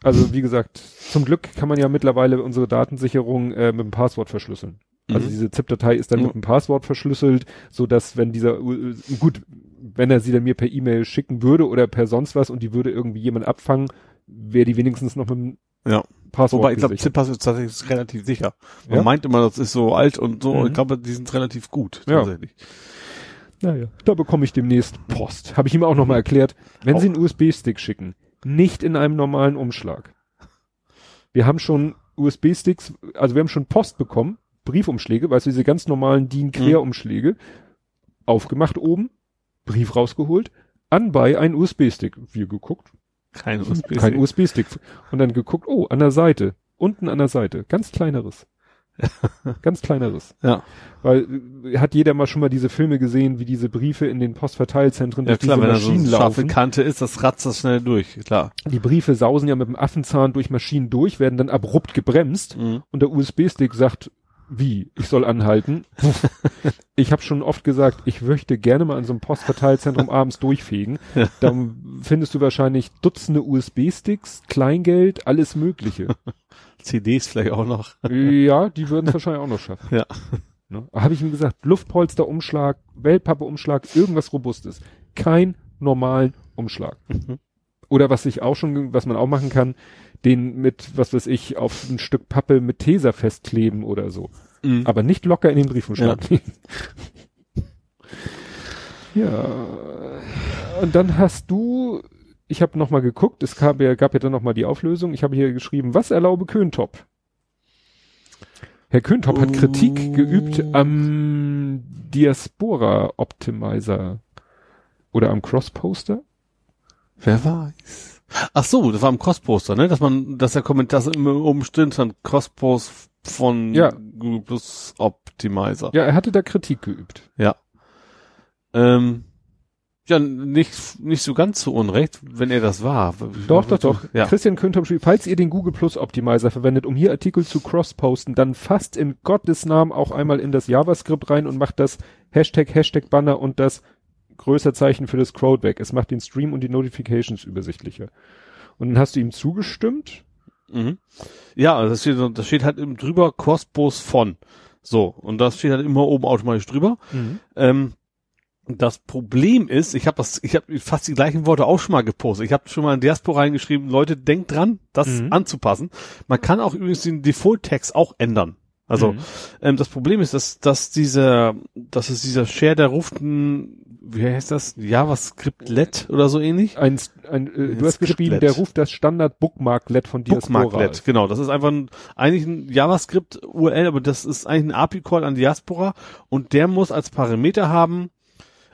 B: Also wie gesagt, zum Glück kann man ja mittlerweile unsere Datensicherung äh, mit dem Passwort verschlüsseln. Also
C: Mhm.
B: diese ZIP-Datei ist dann
C: Mhm.
B: mit dem Passwort verschlüsselt, so dass wenn dieser äh, gut, wenn er sie dann mir per E-Mail schicken würde oder per sonst was und die würde irgendwie jemand abfangen, wäre die wenigstens noch mit dem
C: Ja.
B: Passwort
C: Wobei, ich glaube,
B: gesichert.
C: ZIP-Pass ist tatsächlich relativ sicher. Man
B: Ja?
C: meint immer, das ist so alt und so.
B: Mhm.
C: Ich glaube, die sind relativ gut,
B: Ja.
C: tatsächlich.
B: Naja, da bekomme ich demnächst Post. Habe ich ihm auch nochmal erklärt. Wenn
C: Auch.
B: Sie einen USB-Stick schicken, nicht in einem normalen Umschlag. Wir haben schon USB-Sticks, also wir haben schon Post bekommen, Briefumschläge, weißt du, diese ganz normalen DIN-Querumschläge, aufgemacht oben, Brief rausgeholt, anbei ein USB-Stick. Wir geguckt,
C: Kein USB.
B: kein USB-Stick. Und dann geguckt, oh, an der Seite, unten an der Seite, ganz kleineres. Ganz kleiner Riss.
C: Ja.
B: Weil äh, hat jeder mal schon mal diese Filme gesehen, wie diese Briefe in den Postverteilzentren
C: Ja
B: durch
C: klar,
B: diese
C: wenn da so
B: Maschinen
C: eine scharfe
B: laufen.
C: Kante ist, das ratzt das schnell durch, klar.
B: Die Briefe sausen ja mit dem Affenzahn durch Maschinen durch, werden dann abrupt gebremst
C: Mhm.
B: und der USB-Stick sagt, wie, ich soll anhalten. ich habe schon oft gesagt, ich möchte gerne mal an so einem Postverteilzentrum abends durchfegen. Dann findest du wahrscheinlich Dutzende USB-Sticks, Kleingeld, alles Mögliche.
C: CDs vielleicht auch noch.
B: ja, die würden es wahrscheinlich auch noch schaffen.
C: Ja.
B: Ne? Habe ich ihm gesagt, Luftpolsterumschlag, Wellpappe-Umschlag, irgendwas Robustes. Kein normalen Umschlag.
C: Mhm.
B: Oder was ich auch schon, was man auch machen kann, den mit, was weiß ich, auf ein Stück Pappe mit Tesa festkleben oder so.
C: Mhm.
B: Aber nicht locker in den Briefumschlag
C: Ja.
B: ja. Und dann hast du, ich habe nochmal geguckt, es gab ja, gab ja dann nochmal die Auflösung. Ich habe hier geschrieben, was erlaube Köntop? Herr Köntop hat Kritik
C: Oh.
B: geübt am Diaspora Optimizer oder am Crossposter.
C: Wer weiß. Ach so, das war im Crossposter, ne? Dass man, dass der Kommentar dass immer oben stand, dann Crosspost von
B: Ja.
C: Google Plus Optimizer.
B: Ja, er hatte da Kritik geübt.
C: Ja. Ähm, ja, nicht, nicht so ganz so unrecht, wenn er das war.
B: Doch, doch, doch.
C: Ja.
B: Christian Köntop schrieb, falls ihr den Google Plus Optimizer verwendet, um hier Artikel zu cross-posten, dann fasst in Gottes Namen auch einmal in das JavaScript rein und macht das Hashtag, Hashtag Banner und das Größerzeichen für das Crowd weg. Es macht den Stream und die Notifications übersichtlicher. Und dann hast du ihm zugestimmt.
C: Mhm. Ja, also das steht, das steht halt eben drüber Crosspost von. So. Und das steht halt immer oben automatisch drüber. Ähm, das Problem ist, ich habe das, ich habe fast die gleichen Worte auch schon mal gepostet. Ich habe schon mal in Diaspora reingeschrieben, Leute, denkt dran, das
B: Mhm.
C: anzupassen. Man kann auch übrigens den Default-Text auch ändern. Also
B: Mhm.
C: ähm, das Problem ist, dass, dass dieser, dass es dieser Share, der ruft ein, wie heißt das, JavaScript-Let oder so ähnlich?
B: Ein, ein, äh,
C: Ein
B: du hast geschrieben, der ruft das Standard Bookmarklet von Diaspora.
C: Bookmarklet, genau. Das ist einfach ein, eigentlich ein JavaScript-URL, aber das ist eigentlich ein API-Call an Diaspora und der muss als Parameter haben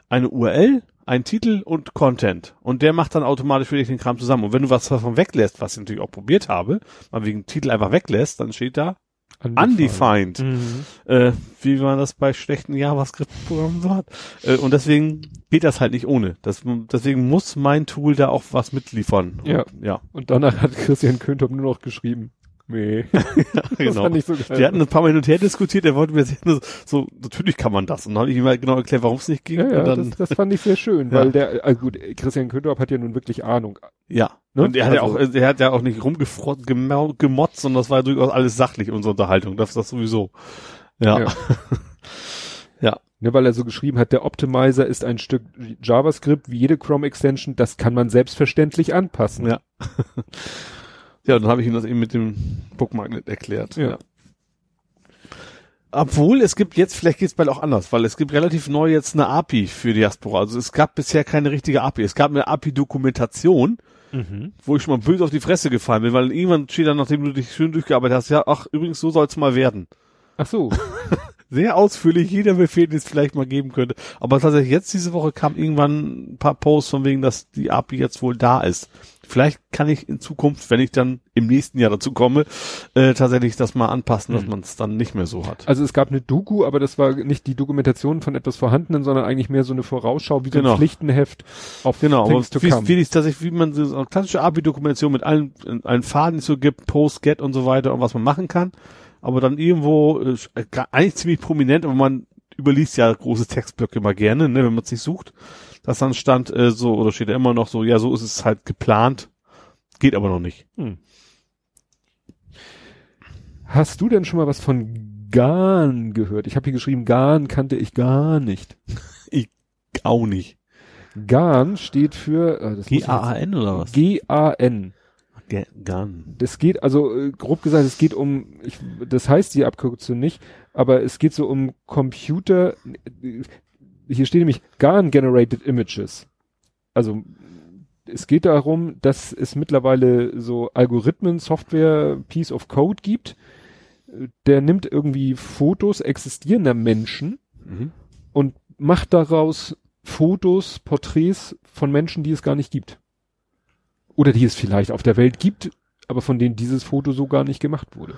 C: eine URL, einen Titel und Content. Und der macht dann automatisch für dich den Kram zusammen. Und wenn du was davon weglässt, was ich natürlich auch probiert habe, mal wegen Titel einfach weglässt, dann steht da undefined.
B: Mhm.
C: Äh, wie man das bei schlechten JavaScript-Programmen so hat. Äh, und deswegen geht das halt nicht ohne. Das, deswegen muss mein Tool da auch was mitliefern.
B: Ja.
C: Und, ja.
B: Und danach hat Christian Köntop nur noch geschrieben, nee. Das
C: genau.
B: fand ich so geil.
C: Wir hatten ein paar Mal hin und her diskutiert, er wollte mir sagen, so, natürlich kann man das. Und dann habe ich ihm mal genau erklärt, warum es nicht ging.
B: Ja, ja,
C: dann,
B: das, das fand ich sehr schön, weil der, äh, gut, Christian Köntop hat ja nun wirklich Ahnung.
C: ja.
B: Ne?
C: Und er hat ja auch,
B: Also-
C: er hat ja auch nicht rumgefrotzt, gemotzt, sondern das war ja durchaus alles sachlich, unsere Unterhaltung. Das ist das sowieso. Ja.
B: Ja.
C: Ja.
B: Ne, weil er so geschrieben hat, der Optimizer ist ein Stück JavaScript wie jede Chrome Extension, das kann man selbstverständlich anpassen.
C: Ja. Ja, und dann habe ich ihm das eben mit dem Bookmarklet erklärt.
B: Ja.
C: Obwohl, es gibt jetzt, vielleicht geht's bald auch anders, weil es gibt relativ neu jetzt eine API für Diaspora. Also es gab bisher keine richtige API. Es gab eine API-Dokumentation,
B: Mhm.
C: wo ich schon mal böse auf die Fresse gefallen bin, weil irgendwann steht dann, nachdem du dich schön durchgearbeitet hast, ja, ach, übrigens, so soll's mal werden.
B: Ach so.
C: Sehr ausführlich, jeder Befehl, den es vielleicht mal geben könnte. Aber tatsächlich jetzt diese Woche kam irgendwann ein paar Posts von wegen, dass die API jetzt wohl da ist. Vielleicht kann ich in Zukunft, wenn ich dann im nächsten Jahr dazu komme, äh, tatsächlich das mal anpassen, dass
B: Mhm.
C: man es dann nicht mehr so hat.
B: Also es gab eine Doku, aber das war nicht die Dokumentation von etwas Vorhandenen, sondern eigentlich mehr so eine Vorausschau, wie so
C: Genau.
B: ein Pflichtenheft auf
C: Genau,
B: Things to
C: wie,
B: come.
C: wie es tatsächlich, wie man so eine klassische API-Dokumentation mit allen, allen Faden, die es so gibt, Post, Get und so weiter und was man machen kann. Aber dann irgendwo, äh, eigentlich ziemlich prominent, aber man überliest ja große Textblöcke immer gerne, ne, wenn man es nicht sucht. Das dann stand äh, so, oder steht da immer noch so, ja, so ist es halt geplant, geht aber noch nicht.
B: Hast du denn schon mal was von Garn gehört? Ich habe hier geschrieben, Garn kannte ich gar nicht.
C: Auch nicht.
B: Garn steht für äh, ich
C: G-A-A-N oder was?
B: G-A-N.
C: G Gun.
B: Das geht, also äh, grob gesagt, es geht um, ich, das heißt die Abkürzung nicht, aber es geht so um Computer, hier steht nämlich GAN Generated Images. Also es geht darum, dass es mittlerweile so Algorithmen, Software, Piece of Code gibt, der nimmt irgendwie Fotos existierender Menschen
C: Mhm.
B: und macht daraus Fotos, Porträts von Menschen, die es gar nicht gibt. Oder die es vielleicht auf der Welt gibt, aber von denen dieses Foto so gar nicht gemacht wurde.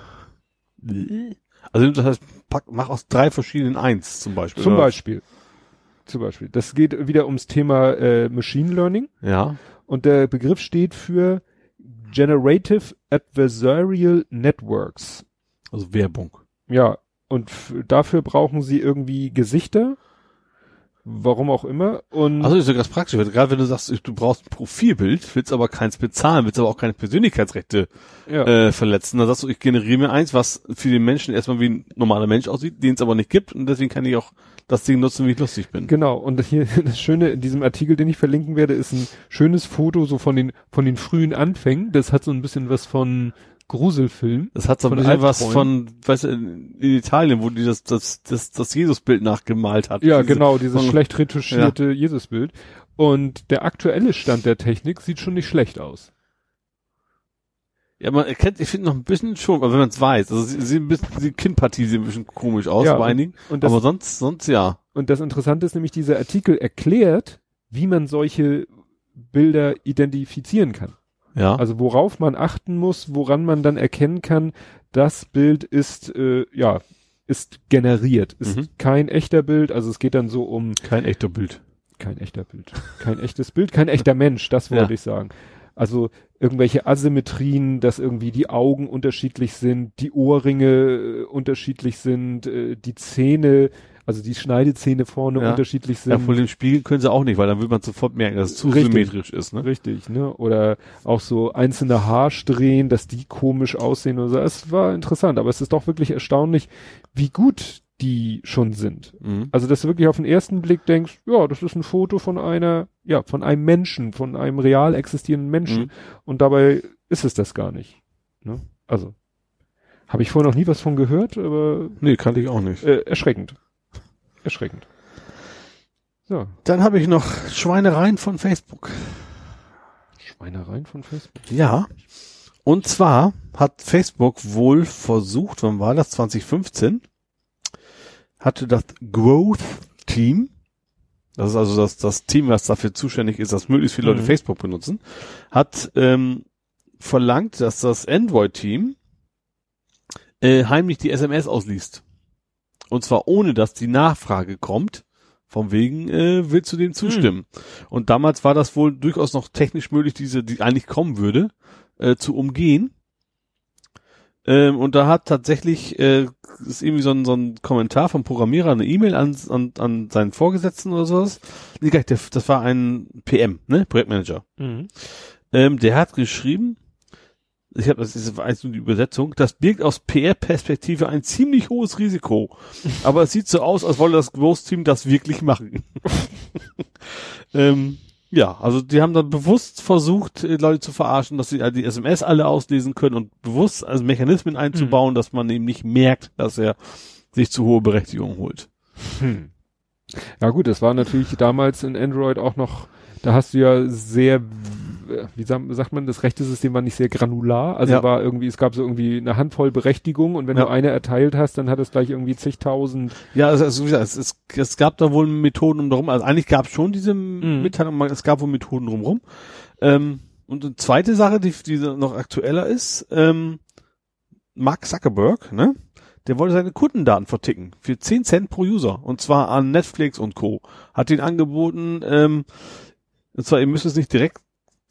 C: Also das heißt, pack, mach aus drei verschiedenen eins zum Beispiel.
B: Zum
C: oder?
B: Beispiel. Zum Beispiel. Das geht wieder ums Thema äh, Machine Learning
C: Ja.
B: und der Begriff steht für Generative Adversarial Networks.
C: Also Werbung.
B: Ja, und dafür brauchen sie irgendwie Gesichter. Warum auch immer. Und
C: Also ist ja ganz praktisch, weil gerade wenn du sagst, du brauchst ein Profilbild, willst aber keins bezahlen, willst aber auch keine Persönlichkeitsrechte
B: ja,
C: äh, verletzen, dann sagst du, ich generiere mir eins, was für den Menschen erstmal wie ein normaler Mensch aussieht, den es aber nicht gibt und deswegen kann ich auch das Ding nutzen, wie ich lustig bin.
B: genau. Und hier das Schöne in diesem Artikel, den ich verlinken werde, ist ein schönes Foto so von den von den frühen Anfängen. Das hat so ein bisschen was von Gruselfilm.
C: Das hat so ein
B: Von
C: bisschen was von, weißt du, in in Italien, wo die das, das, das, das Jesusbild nachgemalt hat.
B: Ja,
C: Diese-
B: genau, dieses
C: von-
B: schlecht retuschierte Jesusbild. Und der aktuelle Stand der Technik sieht schon nicht schlecht aus.
C: Ja, man erkennt, ich finde noch ein bisschen schon, aber wenn man es weiß, also sie, sie ein bisschen, die Kinnpartie sieht ein bisschen komisch aus
B: Ja,
C: bei einigen,
B: Und das,
C: aber sonst, sonst ja.
B: und das Interessante ist nämlich, dieser Artikel erklärt, wie man solche Bilder identifizieren kann.
C: Ja.
B: Also worauf man achten muss, woran man dann erkennen kann, das Bild ist, äh, ja, ist generiert, ist
C: Mhm.
B: kein echter Bild. Also es geht dann so um
C: kein echter Bild.
B: kein echter Bild, kein echtes Bild, kein echter Mensch, das wollte
C: Ja.
B: ich sagen. Also irgendwelche Asymmetrien, dass irgendwie die Augen unterschiedlich sind, die Ohrringe äh, unterschiedlich sind, äh, die Zähne, also die Schneidezähne vorne
C: Ja.
B: unterschiedlich
C: Ja,
B: sind.
C: vor dem Spiegel können sie auch nicht, weil dann will man sofort merken, dass es zu
B: Richtig.
C: symmetrisch ist, ne?
B: Richtig, ne? Oder auch so einzelne Haarsträhnen, dass die komisch aussehen oder so. Es war interessant, aber es ist doch wirklich erstaunlich, wie gut die schon sind.
C: Mhm.
B: Also, dass du wirklich auf den ersten Blick denkst, ja, das ist ein Foto von einer, ja, von einem Menschen, von einem real existierenden Menschen.
C: Mhm.
B: Und dabei ist es das gar nicht. Ne? Also, habe ich vorher noch nie was von gehört, aber
C: Nee, kannte ich auch nicht.
B: äh, erschreckend. Erschreckend. So,
C: Dann habe ich noch Schweinereien von Facebook.
B: Schweinereien von Facebook.
C: Ja. Und zwar hat Facebook wohl versucht, wann war das? 2015? Hatte das Growth Team, das ist also das, das Team, was dafür zuständig ist, dass möglichst viele Leute
B: Mhm.
C: Facebook benutzen, hat ähm, verlangt, dass das Android-Team äh, heimlich die SMS ausliest. Und zwar ohne, dass die Nachfrage kommt, von wegen, äh, willst du dem zustimmen? Und damals war das wohl durchaus noch technisch möglich, diese, die eigentlich kommen würde, äh, zu umgehen. Ähm, und da hat tatsächlich, äh, ist irgendwie so ein, so ein Kommentar vom Programmierer, eine E-Mail an, an, an seinen Vorgesetzten oder sowas. Nee, gar nicht, der, das war ein PM, ne, Projektmanager.
B: Mhm.
C: Ähm, der hat geschrieben, ich habe das ist nur die Übersetzung, das birgt aus PR-Perspektive ein ziemlich hohes Risiko. Aber es sieht so aus, als wolle das Großteam das wirklich machen. ähm, ja, also die haben dann bewusst versucht, äh, Leute zu verarschen, dass sie halt die SMS alle auslesen können und bewusst also Mechanismen einzubauen, dass man eben nicht merkt, dass er sich zu hohe Berechtigung holt.
B: Hm. Ja gut, das war natürlich damals in Android auch noch, da hast du ja sehr, wie sa- sagt man, das rechte System war nicht sehr granular, also
C: Ja.
B: war irgendwie, es gab so irgendwie eine Handvoll Berechtigung und wenn
C: Ja.
B: du eine erteilt hast, dann hat es gleich irgendwie zigtausend.
C: Ja, also, also wie gesagt, es, es, es gab da wohl Methoden um drum. Also eigentlich gab es schon diese
B: Mhm.
C: Mitteilung, es gab wohl Methoden drumherum. Ähm, und eine zweite Sache, die, die noch aktueller ist, ähm, Mark Zuckerberg, ne? Der wollte seine Kundendaten verticken für 10 Cent pro User und zwar an Netflix und Co. Hat den angeboten, ähm, und zwar ihr müsst es nicht direkt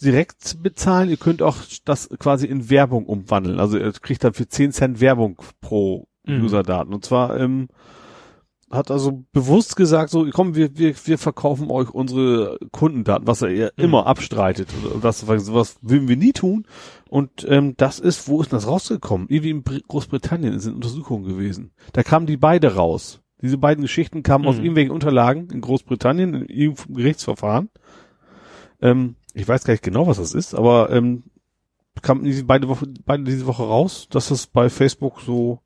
C: direkt bezahlen, ihr könnt auch das quasi in Werbung umwandeln. Also ihr kriegt dann für 10 Cent Werbung pro
B: Mhm.
C: User-Daten. Und zwar ähm, hat also bewusst gesagt, so komm, wir, wir, wir verkaufen euch unsere Kundendaten, was er ja
B: Mhm.
C: immer abstreitet. Und Das, sowas würden wir nie tun. Und ähm, das ist, wo ist das rausgekommen? Irgendwie in Br- Großbritannien sind Untersuchungen gewesen. Da kamen die beide raus. Diese beiden Geschichten kamen aus
B: Mhm.
C: irgendwelchen Unterlagen in Großbritannien, in irgendeinem Gerichtsverfahren. Ähm, ich weiß gar nicht genau, was das ist, aber ähm, kamen diese beide Woche, beide diese Woche raus, dass das bei Facebook so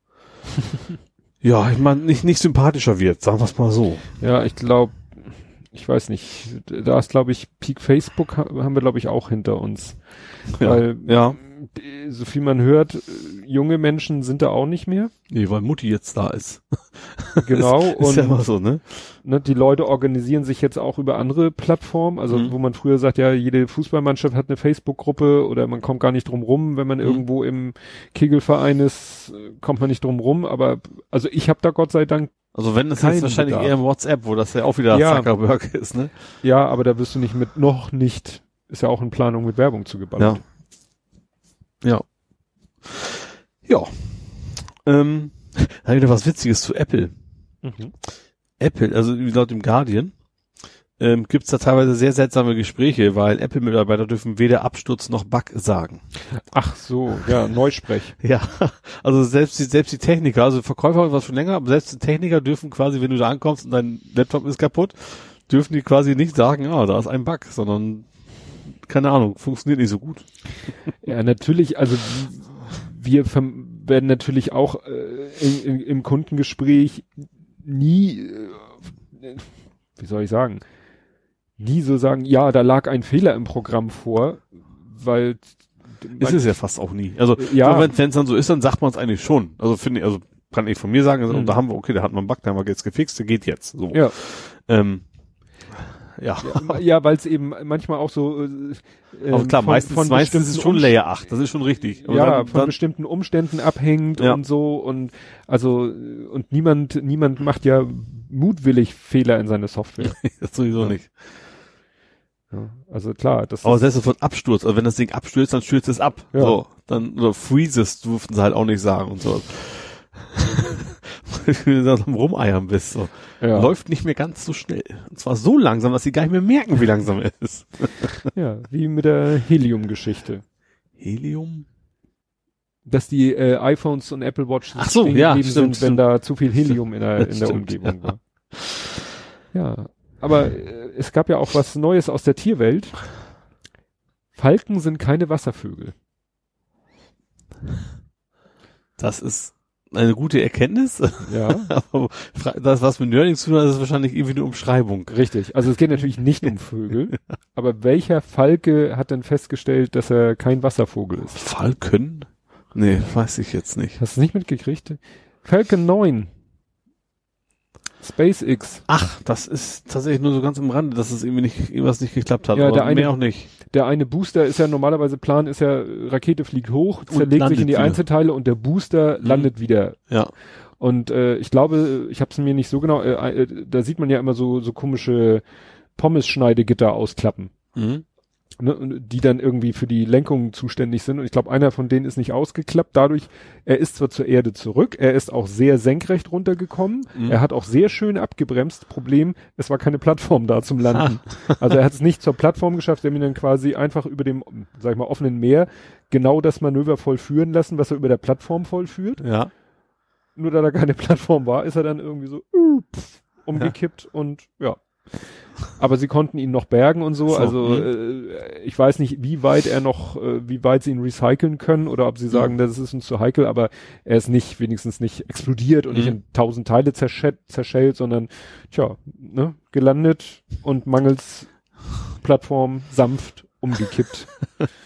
C: ja, ich meine, nicht, nicht sympathischer wird, sagen wir es mal so.
B: Ja, ich glaube, ich weiß nicht, da ist glaube ich Peak Facebook ha- haben wir glaube ich auch hinter uns.
C: Ja.
B: Weil
C: ja.
B: Die- so viel man hört, äh, junge Menschen sind da auch nicht mehr.
C: Nee, weil Mutti jetzt da ist.
B: Genau.
C: Ist
B: und
C: ja immer so, ne?
B: ne, die Leute organisieren sich jetzt auch über andere Plattformen. Also
C: Mhm.
B: wo man früher sagt, ja, jede Fußballmannschaft hat eine Facebook-Gruppe oder man kommt gar nicht drum rum, wenn man
C: Mhm.
B: irgendwo im Kegelverein ist, äh, kommt man nicht drum rum. Aber also ich habe da Gott sei Dank,
C: Also wenn
B: Kein
C: jetzt wahrscheinlich
B: Bedarf.
C: eher im WhatsApp, wo das ja auch wieder
B: Ja.
C: Zuckerberg ist, ne?
B: ja, aber da wirst du nicht mit, noch nicht, ist ja auch in Planung mit Werbung zugeballert.
C: Ja. Ja. Ähm, da wieder was Witziges zu Apple.
B: Mhm.
C: Apple, also laut dem Guardian, ähm, gibt's da teilweise sehr seltsame Gespräche, weil Apple-Mitarbeiter dürfen weder Absturz noch Bug sagen.
B: Ach so, ja, Neusprech.
C: Ja, also selbst die, selbst die Techniker, also Verkäufer was schon länger, aber selbst die Techniker dürfen quasi, wenn du da ankommst und dein Laptop ist kaputt, dürfen die quasi nicht sagen, ah, da ist ein Bug, sondern keine Ahnung, funktioniert nicht so gut.
B: Ja, natürlich, also wir werden natürlich auch äh, in, in, im Kundengespräch nie, äh, wie soll ich sagen, nie so sagen, ja, da lag ein Fehler im Programm vor, weil
C: Ist es ja fast auch nie. Also
B: Ja.
C: wenn es dann so ist, dann sagt man es eigentlich schon. Also finde ich, also kann ich von mir sagen, also,
B: Mhm.
C: da haben wir, okay, da hat man einen Bug, da haben wir jetzt gefixt, der geht jetzt. So.
B: ja,
C: Ähm, ja.
B: ja, ja weil es eben manchmal auch so äh, ähm,
C: klar,
B: von-
C: meistens,
B: von
C: meistens ist es schon Layer 8, das ist schon richtig. Aber
B: ja,
C: dann,
B: von
C: dann,
B: bestimmten Umständen abhängt
C: Ja.
B: und so und also und niemand niemand macht ja mutwillig Fehler in seine Software.
C: das sowieso
B: Ja.
C: nicht.
B: ja, also klar, das
C: Aber selbst von Absturz, also wenn das Ding abstürzt, dann stürzt es ab.
B: Ja.
C: So, dann, oder freezes durften sie halt auch nicht sagen und so. Weil du da am Rumeiern bist, so.
B: ja,
C: Läuft nicht mehr ganz so schnell. Und zwar so langsam, dass sie gar nicht mehr merken, wie langsam er ist.
B: ja, wie mit der Helium-Geschichte.
C: Helium?
B: Dass die äh, iPhones und Apple Watch
C: Ach so, ja, stimmt,
B: sind, wenn
C: stimmt.
B: da zu viel Helium in der, in der
C: Stimmt,
B: Umgebung war. Ja, aber äh, es gab ja auch was Neues aus der Tierwelt. Falken sind keine Wasservögel.
C: Das ist eine gute Erkenntnis.
B: Ja,
C: Aber das, was mit Nerding zu tun hat, ist wahrscheinlich irgendwie eine Umschreibung.
B: richtig. Also es geht natürlich nicht um Vögel. Aber welcher Falke hat denn festgestellt, dass er kein Wasservogel ist?
C: Falken? Nee, weiß ich jetzt nicht.
B: Hast du nicht mitgekriegt? Falcon 9. SpaceX.
C: Ach, das ist tatsächlich nur so ganz am Rande, dass es irgendwie nicht, irgendwas nicht geklappt hat.
B: Ja, der eine-
C: auch nicht.
B: Der eine Booster ist ja normalerweise Plan, ist ja, Rakete fliegt hoch, zerlegt sich in die
C: wieder.
B: Einzelteile und der Booster
C: Mhm.
B: landet wieder.
C: Ja.
B: Und äh, ich glaube, ich habe es mir nicht so genau, äh, äh, da sieht man ja immer so, so komische Pommes-Schneidegitter ausklappen.
C: Mhm.
B: Ne, die dann irgendwie für die Lenkung zuständig sind. Und ich glaube, einer von denen ist nicht ausgeklappt. Dadurch, er ist zwar zur Erde zurück, er ist auch sehr senkrecht runtergekommen,
C: Mhm.
B: er hat auch sehr schön abgebremst. Problem, es war keine Plattform da zum Landen. Also er hat es nicht zur Plattform geschafft, er hat ihn dann quasi einfach über dem, sag ich mal, offenen Meer genau das Manöver vollführen lassen, was er über der Plattform vollführt.
C: Ja.
B: Nur da da keine Plattform war, ist er dann irgendwie so uh, pff, umgekippt und ja. Aber sie konnten ihn noch bergen und so.
C: So,
B: also
C: mhm.
B: äh, ich weiß nicht, wie weit er noch, äh, wie weit sie ihn recyceln können oder ob sie sagen, das ist uns zu heikel, aber er ist nicht, wenigstens nicht explodiert und nicht
C: Mhm.
B: in tausend Teile zerschellt, zerschellt, sondern tja, ne, gelandet und mangels Plattform sanft umgekippt.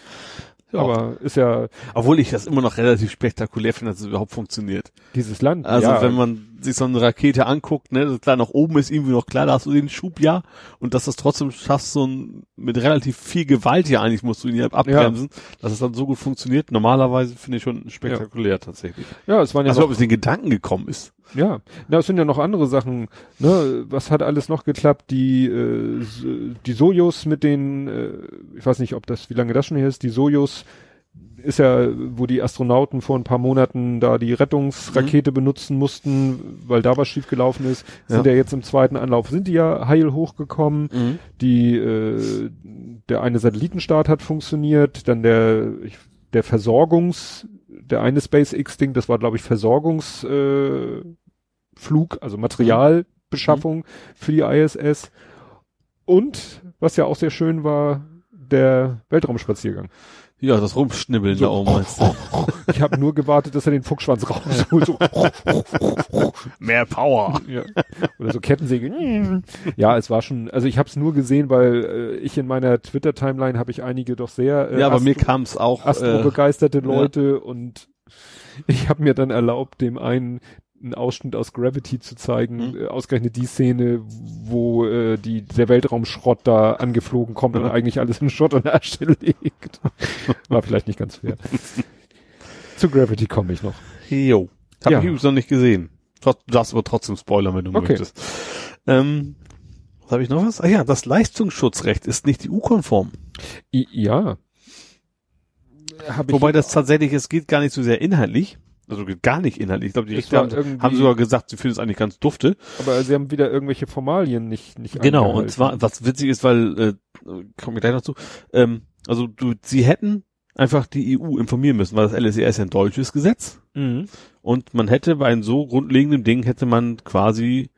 C: Ja.
B: Aber ist ja
C: Obwohl ich das immer noch relativ spektakulär finde, dass es überhaupt funktioniert.
B: dieses Land.
C: Also
B: ja,
C: wenn man sich so eine Rakete anguckt, ne, klar, nach oben ist irgendwie noch klar, da hast du den Schub ja und dass du es trotzdem schaffst, so ein, mit relativ viel Gewalt ja eigentlich musst du ihn ja abbremsen, dass es dann so gut funktioniert. Normalerweise finde ich schon spektakulär tatsächlich.
B: ja, es waren ja
C: Also ob es den Gedanken gekommen ist.
B: Ja, na, es sind ja noch andere Sachen. Ne? Was hat alles noch geklappt? Die äh, die Sojus mit den, äh, ich weiß nicht, ob das, wie lange das schon her ist. Die Sojus ist ja, wo die Astronauten vor ein paar Monaten da die Rettungsrakete benutzen mussten, weil da was schiefgelaufen ist, sind ja. jetzt im zweiten Anlauf sind die ja heil hochgekommen. Die äh, der eine Satellitenstart hat funktioniert, dann der der Versorgungs der eine SpaceX-Ding, das war, glaube ich, Versorgungs, äh, Flug, also Materialbeschaffung für die ISS. Und, was ja auch sehr schön war, der Weltraumspaziergang.
C: Ja, das Rumschnibbeln
B: So.
C: da oben meinst du.
B: Ich habe nur gewartet, dass er den Fuchsschwanz rausholt. So.
C: Mehr Power.
B: ja. Oder so Kettensäge. Ja, es war schon, also ich habe es nur gesehen, weil äh, ich in meiner Twitter-Timeline habe ich einige doch sehr äh,
C: Ja, aber mir
B: Astro-
C: kam's auch. Äh,
B: Astro-begeisterte Leute und ich habe mir dann erlaubt, dem einen einen Ausschnitt aus Gravity zu zeigen,
C: Mhm.
B: äh, ausgerechnet die Szene, wo äh, die, der Weltraumschrott da angeflogen kommt und eigentlich alles in Schrott und Asche liegt. War vielleicht nicht ganz fair. Zu Gravity komme ich noch.
C: jo. Hab
B: Ja.
C: ich übrigens noch nicht gesehen. Trotz, darfst aber trotzdem spoilern, wenn du
B: Okay.
C: möchtest. Ähm, was habe ich noch was? Ah ja, das Leistungsschutzrecht ist nicht EU-konform.
B: Ja. Hab ich-
C: Wobei das tatsächlich, es geht gar nicht so sehr inhaltlich. Also gar nicht inhaltlich. Ich glaube, die Richter haben, haben sogar gesagt, sie finden es eigentlich ganz dufte.
B: aber sie haben wieder irgendwelche Formalien nicht, nicht
C: Genau, und zwar, was witzig ist, weil, äh, komme ich gleich noch zu, ähm, also du, sie hätten einfach die EU informieren müssen, weil das LSE ist ja ein deutsches Gesetz
B: Mhm.
C: und man hätte bei einem so grundlegenden Ding hätte man quasi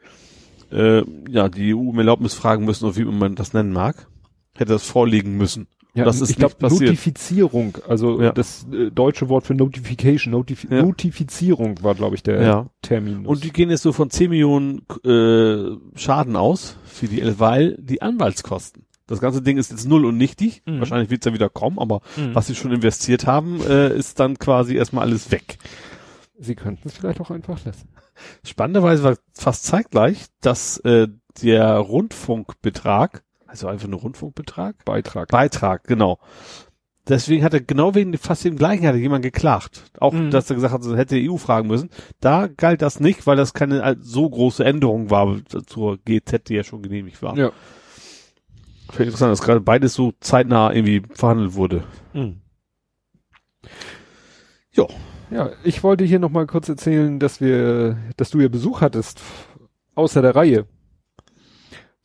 C: äh, ja die EU um Erlaubnis fragen müssen, oder wie man das nennen mag, hätte das vorlegen müssen.
B: Ja,
C: das ist
B: ich glaube. Notifizierung, also
C: Ja.
B: das äh, deutsche Wort für Notification, Notif
C: Ja.
B: Notifizierung war, glaube ich, der
C: Ja.
B: Termin.
C: Und die gehen jetzt so von 10 Millionen äh, Schaden aus für die, weil die Anwaltskosten. Das ganze Ding ist jetzt null und nichtig.
B: Mhm.
C: Wahrscheinlich wird es ja wieder kommen, aber
B: Mhm.
C: was sie schon investiert haben, äh, ist dann quasi erstmal alles weg.
B: Sie könnten es vielleicht auch einfach lassen.
C: Spannenderweise war fast zeitgleich, dass äh, der Rundfunkbetrag, also einfach nur Rundfunkbetrag,
B: Beitrag.
C: Beitrag, genau. Deswegen hat er genau wegen fast dem gleichen hatte jemand geklagt. Auch,
B: Mhm.
C: dass er gesagt hat, hätte die EU fragen müssen. Da galt das nicht, weil das keine so große Änderung war zur GZ, die ja schon genehmigt war.
B: Ja.
C: Finde ich interessant, dass gerade beides so zeitnah irgendwie verhandelt wurde.
B: Mhm.
C: Ja.
B: Ja, ich wollte hier noch mal kurz erzählen, dass wir, dass du ja Besuch hattest, außer der Reihe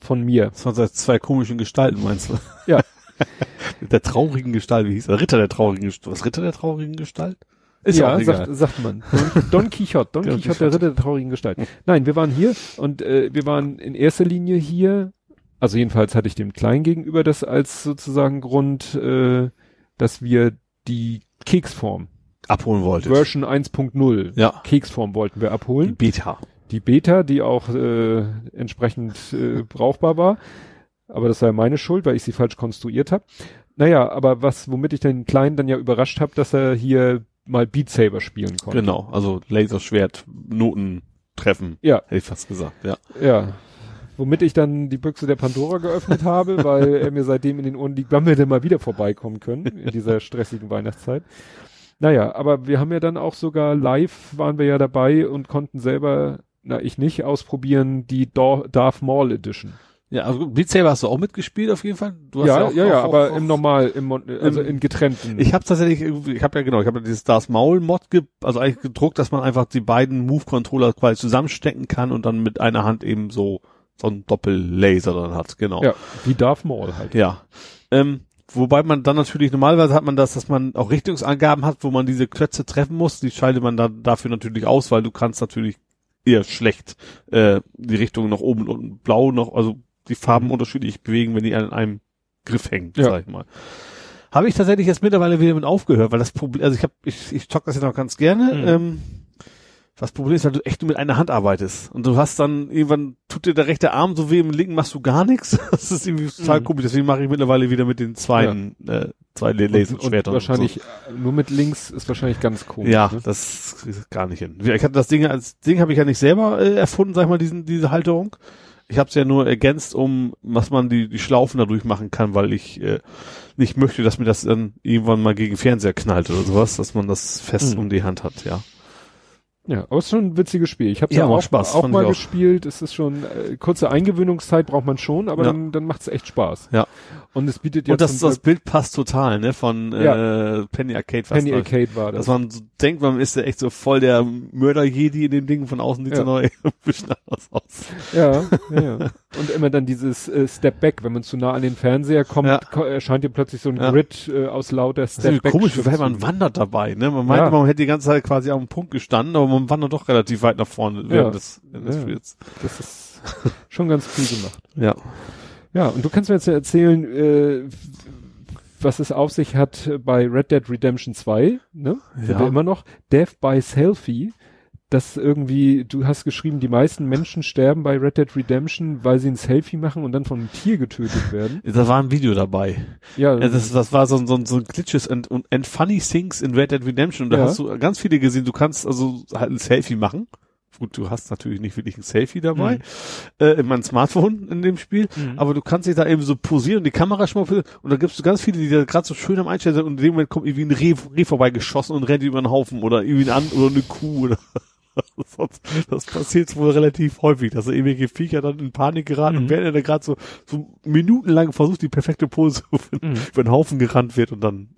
B: von mir.
C: Das waren zwei komischen Gestalten, meinst du?
B: Ja.
C: Mit der traurigen Gestalt, wie hieß er? Ritter der traurigen Gestalt. Was Ritter der traurigen Gestalt? Ist
B: ja, sagt, sagt man. Don, Don Quixote, Don Quixote, der. Ritter der traurigen Gestalt. Nein, wir waren hier und äh, wir waren in erster Linie hier, also jedenfalls hatte ich dem Kleinen gegenüber das als sozusagen Grund, äh, dass wir die Keksform,
C: Abholen wollte.
B: Version 1.0,
C: Ja.
B: Keksform wollten wir
C: Die
B: abholen.
C: Beta.
B: Die Beta, die auch äh, entsprechend äh, brauchbar war. Aber das war ja meine Schuld, weil ich sie falsch konstruiert habe. Naja, aber was, womit ich den Kleinen dann ja überrascht habe, dass er hier mal Beat Saber spielen konnte.
C: Genau, also Laserschwert, Noten treffen,
B: Ja,
C: hätte ich fast gesagt, ja.
B: ja. Womit ich dann die Büchse der Pandora geöffnet habe, weil er mir seitdem in den Ohren liegt, wann wir denn mal wieder vorbeikommen können in dieser stressigen Weihnachtszeit. Naja, aber wir haben ja dann auch sogar live waren wir ja dabei und konnten selber, na ich nicht, ausprobieren die Darth Maul Edition.
C: Ja, also Beat Saber hast du auch mitgespielt auf jeden Fall. Du hast
B: ja,
C: auch-
B: ja, ja,
C: auch-
B: aber im Normal, im, also
C: Im-
B: in getrennten.
C: Ich habe tatsächlich, ich habe ja genau, ich habe ja dieses Darth Maul Mod, ge also eigentlich gedruckt, dass man einfach die beiden Move Controller quasi zusammenstecken kann und dann mit einer Hand eben so so ein Doppellaser dann hat, genau.
B: ja, wie Darth Maul halt.
C: Ja. Ähm, wobei man dann natürlich, normalerweise hat man das, dass man auch Richtungsangaben hat, wo man diese Klötze treffen muss. Die schaltet man dann dafür natürlich aus, weil du kannst natürlich eher schlecht äh, die Richtung nach oben und unten blau noch, also die Farben unterschiedlich bewegen, wenn die an einem Griff hängen,
B: Ja.
C: sag ich mal. Habe ich tatsächlich jetzt mittlerweile wieder mit aufgehört, weil das Problem, also ich habe, ich, ich zock das ja noch ganz gerne.
B: Mhm.
C: Ähm, das Problem ist, weil du echt nur mit einer Hand arbeitest. Und du hast dann, irgendwann tut dir der rechte Arm so weh, im linken machst du gar nichts. Das ist irgendwie total
B: Mhm.
C: komisch. Deswegen mache ich mittlerweile wieder mit den zwei, äh, zwei Laserschwertern.
B: wahrscheinlich äh, nur mit links ist wahrscheinlich ganz
C: So.
B: komisch.
C: Ja,
B: ne?
C: das ist gar nicht hin. Ich hatte das Ding als Ding habe ich ja nicht selber äh, erfunden, sag ich mal, diesen, diese Halterung. Ich habe es ja nur ergänzt, um was man die, die Schlaufen dadurch machen kann, weil ich äh, nicht möchte, dass mir das dann irgendwann mal gegen Fernseher knallt oder sowas, dass man das fest
B: Mhm.
C: um die Hand hat, ja.
B: Ja, aber es ist schon ein witziges Spiel. Ich habe
C: Ja,
B: ja auch,
C: Spaß,
B: auch mal
C: auch.
B: gespielt. Es ist schon äh, kurze Eingewöhnungszeit braucht man schon, aber
C: Ja.
B: dann, dann macht es echt Spaß.
C: Ja.
B: Und es bietet ja
C: Und das, das Bild passt total, ne, von äh, Penny Arcade.
B: Penny
C: noch.
B: Arcade war das.
C: Dass man so denkt, man ist ja echt so voll der Mörder-Jedi in dem Ding, von außen sieht
B: Ja.
C: ja. neu ein bisschen anders aus.
B: ja, ja, ja. Und immer dann dieses äh, Step Back, wenn man zu nah an den Fernseher kommt,
C: Ja.
B: ko erscheint dir plötzlich so ein
C: Ja.
B: Man äh, aus lauter
C: Das
B: Step Back.
C: komisch, weil man wandert dabei, ne? Man meint,
B: Ja.
C: man hätte die ganze Zeit quasi auf dem Punkt gestanden, aber man wandert doch relativ weit nach vorne
B: Ja.
C: während des, während des
B: Ja.
C: Spiels.
B: Das ist schon ganz cool gemacht.
C: Ja.
B: Ja, und du kannst mir jetzt ja erzählen, äh, was es auf sich hat bei Red Dead Redemption 2, ne? Sind
C: Ja.
B: wir immer noch. Death by Selfie. Das irgendwie, du hast geschrieben, die meisten Menschen sterben bei Red Dead Redemption, weil sie ein Selfie machen und dann von einem Tier getötet werden.
C: Da war ein Video dabei.
B: Ja,
C: das, das war so, ein- so, ein- so ein Glitches and, und and funny things in Red Dead Redemption. Und da
B: Ja.
C: hast du ganz viele gesehen. Du kannst also halt ein Selfie machen. Gut, du hast natürlich nicht wirklich ein Selfie dabei,
B: Mhm.
C: äh, in meinem Smartphone in dem Spiel,
B: Mhm.
C: aber du kannst dich da eben so posieren und die Kamera schmaufeln und da gibt's ganz viele, die da gerade so schön am Einstellen sind und in dem Moment kommt irgendwie ein Reh, Reh vorbeigeschossen und rennt über den Haufen oder irgendwie ein An oder eine Kuh oder das passiert wohl relativ häufig, dass da irgendwelche Viecher dann in Panik geraten
B: Mhm.
C: und während er da gerade so, so minutenlang versucht, die perfekte Pose zu finden,
B: Mhm.
C: über den Haufen gerannt wird und dann.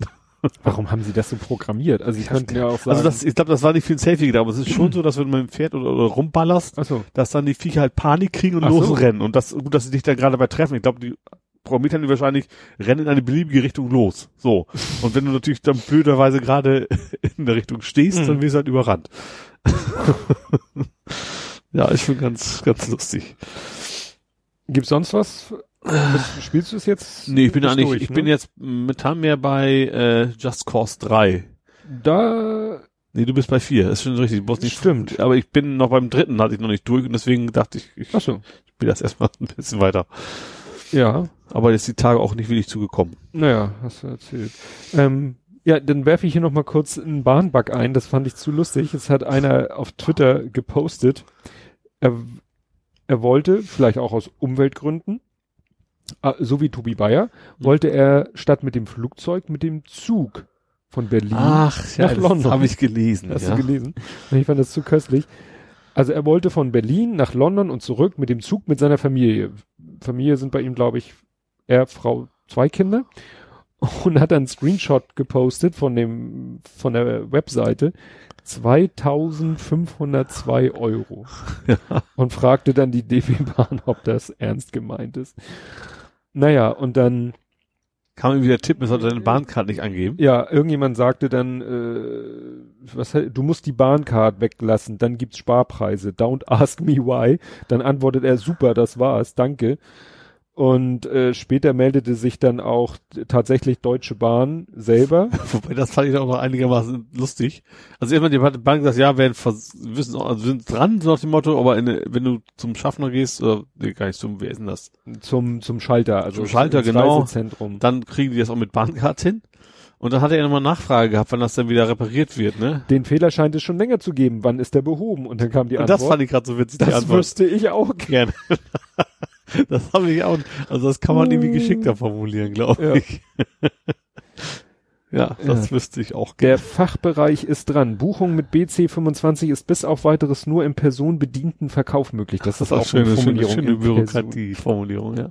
B: Warum haben sie das so programmiert? Also sie könnten ja auch sagen.
C: Also das, ich glaube, das war nicht für ein Selfie gedacht, aber es ist schon so, dass wenn dem Pferd oder, oder rumballerst,
B: Achso.
C: dass dann die Viecher halt Panik kriegen und
B: Ach so.
C: losrennen. Und das, gut, dass sie dich da gerade bei treffen. Ich glaube, die programmieren die wahrscheinlich, rennen in eine beliebige Richtung los. So. Und wenn du natürlich dann blöderweise gerade in der Richtung stehst,
B: Mhm.
C: dann wirst du halt überrannt. ja, ist schon ganz, ganz lustig.
B: Gibt's sonst was? Was- Spielst du es jetzt?
C: Nee, ich bin
B: Bist
C: eigentlich,
B: durch,
C: ich
B: ne?
C: bin jetzt momentan mehr bei äh, Just Cause 3.
B: Da
C: Nee, du bist bei 4, ist schon richtig. Du nicht,
B: Stimmt.
C: Aber ich bin noch beim dritten, hatte ich noch nicht durch und deswegen dachte ich, ich
B: Achso.
C: spiele das erstmal ein bisschen weiter.
B: Ja.
C: Aber jetzt die Tage auch nicht wirklich zugekommen.
B: Naja, hast du erzählt. Ähm, ja, dann werfe ich hier noch mal kurz einen Bahnbug ein. Das fand ich zu lustig. Es hat einer auf Twitter gepostet. Er, er wollte, vielleicht auch aus Umweltgründen, äh, so wie Tobi Bayer,
C: Mhm.
B: wollte er statt mit dem Flugzeug mit dem Zug von Berlin
C: Ach,
B: ja, nach London.
C: habe ich gelesen.
B: Hast
C: ja.
B: du gelesen? Ich fand das zu köstlich. Also er wollte von Berlin nach London und zurück mit dem Zug mit seiner Familie. Familie sind bei ihm, glaube ich, er, Frau, zwei Kinder. Und hat dann einen Screenshot gepostet von dem, von der Webseite. 2502 Euro. Und fragte dann die DB Bahn, ob das ernst gemeint ist. Naja, und dann
C: Kam irgendwie der Tipp, man sollte deine Bahncard nicht angeben.
B: ja, irgendjemand sagte dann, äh, was, du musst die Bahncard weglassen, dann gibt's Sparpreise. Don't ask me why. Dann antwortet er, super, das war's, danke. Und äh, später meldete sich dann auch tatsächlich Deutsche Bahn selber.
C: Wobei, das fand ich auch noch einigermaßen lustig. Also irgendwann die Bank gesagt, ja, werden wissen, also sind dran, so nach dem Motto, aber in, wenn du zum Schaffner gehst, oder nee, gar nicht zum, wer ist denn das?
B: zum, zum Schalter, also
C: Zum Schalter, genau. Dann kriegen die das auch mit Bahncard hin. Und dann hat er nochmal Nachfrage gehabt, wann das dann wieder repariert wird, ne?
B: Den Fehler scheint es schon länger zu geben. Wann ist der behoben? Und dann kam die
C: Und
B: Antwort.
C: das fand ich gerade so witzig, die
B: das wüsste ich auch gerne.
C: gerne. das habe ich auch. Also das kann man irgendwie geschickter formulieren, glaube
B: Ja.
C: ich. ja, das
B: Ja.
C: wüsste ich auch
B: Der Fachbereich ist dran. Buchung mit BC25 ist bis auf weiteres nur im personenbedienten Verkauf möglich. Das ist auch
C: schöne,
B: eine
C: schöne,
B: Formulierung.
C: schöne
B: Person-
C: Bürokratie-Formulierung, ja.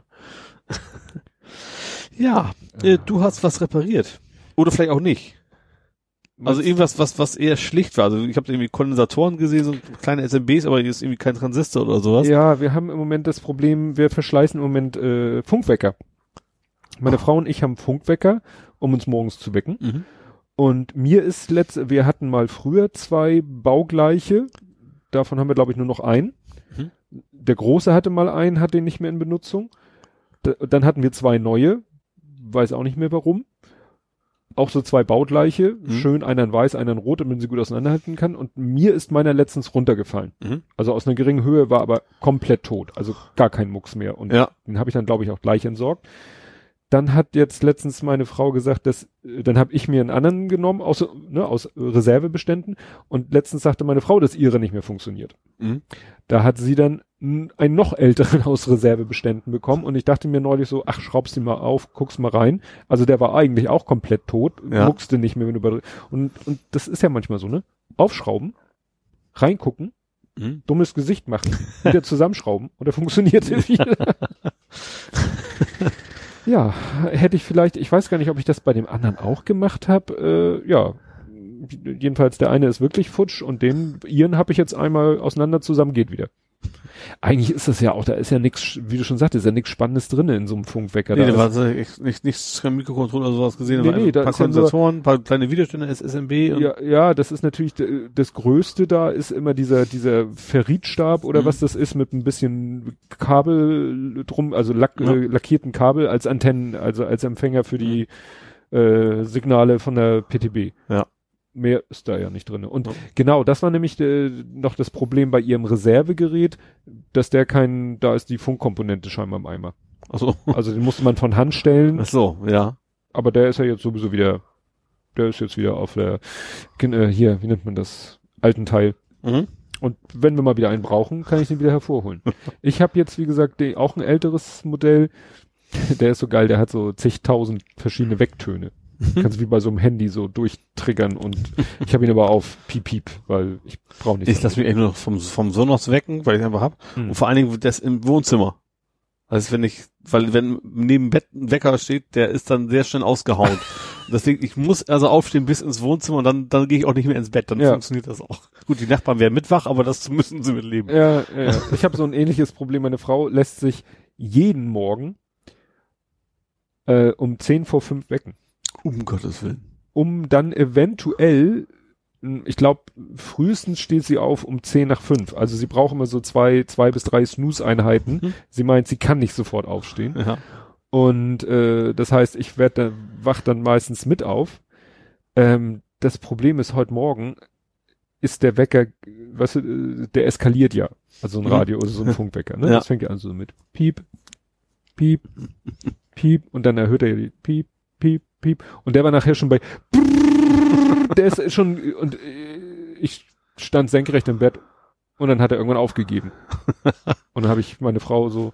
C: ja, äh, du hast was repariert. Oder vielleicht auch nicht. Also
B: Was-
C: irgendwas, was, was eher schlicht war. Also ich habe irgendwie Kondensatoren gesehen, so kleine SMBs, aber hier ist irgendwie kein Transistor oder sowas.
B: Ja, wir haben im Moment das Problem, wir verschleißen im Moment äh, Funkwecker. Meine Frau und ich haben Funkwecker, um uns morgens zu wecken.
C: Mhm.
B: Und mir ist letzt, wir hatten mal früher zwei baugleiche, davon haben wir glaube ich nur noch einen.
C: Mhm.
B: Der große hatte mal einen, hat den nicht mehr in Benutzung. D dann hatten wir zwei neue, weiß auch nicht mehr warum. Auch so zwei baugleiche,
C: Mhm.
B: schön, einer in weiß, einer in rot, damit man sie gut auseinanderhalten kann. Und mir ist meiner letztens runtergefallen.
C: Mhm.
B: Also aus einer geringen Höhe war aber komplett tot, also gar kein Mucks mehr. Und
C: Ja.
B: den habe ich dann, glaube ich, auch gleich entsorgt. Dann hat jetzt letztens meine Frau gesagt, dass äh, dann habe ich mir einen anderen genommen aus, ne, aus Reservebeständen und letztens sagte meine Frau, dass ihre nicht mehr funktioniert.
C: Mhm.
B: Da hat sie dann einen noch älteren aus Reservebeständen bekommen und ich dachte mir neulich so, ach, schraubst du mal auf, guckst mal rein. Also der war eigentlich auch komplett tot,
C: Ja.
B: muckste nicht mehr, wenn du über und und das ist ja manchmal so, ne? Aufschrauben, reingucken,
C: Mhm.
B: dummes Gesicht machen, wieder zusammenschrauben und er funktionierte wieder. Ja, hätte ich vielleicht, ich weiß gar nicht, ob ich das bei dem anderen auch gemacht habe. Äh, ja, jedenfalls der eine ist wirklich futsch und den ihren habe ich jetzt einmal auseinander zusammen, geht wieder. Eigentlich ist das ja auch, da ist ja nichts, wie du schon sagtest, ist ja nichts Spannendes drin in so einem Funkwecker.
C: Nee,
B: da
C: war so echt nicht, nichts, kein Mikrocontroller oder sowas gesehen,
B: Nee,
C: aber
B: nee,
C: ein paar
B: ja
C: Kondensatoren, ein paar kleine Widerstände, SSMB
B: ja, ja, das ist natürlich d- das Größte da ist immer dieser dieser Ferritstab oder
C: Mhm.
B: was das ist mit ein bisschen Kabel drum, also lack,
C: Ja.
B: äh, lackierten Kabel als Antennen, also als Empfänger für die äh, Signale von der PTB.
C: Ja.
B: Mehr ist da ja nicht drin. Und
C: Ja.
B: genau, das war nämlich äh, noch das Problem bei ihrem Reservegerät, dass der kein, da ist die Funkkomponente scheinbar im Eimer.
C: Achso.
B: Also den musste man von Hand stellen,
C: Ach so, ja.
B: aber der ist ja jetzt sowieso wieder, der ist jetzt wieder auf der, äh, hier, wie nennt man das, alten Teil.
C: Mhm.
B: Und wenn wir mal wieder einen brauchen, kann ich den wieder hervorholen. ich habe jetzt, wie gesagt, auch ein älteres Modell. Der ist so geil, der hat so zigtausend verschiedene Wecktöne. Kannst wie bei so einem Handy so durchtriggern und ich habe ihn aber auf Piep Piep, weil ich brauche nicht.
C: Ich lasse mich nur noch vom, vom Sonos wecken, weil ich einfach hab.
B: Hm.
C: Und vor allen Dingen das im Wohnzimmer. Also wenn ich, weil wenn neben Bett ein Wecker steht, der ist dann sehr schnell ausgehauen. Deswegen, ich muss also aufstehen bis ins Wohnzimmer und dann, dann gehe ich auch nicht mehr ins Bett. Dann
B: Ja.
C: funktioniert das auch. Gut, die Nachbarn werden mitwach, aber das müssen sie mitleben.
B: Ja, ja. Ich habe so ein ähnliches Problem. Meine Frau lässt sich jeden Morgen äh, um 10 vor 5 wecken.
C: Um Gottes Willen.
B: um dann eventuell, mh, ich glaube, frühestens steht sie auf um 10 nach 5. Also sie braucht immer so zwei, zwei bis drei Snooze-Einheiten.
C: Mhm.
B: Sie meint, sie kann nicht sofort aufstehen.
C: Ja.
B: Und äh, das heißt, ich werde dann, wach dann meistens mit auf. Ähm, das Problem ist heute Morgen, ist der Wecker, weißt du, äh, der eskaliert ja. Also ein
C: Mhm.
B: Radio oder so ein Funkwecker. Ne?
C: Ja.
B: Das fängt ja an so mit Piep, Piep, Piep und dann erhöht er ja die Piep, Piep, Piep und der war nachher schon bei der ist schon und äh, ich stand senkrecht im Bett und dann hat er irgendwann aufgegeben. und dann habe ich meine Frau so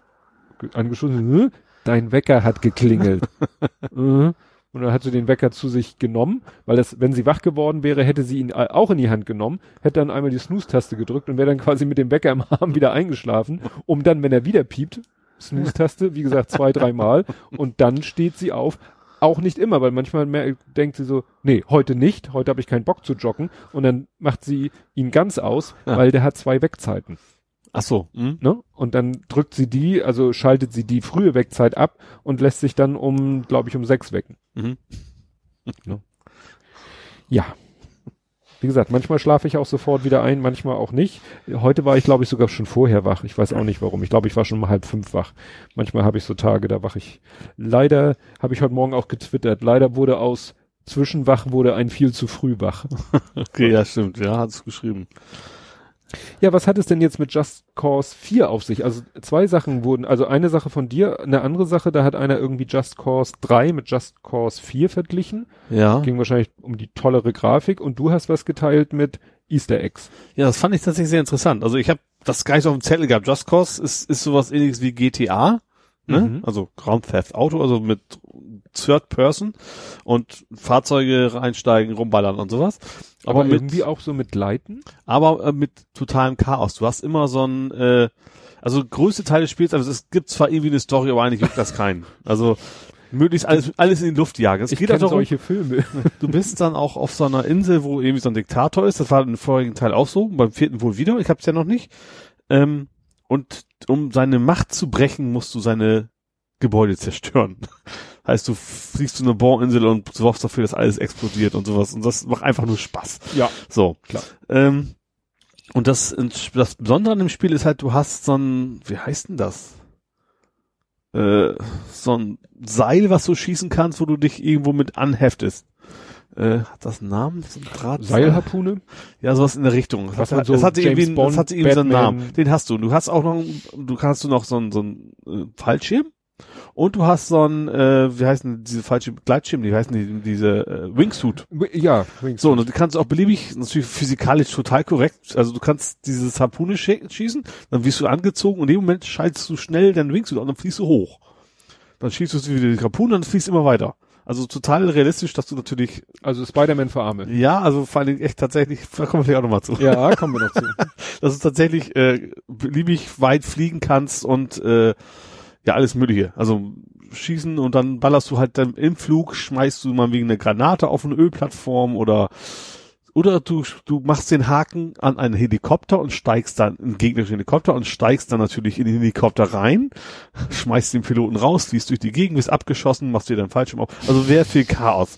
B: ge- angeschossen, "Hä? dein Wecker hat geklingelt. Mhm. Und dann hat sie den Wecker zu sich genommen, weil das, wenn sie wach geworden wäre, hätte sie ihn auch in die Hand genommen, hätte dann einmal die Snooze-Taste gedrückt und wäre dann quasi mit dem Wecker im Arm wieder eingeschlafen, um dann, wenn er wieder piept, Snooze-Taste, wie gesagt, zwei, dreimal, und dann steht sie auf. Auch nicht immer, weil manchmal mer- denkt sie so, nee, heute nicht, heute habe ich keinen Bock zu joggen, und dann macht sie ihn ganz aus,
C: Ja.
B: weil der hat zwei Wegzeiten.
C: Ach so. Hm?
B: Ne? Und dann drückt sie die, also schaltet sie die frühe Wegzeit ab und lässt sich dann um, glaube ich, um sechs wecken.
C: Mhm.
B: Ja. Wie gesagt, manchmal schlafe ich auch sofort wieder ein, manchmal auch nicht. Heute war ich, glaube ich, sogar schon vorher wach. Ich weiß auch nicht warum. Ich glaube, ich war schon um halb fünf wach. Manchmal habe ich so Tage, da wach ich. Leider habe ich heute Morgen auch getwittert. Leider wurde aus Zwischenwach wurde ein viel zu früh wach.
C: Okay, ja, stimmt. Ja, hat's geschrieben.
B: Ja, was hat es denn jetzt mit Just Cause 4 auf sich? Also zwei Sachen wurden, also eine Sache von dir, eine andere Sache, da hat einer irgendwie Just Cause 3 mit Just Cause 4 verglichen.
C: Ja.
B: Ging wahrscheinlich um die tollere Grafik und du hast was geteilt mit Easter Eggs.
C: Ja, das fand ich tatsächlich sehr interessant. Also ich habe das gar nicht auf dem Zettel gehabt. Just Cause ist, ist sowas ähnliches wie GTA, ne?
B: Mhm.
C: Also Grand Theft Auto, also mit Third Person und Fahrzeuge reinsteigen, rumballern und sowas.
B: Aber,
C: Aber, mit,
B: irgendwie auch so mit Leiten.
C: aber äh, mit totalem Chaos. Du hast immer so ein, äh, also größte Teil des Spiels, also es gibt zwar irgendwie eine Story, aber eigentlich juckt das keinen. Also möglichst alles, alles in die Luft jagen. Es
B: Ich
C: geht darum,
B: solche Filme.
C: Du bist dann auch auf so einer Insel, wo irgendwie so ein Diktator ist. Das war im vorigen Teil auch so, beim vierten wohl wieder. Ich hab's ja noch nicht. Ähm, und um seine Macht zu brechen, musst du seine Gebäude zerstören. heißt, du fliegst zu einer Bohrinsel und sorgst dafür, dass alles explodiert und sowas. Und das macht einfach nur Spaß.
B: Ja,
C: So.
B: klar.
C: Ähm, und das, das Besondere an dem Spiel ist halt, du hast so ein, wie heißt denn das? Äh, so ein Seil, was du schießen kannst, wo du dich irgendwo mit anheftest. Äh, hat das einen Namen? So ein Draht
B: Seilharpune.
C: Ja, sowas in der Richtung.
B: Was
C: Das,
B: halt
C: hat,
B: so
C: das hat irgendwie,
B: James
C: das
B: Bond,
C: hat irgendwie so einen. Namen. Den hast du. Du hast auch noch, du kannst du noch so einen, so einen äh, Fallschirm. Und du hast so einen, äh, wie heißen diese Fallschirm, Gleitschirm, die heißen die, diese äh, Wingsuit.
B: Ja, Wings.
C: So, und du kannst auch beliebig, natürlich physikalisch total korrekt, also du kannst dieses Harpune schießen, dann wirst du angezogen und in dem Moment schaltest du schnell deinen Wingsuit und dann fliegst du hoch. Dann schießt du wieder die Harpune und dann fliegst immer weiter. Also total realistisch, dass du natürlich,
B: Also Spider-Man für Arme.
C: ja, also vor allen Dingen echt tatsächlich, da kommen wir vielleicht auch nochmal zu,
B: Ja, kommen wir noch zu.
C: dass du tatsächlich äh, beliebig weit fliegen kannst und äh, ja, alles Mögliche. Also schießen und dann ballerst du halt dann im Flug, schmeißt du mal wegen einer Granate auf eine Ölplattform oder oder du, du machst den Haken an einen Helikopter und steigst dann in den gegnerischen Helikopter und steigst dann natürlich in den Helikopter rein, schmeißt den Piloten raus, fließt durch die Gegend, bist abgeschossen, machst dir deinen Fallschirm auf. Also sehr viel Chaos.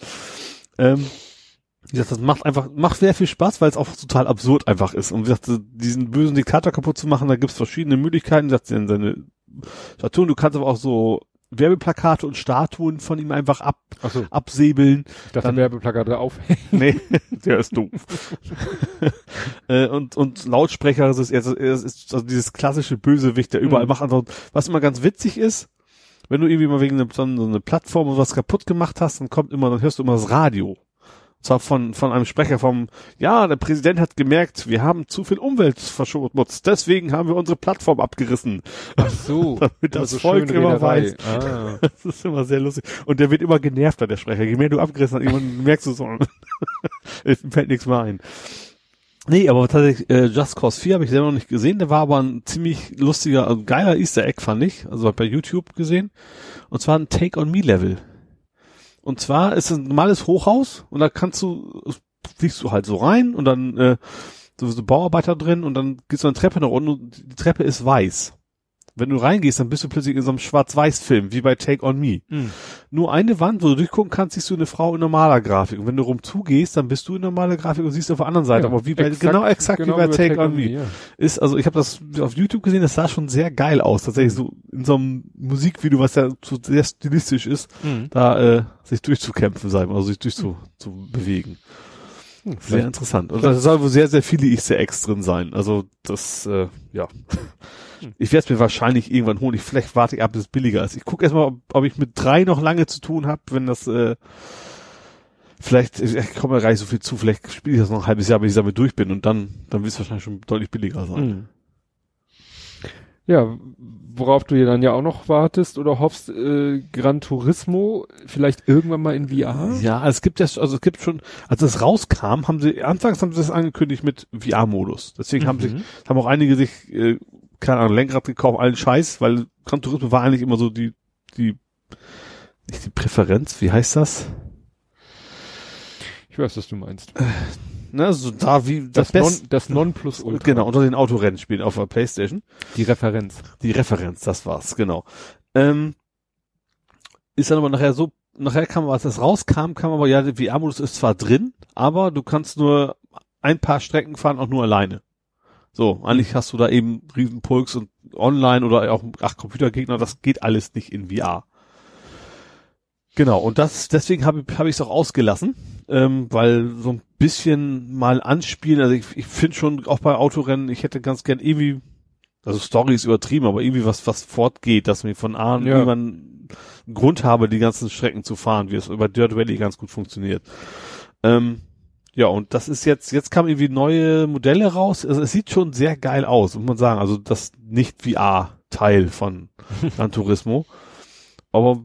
C: Ähm, wie gesagt, das macht einfach, macht sehr viel Spaß, weil es auch total absurd einfach ist. Und wie gesagt, diesen bösen Diktator kaputt zu machen, da gibt's verschiedene Möglichkeiten. Wie gesagt, seine Statuen, du kannst aber auch so Werbeplakate und Statuen von ihm einfach ab,
B: so.
C: absäbeln.
B: Ich dachte,
C: Dann-
B: Werbeplakate aufhängen.
C: Nee, der ist doof. äh, und, und Lautsprecher, das ist, das ist also dieses klassische Bösewicht, der überall
B: Mhm.
C: macht. Also, was immer ganz witzig ist, wenn du irgendwie mal wegen einer so eine Plattform oder was kaputt gemacht hast, dann kommt immer, dann hörst du immer das Radio. Und zwar von, von einem Sprecher vom, ja, der Präsident hat gemerkt, wir haben zu viel Umwelt verschmutzt, deswegen haben wir unsere Plattform abgerissen.
B: Ach so.
C: Damit das
B: Also
C: Volk immer
B: Rederei.
C: weiß.
B: Ah.
C: Das ist immer sehr lustig. Und der wird immer genervter, der Sprecher. Je mehr du abgerissen hast, irgendwann merkst du so, es fällt nichts mehr ein. Nee, aber tatsächlich, äh, Just Cause 4 habe ich selber noch nicht gesehen. Der war aber ein ziemlich lustiger, also geiler Easter Egg, fand ich. Also bei YouTube gesehen. Und zwar ein Take-on-Me-Level. Und zwar ist es ein normales Hochhaus und da kannst du, fliegst du halt so rein und dann äh, so, so Bauarbeiter drin und dann gehst du eine Treppe nach unten und die Treppe ist weiß. Wenn du reingehst, dann bist du plötzlich in so einem Schwarz-Weiß-Film, wie bei Take on Me.
B: Hm.
C: Nur eine Wand, wo du durchgucken kannst, siehst du eine Frau in normaler Grafik. Und wenn du rumzugehst, dann bist du in normaler Grafik und siehst auf der anderen Seite.
B: Ja,
C: aber wie bei,
B: exakt-
C: genau exakt wie bei Take, on, Me.
B: ja.
C: Ist, also ich habe das auf YouTube gesehen, das sah schon sehr geil aus. Tatsächlich so in so einem Musikvideo, was ja so sehr stilistisch ist,
B: Hm.
C: da äh, sich durchzukämpfen, sagen wir, also sich durchzu zu bewegen.
B: Hm,
C: Sehr interessant. Und da soll wohl sehr, sehr viele Easter Eggs drin sein. Also das, äh, ja. Ich werde es mir wahrscheinlich irgendwann holen. Ich, vielleicht warte ich ab, bis es billiger ist. Ich gucke erstmal, ob, ob ich mit drei noch lange zu tun habe, wenn das äh, vielleicht, ich, komme ja gar nicht so viel zu, vielleicht spiele ich das noch ein halbes Jahr, bis ich damit durch bin und dann, dann wird es wahrscheinlich schon deutlich billiger sein.
B: Hm. Ja, worauf du ja dann ja auch noch wartest oder hoffst, äh, Gran Turismo vielleicht irgendwann mal in VR?
C: Ja, es gibt ja, also es gibt schon, als es rauskam, haben sie, anfangs haben sie das angekündigt mit VR-Modus. Deswegen haben sich,
B: Mhm.
C: haben auch einige sich, äh, keine Ahnung, Lenkrad gekauft, allen Scheiß, weil Gran Turismo war eigentlich immer so die, die, nicht die Präferenz, wie heißt das?
B: Ich weiß, was du meinst.
C: Ne, so da wie
B: Das,
C: das,
B: non, das Nonplusultra.
C: genau, unter den Autorennspielen auf der Playstation.
B: Die Referenz.
C: Die Referenz, das war's, genau. Ähm, ist dann aber nachher so, nachher kam, als das rauskam, kam aber, ja, der VR-Modus ist zwar drin, aber du kannst nur ein paar Strecken fahren, auch nur alleine. So, eigentlich hast du da eben Riesenpulks und online oder auch, ach, Computergegner, das geht alles nicht in VR. Genau, und das, deswegen habe hab ich es auch ausgelassen, ähm, weil so ein bisschen mal anspielen, also ich, ich finde schon auch bei Autorennen, ich hätte ganz gern irgendwie, also Story ist übertrieben, aber irgendwie was, was fortgeht, dass mir von A
B: Ja.
C: irgendwann einen Grund habe, die ganzen Strecken zu fahren, wie es über Dirt Rally ganz gut funktioniert. Ähm, ja, und das ist jetzt, jetzt kamen irgendwie neue Modelle raus. Also es sieht schon sehr geil aus, muss man sagen. Also das nicht VR-Teil von Gran Turismo. Aber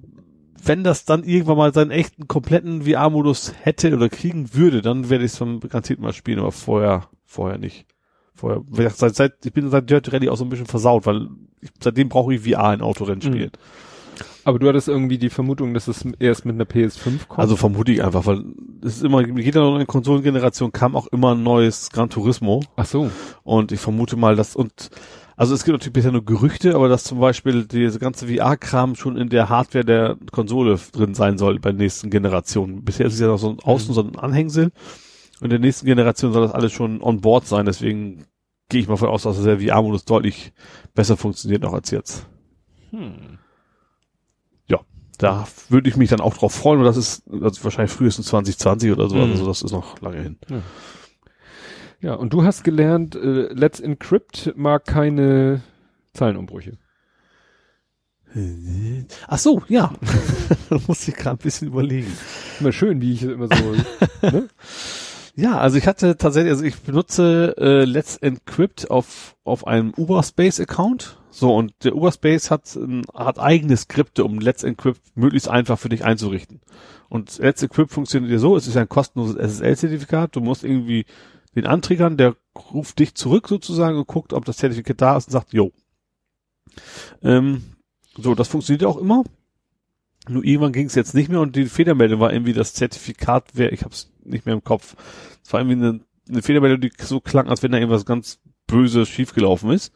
C: wenn das dann irgendwann mal seinen echten, kompletten VR-Modus hätte oder kriegen würde, dann werde ich es garantiert mal spielen, aber vorher, vorher nicht. Vorher, seit, seit, ich bin seit Dirt Rally auch so ein bisschen versaut, weil ich, seitdem brauche ich VR in Autorennen spielen.
B: Aber du hattest irgendwie die Vermutung, dass es erst mit einer PS5 kommt.
C: Also vermute ich einfach, weil es ist immer, mit jeder neuen Konsolengeneration kam auch immer ein neues Gran Turismo.
B: ach so.
C: Und ich vermute mal, dass, und, also es gibt natürlich bisher nur Gerüchte, aber dass zum Beispiel diese ganze VR-Kram schon in der Hardware der Konsole drin sein soll bei den nächsten Generationen. Bisher ist es ja noch so ein Außen, so ein Anhängsel. Und in der nächsten Generation soll das alles schon on board sein, deswegen gehe ich mal von aus, dass der VR-Modus deutlich besser funktioniert noch als jetzt.
B: Hm.
C: Da würde ich mich dann auch drauf freuen, und das ist also wahrscheinlich frühestens 2020 oder so,
B: Mhm.
C: also das ist noch lange hin.
B: Ja, und du hast gelernt, äh, Let's Encrypt mag keine Zeilenumbrüche.
C: Ach so, ja. da musste ich gerade ein bisschen überlegen.
B: Immer schön, wie ich immer so. ne?
C: Ja, also ich hatte tatsächlich, also ich benutze äh, Let's Encrypt auf auf einem Uberspace Account. So und der Uberspace hat ein, hat eigene Skripte, um Let's Encrypt möglichst einfach für dich einzurichten. Und Let's Encrypt funktioniert ja so, es ist ein kostenloses SSL-Zertifikat. Du musst irgendwie den antriggern, der ruft dich zurück sozusagen und guckt, ob das Zertifikat da ist und sagt, jo. Ähm, so, das funktioniert auch immer. Nur irgendwann ging es jetzt nicht mehr und die Fehlermeldung war irgendwie das Zertifikat, wäre, ich hab's nicht mehr im Kopf. Es war irgendwie eine, eine Fehlermeldung, die so klang, als wenn da irgendwas ganz Böses schiefgelaufen ist.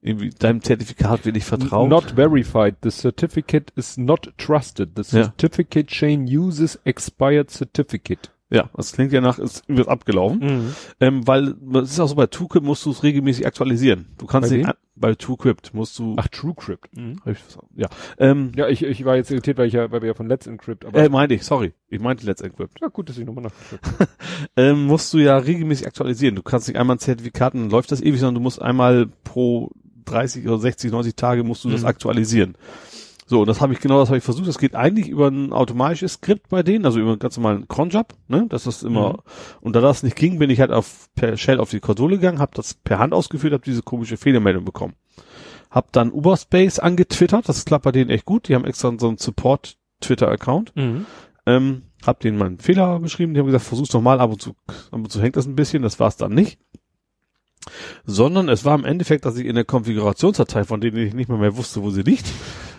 C: Irgendwie deinem Zertifikat wird nicht vertraut.
B: Not verified. The certificate is not trusted. The
C: Ja.
B: certificate chain uses expired certificate.
C: Ja, das klingt ja nach, ist wird abgelaufen.
B: Mhm.
C: Ähm, weil, es ist auch so, bei TrueCrypt musst du es regelmäßig aktualisieren. Du kannst
B: Bei
C: nicht, bei TrueCrypt musst du,
B: Ach, TrueCrypt. Mhm.
C: was- ja, ähm,
B: Ja, ich, ich war jetzt irritiert, weil ich ja, weil wir ja von Let's Encrypt, aber
C: äh, meinte ich, sorry, ich meinte Let's Encrypt.
B: ja, gut, dass ich nochmal nachgeguckt
C: Ähm, musst du ja regelmäßig aktualisieren. Du kannst nicht einmal ein Zertifikat, dann läuft das ewig, sondern du musst einmal pro 30 oder 60, 90 Tage musst du das
B: Mhm.
C: aktualisieren. So, und das habe ich genau, das habe ich versucht. Das geht eigentlich über ein automatisches Skript bei denen, also über einen ganz normalen Cronjob, ne? Das ist immer,
B: Mhm.
C: und da das nicht ging, bin ich halt auf per Shell auf die Konsole gegangen, habe das per Hand ausgeführt, habe diese komische Fehlermeldung bekommen. Hab dann Uberspace angetwittert, das klappt bei denen echt gut. Die haben extra so einen Support-Twitter-Account.
B: Mhm.
C: Ähm, hab denen meinen Fehler beschrieben, die haben gesagt, versuch's noch mal, ab und zu, ab und zu hängt das ein bisschen, das war's dann nicht. Sondern es war im Endeffekt, dass ich in der Konfigurationsdatei, von denen ich nicht mehr, mehr wusste, wo sie liegt,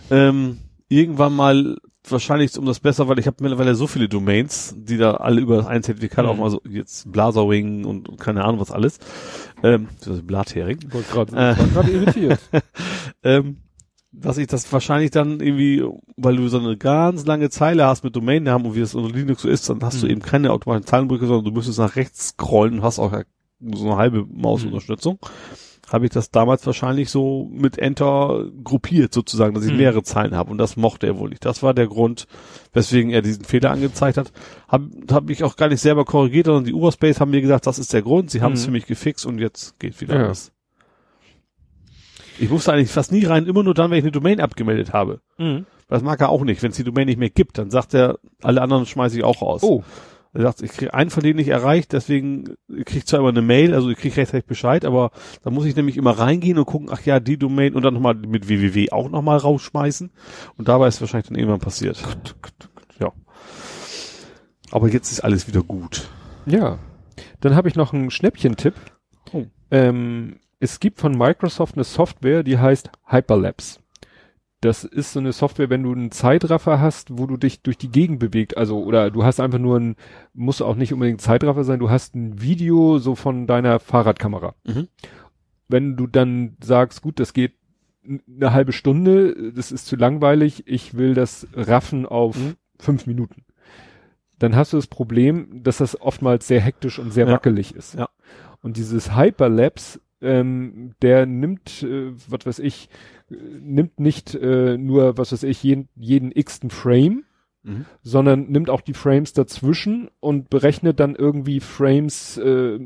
C: ähm, irgendwann mal wahrscheinlich um das besser, weil ich habe mittlerweile so viele Domains, die da alle über ein Zertifikat
B: Mhm.
C: auch mal so, jetzt Blaserwing und, und keine Ahnung was alles, ähm, also Blathering,
B: Ich wollte gerade,
C: Äh.
B: ich war gerade irritiert.
C: ähm, dass ich das wahrscheinlich dann irgendwie, weil du so eine ganz lange Zeile hast mit Domainnamen und wie es unter Linux so ist, dann hast du
B: Mhm.
C: eben keine automatischen Zeilenbrücke, sondern du müsstest nach rechts scrollen und hast auch so eine halbe Mausunterstützung. Habe ich das damals wahrscheinlich so mit Enter gruppiert sozusagen, dass ich
B: Mhm.
C: mehrere Zeilen habe und das mochte er wohl nicht. Das war der Grund, weswegen er diesen Fehler angezeigt hat. Habe hab ich auch gar nicht selber korrigiert, sondern die Uberspace haben mir gesagt, das ist der Grund. Sie haben es
B: Mhm.
C: für mich gefixt und jetzt geht wieder
B: Ja.
C: alles. Ich musste eigentlich fast nie rein, immer nur dann, wenn ich eine Domain abgemeldet habe.
B: Mhm.
C: Das mag er auch nicht. Wenn es die Domain nicht mehr gibt, dann sagt er, alle anderen schmeiße ich auch raus.
B: Oh,
C: Er sagt, ich kriege einen von denen nicht erreicht, deswegen kriege ich zwar immer eine Mail, also ich kriege rechtzeitig Bescheid, aber da muss ich nämlich immer reingehen und gucken, ach ja, die Domain und dann nochmal mit www auch nochmal rausschmeißen. Und dabei ist wahrscheinlich dann irgendwann passiert. Ja. Aber jetzt ist alles wieder gut.
B: ja. Dann habe ich noch einen Schnäppchentipp.
C: Oh.
B: Ähm, es gibt von Microsoft eine Software, die heißt Hyperlapse. Das ist so eine Software, wenn du einen Zeitraffer hast, wo du dich durch die Gegend bewegt, also oder du hast einfach nur ein, muss auch nicht unbedingt Zeitraffer sein, du hast ein Video so von deiner Fahrradkamera.
C: Mhm.
B: Wenn du dann sagst, gut, das geht eine halbe Stunde, das ist zu langweilig, ich will das raffen auf
C: Mhm.
B: fünf Minuten. Dann hast du das Problem, dass das oftmals sehr hektisch und sehr
C: Ja.
B: wackelig ist.
C: Ja.
B: Und dieses Hyperlapse, ähm, der nimmt, äh, was weiß ich, nimmt nicht äh, nur, was weiß ich, jeden, jeden x-ten Frame,
C: Mhm.
B: sondern nimmt auch die Frames dazwischen und berechnet dann irgendwie Frames, äh,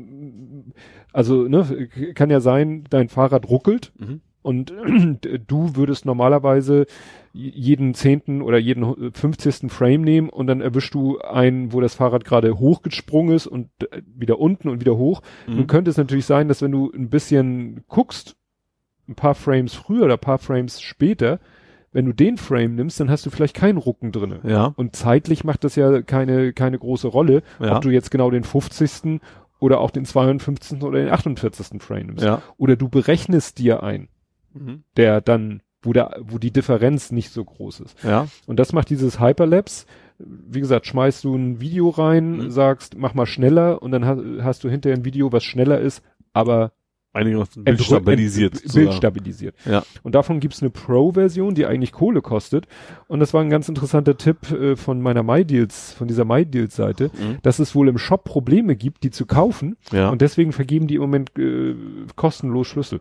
B: also ne, kann ja sein, dein Fahrrad ruckelt
C: Mhm.
B: und du würdest normalerweise jeden zehnten oder jeden fünfzigsten Frame nehmen und dann erwischst du einen, wo das Fahrrad gerade hochgesprungen ist und äh, wieder unten und wieder hoch.
C: Mhm.
B: Nun könnte es natürlich sein, dass wenn du ein bisschen guckst, ein paar Frames früher oder ein paar Frames später, wenn du den Frame nimmst, dann hast du vielleicht keinen Rucken drinne.
C: Ja.
B: Und zeitlich macht das ja keine, keine große Rolle,
C: Ja.
B: ob du jetzt genau den 50. oder auch den 52. oder den 48. Frame nimmst.
C: Ja.
B: Oder du berechnest dir ein,
C: Mhm.
B: der dann, wo der, wo die Differenz nicht so groß ist.
C: Ja.
B: Und das macht dieses Hyperlapse. Wie gesagt, schmeißt du ein Video rein,
C: Mhm.
B: sagst, mach mal schneller und dann hast, hast du hinterher ein Video, was schneller ist, aber
C: Einigermaßen
B: Bild
C: stabilisiert.
B: Bild stabilisiert.
C: Ja.
B: Und davon gibt's eine Pro-Version, die eigentlich Kohle kostet. Und das war ein ganz interessanter Tipp äh, von meiner MyDeals, von dieser MyDeals-Seite,
C: Mhm.
B: dass es wohl im Shop Probleme gibt, die zu kaufen.
C: Ja.
B: Und deswegen vergeben die im Moment äh, kostenlos Schlüssel.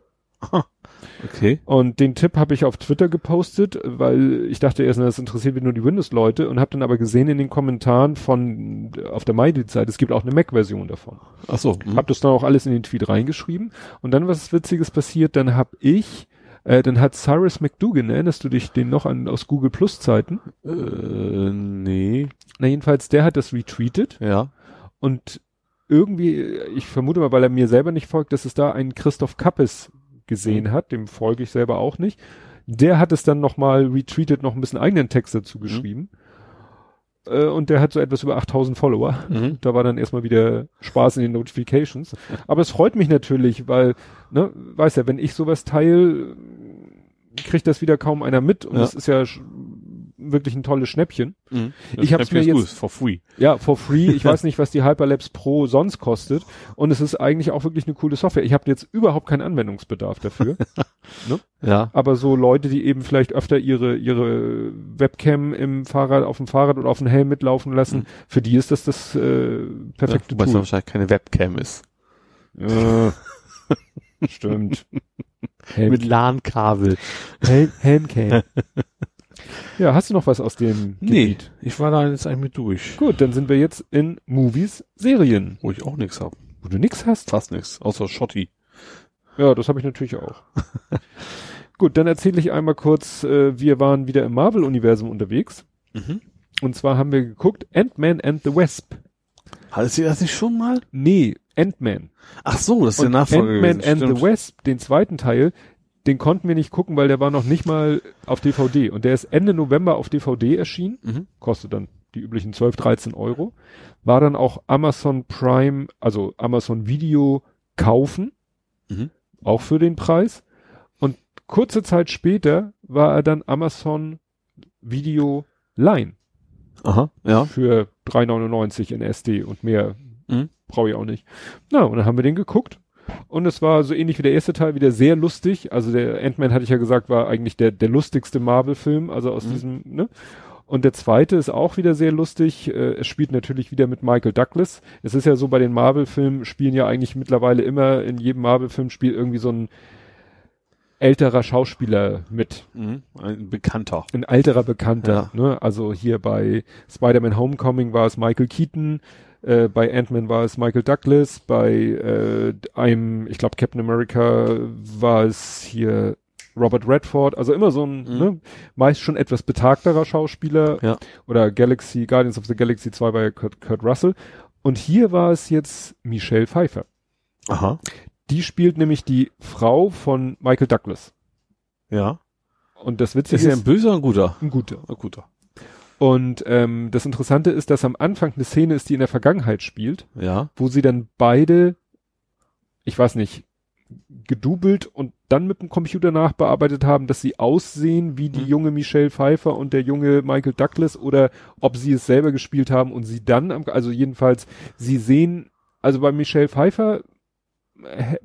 C: Okay.
B: Und den Tipp habe ich auf Twitter gepostet, weil ich dachte erst, das interessiert wieder nur die Windows-Leute und habe dann aber gesehen in den Kommentaren von auf der MyDeals-Seite, es gibt auch eine Mac-Version davon.
C: Ach so. Mhm.
B: Hab das dann auch alles in den Tweet reingeschrieben. Und dann was Witziges passiert, dann hab ich, äh, dann hat Cyrus McDougan, erinnerst du dich den noch an aus Google Plus Zeiten?
C: Äh, nee.
B: Na jedenfalls, der hat das retweetet
C: Ja.
B: und irgendwie, ich vermute mal, weil er mir selber nicht folgt, dass es da einen Christoph Kappes gesehen hat, dem folge ich selber auch nicht. Der hat es dann nochmal retweetet, noch ein bisschen eigenen Text dazu geschrieben. Äh, und der hat so etwas über 8000 Follower.
C: Mhm.
B: Da war dann erstmal wieder Spaß in den Notifications. Aber es freut mich natürlich, weil, ne, weiß ja, wenn ich sowas teile, kriegt das wieder kaum einer mit. Und
C: Ja.
B: das ist ja wirklich ein tolles Schnäppchen.
C: Mhm.
B: Ich hab's mir jetzt-
C: Gut, for free.
B: Ja, for free. Ich weiß nicht, was die Hyperlapse Pro sonst kostet. Und es ist eigentlich auch wirklich eine coole Software. Ich habe jetzt überhaupt keinen Anwendungsbedarf dafür.
C: Ja.
B: Aber so Leute, die eben vielleicht öfter ihre, ihre Webcam im Fahrrad, auf dem Fahrrad oder auf dem Helm mitlaufen lassen,
C: Mhm.
B: für die ist das das äh, perfekte
C: ja,
B: Tool.
C: wahrscheinlich keine Webcam ist.
B: Stimmt. Helm,
C: Mit LAN-Kabel.
B: Helm, Helmcam. Ja, hast du noch was aus dem
C: Nee,
B: Gebiet?
C: ich war da jetzt eigentlich mit durch.
B: Gut, dann sind wir jetzt in Movies, Serien.
C: Wo ich auch nichts hab.
B: Wo du nix hast?
C: Fast nichts. Außer Schotti.
B: Ja, das habe ich natürlich auch. Gut, dann erzähle ich einmal kurz, äh, wir waren wieder im Marvel-Universum unterwegs.
C: Mhm.
B: Und zwar haben wir geguckt Ant-Man and the Wasp.
C: Hattet ihr das nicht schon mal?
B: Nee, Ant-Man.
C: Ach so, das ist der
B: Und
C: Nachfolger
B: Ant-Man
C: gewesen.
B: and
C: stimmt.
B: the Wasp, den zweiten Teil, den konnten wir nicht gucken, weil der war noch nicht mal auf DVD. Und der ist Ende November auf DVD erschienen.
C: Mhm.
B: Kostet dann die üblichen 12, 13 Euro. War dann auch Amazon Prime, also Amazon Video kaufen.
C: Mhm.
B: Auch für den Preis. Und kurze Zeit später war er dann Amazon Video Line
C: Aha, ja.
B: für 3,99 in SD und mehr
C: Mhm.
B: brauche ich auch nicht. Na, und dann haben wir den geguckt. Und es war so ähnlich wie der erste Teil, wieder sehr lustig. Also der Ant-Man, hatte ich ja gesagt, war eigentlich der, der lustigste Marvel-Film, also aus
C: Mhm.
B: diesem, ne? Und der zweite ist auch wieder sehr lustig. Äh, es spielt natürlich wieder mit Michael Douglas. Es ist ja so, bei den Marvel-Filmen spielen ja eigentlich mittlerweile immer, in jedem Marvel-Film spielt irgendwie so ein älterer Schauspieler mit
C: Mhm. Ein Bekannter.
B: ein älterer Bekannter.
C: Ja.
B: Ne? Also hier bei Spider-Man Homecoming war es Michael Keaton, äh, bei Ant-Man war es Michael Douglas, bei äh, einem, ich glaube Captain America war es hier Robert Redford, also immer so ein,
C: Mhm.
B: ne, meist schon etwas betagterer Schauspieler.
C: Ja.
B: Oder Galaxy, Guardians of the Galaxy 2 war ja Kurt, Kurt Russell. Und hier war es jetzt Michelle Pfeiffer.
C: Aha.
B: Die spielt nämlich die Frau von Michael Douglas.
C: Ja.
B: Und das Witzige
C: Ist
B: ist,
C: er ein böser oder ein guter?
B: ein guter.
C: Ein guter.
B: Und ähm, das Interessante ist, dass am Anfang eine Szene ist, die in der Vergangenheit spielt,
C: Ja.
B: wo sie dann beide, ich weiß nicht, gedoubelt und dann mit dem Computer nachbearbeitet haben, dass sie aussehen wie die
C: Mhm.
B: junge Michelle Pfeiffer und der junge Michael Douglas oder ob sie es selber gespielt haben und sie dann, am, also jedenfalls, sie sehen, also bei Michelle Pfeiffer, äh,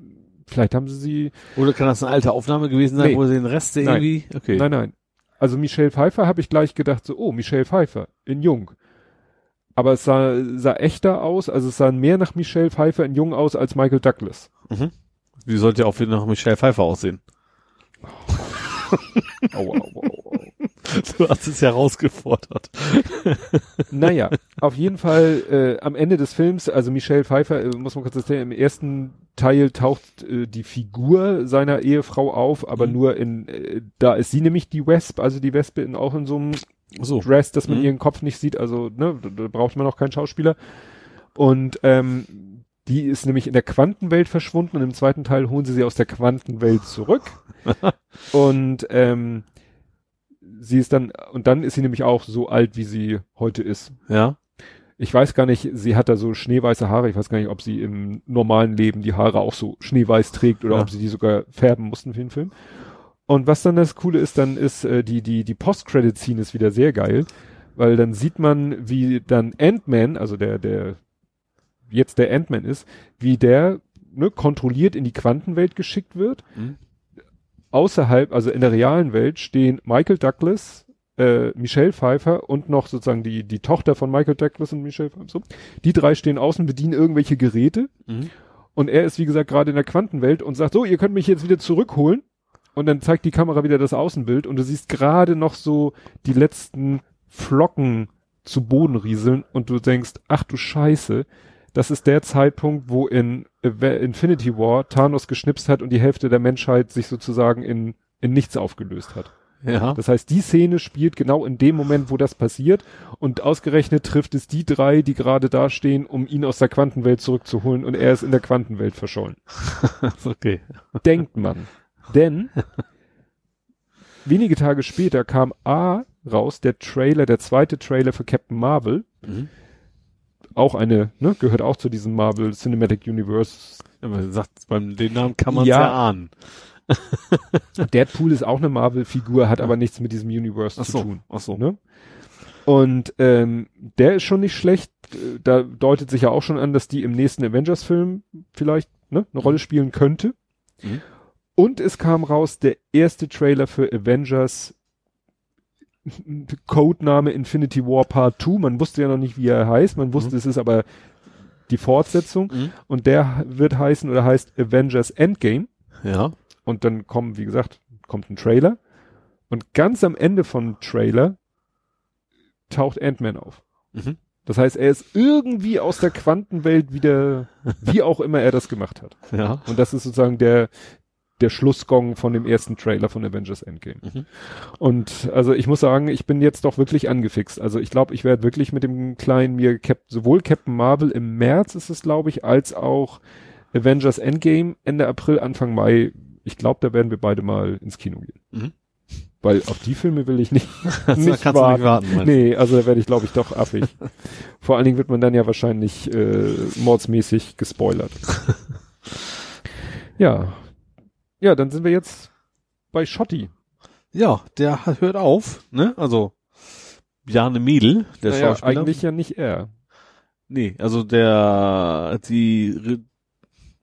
B: vielleicht haben sie sie,
C: Oder kann das eine alte Aufnahme gewesen sein,
B: Nee.
C: wo sie den Rest
B: Nein.
C: irgendwie, okay.
B: nein, nein. Also Michelle Pfeiffer habe ich gleich gedacht, so, oh, Michelle Pfeiffer in Jung. Aber es sah, sah echter aus, also es sah mehr nach Michelle Pfeiffer in Jung aus als Michael Douglas.
C: Mhm. Wie sollte auch wieder nach Michelle Pfeiffer aussehen?
B: Au, au, au, au.
C: Du hast es ja rausgefordert.
B: Naja, auf jeden Fall äh, am Ende des Films, also Michelle Pfeiffer, äh, muss man kurz erzählen, im ersten Teil taucht äh, die Figur seiner Ehefrau auf, aber
C: Mhm.
B: nur in, äh, da ist sie nämlich die Wesp, also die Wespe in, auch in so einem
C: So.
B: Dress, dass man
C: Mhm.
B: ihren Kopf nicht sieht, also ne, da, da braucht man auch keinen Schauspieler. Und ähm, die ist nämlich in der Quantenwelt verschwunden und im zweiten Teil holen sie sie aus der Quantenwelt zurück. und ähm, sie ist dann, und dann ist sie nämlich auch so alt, wie sie heute ist.
C: Ja.
B: Ich weiß gar nicht, sie hat da so schneeweiße Haare. Ich weiß gar nicht, ob sie im normalen Leben die Haare auch so schneeweiß trägt oder
C: Ja.
B: ob sie die sogar färben mussten für den Film. Und was dann das Coole ist, dann ist äh, die, die, die Post-Credit-Scene ist wieder sehr geil, weil dann sieht man, wie dann Ant-Man, also der, der jetzt der Ant-Man ist, wie der ne, kontrolliert in die Quantenwelt geschickt wird.
C: Mhm.
B: Außerhalb, also in der realen Welt, stehen Michael Douglas, äh, Michelle Pfeiffer und noch sozusagen die, die Tochter von Michael Douglas und Michelle Pfeiffer. So. Die drei stehen außen, bedienen irgendwelche Geräte
C: Mhm.
B: und er ist, wie gesagt, gerade in der Quantenwelt und sagt, so, ihr könnt mich jetzt wieder zurückholen. Und dann zeigt die Kamera wieder das Außenbild und du siehst gerade noch so die letzten Flocken zu Boden rieseln und du denkst, ach du Scheiße, das ist der Zeitpunkt, wo in Ave- Infinity War Thanos geschnipst hat und die Hälfte der Menschheit sich sozusagen in, in nichts aufgelöst hat.
C: Ja.
B: Das heißt, die Szene spielt genau in dem Moment, wo das passiert und ausgerechnet trifft es die drei, die gerade da stehen, um ihn aus der Quantenwelt zurückzuholen und er ist in der Quantenwelt verschollen.
C: okay.
B: Denkt man. Denn wenige Tage später kam A raus, der Trailer, der zweite Trailer für Captain Marvel.
C: Mhm.
B: Auch eine, ne, gehört auch zu diesem Marvel Cinematic Universe.
C: Ja, man sagt, beim den Namen kann man
B: Ja.
C: ja ahnen.
B: Deadpool ist auch eine Marvel-Figur, hat aber nichts mit diesem Universe
C: Ach
B: zu
C: so,
B: tun.
C: ach so.
B: Ne? Und ähm, der ist schon nicht schlecht. Da deutet sich ja auch schon an, dass die im nächsten Avengers-Film vielleicht ne, eine Rolle spielen könnte.
C: Mhm.
B: Und es kam raus der erste Trailer für Avengers Codename Infinity War Part 2. Man wusste ja noch nicht, wie er heißt. Man wusste,
C: Mhm.
B: es ist aber die Fortsetzung.
C: Mhm.
B: Und der wird heißen oder heißt Avengers Endgame.
C: Ja.
B: Und dann kommen, wie gesagt, kommt ein Trailer. Und ganz am Ende vom Trailer taucht Ant-Man auf.
C: Mhm.
B: Das heißt, er ist irgendwie aus der Quantenwelt wieder, wie auch immer er das gemacht hat.
C: Ja.
B: Und das ist sozusagen der, der Schlussgong von dem ersten Trailer von Avengers Endgame.
C: Mhm.
B: Und also ich muss sagen, ich bin jetzt doch wirklich angefixt. Also ich glaube, ich werde wirklich mit dem kleinen mir Cap sowohl Captain Marvel im März ist es, glaube ich, als auch Avengers Endgame Ende April, Anfang Mai. Ich glaube, da werden wir beide mal ins Kino gehen.
C: Mhm.
B: Weil auf die Filme will ich nicht, nicht
C: du nicht warten.
B: Nee, also da werde ich, glaube ich, doch affig. Vor allen Dingen wird man dann ja wahrscheinlich äh, mordsmäßig gespoilert. ja. Ja, dann sind wir jetzt bei Schotti.
C: Ja, der hört auf, ne? Also Bjarne Miedl, der
B: Naja,
C: Schauspieler.
B: eigentlich ja nicht er.
C: Nee, also der die Re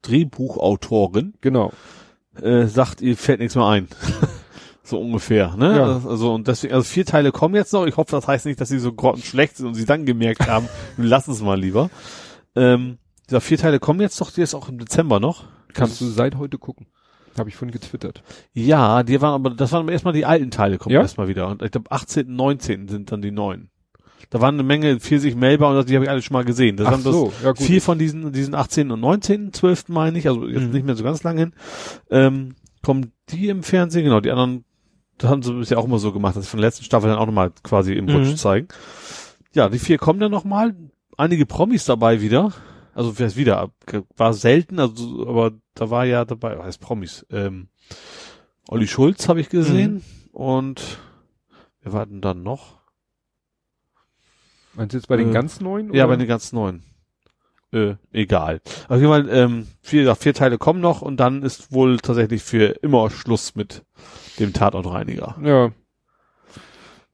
C: Drehbuchautorin
B: Genau.
C: äh, sagt, ihr fällt nichts mehr ein. so ungefähr, ne?
B: Ja.
C: Also und deswegen, also vier Teile kommen jetzt noch. Ich hoffe, das heißt nicht, dass sie so grottenschlecht sind und sie dann gemerkt haben, wir lassen es mal lieber. Ähm, dieser vier Teile kommen jetzt doch, die ist auch im Dezember noch.
B: Kannst du seit heute gucken. Habe ich vorhin getwittert.
C: Ja, die waren aber, das waren aber erstmal die alten Teile, kommen
B: Ja?
C: erstmal wieder. Und ich glaube 18., 19. sind dann die neuen. Da waren eine Menge Pfirsich Melba und die habe ich alle schon mal gesehen. Das
B: Ach
C: das
B: so, ja gut.
C: vier von diesen, diesen 18. und 19. 12. meine ich, also jetzt
B: Mhm.
C: nicht mehr so ganz lang hin, ähm, kommen die im Fernsehen, genau, die anderen, das haben sie bisher auch immer so gemacht, dass sie von der letzten Staffel dann auch nochmal quasi im Rutsch
B: Mhm.
C: zeigen. Ja, die vier kommen dann nochmal, einige Promis dabei wieder, also wer ist wieder, war selten, also, aber da war ja dabei, was heißt Promis, ähm, Olli Schulz habe ich gesehen und wer war denn dann noch?
B: Meinst du jetzt bei den
C: Äh,
B: ganz neuen?
C: Ja,
B: oder?
C: bei den ganz neuen. Äh, egal. Auf jeden Fall, ähm, vier, vier Teile kommen noch und dann ist wohl tatsächlich für immer Schluss mit dem Tatortreiniger.
B: Ja.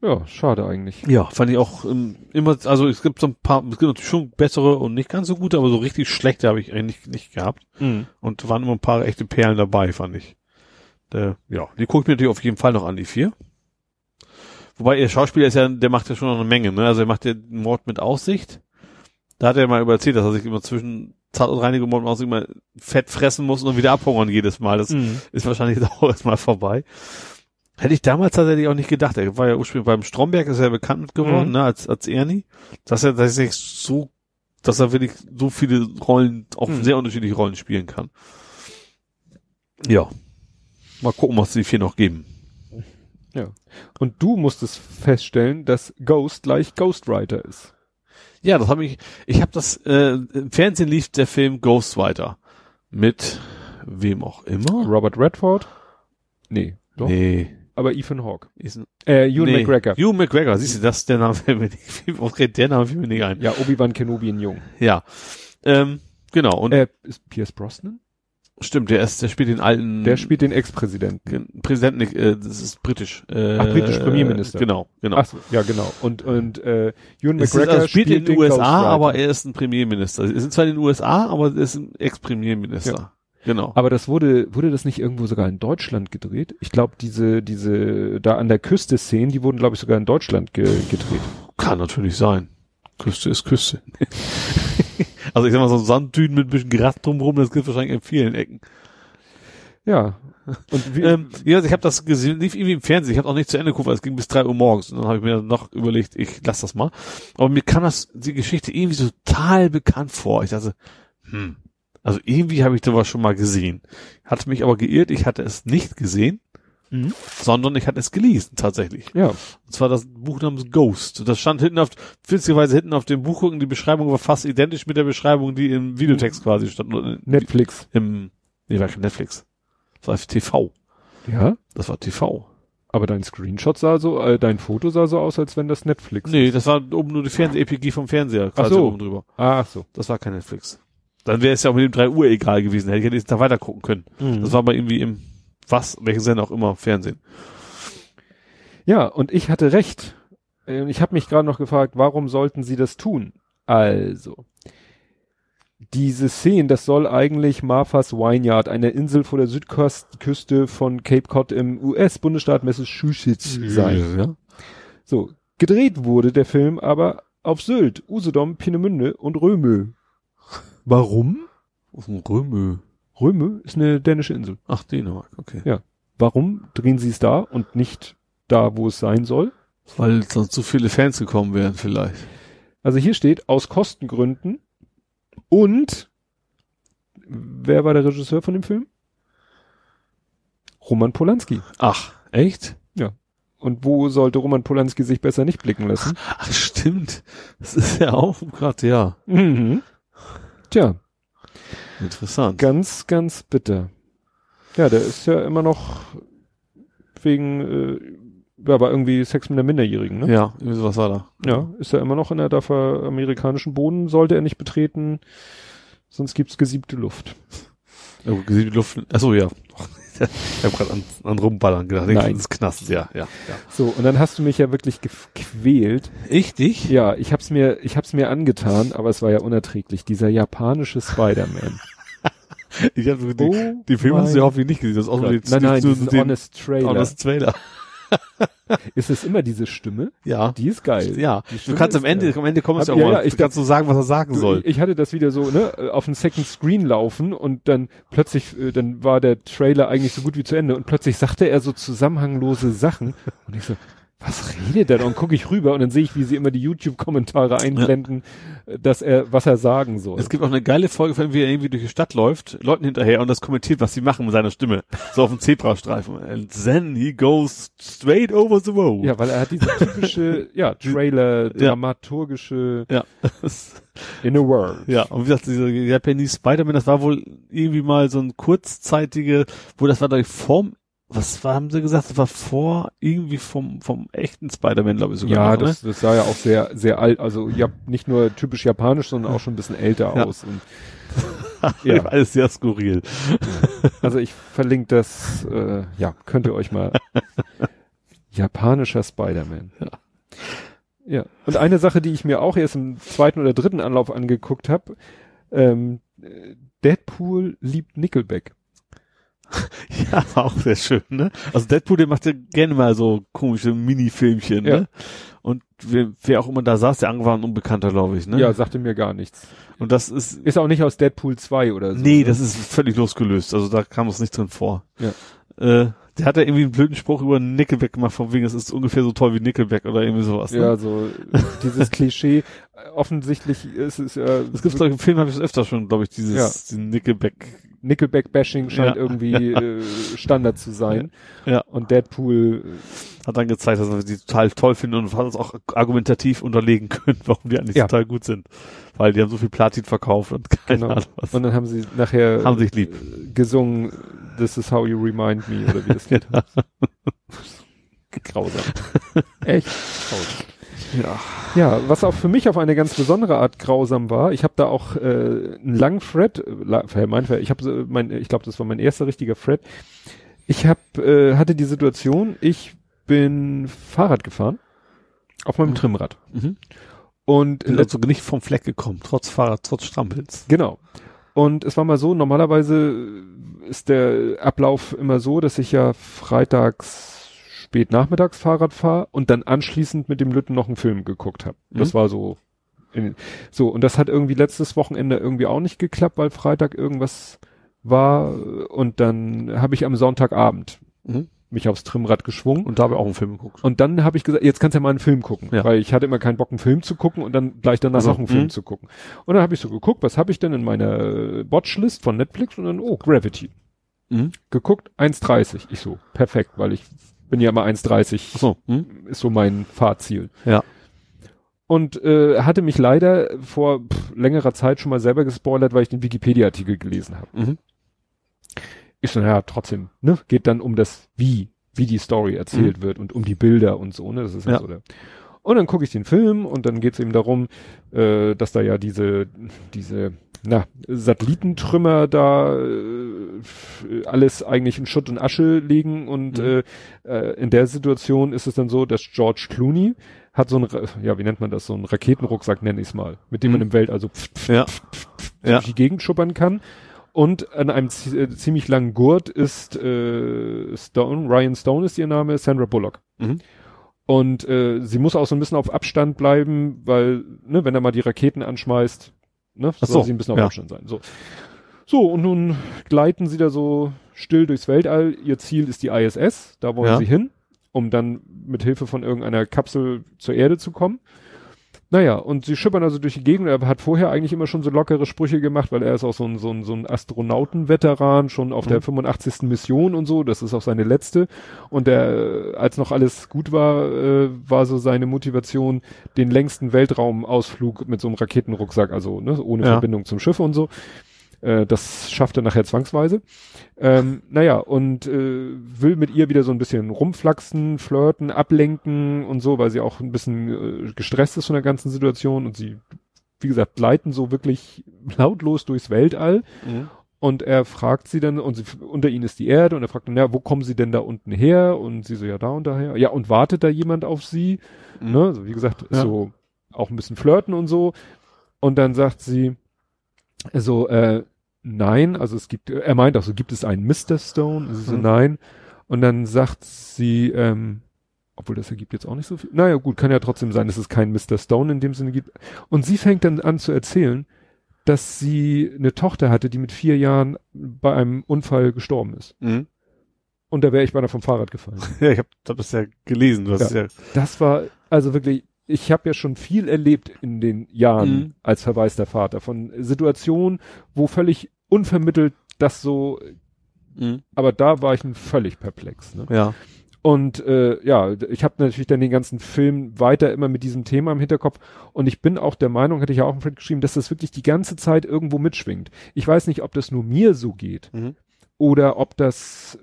B: Ja, schade eigentlich.
C: Ja, fand ich auch ähm, immer, also es gibt so ein paar, es gibt natürlich schon bessere und nicht ganz so gute, aber so richtig schlechte habe ich eigentlich nicht gehabt.
B: Mhm.
C: Und waren immer ein paar echte Perlen dabei, fand ich. Der, ja, die gucke ich mir natürlich auf jeden Fall noch an, die vier. Wobei ihr Schauspieler ist ja, der macht ja schon noch eine Menge, ne? Also er macht ja den Mord mit Aussicht. Da hat er mal über erzählt, dass er sich immer zwischen Tatortreinigung und Mord mit Aussicht immer Fett fressen muss und wieder abhungern jedes Mal. Das
B: Mhm.
C: ist wahrscheinlich jetzt auch erstmal vorbei. Hätte ich damals tatsächlich auch nicht gedacht. Er war ja ursprünglich beim Stromberg, ist er ja bekannt geworden,
B: Mhm.
C: ne, als, als Ernie. Dass er, dass er sich so, dass er wirklich so viele Rollen, auch
B: Mhm.
C: sehr unterschiedliche Rollen spielen kann. Ja. Mal gucken, was die vier noch geben.
B: Ja. Und du musstest feststellen, dass Ghost gleich Ghostwriter ist.
C: Ja, das habe ich, ich habe das, äh, im Fernsehen lief der Film Ghostwriter. Mit wem auch immer.
B: Robert Redford? Nee, doch.
C: Nee.
B: Aber Ethan Hawke.
C: Ist ein,
B: Äh, Ewan
C: nee.
B: McGregor.
C: Ewan McGregor, siehst du, das, der Name der Name fällt mir nicht ein.
B: Ja, Obi-Wan Kenobi in Jung.
C: Ja. Ähm, genau, und
B: Äh, ist Pierce Brosnan?
C: stimmt, der ist, der spielt den alten
B: Der spielt den Ex-Präsidenten.
C: Präsidenten, äh, das ist britisch. Äh,
B: Ach, britisch Premierminister.
C: Genau, genau.
B: Ach so, ja, genau. Und, und äh, Ewan
C: ist,
B: McGregor
C: also spielt in den USA, aber er ist ein Premierminister. Er ist zwar in den USA, aber er ist ein Ex-Premierminister. Genau.
B: Aber das wurde, wurde das nicht irgendwo sogar in Deutschland gedreht? Ich glaube, diese, diese, da an der Küste Szenen, die wurden, glaube ich, sogar in Deutschland ge gedreht.
C: Kann natürlich sein. Küste ist Küste. also ich sag mal, so Sanddünen mit ein bisschen Gras drumherum, das gibt wahrscheinlich in vielen Ecken.
B: Ja. Und wie,
C: Ähm, ja, also ich habe das gesehen, lief irgendwie im Fernsehen, ich habe auch nicht zu Ende geguckt, weil es ging bis drei Uhr morgens. Und dann habe ich mir noch überlegt, ich lass das mal. Aber mir kam das, die Geschichte irgendwie so total bekannt vor. Ich dachte, hm, also irgendwie habe ich sowas schon mal gesehen. Hatte mich aber geirrt, ich hatte es nicht gesehen,
B: Mhm.
C: sondern ich hatte es gelesen, tatsächlich.
B: ja.
C: Und zwar das Buch namens Ghost. Das stand hinten auf, witzigerweise hinten auf dem Buchrücken, die Beschreibung war fast identisch mit der Beschreibung, die im Videotext quasi stand. In-
B: Netflix.
C: Im, nee, war kein Netflix. Das war TV.
B: Ja.
C: Das war TV.
B: Aber dein Screenshot sah so, äh, dein Foto sah so aus, als wenn das Netflix
C: Nee, das war oben nur die Fernseh-EPG vom Fernseher quasi
B: Ach so.
C: oben drüber.
B: Ach so.
C: Das war kein Netflix. Dann wäre es ja auch mit dem 3 Uhr egal gewesen, hätte ich jetzt da weiter gucken können.
B: Mhm.
C: Das war aber irgendwie im was, welchen Sender auch immer, Fernsehen.
B: Ja, und ich hatte recht. Äh, Ich habe mich gerade noch gefragt, warum sollten sie das tun? Also, diese Szene, das soll eigentlich Martha's Vineyard, eine Insel vor der Südküste von Cape Cod im US-Bundesstaat Massachusetts sein.
C: Ja.
B: So, gedreht wurde der Film aber auf Sylt, Usedom, Peenemünde und Römö. Warum?
C: Auf dem Römö.
B: Römö ist eine dänische Insel.
C: Ach, Dänemark, okay.
B: Ja. Warum drehen sie es da und nicht da, wo es sein soll?
C: Weil sonst zu viele Fans gekommen wären vielleicht.
B: Also hier steht, aus Kostengründen und wer war der Regisseur von dem Film? Roman Polanski.
C: Ach, echt?
B: Und wo sollte Roman Polanski sich besser nicht blicken lassen?
C: Ach, stimmt. Das ist ja auch gerade, ja.
B: Mhm. Tja,
C: Interessant.
B: ganz, ganz bitter. Ja, der ist ja immer noch wegen, äh, ja, war irgendwie Sex mit einer Minderjährigen, ne?
C: Ja, irgendwie sowas war da.
B: Ja, ist er immer noch in der dafür amerikanischen Boden, sollte er nicht betreten, sonst gibt's gesiebte Luft.
C: Oh, gesehen die Luft. Achso, ja. Ich habe gerade an, an Rumballern gedacht.
B: Nein.
C: Das Knast, ja, ja, ja.
B: So, und dann hast du mich ja wirklich gequält.
C: Ich dich?
B: Ja, ich hab's mir, ich hab's mir angetan, aber es war ja unerträglich. Dieser japanische Spider-Man.
C: Ich habe die,
B: Oh
C: die Filme hast du ja hoffentlich nicht gesehen. Das ist auch
B: nein, nein,
C: die,
B: diesen
C: den,
B: Honest Trailer.
C: Honest Trailer.
B: Ist es immer diese Stimme?
C: Ja.
B: Die ist geil.
C: Ja. Du kannst am Ende,
B: geil.
C: am Ende kommst du auch
B: ja,
C: mal,
B: ja, ich
C: du kannst so sagen, was er sagen
B: Du,
C: soll.
B: Ich hatte das wieder so, ne, auf dem Second Screen laufen und dann plötzlich, äh, dann war der Trailer eigentlich so gut wie zu Ende und plötzlich sagte er so zusammenhanglose Sachen und ich so, was redet er da? Und gucke ich rüber und dann sehe ich, wie sie immer die YouTube-Kommentare einblenden, äh, dass er, was er sagen soll.
C: Es gibt auch eine geile Folge, von ihm, wie er irgendwie durch die Stadt läuft, Leuten hinterher und das kommentiert, was sie machen mit seiner Stimme. So auf dem Zebrastreifen. And then he goes straight over the road.
B: ja, weil er hat diese typische, ja, Trailer, dramaturgische
C: Ja.
B: In a World.
C: Ja, und wie gesagt, dieser Japanese Spider-Man, das war wohl irgendwie mal so ein kurzzeitige, wo das war ich vorm, was war, haben sie gesagt, das war vor, irgendwie vom, vom echten Spider-Man, glaube ich sogar.
B: Ja,
C: noch, ne?
B: das, das sah ja auch sehr, sehr alt, also ja, nicht nur typisch japanisch, sondern auch schon ein bisschen älter
C: Ja.
B: aus. Und,
C: ja. alles sehr skurril.
B: also ich verlinke das, äh, ja, könnt ihr euch mal. Japanischer Spider-Man.
C: Ja.
B: Ja. Und eine Sache, die ich mir auch erst im zweiten oder dritten Anlauf angeguckt habe, ähm, äh, Deadpool liebt Nickelback.
C: Ja, war auch sehr schön, ne? Also Deadpool, der macht ja gerne mal so komische Mini-Filmchen,
B: Ja.
C: ne? Und wer, wer auch immer da saß, der war ein Unbekannter, glaube ich, ne?
B: Ja, sagte mir gar nichts.
C: Und das ist,
B: Ist auch nicht aus Deadpool 2 oder so.
C: nee,
B: ne?
C: das ist völlig losgelöst. Also da kam es nicht drin vor.
B: Ja.
C: Äh, der hat ja irgendwie einen blöden Spruch über Nickelback gemacht, von wegen, es ist ungefähr so toll wie Nickelback oder irgendwie sowas. Ne?
B: Ja, so dieses Klischee. Äh, Offensichtlich ist es ja.
C: Es gibt, glaub ich, im Film habe ich es öfter schon, glaube ich, dieses
B: Ja.
C: Nickelback.
B: Nickelback-Bashing scheint
C: Ja.
B: irgendwie äh, Standard zu sein.
C: Ja.
B: Und Deadpool,
C: Hat dann gezeigt, dass er sie total toll findet und hat es auch argumentativ unterlegen können, warum die eigentlich
B: Ja.
C: total gut sind. Weil die haben so viel Platin verkauft und keine
B: Genau.
C: Ahnung was.
B: und dann haben sie nachher
C: Haben sich lieb.
B: äh, gesungen, This is how you remind me, oder wie das heißt. Grausam. Echt grausam.
C: Ja.
B: Ja, was auch für mich auf eine ganz besondere Art grausam war, ich habe da auch äh, einen langen Thread, äh, mein, ich habe mein, ich glaube, das war mein erster richtiger Thread. Ich hab, äh, hatte die Situation, ich bin Fahrrad gefahren auf meinem
C: Mhm.
B: Trimmrad
C: Mhm.
B: und
C: Bin also nicht vom Fleck gekommen, trotz Fahrrad, trotz Strampels.
B: Genau. Und es war mal so, normalerweise ist der Ablauf immer so, dass ich ja freitags spät nachmittags Fahrrad fahre und dann anschließend mit dem Lütten noch einen Film geguckt habe. Das
C: Mhm.
B: war so. In, so, und das hat irgendwie letztes Wochenende irgendwie auch nicht geklappt, weil Freitag irgendwas war und dann habe ich am Sonntagabend
C: Mhm.
B: mich aufs Trimmrad geschwungen
C: Und da habe ich auch einen Film geguckt.
B: und dann habe ich gesagt, jetzt kannst du ja mal einen Film gucken,
C: Ja.
B: weil ich hatte immer keinen Bock, einen Film zu gucken und dann gleich danach
C: Also,
B: noch einen Film
C: mh.
B: zu gucken. Und dann habe ich so geguckt, was habe ich denn in meiner Watchlist von Netflix und dann, oh, Gravity.
C: Mhm.
B: Geguckt, 1,30. Ich so, perfekt, weil ich bin ja immer 1,30,
C: So. Mhm.
B: ist so mein Fahrziel.
C: Ja.
B: Und äh, hatte mich leider vor pff, längerer Zeit schon mal selber gespoilert, weil ich den Wikipedia-Artikel gelesen habe.
C: Mhm.
B: Ich so, naja, trotzdem, ne? Geht dann um das Wie, wie die Story erzählt wird und um die Bilder und so, ne? Das ist ja,
C: Ja.
B: so der. Und dann gucke ich den Film und dann geht es eben darum, äh, dass da ja diese, diese na, Satellitentrümmer da äh, alles eigentlich in Schutt und Asche legen und
C: Mhm.
B: äh, äh, in der Situation ist es dann so, dass George Clooney hat so ein, ja, wie nennt man das, so einen Raketenrucksack nenne ich es mal, mit dem man
C: Mhm.
B: im Welt also pf, pf,
C: Ja. Ja.
B: durch die Gegend schuppern kann. Und an einem äh, ziemlich langen Gurt ist äh, Stone, Ryan Stone ist ihr Name, Sandra Bullock.
C: Mhm.
B: Und äh, sie muss auch so ein bisschen auf Abstand bleiben, weil, ne, wenn er mal die Raketen anschmeißt, ne, soll
C: so,
B: sie ein bisschen auf
C: ja.
B: Abstand sein. So. so, und nun gleiten sie da so still durchs Weltall. Ihr Ziel ist die ISS, da wollen
C: Ja.
B: sie hin, um dann mit Hilfe von irgendeiner Kapsel zur Erde zu kommen. Naja, und sie schippern also durch die Gegend. Er hat vorher eigentlich immer schon so lockere Sprüche gemacht, weil er ist auch so ein, so ein, so ein Astronautenveteran, schon auf der
C: Mhm.
B: 85. Mission und so. Das ist auch seine letzte. Und der, äh, als noch alles gut war, äh, war so seine Motivation, den längsten Weltraumausflug mit so einem Raketenrucksack, also ne, ohne
C: Ja.
B: Verbindung zum Schiff und so. Äh, das schafft er nachher zwangsweise. Ähm, naja, und äh, will mit ihr wieder so ein bisschen rumflaxen, flirten, ablenken und so, weil sie auch ein bisschen äh, gestresst ist von der ganzen Situation und sie, wie gesagt, gleiten so wirklich lautlos durchs Weltall
C: Mhm.
B: und er fragt sie dann, und sie, unter ihnen ist die Erde, und er fragt dann, ja, wo kommen sie denn da unten her? Und sie so, ja, da und daher. Ja, und wartet da jemand auf sie?
C: Mhm.
B: Ne? Also, wie gesagt,
C: Ja.
B: so auch ein bisschen flirten und so. Und dann sagt sie, so, äh, nein, also es gibt, er meint auch so, gibt es einen Mr. Stone? Sie so,
C: Mhm.
B: nein. Und dann sagt sie, ähm, obwohl das ergibt jetzt auch nicht so viel. Naja, gut, kann ja trotzdem sein, dass es keinen Mr. Stone in dem Sinne gibt. Und sie fängt dann an zu erzählen, dass sie eine Tochter hatte, die mit vier Jahren bei einem Unfall gestorben ist.
C: Mhm.
B: Und da wäre ich beinahe vom Fahrrad gefallen.
C: Ja, ich habe hab das ja gelesen. Du
B: Ja.
C: ja.
B: Das war also wirklich, ich habe ja schon viel erlebt in den Jahren
C: Mhm.
B: als verwaister Vater von Situationen, wo völlig unvermittelt das so,
C: Mhm.
B: aber da war ich völlig perplex. Ne?
C: Ja.
B: Und äh, ja, ich habe natürlich dann den ganzen Film weiter immer mit diesem Thema im Hinterkopf und ich bin auch der Meinung, hatte ich ja auch im Fred geschrieben, dass das wirklich die ganze Zeit irgendwo mitschwingt. Ich weiß nicht, ob das nur mir so geht
C: Mhm.
B: oder ob das,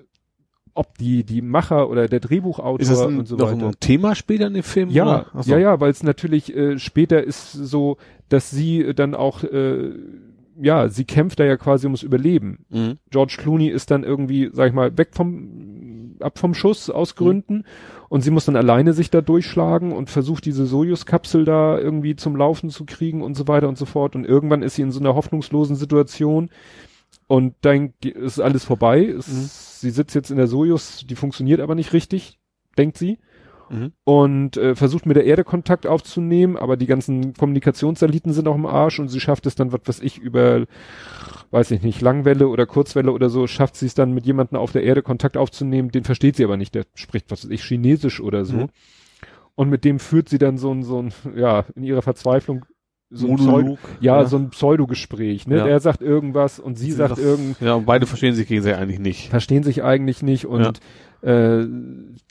B: ob die die Macher oder der Drehbuchautor
C: Ist das ein,
B: und so
C: noch
B: weiter.
C: ein Thema später in dem Film?
B: Ja,
C: so.
B: ja, ja, weil es natürlich äh, später ist so, dass sie äh, dann auch, äh, ja, sie kämpft da ja quasi ums Überleben.
C: Mhm.
B: George Clooney ist dann irgendwie, sag ich mal, weg vom, ab vom Schuss aus Gründen und sie muss dann alleine sich da durchschlagen und versucht diese Sojus-Kapsel da irgendwie zum Laufen zu kriegen und so weiter und so fort und irgendwann ist sie in so einer hoffnungslosen Situation und dann ist alles vorbei. Es,
C: Mhm.
B: Sie sitzt jetzt in der Sojus, die funktioniert aber nicht richtig, denkt sie
C: Mhm.
B: und äh, versucht mit der Erde Kontakt aufzunehmen, aber die ganzen Kommunikationssatelliten sind auch im Arsch und sie schafft es dann, was weiß ich, über, weiß ich nicht, Langwelle oder Kurzwelle oder so, schafft sie es dann mit jemandem auf der Erde Kontakt aufzunehmen, den versteht sie aber nicht, der spricht, was weiß ich, Chinesisch oder so.
C: Mhm.
B: Und mit dem führt sie dann so ein, so ein, ja, in ihrer Verzweiflung so ein Pseudo,
C: Monolog.
B: ja, so ein Pseudogespräch, ne?
C: Ja.
B: Er sagt irgendwas und sie, sagt
C: das-
B: irgend,
C: Ja, und beide verstehen sich gegenseitig eigentlich nicht.
B: verstehen sich eigentlich nicht und äh,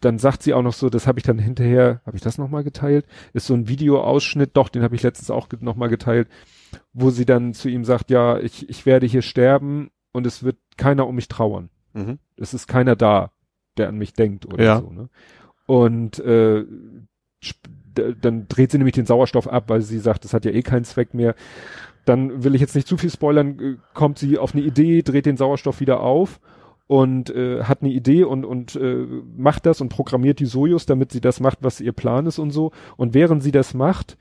B: dann sagt sie auch noch so, das habe ich dann hinterher, habe ich das nochmal geteilt? Ist so ein Videoausschnitt, doch, den habe ich letztens auch nochmal geteilt, wo sie dann zu ihm sagt, ja, ich, ich werde hier sterben und es wird keiner um mich trauern.
C: Mhm.
B: Es ist keiner da, der an mich denkt oder
C: Ja.
B: so. Ne? Und äh, dann dreht sie nämlich den Sauerstoff ab, weil sie sagt, das hat ja eh keinen Zweck mehr. Dann will ich jetzt nicht zu viel spoilern, äh, kommt sie auf eine Idee, dreht den Sauerstoff wieder auf und äh, hat eine Idee und, und äh, macht das und programmiert die Sojus, damit sie das macht, was ihr Plan ist und so. Und während sie das macht,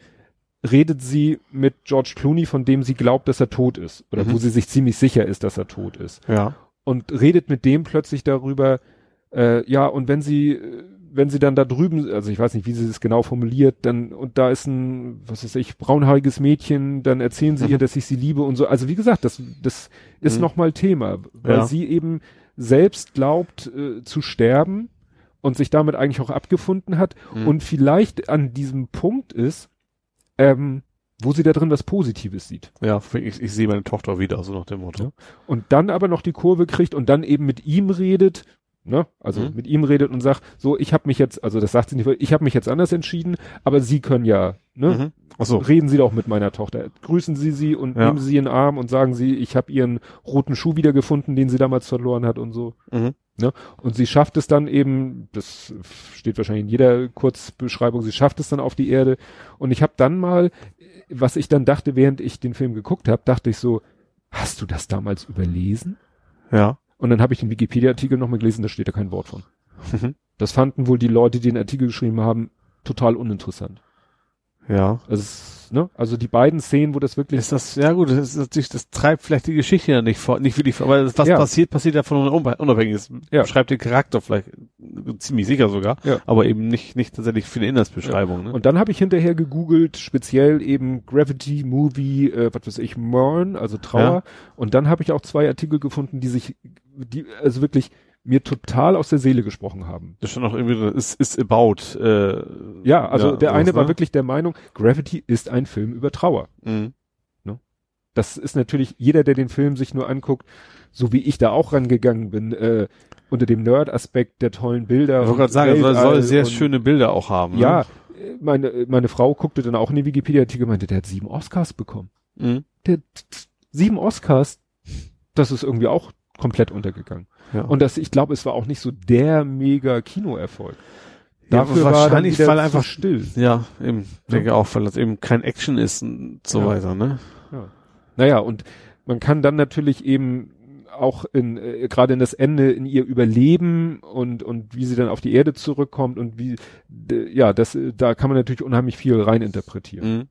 B: redet sie mit George Clooney, von dem sie glaubt, dass er tot ist. Oder
C: Mhm.
B: wo sie sich ziemlich sicher ist, dass er tot ist
C: Ja.
B: und redet mit dem plötzlich darüber, äh, ja, und wenn sie, äh, wenn sie dann da drüben, also ich weiß nicht, wie sie es genau formuliert, dann, und da ist ein, was weiß ich, braunhaariges Mädchen, dann erzählen sie
C: Mhm.
B: ihr, dass ich sie liebe und so. Also wie gesagt, das, das ist
C: Mhm.
B: nochmal Thema, weil
C: Ja.
B: sie eben selbst glaubt äh, zu sterben und sich damit eigentlich auch abgefunden hat
C: Mhm.
B: und vielleicht an diesem Punkt ist, ähm, wo sie da drin was Positives sieht.
C: Ja, ich, ich sehe meine Tochter wieder, so nach dem Motto.
B: Ja. und dann aber noch die Kurve kriegt und dann eben mit ihm redet, ne? Also
C: Mhm.
B: mit ihm redet und sagt, so, ich habe mich jetzt, also das sagt sie nicht, ich habe mich jetzt anders entschieden, aber Sie können ja, ne?
C: Mhm. Ach so.
B: Reden Sie doch mit meiner Tochter. Grüßen Sie sie und
C: Ja.
B: nehmen Sie in den Arm und sagen Sie, ich habe Ihren roten Schuh wiedergefunden, den sie damals verloren hat und so.
C: Mhm.
B: Und sie schafft es dann eben, das steht wahrscheinlich in jeder Kurzbeschreibung, sie schafft es dann auf die Erde. Und ich habe dann mal, was ich dann dachte, während ich den Film geguckt habe, dachte ich so, hast du das damals überlesen?
C: Ja.
B: Und dann habe ich den Wikipedia-Artikel nochmal gelesen, da steht da kein Wort von.
C: Mhm.
B: Das fanden wohl die Leute, die den Artikel geschrieben haben, total uninteressant.
C: Ja.
B: Also, es, ne? also die beiden Szenen, wo das wirklich
C: Ist das, ja gut, das ist natürlich, das treibt vielleicht die Geschichte ja nicht vor, nicht wirklich aber das, was
B: Ja.
C: passiert, passiert ja von unab- unabhängig. Das
B: Ja.
C: schreibt den Charakter vielleicht ziemlich sicher sogar,
B: Ja.
C: aber eben nicht, nicht tatsächlich für eine Inhaltsbeschreibung. Ne?
B: Und dann habe ich hinterher gegoogelt, speziell eben Gravity Movie, äh, was weiß ich, Mourn, also Trauer. Und dann habe ich auch zwei Artikel gefunden, die sich, die also wirklich mir total aus der Seele gesprochen haben.
C: Das ist schon noch irgendwie, ist, ist about, äh,
B: Ja, also der
C: sowas,
B: eine war
C: ne?
B: wirklich der Meinung, Gravity ist ein Film über Trauer.
C: Mhm.
B: Das ist natürlich jeder, der den Film sich nur anguckt, so wie ich da auch rangegangen bin, äh, unter dem Nerd-Aspekt der tollen Bilder.
C: Ich wollte gerade sagen, es soll, soll
B: Weltall
C: sehr
B: und-
C: schöne Bilder auch haben.
B: Ja, äh, meine, meine Frau guckte dann auch in die Wikipedia-Artikel und meinte, der hat sieben Oscars bekommen.
C: Ne? Mhm.
B: Der, sieben Oscars, das ist irgendwie auch komplett untergegangen.
C: Ja.
B: Und das, ich glaube, es war auch nicht so der mega Kinoerfolg.
C: Ja,
B: Dafür war dann
C: wahrscheinlich,
B: wieder
C: weil einfach
B: still.
C: Ja, eben, denke auch, weil das eben kein Action ist und so
B: Ja.
C: weiter, ne?
B: Ja. Naja, und man kann dann natürlich eben auch in äh, gerade in das Ende in ihr Überleben und und wie sie dann auf die Erde zurückkommt und wie ja das äh, da kann man natürlich unheimlich viel reininterpretieren.
C: Mhm.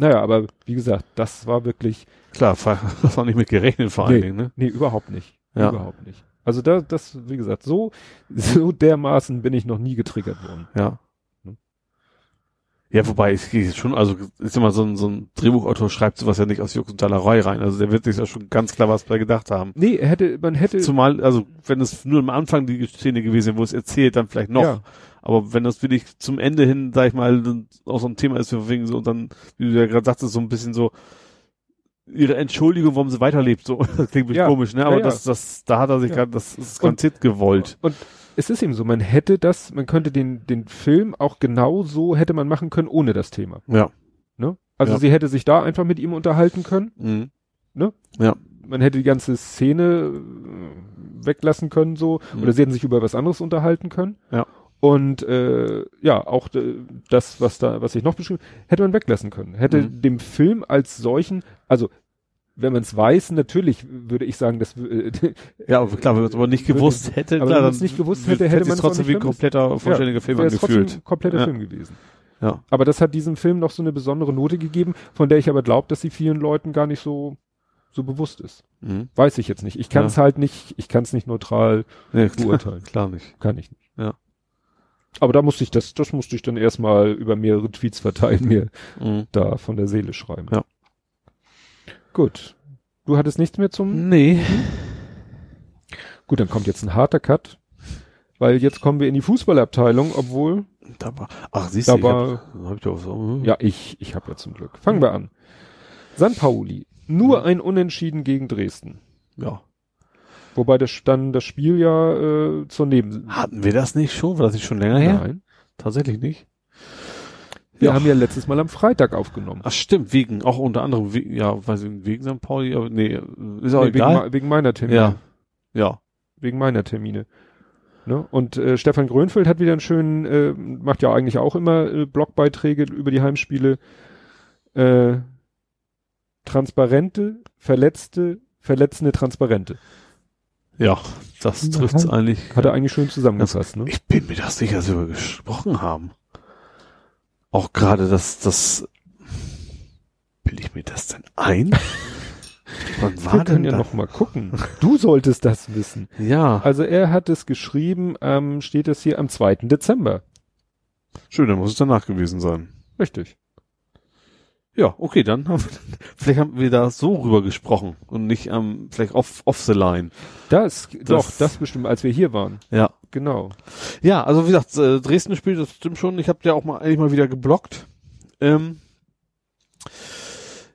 B: Naja, aber wie gesagt, das war wirklich
C: Klar, das war nicht mit gerechnet vor allen
B: Nee.
C: Dingen, ne?
B: nee überhaupt nicht,
C: Ja.
B: überhaupt nicht. Also da das wie gesagt so so dermaßen bin ich noch nie getriggert worden.
C: Ja. Ja, wobei ich gehe schon, also ist immer so ein, so ein Drehbuchautor schreibt sowas ja nicht aus Jux und Dallerei rein. Also der wird sich ja schon ganz klar was bei gedacht haben.
B: Nee, er hätte man hätte
C: Zumal, also wenn es nur am Anfang die Szene gewesen wäre, wo es erzählt, dann vielleicht noch.
B: Ja.
C: Aber wenn das wirklich zum Ende hin, sag ich mal, auch so ein Thema ist, wegen so, und dann, wie du ja gerade sagtest, so ein bisschen so ihre Entschuldigung, warum sie weiterlebt, so, das klingt
B: Ja.
C: komisch, ne?
B: Ja,
C: Aber
B: ja.
C: das, das, da hat er sich
B: Ja.
C: gerade, das ist garantiert gewollt.
B: Und es ist eben so, man hätte das, man könnte den, den Film auch genau so hätte man machen können ohne das Thema.
C: Ja.
B: Ne? Also
C: Ja.
B: sie hätte sich da einfach mit ihm unterhalten können.
C: Mhm.
B: Man hätte die ganze Szene äh, weglassen können so.
C: Mhm.
B: Oder sie hätten sich über was anderes unterhalten können.
C: Ja.
B: Und äh, ja, auch äh, das, was da, was ich noch beschrieben, hätte man weglassen können. Hätte
C: Mhm.
B: dem Film als solchen, also wenn man es weiß, natürlich würde ich sagen, dass äh,
C: Ja, klar, wenn man es aber nicht
B: Würde-
C: gewusst hätte,
B: aber
C: klar,
B: wenn man es nicht gewusst hätte, hätte man es
C: trotzdem wie ein kompletter, vollständiger Film
B: es trotzdem
C: angefühlt.
B: ein kompletter
C: Ja.
B: Film gewesen.
C: Ja.
B: Aber das hat diesem Film noch so eine besondere Note gegeben, von der ich aber glaube, dass sie vielen Leuten gar nicht so so bewusst ist.
C: Mhm.
B: Weiß ich jetzt nicht. Ich kann es halt nicht, ich kann es nicht neutral
C: Nee,
B: beurteilen.
C: klar nicht.
B: Kann ich nicht.
C: Ja.
B: Aber da musste ich das, das musste ich dann erstmal über mehrere Tweets verteilen, mir
C: Mhm.
B: da von der Seele schreiben.
C: Ja.
B: Gut. Du hattest nichts mehr zum,
C: Nee.
B: gut, dann kommt jetzt ein harter Cut, weil jetzt kommen wir in die Fußballabteilung, obwohl,
C: Da war, ach, siehst du, ich hab, hab ich doch so, hm.
B: ja, ich, ich habe ja zum Glück. Fangen wir an. San Pauli. Nur ein Unentschieden gegen Dresden.
C: ja.
B: Wobei das dann das Spiel ja äh, zur Neben.
C: Hatten wir das nicht schon? War das nicht schon länger her?
B: Nein.
C: Tatsächlich nicht.
B: Wir
C: Ja.
B: haben ja letztes Mal am Freitag aufgenommen.
C: Ach stimmt, wegen, auch unter anderem, we- ja, weiß ich, wegen St. Pauli, aber nee, ist auch
B: Nee, wegen,
C: egal.
B: me- wegen meiner Termine.
C: ja. Ja.
B: Wegen meiner Termine. Ne? Und äh, Stefan Grönfeld hat wieder einen schönen, äh, macht ja eigentlich auch immer äh, Blogbeiträge über die Heimspiele. Äh, transparente, verletzte, verletzende Transparente.
C: Ja, das trifft's eigentlich.
B: Hat er eigentlich schön zusammengefasst, ne?
C: Ich bin mir das sicher, dass wir gesprochen haben. Auch gerade das, das, bilde ich mir das denn ein? Wann
B: Wir
C: war
B: können
C: denn
B: ja
C: da?
B: noch mal gucken. Du solltest das wissen.
C: Ja,
B: Also er hat es geschrieben, ähm, steht das hier am 2. Dezember.
C: schön, dann muss es danach gewesen sein.
B: Richtig.
C: Ja, okay, dann haben wir, vielleicht haben wir da so rüber gesprochen und nicht am, vielleicht off, off the line.
B: Das, doch,
C: Das-
B: das bestimmt, als wir hier waren.
C: Ja.
B: Genau.
C: Ja, also wie gesagt, äh, Dresden spielt, das stimmt schon. Ich habe ja auch mal eigentlich mal wieder geblockt. Ähm,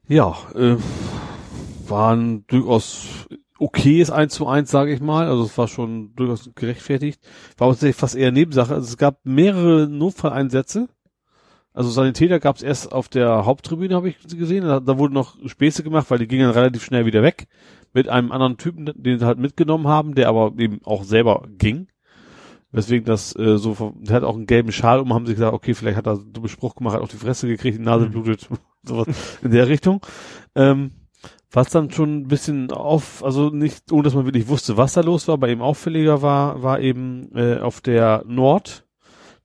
C: ja, äh, war ein durchaus okayes 1 zu 1, sage ich mal. Also es war schon durchaus gerechtfertigt. War tatsächlich fast eher Nebensache. Also es gab mehrere Notfalleinsätze. Also Sanitäter gab es erst auf der Haupttribüne, habe ich gesehen. Da, da wurden noch Späße gemacht, weil die gingen relativ schnell wieder weg. Mit einem anderen Typen, den sie halt mitgenommen haben, der aber eben auch selber ging. Weswegen das äh, so, der hat auch einen gelben Schal um, haben sie gesagt, okay, vielleicht hat er einen dummen Spruch gemacht, hat auf die Fresse gekriegt, die Nase
B: Mhm.
C: blutet, sowas in der Richtung. Ähm, Was dann schon ein bisschen auf, also nicht, ohne dass man wirklich wusste, was da los war, bei ihm auffälliger war, war eben äh, auf der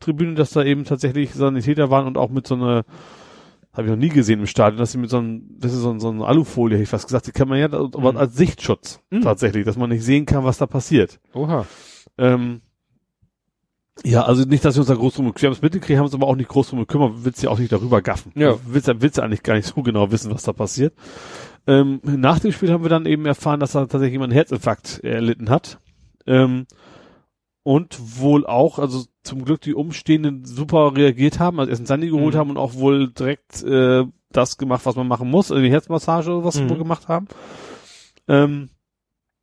C: Nordtribüne, dass da eben tatsächlich Sanitäter waren und auch mit so einer, habe ich noch nie gesehen im Stadion, dass sie mit so einem, das ist so, so eine Alufolie, hätte ich fast gesagt, die kann man ja, aber
B: Mhm.
C: als Sichtschutz
B: Mhm.
C: tatsächlich, dass man nicht sehen kann, was da passiert.
B: Oha.
C: Ähm, ja, also nicht, dass wir uns da groß drum gekümmert haben, es mitgekriegt, haben uns aber auch nicht groß drum gekümmert, willst ja auch nicht darüber gaffen.
B: Ja.
C: Willst, willst ja eigentlich gar nicht so genau wissen, was da passiert. Ähm, nach dem Spiel haben wir dann eben erfahren, dass da tatsächlich jemand einen Herzinfarkt erlitten hat. Ähm, und wohl auch, also zum Glück die Umstehenden super reagiert haben, also erst einen Sandy geholt
B: Mhm.
C: haben und auch wohl direkt äh, das gemacht, was man machen muss, also die Herzmassage oder was sie
B: Mhm.
C: wohl gemacht haben. Ähm,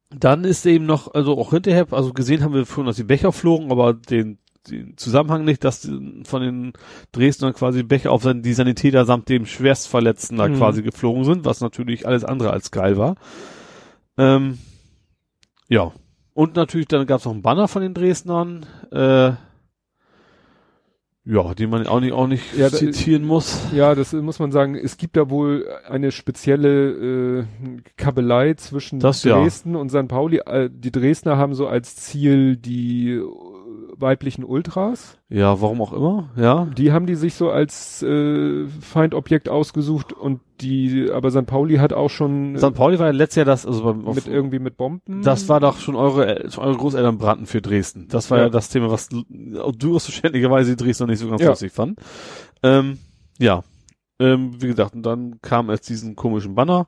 C: dann ist eben noch, also auch hinterher, also gesehen haben wir schon, dass die Becher flogen, aber den, den Zusammenhang nicht, dass die, von den Dresdner quasi Becher auf die Sanitäter samt dem Schwerstverletzten da
B: Mhm.
C: quasi geflogen sind, was natürlich alles andere als geil war. Ähm, ja. Und natürlich, dann gab es noch einen Banner von den Dresdnern, äh, ja, den man auch nicht, auch nicht
B: Ja, da-
C: zitieren muss.
B: Ja, das muss man sagen. Es gibt da wohl eine spezielle äh, Kabelei zwischen
C: Das ja.
B: Dresden und St. Pauli. Äh, die Dresdner haben so als Ziel die weiblichen Ultras.
C: Ja, warum auch immer, ja.
B: Die haben die sich so als äh, Feindobjekt ausgesucht und die, aber St. Pauli hat auch schon äh,
C: St. Pauli war ja letztes Jahr das, also beim, auf,
B: mit irgendwie mit Bomben.
C: Das war doch schon eure, El- eure Großeltern brannten für Dresden. Das war ja,
B: Ja.
C: das Thema, was du verständlicherweise die Dresdner nicht so ganz
B: Ja.
C: lustig fanden. Ähm, ja. Ähm, wie gesagt, und dann kam es diesen komischen Banner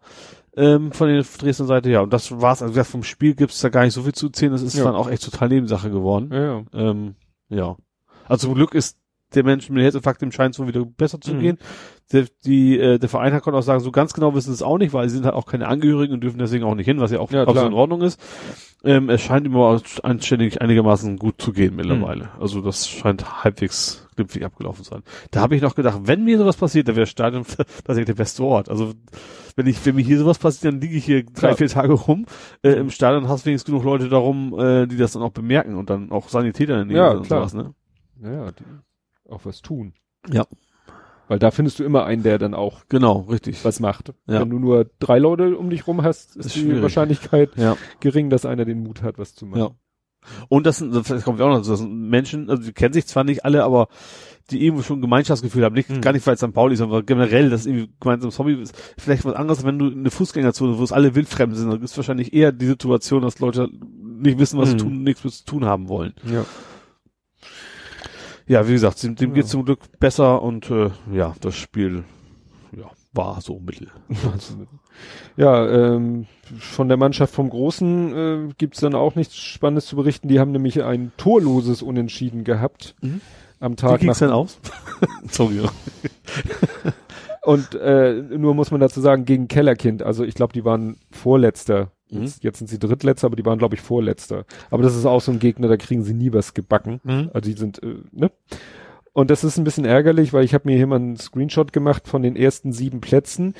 C: ähm, von der Dresdner Seite, ja, und das war's. Also vom Spiel gibt's da gar nicht so viel zu erzählen. Das ist
B: Ja.
C: dann auch echt total Nebensache geworden.
B: Ja, ja.
C: Ähm, ja. Also zum Glück ist der Mensch mit Herzinfarkt, dem scheint es wohl wieder besser zu
B: Mhm.
C: gehen. Der, die, äh, der Verein hat konnte auch sagen, so ganz genau wissen sie es auch nicht, weil sie sind halt auch keine Angehörigen und dürfen deswegen auch nicht hin, was ja auch
B: Ja,
C: absolut in Ordnung ist. Ähm, es scheint ihm aber anständig einigermaßen gut zu gehen mittlerweile.
B: Mhm.
C: Also das scheint halbwegs glimpflich abgelaufen zu sein. Da habe ich noch gedacht, wenn mir sowas passiert, dann wäre das Stadion tatsächlich der beste Ort. Also wenn ich, wenn mir hier sowas passiert, dann liege ich hier drei,
B: Ja.
C: vier Tage rum. Äh, Im Stadion hast du wenigstens genug Leute darum, äh, die das dann auch bemerken und dann auch Sanitäter in der Nähe
B: Ja,
C: und
B: klar.
C: sowas, ne?
B: ja, ja auch was tun.
C: Ja.
B: Weil da findest du immer einen, der dann auch
C: Genau, richtig.
B: was macht.
C: Ja.
B: Wenn du nur drei Leute um dich rum hast, ist,
C: Ist
B: die
C: schwierig.
B: Wahrscheinlichkeit
C: Ja.
B: gering, dass einer den Mut hat, was zu machen.
C: Ja. Und das sind, das kommt ja auch noch, das sind Menschen, also die kennen sich zwar nicht alle, aber die irgendwo schon Gemeinschaftsgefühl haben. Nicht,
B: Mhm.
C: gar nicht, weil es St. Pauli ist, sondern generell, das irgendwie gemeinsames Hobby ist. Vielleicht was anderes, wenn du in eine Fußgängerzone, wo es alle wildfremd sind, dann ist wahrscheinlich eher die Situation, dass Leute nicht wissen, was sie
B: Mhm.
C: tun, nichts mit zu tun haben wollen.
B: Ja.
C: Ja, wie gesagt, dem, dem
B: Ja.
C: geht's zum Glück besser und äh, ja, das Spiel ja, war so mittel.
B: Ja, ähm, von der Mannschaft vom Großen äh, gibt's dann auch nichts Spannendes zu berichten. Die haben nämlich ein torloses Unentschieden gehabt
C: Mhm.
B: am
C: Wie
B: Tag
C: ging's
B: nach.
C: denn aus? Sorry.
B: Und äh, nur muss man dazu sagen, gegen Kellerkind. Also ich glaube, die waren Vorletzter.
C: Mhm.
B: Jetzt, jetzt sind sie Drittletzter, aber die waren, glaube ich, Vorletzter. Aber das ist auch so ein Gegner, da kriegen sie nie was gebacken.
C: Mhm.
B: Also die sind, äh, ne? Und das ist ein bisschen ärgerlich, weil ich habe mir hier mal einen Screenshot gemacht von den ersten sieben Plätzen.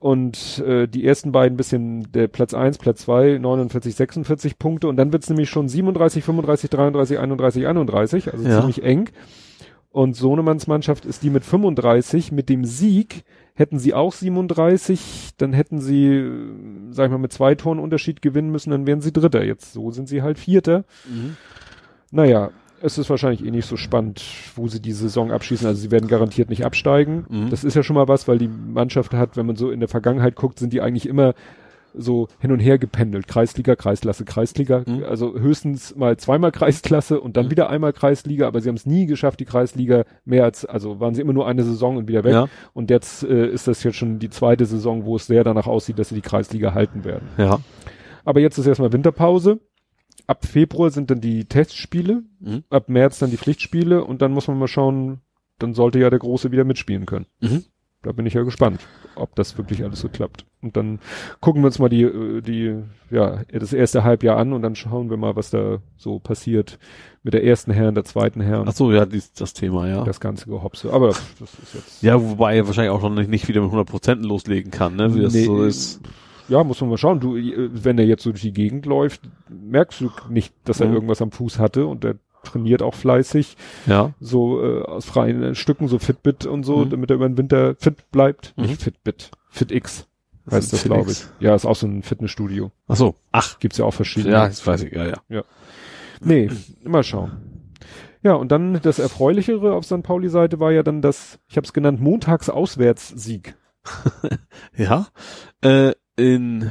B: Und äh, die ersten beiden bisschen, der Platz eins, Platz zwei, 49, 46 Punkte. Und dann wird's nämlich schon 37, 35, 33, 31, 31. Also
C: Ja.
B: ziemlich eng. Und Sohnemanns Mannschaft ist die mit 35. Mit dem Sieg hätten sie auch 37. Dann hätten sie, äh, sag ich mal, mit zwei Toren Unterschied gewinnen müssen. Dann wären sie Dritter. Jetzt so sind sie halt Vierter.
C: Mhm.
B: Naja, es ist wahrscheinlich eh nicht so spannend, wo sie die Saison abschließen. Also sie werden garantiert nicht absteigen.
C: Mhm.
B: Das ist ja schon mal was, weil die Mannschaft hat, wenn man so in der Vergangenheit guckt, sind die eigentlich immer so hin und her gependelt. Kreisliga, Kreisklasse, Kreisliga.
C: Mhm.
B: Also höchstens mal zweimal Kreisklasse und dann
C: Mhm.
B: wieder einmal Kreisliga, aber sie haben es nie geschafft, die Kreisliga mehr als, also waren sie immer nur eine Saison und wieder weg.
C: Ja,
B: Und jetzt äh, ist das jetzt schon die zweite Saison, wo es sehr danach aussieht, dass sie die Kreisliga halten werden.
C: ja.
B: Aber jetzt ist erstmal Winterpause. Ab Februar sind dann die Testspiele,
C: Mhm.
B: ab März dann die Pflichtspiele und dann muss man mal schauen, dann sollte ja der Große wieder mitspielen können.
C: Mhm.
B: Da bin ich ja gespannt, ob das wirklich alles so klappt. Und dann gucken wir uns mal die, äh, die, ja, das erste Halbjahr an und dann schauen wir mal, was da so passiert mit der ersten Herren, der zweiten Herren,
C: Ach so, ja, dies, das Thema, ja.
B: das ganze Gehopse. Aber das, das ist jetzt,
C: Ja, wobei er wahrscheinlich auch noch nicht, nicht wieder mit 100% loslegen kann, ne, wie das
B: Nee,
C: so ist.
B: ja, muss man mal schauen. Du, äh, wenn er jetzt so durch die Gegend läuft, merkst du nicht, dass er
C: Mhm.
B: irgendwas am Fuß hatte und er trainiert auch fleißig.
C: Ja.
B: so äh, aus freien Stücken, so Fitbit und so,
C: Mhm.
B: damit er über den Winter fit bleibt.
C: Mhm.
B: Nicht Fitbit, FitX. heißt das, glaube ich. Ja, ist auch so ein Fitnessstudio.
C: Ach so. Ach.
B: Gibt's ja auch verschiedene.
C: Ja, das weiß ich, ja, ja.
B: Nee, mal schauen. Ja, und dann das Erfreulichere auf St. Pauli-Seite war ja dann das, ich habe es genannt, Montags-Auswärtssieg.
C: Ja. Äh, in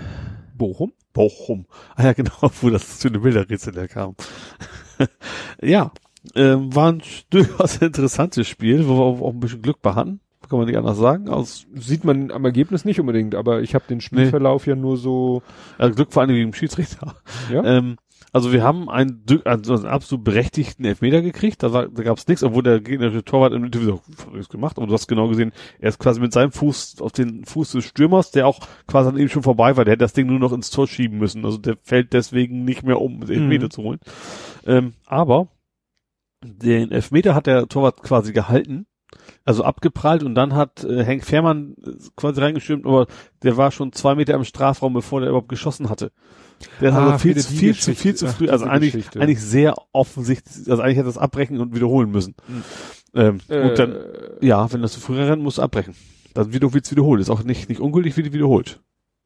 B: Bochum?
C: Bochum. Ah ja, genau, wo das schöne Bilderrätsel herkam. ja, ähm, war ein durchaus interessantes Spiel, wo wir auch ein bisschen Glück hatten. Kann man nicht anders sagen. Aus
B: Sieht man am Ergebnis nicht unbedingt, aber ich habe den Spielverlauf ja nur so,
C: also Glück vor allem gegen den Schiedsrichter.
B: ja.
C: Ähm, also wir haben einen, also einen absolut berechtigten Elfmeter gekriegt, da, war- da gab es nichts, obwohl der gegnerische Torwart im Interview so, das gemacht, aber du hast genau gesehen, er ist quasi mit seinem Fuß auf den Fuß des Stürmers, der auch quasi an ihm schon vorbei war, der hätte das Ding nur noch ins Tor schieben müssen, also der fällt deswegen nicht mehr um, den Elfmeter
B: Mhm.
C: zu holen. Ähm, aber den Elfmeter hat der Torwart quasi gehalten, also abgeprallt und dann hat äh, Henk Fährmann äh, quasi reingestürmt, aber der war schon zwei Meter im Strafraum, bevor der überhaupt geschossen hatte. Der hat
B: Ah,
C: also viel, zu, viel zu viel zu
B: Ach,
C: früh, also eigentlich,
B: Geschichte.
C: eigentlich sehr offensichtlich, also eigentlich hätte das abbrechen und wiederholen müssen.
B: Mhm.
C: Ähm,
B: Äh,
C: und dann, ja, wenn das zu früh rennt, musst du abbrechen. Dann wieder wird's wiederholt. Ist auch nicht, nicht ungültig, wird wiederholt.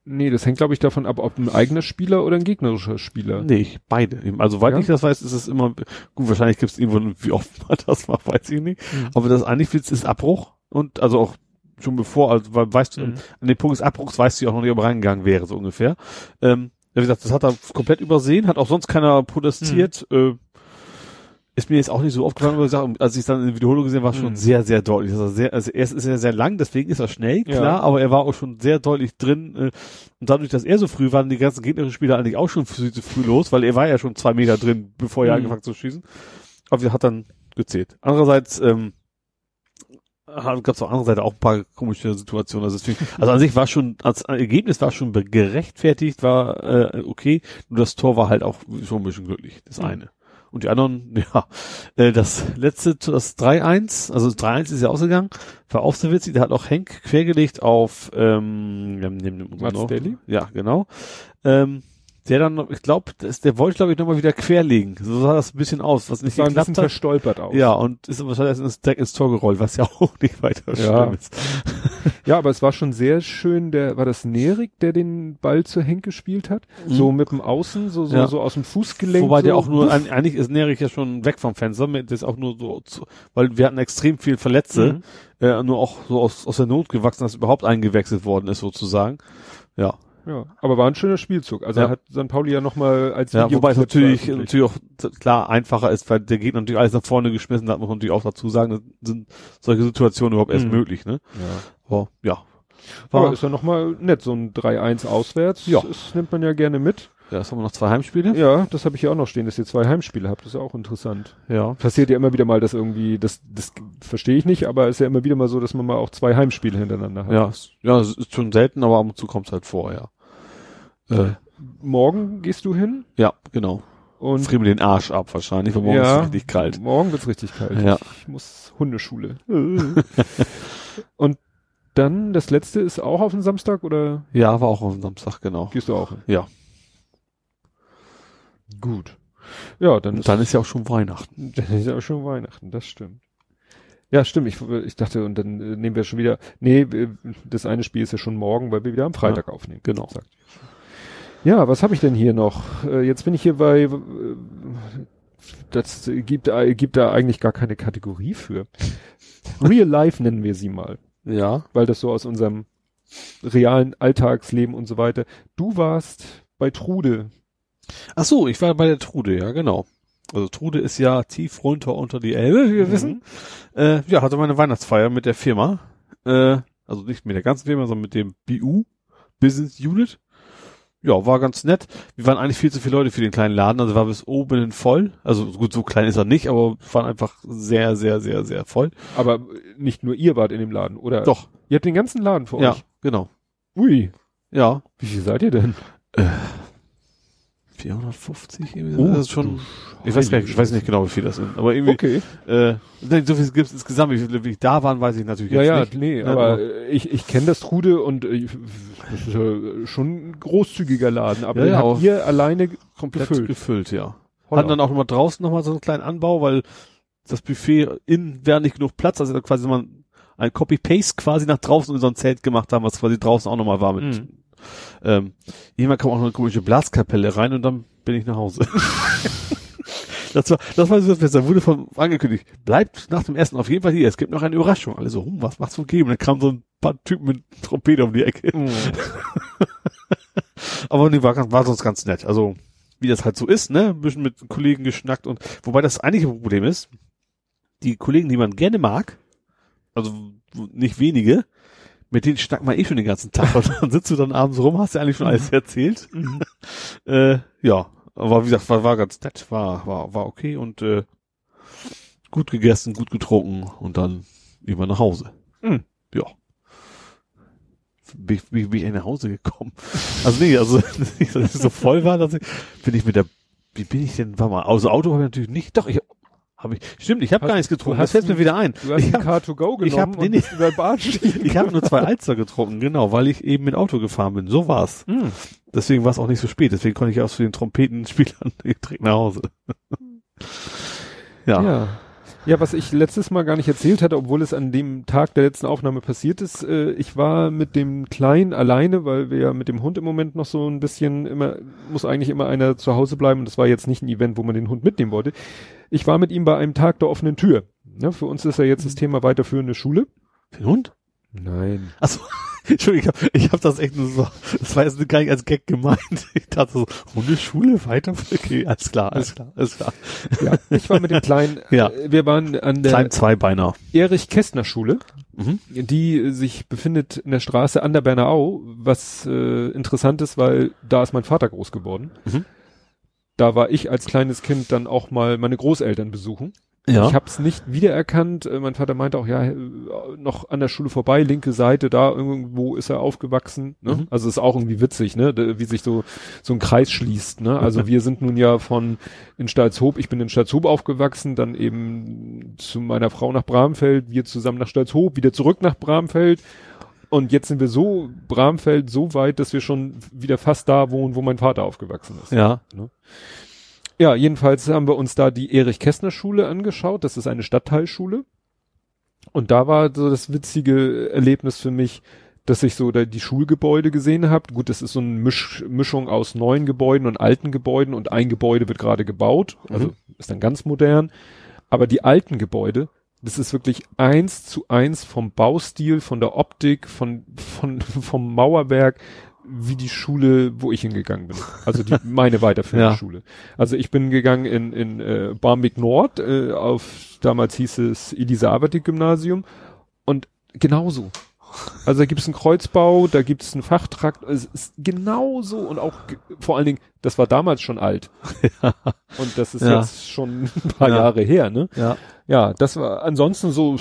B: nee, das hängt glaube ich davon ab, ob ein eigener Spieler oder ein gegnerischer Spieler.
C: Nee, beide. Also, soweit
B: Ja?
C: ich das weiß, ist es immer, gut, wahrscheinlich gibt's irgendwo, wie oft man das macht, weiß ich nicht.
B: Mhm.
C: Aber das eigentlich wird's- ist Abbruch und, also auch schon bevor, also, weil, weißt du,
B: Mhm.
C: an dem Punkt des Abbruchs weißt du ja auch noch nicht, ob er reingegangen wäre, so ungefähr. Ähm, wie gesagt, das hat er komplett übersehen, hat auch sonst keiner protestiert.
B: Mhm.
C: Äh, ist mir jetzt auch nicht so aufgefallen, aber ich sag, als ich dann in der Wiederholung gesehen war, schon
B: Mhm.
C: sehr, sehr deutlich. Also, sehr, also erst ist er sehr lang, deswegen ist er schnell,
B: Ja.
C: klar, aber er war auch schon sehr deutlich drin. Äh, und dadurch, dass er so früh war, waren die ganzen gegnerischen Spieler eigentlich auch schon zu früh los, weil er war ja schon zwei Meter drin, bevor er
B: Mhm.
C: angefangen zu schießen. Aber er hat dann gezählt. Andererseits, ähm, gab es auf der anderen Seite auch ein paar komische Situationen. Also, deswegen, also an sich war schon, als Ergebnis war schon gerechtfertigt, war äh, okay. Nur das Tor war halt auch schon ein bisschen glücklich, das
B: Mhm.
C: eine. Und die anderen, ja, äh, das letzte, das 3-1, also das 3-1 ist ja ausgegangen, war auch sehr witzig. Da hat auch Henk quergelegt auf ähm, neben, neben
B: Mats
C: noch-
B: Daly?
C: Ja, genau. Ähm, der dann, ich glaube, der wollte, glaube ich, nochmal wieder querlegen. So sah das ein bisschen aus, was nicht
B: sah ein bisschen
C: hat.
B: verstolpert aus.
C: Ja, und ist wahrscheinlich erst ins, direkt ins Tor gerollt, was ja auch nicht weiter
B: Ja.
C: schlimm ist.
B: Ja, aber es war schon sehr schön, der, war das Nerik, der den Ball zu Henk gespielt hat?
C: Mhm.
B: So mit dem Außen, so, so,
C: Ja.
B: so aus dem Fußgelenk.
C: Wobei
B: so,
C: der auch nur, ein, eigentlich ist Nerich ja schon weg vom Fenster, das ist auch nur so, zu, weil wir hatten extrem viel Verletzte,
B: Mhm.
C: äh, nur auch so aus, aus der Not gewachsen, dass überhaupt eingewechselt worden ist sozusagen. Ja,
B: Ja, aber war ein schöner Spielzug. Also
C: Ja.
B: hat St. Pauli ja nochmal als
C: ja wobei es natürlich, natürlich auch klar einfacher ist, weil der Gegner natürlich alles nach vorne geschmissen hat, muss man natürlich auch dazu sagen, sind solche Situationen überhaupt erst
B: Mhm.
C: möglich, ne?
B: Ja.
C: Aber ja.
B: Aber
C: War,
B: ist ja nochmal nett, so ein 3-1 auswärts.
C: Ja.
B: Das nimmt man ja gerne mit.
C: Ja, jetzt haben wir noch zwei Heimspiele.
B: Ja, das habe ich hier auch noch stehen, dass ihr zwei Heimspiele habt. Das ist ja auch interessant.
C: Ja.
B: Passiert ja immer wieder mal, dass irgendwie, das, das verstehe ich nicht, aber ist ja immer wieder mal so, dass man mal auch zwei Heimspiele hintereinander hat.
C: Ja, ja, es ist schon selten, aber ab und zu kommt es halt vor, ja. Äh,
B: Morgen gehst du hin
C: ja, genau.
B: und
C: Frieren wir den Arsch ab wahrscheinlich, weil morgen ist es richtig kalt.
B: Morgen wird's richtig kalt.
C: Ja.
B: Ich muss Hundeschule. und dann das letzte ist auch auf den Samstag oder
C: Ja, war auch am Samstag, genau.
B: gehst du auch hin?
C: Ja.
B: Gut. Ja, dann
C: Und dann ist ja auch schon Weihnachten.
B: Dann ist ja auch schon Weihnachten, das stimmt. Ja, stimmt. Ich, ich dachte, und dann äh, nehmen wir schon wieder. Nee, das eine Spiel ist ja schon morgen, weil wir wieder am Freitag aufnehmen.
C: Genau.
B: Sagt. Ja, was habe ich denn hier noch? Äh, jetzt bin ich hier bei. Das gibt, äh, gibt da eigentlich gar keine Kategorie für. Real Life nennen wir sie mal,
C: Ja.
B: weil das so aus unserem realen Alltagsleben und so weiter. Du warst bei Trude.
C: Ach so, ich war bei der Trude, ja, genau. Also Trude ist ja tief runter unter die Elbe, wie wir
B: Mhm.
C: wissen. Äh, ja, hatte meine Weihnachtsfeier mit der Firma. Äh, also nicht mit der ganzen Firma, sondern mit dem BU, Business Unit. Ja, war ganz nett. Wir waren eigentlich viel zu viele Leute für den kleinen Laden, also war bis oben hin voll. Also gut, so klein ist er nicht, aber waren einfach sehr, sehr, sehr, sehr voll.
B: Aber nicht nur ihr wart in dem Laden, oder?
C: Doch,
B: Ihr habt den ganzen Laden vor
C: ja,
B: euch.
C: genau.
B: Ui.
C: Ja,
B: Wie viel seid ihr denn?
C: 450 irgendwie.
B: Oh,
C: das ist schon, ich weiß gar nicht, ich weiß nicht genau, wie viel das sind, aber irgendwie,
B: Okay.
C: äh, so viel gibt es insgesamt, wie viele wie da waren, weiß ich natürlich
B: Ja,
C: jetzt
B: ja,
C: nicht.
B: nee,
C: Ja,
B: aber
C: aber-
B: ich, ich kenne das Trude und äh, das ist ja schon ein großzügiger Laden, aber
C: Ja,
B: habt ihr alleine
C: komplett
B: gefüllt.
C: gefüllt, ja.
B: Holla.
C: Hatten dann auch nochmal draußen nochmal so einen kleinen Anbau, weil das Buffet innen wäre nicht genug Platz, also quasi mal ein Copy-Paste quasi nach draußen in so ein Zelt gemacht haben, was quasi draußen auch nochmal war mit
B: Mhm.
C: Ähm, irgendwann kam auch noch eine komische Blaskapelle rein und dann bin ich nach Hause. das war, das war so, da wurde von angekündigt, bleibt nach dem Essen auf jeden Fall hier, es gibt noch eine Überraschung. Alle so, hm, was macht's wohl geben? Und dann kam so ein paar Typen mit Trompete um die Ecke.
B: Mhm.
C: Aber nee, war, war sonst ganz nett. Also, wie das halt so ist, ne? Ein bisschen mit Kollegen geschnackt und, wobei das eigentliche Problem ist, die Kollegen, die man gerne mag, also nicht wenige, mit denen schnackt man eh schon den ganzen Tag und dann sitzt du dann abends rum, hast ja eigentlich schon alles erzählt. äh, ja, aber wie gesagt, war, war ganz nett, war, war, war okay und äh, gut gegessen, gut getrunken und dann über nach Hause.
B: Mhm.
C: Ja. Bin, bin, ich- bin ich nach Hause gekommen. Also nee, also dass ich so voll war, dass ich, bin ich mit der, wie bin ich denn, war mal, also Auto habe ich natürlich nicht, doch, ich habe ich, stimmt, ich habe gar nichts getrunken, das fällt mir wieder ein.
B: Du hast
C: Ich
B: ein
C: hab-
B: Car2Go genommen
C: ich hab- nee, nee.
B: über den
C: ich habe nur zwei Alster getrunken, genau, weil ich eben mit Auto gefahren bin. So war's.
B: Hm.
C: Deswegen war es auch nicht so spät. Deswegen konnte ich auch zu den Trompetenspielern direkt nach Hause. ja.
B: Ja. Ja, was ich letztes Mal gar nicht erzählt hatte, obwohl es an dem Tag der letzten Aufnahme passiert ist, äh, ich war mit dem Kleinen alleine, weil wir ja mit dem Hund im Moment noch so ein bisschen immer, muss eigentlich immer einer zu Hause bleiben und das war jetzt nicht ein Event, wo man den Hund mitnehmen wollte. Ich war mit ihm bei einem Tag der offenen Tür. Ja, für uns ist ja jetzt das Thema weiterführende Schule.
C: Den Hund?
B: Nein.
C: Achso, Entschuldigung, ich habe hab das echt nur so, das war jetzt gar nicht als Gag gemeint. Ich dachte so, Hundeschule weiter? Okay, alles klar, alles klar, alles klar.
B: Ja, ich war mit dem Kleinen,
C: Ja.
B: äh, wir waren an der
C: Klein Zweibeiner.
B: Erich-Kästner-Schule.
C: Mhm.
B: die äh, sich befindet in der Straße an der Berner Au, was äh, interessant ist, weil da ist mein Vater groß geworden.
C: Mhm.
B: Da war ich als kleines Kind dann auch mal meine Großeltern besuchen.
C: Ja.
B: Ich habe es nicht wiedererkannt. Äh, mein Vater meinte auch, ja, äh, noch an der Schule vorbei, linke Seite, da irgendwo ist er aufgewachsen. Ne?
C: Mhm.
B: Also ist auch irgendwie witzig, ne? Wie sich so so ein Kreis schließt. Ne? Also wir sind nun ja von in Stalzhoop, ich bin in Stalzhoop aufgewachsen, dann eben zu meiner Frau nach Bramfeld, wir zusammen nach Stalzhoop, wieder zurück nach Bramfeld. Und jetzt sind wir so, Bramfeld, so weit, dass wir schon wieder fast da wohnen, wo mein Vater aufgewachsen ist.
C: ja.
B: Ja, jedenfalls haben wir uns da die Erich-Kästner-Schule angeschaut. Das ist eine Stadtteilschule. Und da war so das witzige Erlebnis für mich, dass ich so da die Schulgebäude gesehen habe. Gut, das ist so eine Misch Mischung aus neuen Gebäuden und alten Gebäuden und ein Gebäude wird gerade gebaut, also
C: Mhm.
B: ist dann ganz modern. Aber die alten Gebäude, das ist wirklich eins zu eins vom Baustil, von der Optik, von, von, vom Mauerwerk, wie die Schule, wo ich hingegangen bin. Also die, meine weiterführende
C: Ja.
B: Schule. Also ich bin gegangen in, in äh, Barmbek Nord, äh, auf, damals hieß es Elisabeth-Gymnasium und genauso. Also da gibt's einen Kreuzbau, da gibt's einen Fachtrakt, es ist genauso und auch vor allen Dingen, das war damals schon alt. Und das ist
C: Ja.
B: jetzt schon ein paar
C: Ja.
B: Jahre her, ne?
C: Ja.
B: Ja, das war ansonsten so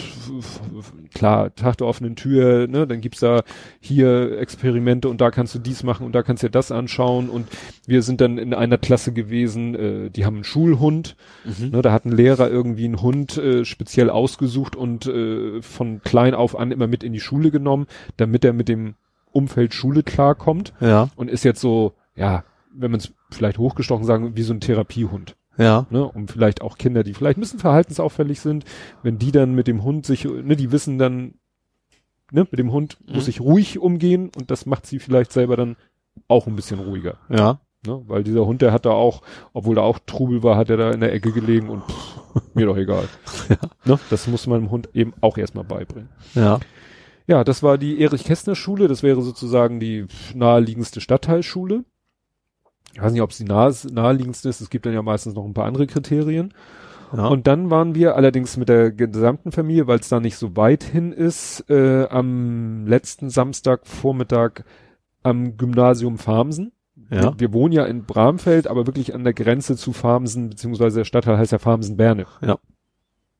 B: klar, Tag der offenen Tür, ne, dann gibt's da hier Experimente und da kannst du dies machen und da kannst du dir das anschauen und wir sind dann in einer Klasse gewesen, äh, die haben einen Schulhund,
C: Mhm.
B: ne, da hat ein Lehrer irgendwie einen Hund äh, speziell ausgesucht und äh, von klein auf an immer mit in die Schule genommen, damit er mit dem Umfeld Schule klarkommt
C: Ja.
B: und ist jetzt so, ja, wenn man es vielleicht hochgestochen sagen, wie so ein Therapiehund
C: Ja.
B: ne, um vielleicht auch Kinder, die vielleicht ein bisschen verhaltensauffällig sind, wenn die dann mit dem Hund sich, ne, die wissen dann, ne, mit dem Hund muss
C: Mhm.
B: ich ruhig umgehen und das macht sie vielleicht selber dann auch ein bisschen ruhiger,
C: Ja.
B: ne, weil dieser Hund, der hat da auch, obwohl da auch Trubel war, hat er da in der Ecke gelegen und pff, mir doch egal.
C: Ja.
B: Ne, das muss man dem Hund eben auch erstmal beibringen.
C: Ja.
B: Ja, das war die Erich-Kästner-Schule. Das wäre sozusagen die naheliegendste Stadtteilschule. Ich weiß nicht, ob es die nahe, naheliegendste ist. Es gibt dann ja meistens noch ein paar andere Kriterien.
C: Ja.
B: Und dann waren wir allerdings mit der gesamten Familie, weil es da nicht so weit hin ist, äh, am letzten Samstag Vormittag am Gymnasium Farmsen.
C: ja.
B: Wir, wir wohnen ja in Bramfeld, aber wirklich an der Grenze zu Farmsen, beziehungsweise der Stadtteil heißt ja Farmsen-Berne.
C: Ja.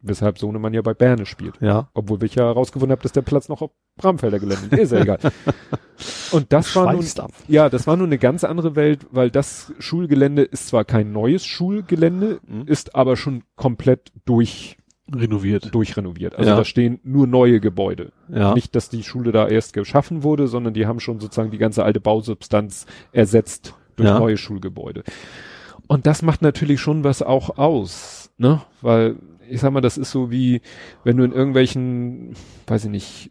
B: Weshalb Sohnemann ja bei Berne spielt.
C: Ja.
B: Obwohl ich ja herausgefunden habe, dass der Platz noch auf Bramfelder Gelände ist. Ist ja egal. Und das war nun,
C: ab.
B: ja, das war nun eine ganz andere Welt, weil das Schulgelände ist zwar kein neues Schulgelände,
C: Mhm.
B: ist aber schon komplett durch,
C: Renoviert.
B: durchrenoviert. Also
C: Ja.
B: da stehen nur neue Gebäude.
C: Ja.
B: Nicht, dass die Schule da erst geschaffen wurde, sondern die haben schon sozusagen die ganze alte Bausubstanz ersetzt durch
C: Ja.
B: neue Schulgebäude. Und das macht natürlich schon was auch aus, ne? Weil, ich sag mal, das ist so wie, wenn du in irgendwelchen, weiß ich nicht,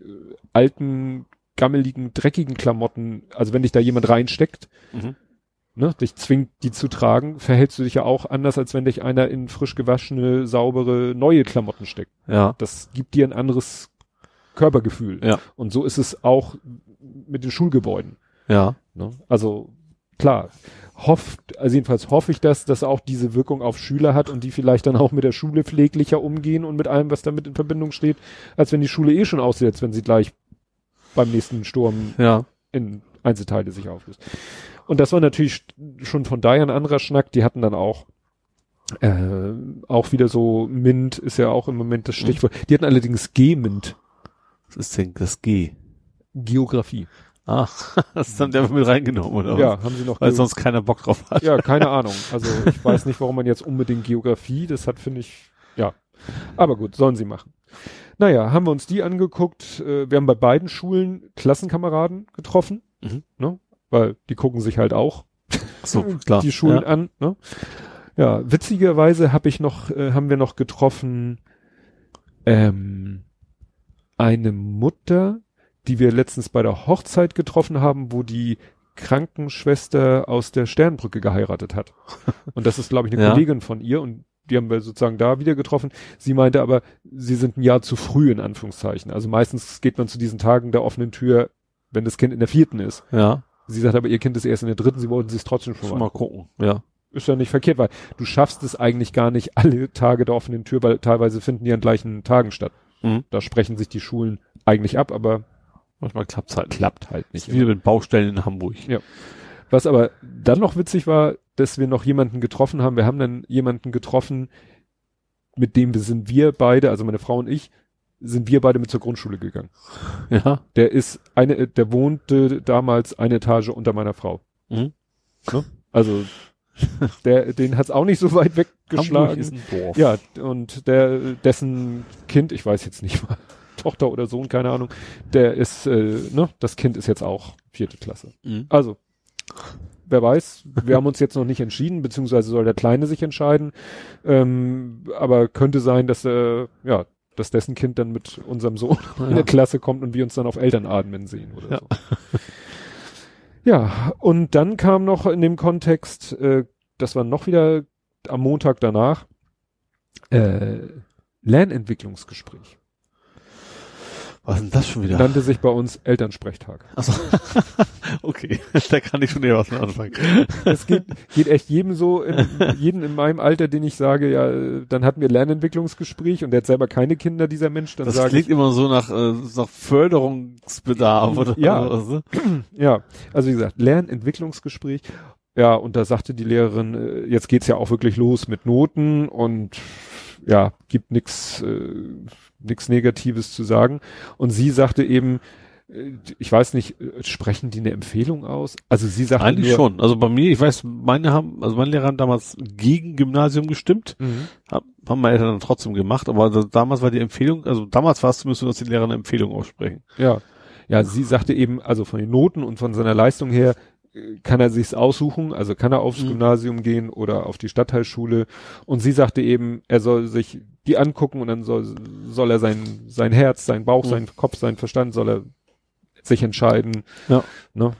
B: alten gammeligen, dreckigen Klamotten, also wenn dich da jemand reinsteckt,
C: Mhm.
B: ne, dich zwingt, die zu tragen, verhältst du dich ja auch anders, als wenn dich einer in frisch gewaschene, saubere, neue Klamotten steckt.
C: Ja.
B: Das gibt dir ein anderes Körpergefühl.
C: Ja.
B: Und so ist es auch mit den Schulgebäuden.
C: Ja.
B: Ne? Also klar, hofft, also jedenfalls hoffe ich, dass das auch diese Wirkung auf Schüler hat und die vielleicht dann auch mit der Schule pfleglicher umgehen und mit allem, was damit in Verbindung steht, als wenn die Schule eh schon aussieht, als wenn sie gleich beim nächsten Sturm
C: Ja.
B: in Einzelteile sich auflöst. Und das war natürlich schon von daher ein anderer Schnack. Die hatten dann auch äh, auch wieder so Mint ist ja auch im Moment das Stichwort. Die hatten allerdings G-Mint,
C: Was ist denn das G?
B: Geografie.
C: Ah, das ist dann der mit reingenommen, oder? was?
B: Ja, haben sie noch
C: Weil
B: Geo-
C: sonst keiner Bock drauf hat.
B: Ja, keine Ahnung. Also ich weiß nicht, warum man jetzt unbedingt Geografie, das hat, finde ich, ja. Aber gut, sollen sie machen. Naja, haben wir uns die angeguckt. Äh, Wir haben bei beiden Schulen Klassenkameraden getroffen,
C: Mhm.
B: ne? weil die gucken sich halt auch
C: So, klar.
B: die Schulen
C: ja.
B: an. Ne? Ja, witzigerweise habe ich noch, äh, haben wir noch getroffen ähm, eine Mutter, die wir letztens bei der Hochzeit getroffen haben, wo die Krankenschwester aus der Sternbrücke geheiratet hat. Und das ist, glaube ich, eine
C: Ja.
B: Kollegin von ihr und die haben wir sozusagen da wieder getroffen. Sie meinte aber, sie sind ein Jahr zu früh in Anführungszeichen. Also meistens geht man zu diesen Tagen der offenen Tür, wenn das Kind in der vierten ist.
C: Ja.
B: Sie sagt aber, ihr Kind ist erst in der dritten, sie wollten sich trotzdem schon mal
C: mal gucken. Ja.
B: ist ja nicht verkehrt, weil du schaffst es eigentlich gar nicht alle Tage der offenen Tür, weil teilweise finden die an gleichen Tagen statt.
C: Mhm.
B: Da sprechen sich die Schulen eigentlich ab, aber
C: Manchmal klappt's halt.
B: klappt halt nicht.
C: Wieder mit Baustellen in Hamburg.
B: Ja. Was aber dann noch witzig war, dass wir noch jemanden getroffen haben. Wir haben dann jemanden getroffen, mit dem wir sind wir beide, also meine Frau und ich, sind wir beide mit zur Grundschule gegangen.
C: Ja.
B: Der ist eine, der wohnte damals eine Etage unter meiner Frau.
C: Mhm.
B: Ne? Also der, den hat's auch nicht so weit
C: Hamburg
B: weggeschlagen.
C: ist ein Dorf.
B: Ja, und der, dessen Kind, ich weiß jetzt nicht mal, Tochter oder Sohn, keine Ahnung, der ist, äh, ne, das Kind ist jetzt auch vierte Klasse.
C: Mhm.
B: Also, wer weiß, wir haben uns jetzt noch nicht entschieden, beziehungsweise soll der Kleine sich entscheiden. Ähm, aber könnte sein, dass äh, ja, dass dessen Kind dann mit unserem Sohn in
C: Ja.
B: der Klasse kommt und wir uns dann auf Elternatmen sehen oder
C: Ja.
B: so. Ja, und dann kam noch in dem Kontext, äh, das war noch wieder am Montag danach, äh, Lernentwicklungsgespräch.
C: Was ist denn das schon wieder?
B: Nannte sich bei uns Elternsprechtag.
C: Achso. okay. da kann ich schon eher was mit anfangen.
B: Es geht, geht echt jedem so, in, jeden in meinem Alter, den ich sage, ja, dann hatten wir Lernentwicklungsgespräch und der hat selber keine Kinder, dieser Mensch, dann
C: Das klingt
B: ich,
C: immer so nach, äh, nach Förderungsbedarf oder
B: Ja.
C: was, ne?
B: ja, also wie gesagt, Lernentwicklungsgespräch. Ja, und da sagte die Lehrerin, äh, jetzt geht's ja auch wirklich los mit Noten und ja, gibt nix, äh, nix Negatives zu sagen. Und sie sagte eben, äh, ich weiß nicht, äh, sprechen die eine Empfehlung aus? Also sie sagte
C: Eigentlich
B: nur,
C: schon. Also bei mir, ich weiß, meine haben, also meine Lehrer haben damals gegen Gymnasium gestimmt,
B: Mhm.
C: hab, haben meine Eltern dann trotzdem gemacht, aber also damals war die Empfehlung, also damals war es zumindest dass die Lehrer eine Empfehlung aussprechen.
B: Ja. Ja, sie sagte eben, also von den Noten und von seiner Leistung her, kann er sich's aussuchen, also kann er aufs
C: Mhm.
B: Gymnasium gehen oder auf die Stadtteilschule. Und sie sagte eben, er soll sich die angucken und dann soll, soll er sein, sein Herz, sein Bauch,
C: Mhm.
B: sein Kopf, sein Verstand, soll er sich entscheiden.
C: Ja.
B: Ne?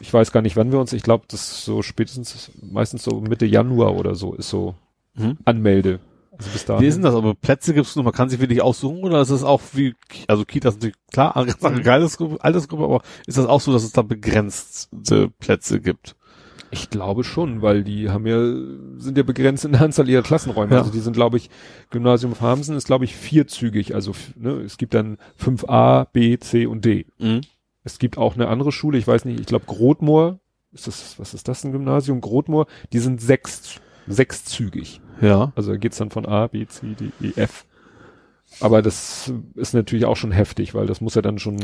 B: Ich weiß gar nicht, wann wir uns, ich glaube, das ist so spätestens, meistens so Mitte Januar oder so, ist so
C: Mhm.
B: Anmelde. Also bis dahin.
C: Wie ist denn das? Aber Plätze gibt's nur, man kann sich wirklich aussuchen oder ist es auch wie, also Kita ist natürlich klar, eine ganz andere Altersgruppe, aber ist das auch so, dass es da begrenzte Plätze gibt?
B: Ich glaube schon, weil die haben ja, sind ja begrenzt in der Anzahl ihrer Klassenräume.
C: Ja.
B: Also die sind, glaube ich, Gymnasium Farmsen ist, glaube ich, vierzügig. Also ne, es gibt dann 5a, B, C und D.
C: Mhm.
B: Es gibt auch eine andere Schule, ich weiß nicht, ich glaube Grotmoor, ist das, was ist das, ein Gymnasium? Grotmoor, die sind sechs, sechszügig.
C: Ja.
B: Also da geht's dann von A, B, C, D, E, F. Aber das ist natürlich auch schon heftig, weil das muss ja dann schon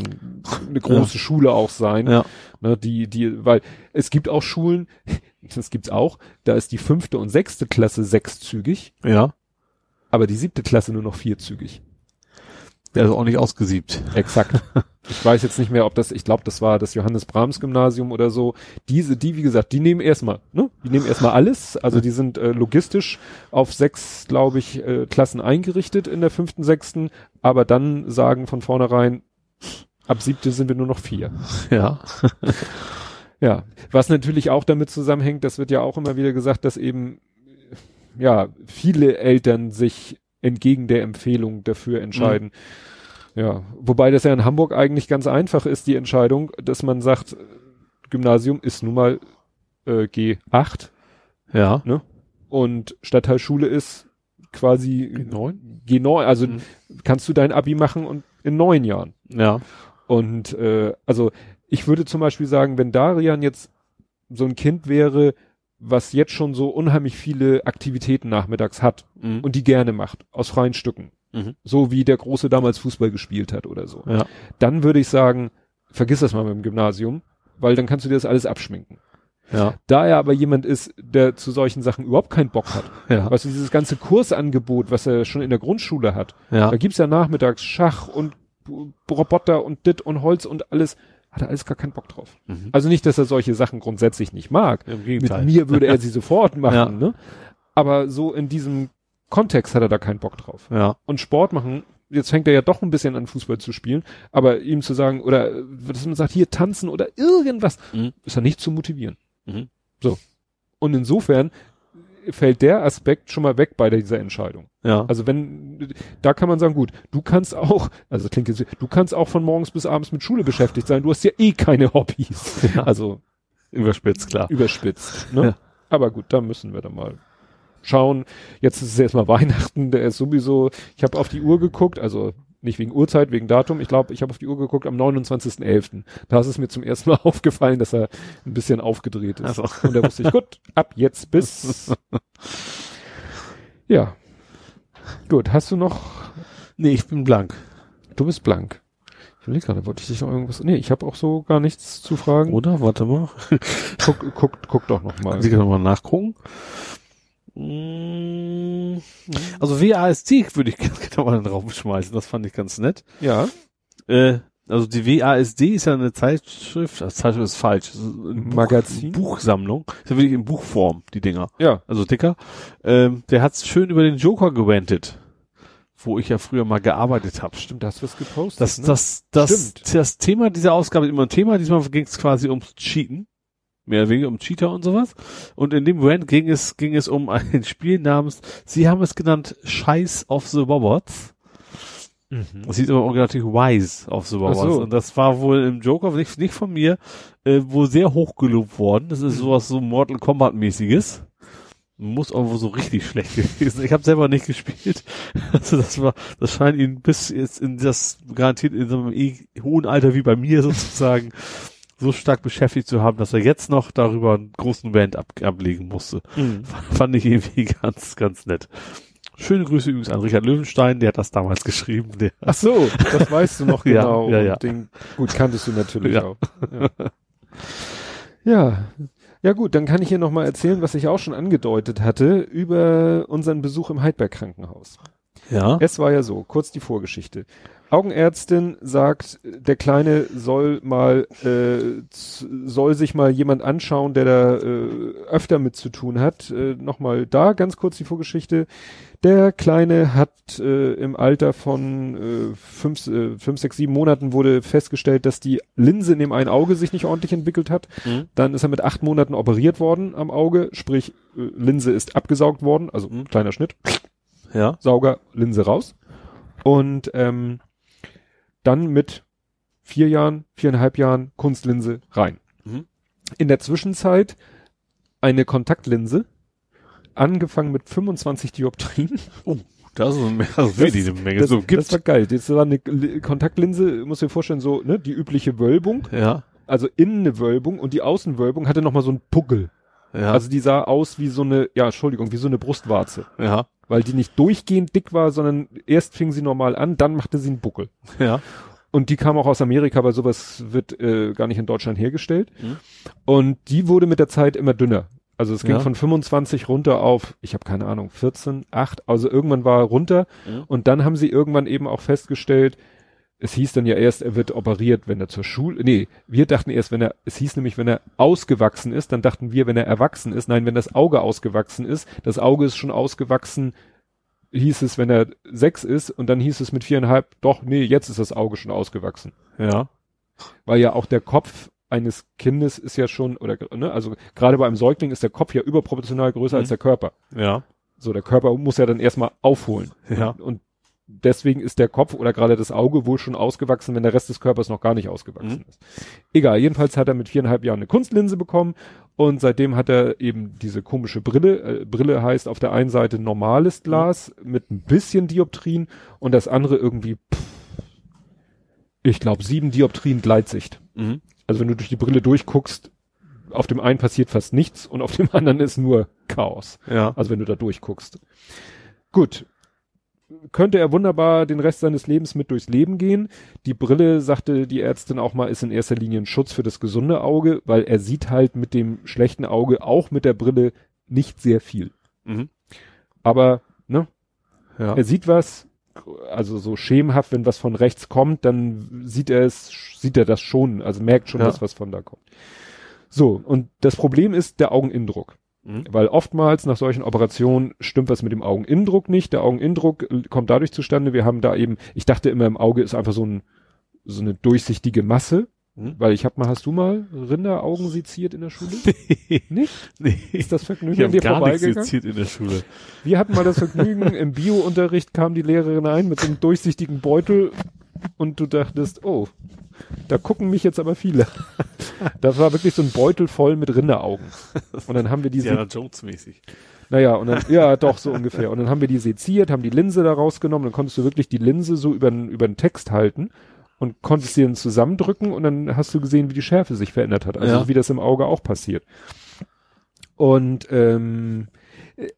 B: eine große Schule auch sein.
C: Ja.
B: Ne, die, die, weil es gibt auch Schulen, das gibt's auch, da ist die fünfte und sechste Klasse sechszügig,
C: Ja.
B: aber die siebte Klasse nur noch vierzügig.
C: Der ist auch nicht ausgesiebt.
B: Exakt. ich weiß jetzt nicht mehr, ob das, ich glaube, das war das Johannes Brahms Gymnasium oder so. Diese, die, wie gesagt, die nehmen erstmal, ne? Die nehmen erstmal alles. Also die sind äh, logistisch auf sechs, glaube ich, äh, Klassen eingerichtet in der fünften, sechsten, aber dann sagen von vornherein, ab siebte sind wir nur noch vier.
C: Ja.
B: Ja, was natürlich auch damit zusammenhängt, das wird ja auch immer wieder gesagt, dass eben, ja, viele Eltern sich entgegen der Empfehlung dafür entscheiden. Ja, wobei das ja in Hamburg eigentlich ganz einfach ist, die Entscheidung, dass man sagt, Gymnasium ist nun mal äh, G8
C: Ja.
B: und Stadtteilschule ist quasi
C: G9?
B: G9, also
C: Mhm.
B: kannst du dein Abi machen und in neun Jahren.
C: Ja.
B: Und äh, also ich würde zum Beispiel sagen, wenn Darian jetzt so ein Kind wäre, was jetzt schon so unheimlich viele Aktivitäten nachmittags hat
C: Mhm.
B: und die gerne macht, aus freien Stücken,
C: Mhm.
B: so wie der Große damals Fußball gespielt hat oder so,
C: Ja.
B: dann würde ich sagen, vergiss das mal mit dem Gymnasium, weil dann kannst du dir das alles abschminken.
C: Ja.
B: Da er aber jemand ist, der zu solchen Sachen überhaupt keinen Bock hat,
C: Ja.
B: weißt du, dieses ganze Kursangebot, was er schon in der Grundschule hat,
C: Ja.
B: da gibt's ja nachmittags Schach und Roboter und Dit und Holz und alles, hat er alles gar keinen Bock drauf.
C: Mhm.
B: Also nicht, dass er solche Sachen grundsätzlich nicht mag.
C: Im
B: Mit
C: Gegenteil.
B: mir würde er sie sofort machen,
C: Ja.
B: ne? Aber so in diesem Kontext hat er da keinen Bock drauf.
C: Ja.
B: Und Sport machen, jetzt fängt er ja doch ein bisschen an Fußball zu spielen, aber ihm zu sagen, oder dass man sagt, hier tanzen oder irgendwas,
C: Mhm.
B: ist er nicht zu motivieren.
C: Mhm.
B: So. Und insofern fällt der Aspekt schon mal weg bei dieser Entscheidung.
C: Ja.
B: Also wenn, da kann man sagen, gut, du kannst auch, also das klingt jetzt, du kannst auch von morgens bis abends mit Schule beschäftigt sein, du hast ja eh keine Hobbys.
C: Ja.
B: Also
C: Überspitzt, klar.
B: überspitzt. Ne?
C: Ja.
B: Aber gut, da müssen wir dann mal schauen. Jetzt ist es erstmal Weihnachten, der ist sowieso, ich habe auf die Uhr geguckt, also nicht wegen Uhrzeit, wegen Datum, ich glaube, ich habe auf die Uhr geguckt am 29.11. Da ist es mir zum ersten Mal aufgefallen, dass er ein bisschen aufgedreht ist.
C: Also.
B: Und da wusste ich, gut, ab jetzt bis. Ja. Gut, hast du noch
C: Nee, ich bin blank.
B: Du bist blank. Ich überlege gerade, wollte ich dich noch irgendwas. Nee, ich habe auch so gar nichts zu fragen.
C: Oder? Warte mal.
B: Guck, guck, guck doch noch mal.
C: Sie kann nochmal nachgucken. Mm, Also WASD würde ich gerne mal in den Raum schmeißen. Das fand ich ganz nett.
B: Ja.
C: Äh, also die WASD ist ja eine Zeitschrift, also Zeitschrift ist falsch, es ist ein Buch,
B: Magazin?
C: Buchsammlung, ist ja wirklich in Buchform, die Dinger,
B: Ja.
C: also dicker. Ähm, der hat's schön über den Joker gewendet, wo ich ja früher mal gearbeitet habe.
B: Stimmt, hast du was gepostet.
C: Das,
B: ne?
C: das, das,
B: Stimmt.
C: das Thema dieser Ausgabe ist immer ein Thema, diesmal ging es quasi ums Cheaten. Mehr oder weniger um Cheater und sowas. Und in dem Rant ging es, ging es um ein Spiel namens, sie haben es genannt Scheiß of the Robots.
B: Mhm.
C: Das hieß aber original Wise of the Robots.
B: So.
C: Und das war wohl im Joker, nicht, nicht von mir, äh, wohl sehr hoch gelobt worden. Das
B: Mhm.
C: ist sowas so Mortal Kombat mäßiges. Muss aber so richtig schlecht gewesen. Ich habe selber nicht gespielt. Also das war, das scheint ihn bis jetzt in das garantiert in so einem eh hohen Alter wie bei mir sozusagen so stark beschäftigt zu haben, dass er jetzt noch darüber einen großen Rant ab, ablegen musste.
B: Mhm.
C: Fand ich irgendwie ganz, ganz nett. Schöne Grüße übrigens an Richard Löwenstein, der hat das damals geschrieben. Der,
B: Ach so, das weißt du noch
C: Ja,
B: genau.
C: ja,
B: Und
C: ja.
B: Den, gut, kanntest du natürlich
C: Ja.
B: auch. Ja. ja. Ja gut, dann kann ich hier nochmal erzählen, was ich auch schon angedeutet hatte, über unseren Besuch im Heidberg Krankenhaus.
C: ja.
B: Es war ja so, kurz die Vorgeschichte. Augenärztin sagt, der Kleine soll mal, äh, soll sich mal jemand anschauen, der da äh, öfter mit zu tun hat. Äh, Nochmal da ganz kurz die Vorgeschichte. Der Kleine hat äh, im Alter von äh, fünf, äh, fünf, sechs, sieben Monaten wurde festgestellt, dass die Linse in dem einen Auge sich nicht ordentlich entwickelt hat.
C: Mhm.
B: Dann ist er mit acht Monaten operiert worden am Auge, sprich äh, Linse ist abgesaugt worden, also
C: Mhm.
B: kleiner Schnitt.
C: Ja.
B: Sauger, Linse raus. Und ähm, dann mit vier Jahren, viereinhalb Jahren Kunstlinse rein.
C: Mhm.
B: In der Zwischenzeit eine Kontaktlinse, angefangen mit 25 Dioptrien.
C: Das ist eine also wirklich eine Menge.
B: Das,
C: so gibt
B: das war geil. Das war eine Li- Kontaktlinse, muss dir vorstellen, so ne, die übliche Wölbung,
C: ja.
B: also innen eine Wölbung und die Außenwölbung hatte nochmal so einen Puckel.
C: Ja.
B: Also die sah aus wie so eine, ja, Entschuldigung, wie so eine Brustwarze.
C: ja.
B: Weil die nicht durchgehend dick war, sondern erst fing sie normal an, dann machte sie einen Buckel.
C: Ja.
B: Und die kam auch aus Amerika, weil sowas wird äh, gar nicht in Deutschland hergestellt.
C: Mhm.
B: Und die wurde mit der Zeit immer dünner. Also es ging
C: Ja.
B: von 25 runter auf, ich habe keine Ahnung, 14, 8. Also irgendwann war er runter.
C: Mhm.
B: Und dann haben sie irgendwann eben auch festgestellt, es hieß dann ja erst, er wird operiert, wenn er zur Schule, nee, wir dachten erst, wenn er, es hieß nämlich, wenn er ausgewachsen ist, dann dachten wir, wenn er erwachsen ist, nein, wenn das Auge ausgewachsen ist, das Auge ist schon ausgewachsen, hieß es, wenn er sechs ist, und dann hieß es mit viereinhalb, doch, nee, jetzt ist das Auge schon ausgewachsen.
C: Ja.
B: Weil ja auch der Kopf eines Kindes ist ja schon, oder, ne, also gerade bei einem Säugling ist der Kopf ja überproportional größer
C: Mhm.
B: als der Körper.
C: Ja.
B: So, der Körper muss ja dann erstmal aufholen.
C: Ja.
B: Und, und deswegen ist der Kopf oder gerade das Auge wohl schon ausgewachsen, wenn der Rest des Körpers noch gar nicht ausgewachsen
C: Mhm.
B: ist. Egal, jedenfalls hat er mit viereinhalb Jahren eine Kunstlinse bekommen und seitdem hat er eben diese komische Brille. Äh, Brille heißt auf der einen Seite normales Glas mit ein bisschen Dioptrien und das andere irgendwie, pff, ich glaube, sieben Dioptrien Gleitsicht.
C: Mhm.
B: Also wenn du durch die Brille durchguckst, auf dem einen passiert fast nichts und auf dem anderen ist nur Chaos.
C: Ja.
B: Also wenn du da durchguckst. Gut. Könnte er wunderbar den Rest seines Lebens mit durchs Leben gehen. Die Brille, sagte die Ärztin auch mal, ist in erster Linie ein Schutz für das gesunde Auge, weil er sieht halt mit dem schlechten Auge auch mit der Brille nicht sehr viel.
C: Mhm.
B: Aber, ne,
C: Ja.
B: er sieht was, also so schemenhaft, wenn was von rechts kommt, dann sieht er es, sieht er das schon, also merkt schon,
C: Ja.
B: dass was von da kommt. So, und das Problem ist der Augeninnendruck.
C: Mhm.
B: Weil oftmals nach solchen Operationen stimmt was mit dem Augeninnendruck nicht. Der Augeninnendruck kommt dadurch zustande, wir haben da eben, ich dachte immer im Auge ist einfach so ein, so eine durchsichtige Masse.
C: Mhm.
B: Weil ich hab mal, hast du mal Rinderaugen seziert in der Schule? Nicht?
C: nee.
B: Ist das Vergnügen
C: Ich
B: an dir
C: gar nichts
B: vorbeigegangen?
C: seziert in der Schule.
B: Wir hatten mal das Vergnügen, im Biounterricht kam die Lehrerin ein mit so einem durchsichtigen Beutel und du dachtest, oh, da gucken mich jetzt aber viele. Das war wirklich so ein Beutel voll mit Rinderaugen. Und dann haben wir diese,
C: Indiana Jones mäßig.
B: naja, und dann, ja, doch, so ungefähr. Und dann haben wir die seziert, haben die Linse da rausgenommen, dann konntest du wirklich die Linse so über über den Text halten und konntest sie dann zusammendrücken und dann hast du gesehen, wie die Schärfe sich verändert hat. Also
C: Ja.
B: wie das im Auge auch passiert. Und ähm,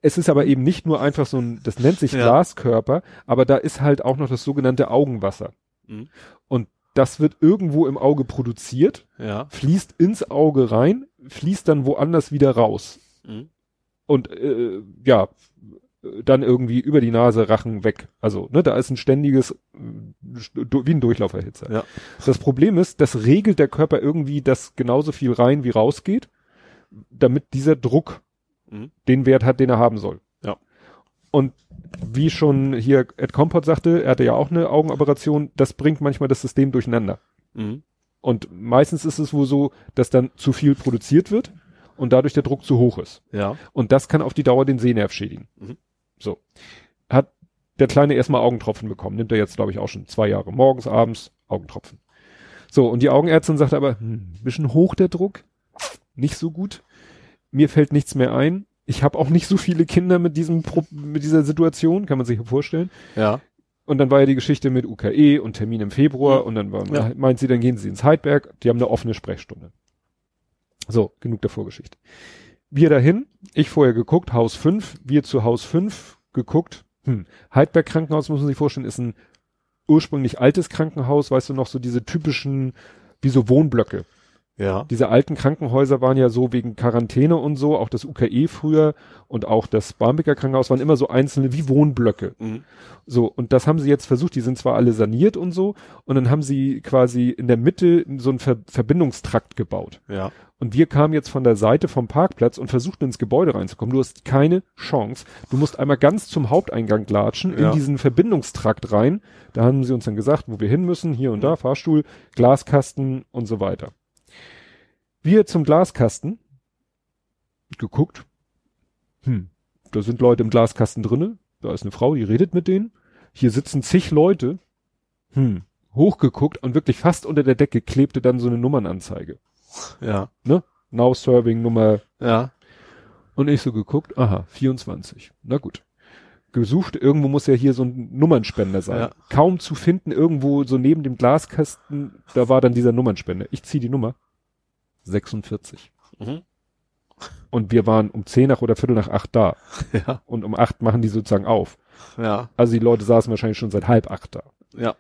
B: es ist aber eben nicht nur einfach so ein, das nennt sich
C: Ja.
B: Glaskörper, aber da ist halt auch noch das sogenannte Augenwasser.
C: Mhm.
B: Und das wird irgendwo im Auge produziert,
C: Ja.
B: fließt ins Auge rein, fließt dann woanders wieder raus
C: Mhm.
B: und äh, ja, dann irgendwie über die Nase, Rachen weg. Also, ne, da ist ein ständiges, äh, wie ein Durchlauferhitzer.
C: Ja.
B: Das Problem ist, das regelt der Körper irgendwie, dass genauso viel rein wie rausgeht, damit dieser Druck
C: Mhm.
B: den Wert hat, den er haben soll. Und wie schon hier Ed Compot sagte, er hatte ja auch eine Augenoperation, das bringt manchmal das System durcheinander.
C: Mhm.
B: Und meistens ist es wohl so, dass dann zu viel produziert wird und dadurch der Druck zu hoch ist.
C: Ja.
B: Und das kann auf die Dauer den Sehnerv schädigen.
C: Mhm.
B: So. Hat der Kleine erstmal Augentropfen bekommen. Nimmt er jetzt, glaube ich, auch schon zwei Jahre. Morgens, abends Augentropfen. So, und die Augenärztin sagt aber, hm, bisschen hoch der Druck. Nicht so gut. Mir fällt nichts mehr ein. Ich habe auch nicht so viele Kinder mit diesem Pro mit dieser Situation, kann man sich vorstellen.
C: Ja.
B: Und dann war ja die Geschichte mit UKE und Termin im Februar und dann war,
C: Ja.
B: meint sie, dann gehen sie ins Heidberg, die haben eine offene Sprechstunde. So, genug der Vorgeschichte. Wir dahin, ich vorher geguckt, Haus 5, wir zu Haus 5 geguckt. Hm. Heidberg Krankenhaus, muss man sich vorstellen, ist ein ursprünglich altes Krankenhaus, weißt du noch, so diese typischen, wie so Wohnblöcke.
C: Ja.
B: Diese alten Krankenhäuser waren ja so wegen Quarantäne und so, auch das UKE früher und auch das Barmbeker Krankenhaus waren immer so einzelne wie Wohnblöcke.
C: Mhm.
B: So, und das haben sie jetzt versucht, die sind zwar alle saniert und so, und dann haben sie quasi in der Mitte so einen Ver Verbindungstrakt gebaut.
C: Ja.
B: Und wir kamen jetzt von der Seite vom Parkplatz und versuchten ins Gebäude reinzukommen. Du hast keine Chance. Du musst einmal ganz zum Haupteingang latschen,
C: Ja.
B: in diesen Verbindungstrakt rein. Da haben sie uns dann gesagt, wo wir hin müssen, hier und da, Fahrstuhl, Glaskasten und so weiter. Wir zum Glaskasten, geguckt, hm, da sind Leute im Glaskasten drinne, da ist eine Frau, die redet mit denen, hier sitzen zig Leute, hm, hochgeguckt und wirklich fast unter der Decke klebte dann so eine Nummernanzeige.
C: Ja.
B: Now Serving Nummer
C: Ja.
B: und ich so geguckt, aha, 24. Na gut. Gesucht, irgendwo muss ja hier so ein Nummernspender sein.
C: Ja.
B: Kaum zu finden, irgendwo so neben dem Glaskasten, da war dann dieser Nummernspender. Ich zieh die Nummer. 46.
C: Mhm.
B: Und wir waren um 10 nach oder Viertel nach 8 da.
C: Ja.
B: Und um 8 machen die sozusagen auf.
C: Ja.
B: Also die Leute saßen wahrscheinlich schon seit halb 8 da.
C: Ja.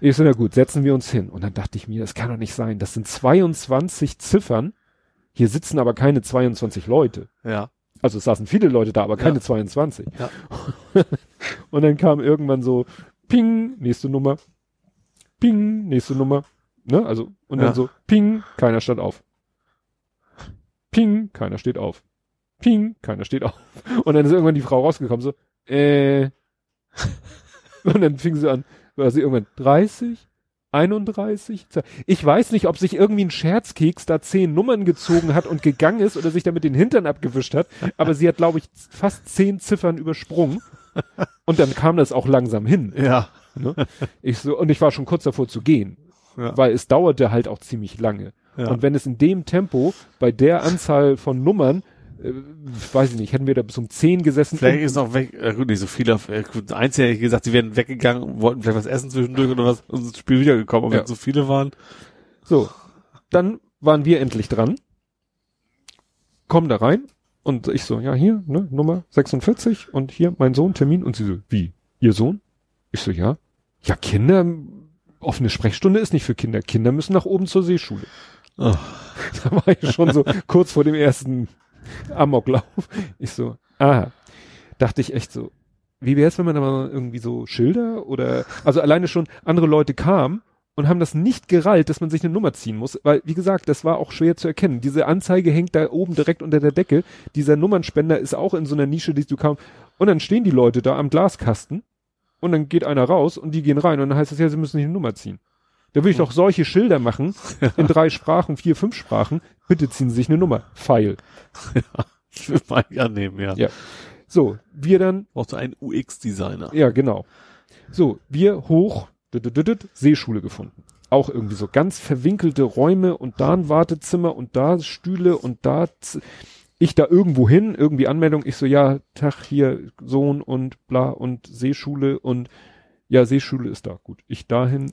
B: Ich so, na gut, setzen wir uns hin. Und dann dachte ich mir, das kann doch nicht sein. Das sind 22 Ziffern. Hier sitzen aber keine 22 Leute.
C: Ja.
B: Also es saßen viele Leute da, aber keine
C: Ja.
B: 22.
C: Ja.
B: Und dann kam irgendwann so, ping, nächste Nummer, ping, nächste Nummer. Ne? Also, und
C: Ja.
B: dann so, ping, keiner stand auf. Ping, keiner steht auf. Ping, keiner steht auf. Und dann ist irgendwann die Frau rausgekommen, so, äh. Und dann fing sie an, war sie irgendwann 30, 31. Ich weiß nicht, ob sich irgendwie ein Scherzkeks da zehn Nummern gezogen hat und gegangen ist oder sich damit den Hintern abgewischt hat. Aber sie hat, glaube ich, fast zehn Ziffern übersprungen. Und dann kam das auch langsam hin.
C: Ja.
B: Ne? Ich so, und ich war schon kurz davor zu gehen.
C: Ja.
B: Weil es dauerte halt auch ziemlich lange.
C: Ja.
B: Und wenn es in dem Tempo, bei der Anzahl von Nummern, äh, weiß ich nicht, hätten wir da bis um 10 gesessen.
C: Vielleicht ist noch weg, äh, gut, nicht so viele, auf- äh, gut, einzelne hätte ich gesagt, die wären weggegangen, wollten vielleicht was essen zwischendurch oder was, und ins Spiel wiedergekommen, aber
B: Ja.
C: wenn so viele waren,
B: So, dann waren wir endlich dran, kommen da rein und ich so, ja hier, ne, Nummer 46 und hier mein Sohn, Termin und sie so, wie, ihr Sohn? Ich so, ja. Ja, Kinder, offene Sprechstunde ist nicht für Kinder. Kinder müssen nach oben zur Seeschule.
C: Oh.
B: Da war ich schon so kurz vor dem ersten Amoklauf. Ich so, aha. Dachte ich echt so, wie wär's, wenn man da mal irgendwie so Schilder oder, also alleine schon andere Leute kamen und haben das nicht gerallt, dass man sich eine Nummer ziehen muss, weil, wie gesagt, das war auch schwer zu erkennen. Diese Anzeige hängt da oben direkt unter der Decke. Dieser Nummernspender ist auch in so einer Nische, die du kaum, und dann stehen die Leute da am Glaskasten und dann geht einer raus und die gehen rein und dann heißt es ja, sie müssen sich eine Nummer ziehen. Da will ich doch solche Schilder machen, in drei Sprachen, vier, fünf Sprachen. Bitte ziehen Sie sich eine Nummer. Pfeil.
C: Ich will mal annehmen, ja.
B: Ja. So, wir dann,
C: Brauchst du einen UX-Designer.
B: ja, genau. So, wir hoch, Seeschule gefunden. Auch irgendwie so ganz verwinkelte Räume und da ein Wartezimmer und da Stühle und da, ich da irgendwo hin, irgendwie Anmeldung, ich so, ja, Tag hier, Sohn und bla und Seeschule und ja, Seeschule ist da, gut. Ich dahin,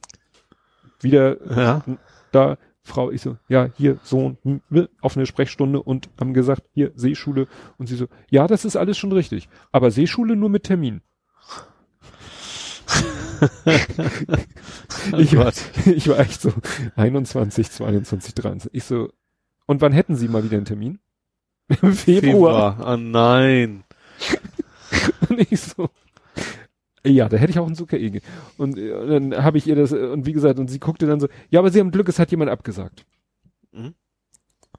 B: wieder
C: Ja.
B: da Frau, ich so, ja, hier, Sohn, hm, hm, offene Sprechstunde und haben gesagt, hier, Seeschule. Und sie so, ja, das ist alles schon richtig. Aber Seeschule nur mit Termin. ich, war, ich war echt so 21, 22, 23. Ich so, und wann hätten Sie mal wieder einen Termin? Im Februar.
C: Ah, nein.
B: Und ich so, ja, da hätte ich auch einen Zucker -Ege. Und, äh, und dann habe ich ihr das, äh, und wie gesagt, und sie guckte dann so, ja, aber Sie haben Glück, es hat jemand abgesagt.
C: Mhm.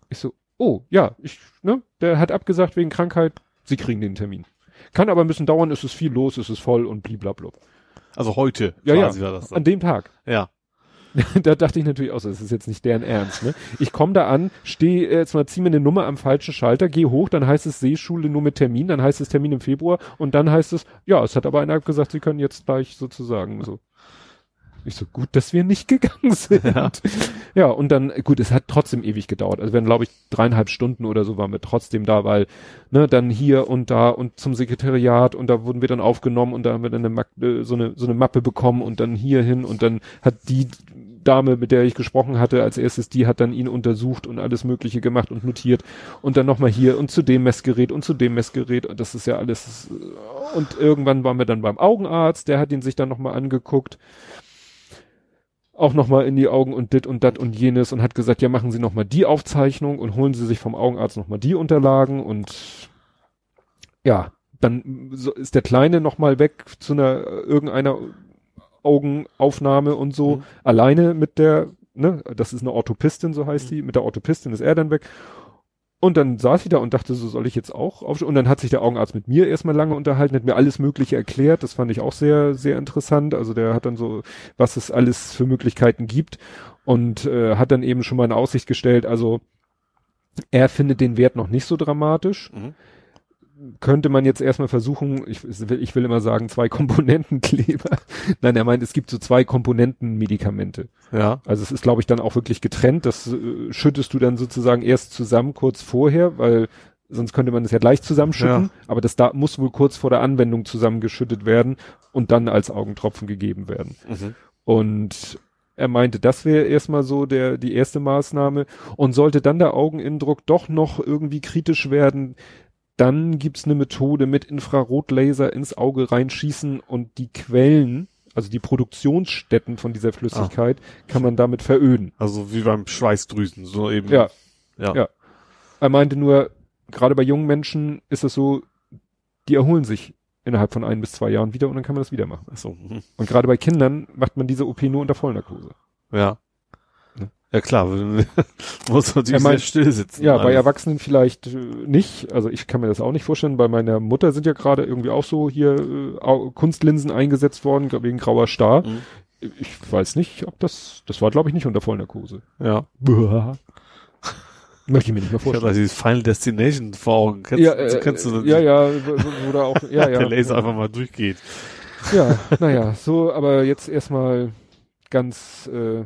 B: Ich so, oh, ja, ich, ne, der hat abgesagt wegen Krankheit, Sie kriegen den Termin. Kann aber ein bisschen dauern, es ist viel los, es ist voll und bliblablub.
C: Also heute
B: Ja, ja,
C: quasi war das
B: an dem Tag.
C: Ja.
B: da dachte ich natürlich auch so, das ist jetzt nicht deren Ernst, ne? Ich komme da an, stehe jetzt mal, zieh mir eine Nummer am falschen Schalter, gehe hoch, dann heißt es Seeschule nur mit Termin, dann heißt es Termin im Februar und dann heißt es, ja, es hat aber einer gesagt, sie können jetzt gleich sozusagen so. Ich so, gut, dass wir nicht gegangen sind. Ja,
C: Ja.
B: und dann, gut, es hat trotzdem ewig gedauert. Also wir haben, glaube ich, dreieinhalb Stunden oder so waren wir trotzdem da, weil, ne, dann hier und da und zum Sekretariat und da wurden wir dann aufgenommen und da haben wir dann eine, äh, so eine, so eine Mappe bekommen und dann hier hin und dann hat die Dame, mit der ich gesprochen hatte, als erstes, die hat dann ihn untersucht und alles Mögliche gemacht und notiert und dann nochmal hier und zu dem Messgerät und zu dem Messgerät und das ist ja alles, und irgendwann waren wir dann beim Augenarzt, der hat ihn sich dann nochmal angeguckt auch nochmal in die Augen und dit und dat und jenes und hat gesagt, ja, machen Sie nochmal die Aufzeichnung und holen Sie sich vom Augenarzt nochmal die Unterlagen und ja, dann ist der Kleine nochmal weg zu einer irgendeiner Augenaufnahme und so,
C: Mhm.
B: alleine mit der, ne, das ist eine Orthopistin, so heißt die, mit der Orthopistin ist er dann weg. Und dann saß ich da und dachte, so soll ich jetzt auch aufstehen. Und dann hat sich der Augenarzt mit mir erstmal lange unterhalten, hat mir alles Mögliche erklärt. Das fand ich auch sehr, sehr interessant. Also der hat dann so, was es alles für Möglichkeiten gibt und äh, hat dann eben schon mal in Aussicht gestellt. Also er findet den Wert noch nicht so dramatisch.
C: Mhm.
B: Könnte man jetzt erstmal versuchen, ich, ich will immer sagen, zwei Komponentenkleber. Nein, er meint, es gibt so zwei Komponenten-Medikamente.
C: Ja.
B: Also es ist, glaube ich, dann auch wirklich getrennt. Das äh, schüttest du dann sozusagen erst zusammen kurz vorher, weil sonst könnte man es ja gleich zusammenschütten.
C: Ja.
B: Aber das da muss wohl kurz vor der Anwendung zusammengeschüttet werden und dann als Augentropfen gegeben werden.
C: Mhm.
B: Und er meinte, das wäre erstmal so der, die erste Maßnahme. Und sollte dann der Augeninnendruck doch noch irgendwie kritisch werden, dann gibt's eine Methode mit Infrarotlaser ins Auge reinschießen und die Quellen, also die Produktionsstätten von dieser Flüssigkeit, kann man damit veröden.
C: Also wie beim Schweißdrüsen, so eben.
B: Ja.
C: Ja.
B: Ja. Er meinte nur, gerade bei jungen Menschen ist es so, die erholen sich innerhalb von ein bis zwei Jahren wieder und dann kann man das wieder machen.
C: Ach so. Mhm.
B: Und gerade bei Kindern macht man diese OP nur unter Vollnarkose.
C: Ja. Ja klar, muss natürlich
B: Er meint-
C: sehr still sitzen.
B: Ja, bei
C: alles.
B: Erwachsenen vielleicht äh, nicht. Also ich kann mir das auch nicht vorstellen. Bei meiner Mutter sind ja gerade irgendwie auch so hier äh, Kunstlinsen eingesetzt worden, wegen grauer Star.
C: Mhm.
B: Ich weiß nicht, ob das, das war glaube ich nicht unter Vollnarkose.
C: Ja.
B: Möchte ich mir nicht mehr
C: Ich habe
B: vorstellen.
C: da dieses Final Destination vor Augen. Kennst,
B: ja, äh,
C: kennst du
B: ja, ja, wo- wo da auch, ja, ja.
C: der Laser einfach mal durchgeht.
B: Ja, naja, so, aber jetzt erstmal ganz, äh,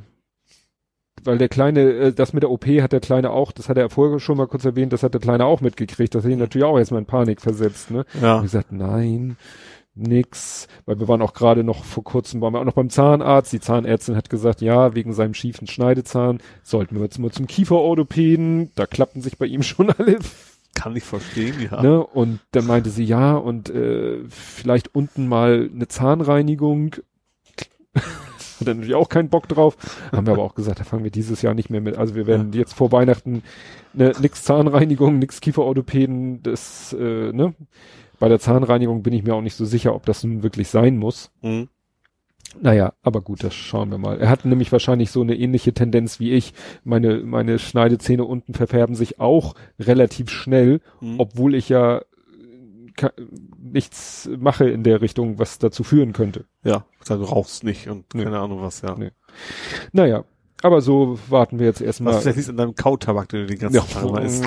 B: weil der Kleine, äh, das mit der OP hat der Kleine auch, das hat er vorher schon mal kurz erwähnt, das hat der Kleine auch mitgekriegt, das hat ihn natürlich auch erstmal in Panik versetzt, ne?
C: Ja.
B: Und gesagt, nein, nix, weil wir waren auch gerade noch vor kurzem, waren wir auch noch beim Zahnarzt, die Zahnärztin hat gesagt, ja, wegen seinem schiefen Schneidezahn sollten wir jetzt mal zum Kieferorthopäden, da klappten sich bei ihm schon alle
C: Kann ich verstehen, ja.
B: Ne? Und dann meinte sie, ja, und äh, vielleicht unten mal eine Zahnreinigung. Hat er natürlich auch keinen Bock drauf. Haben wir aber auch gesagt, da fangen wir dieses Jahr nicht mehr mit. Also wir werden jetzt vor Weihnachten ne, nix Zahnreinigung, nix Kieferorthopäden. Das, äh, ne? Bei der Zahnreinigung bin ich mir auch nicht so sicher, ob das nun wirklich sein muss.
C: Mhm.
B: Naja, aber gut, das schauen wir mal. Er hat nämlich wahrscheinlich so eine ähnliche Tendenz wie ich. Meine, meine Schneidezähne unten verfärben sich auch relativ schnell,
C: Mhm.
B: obwohl ich ja nichts mache in der Richtung, was dazu führen könnte.
C: Ja, du rauchst nicht und
B: Nee.
C: keine Ahnung was, ja.
B: Nee. Naja, aber so warten wir jetzt erstmal.
C: Was liegt an deinem Kautabak, den du den ganzen
B: Ja.
C: Tag isst.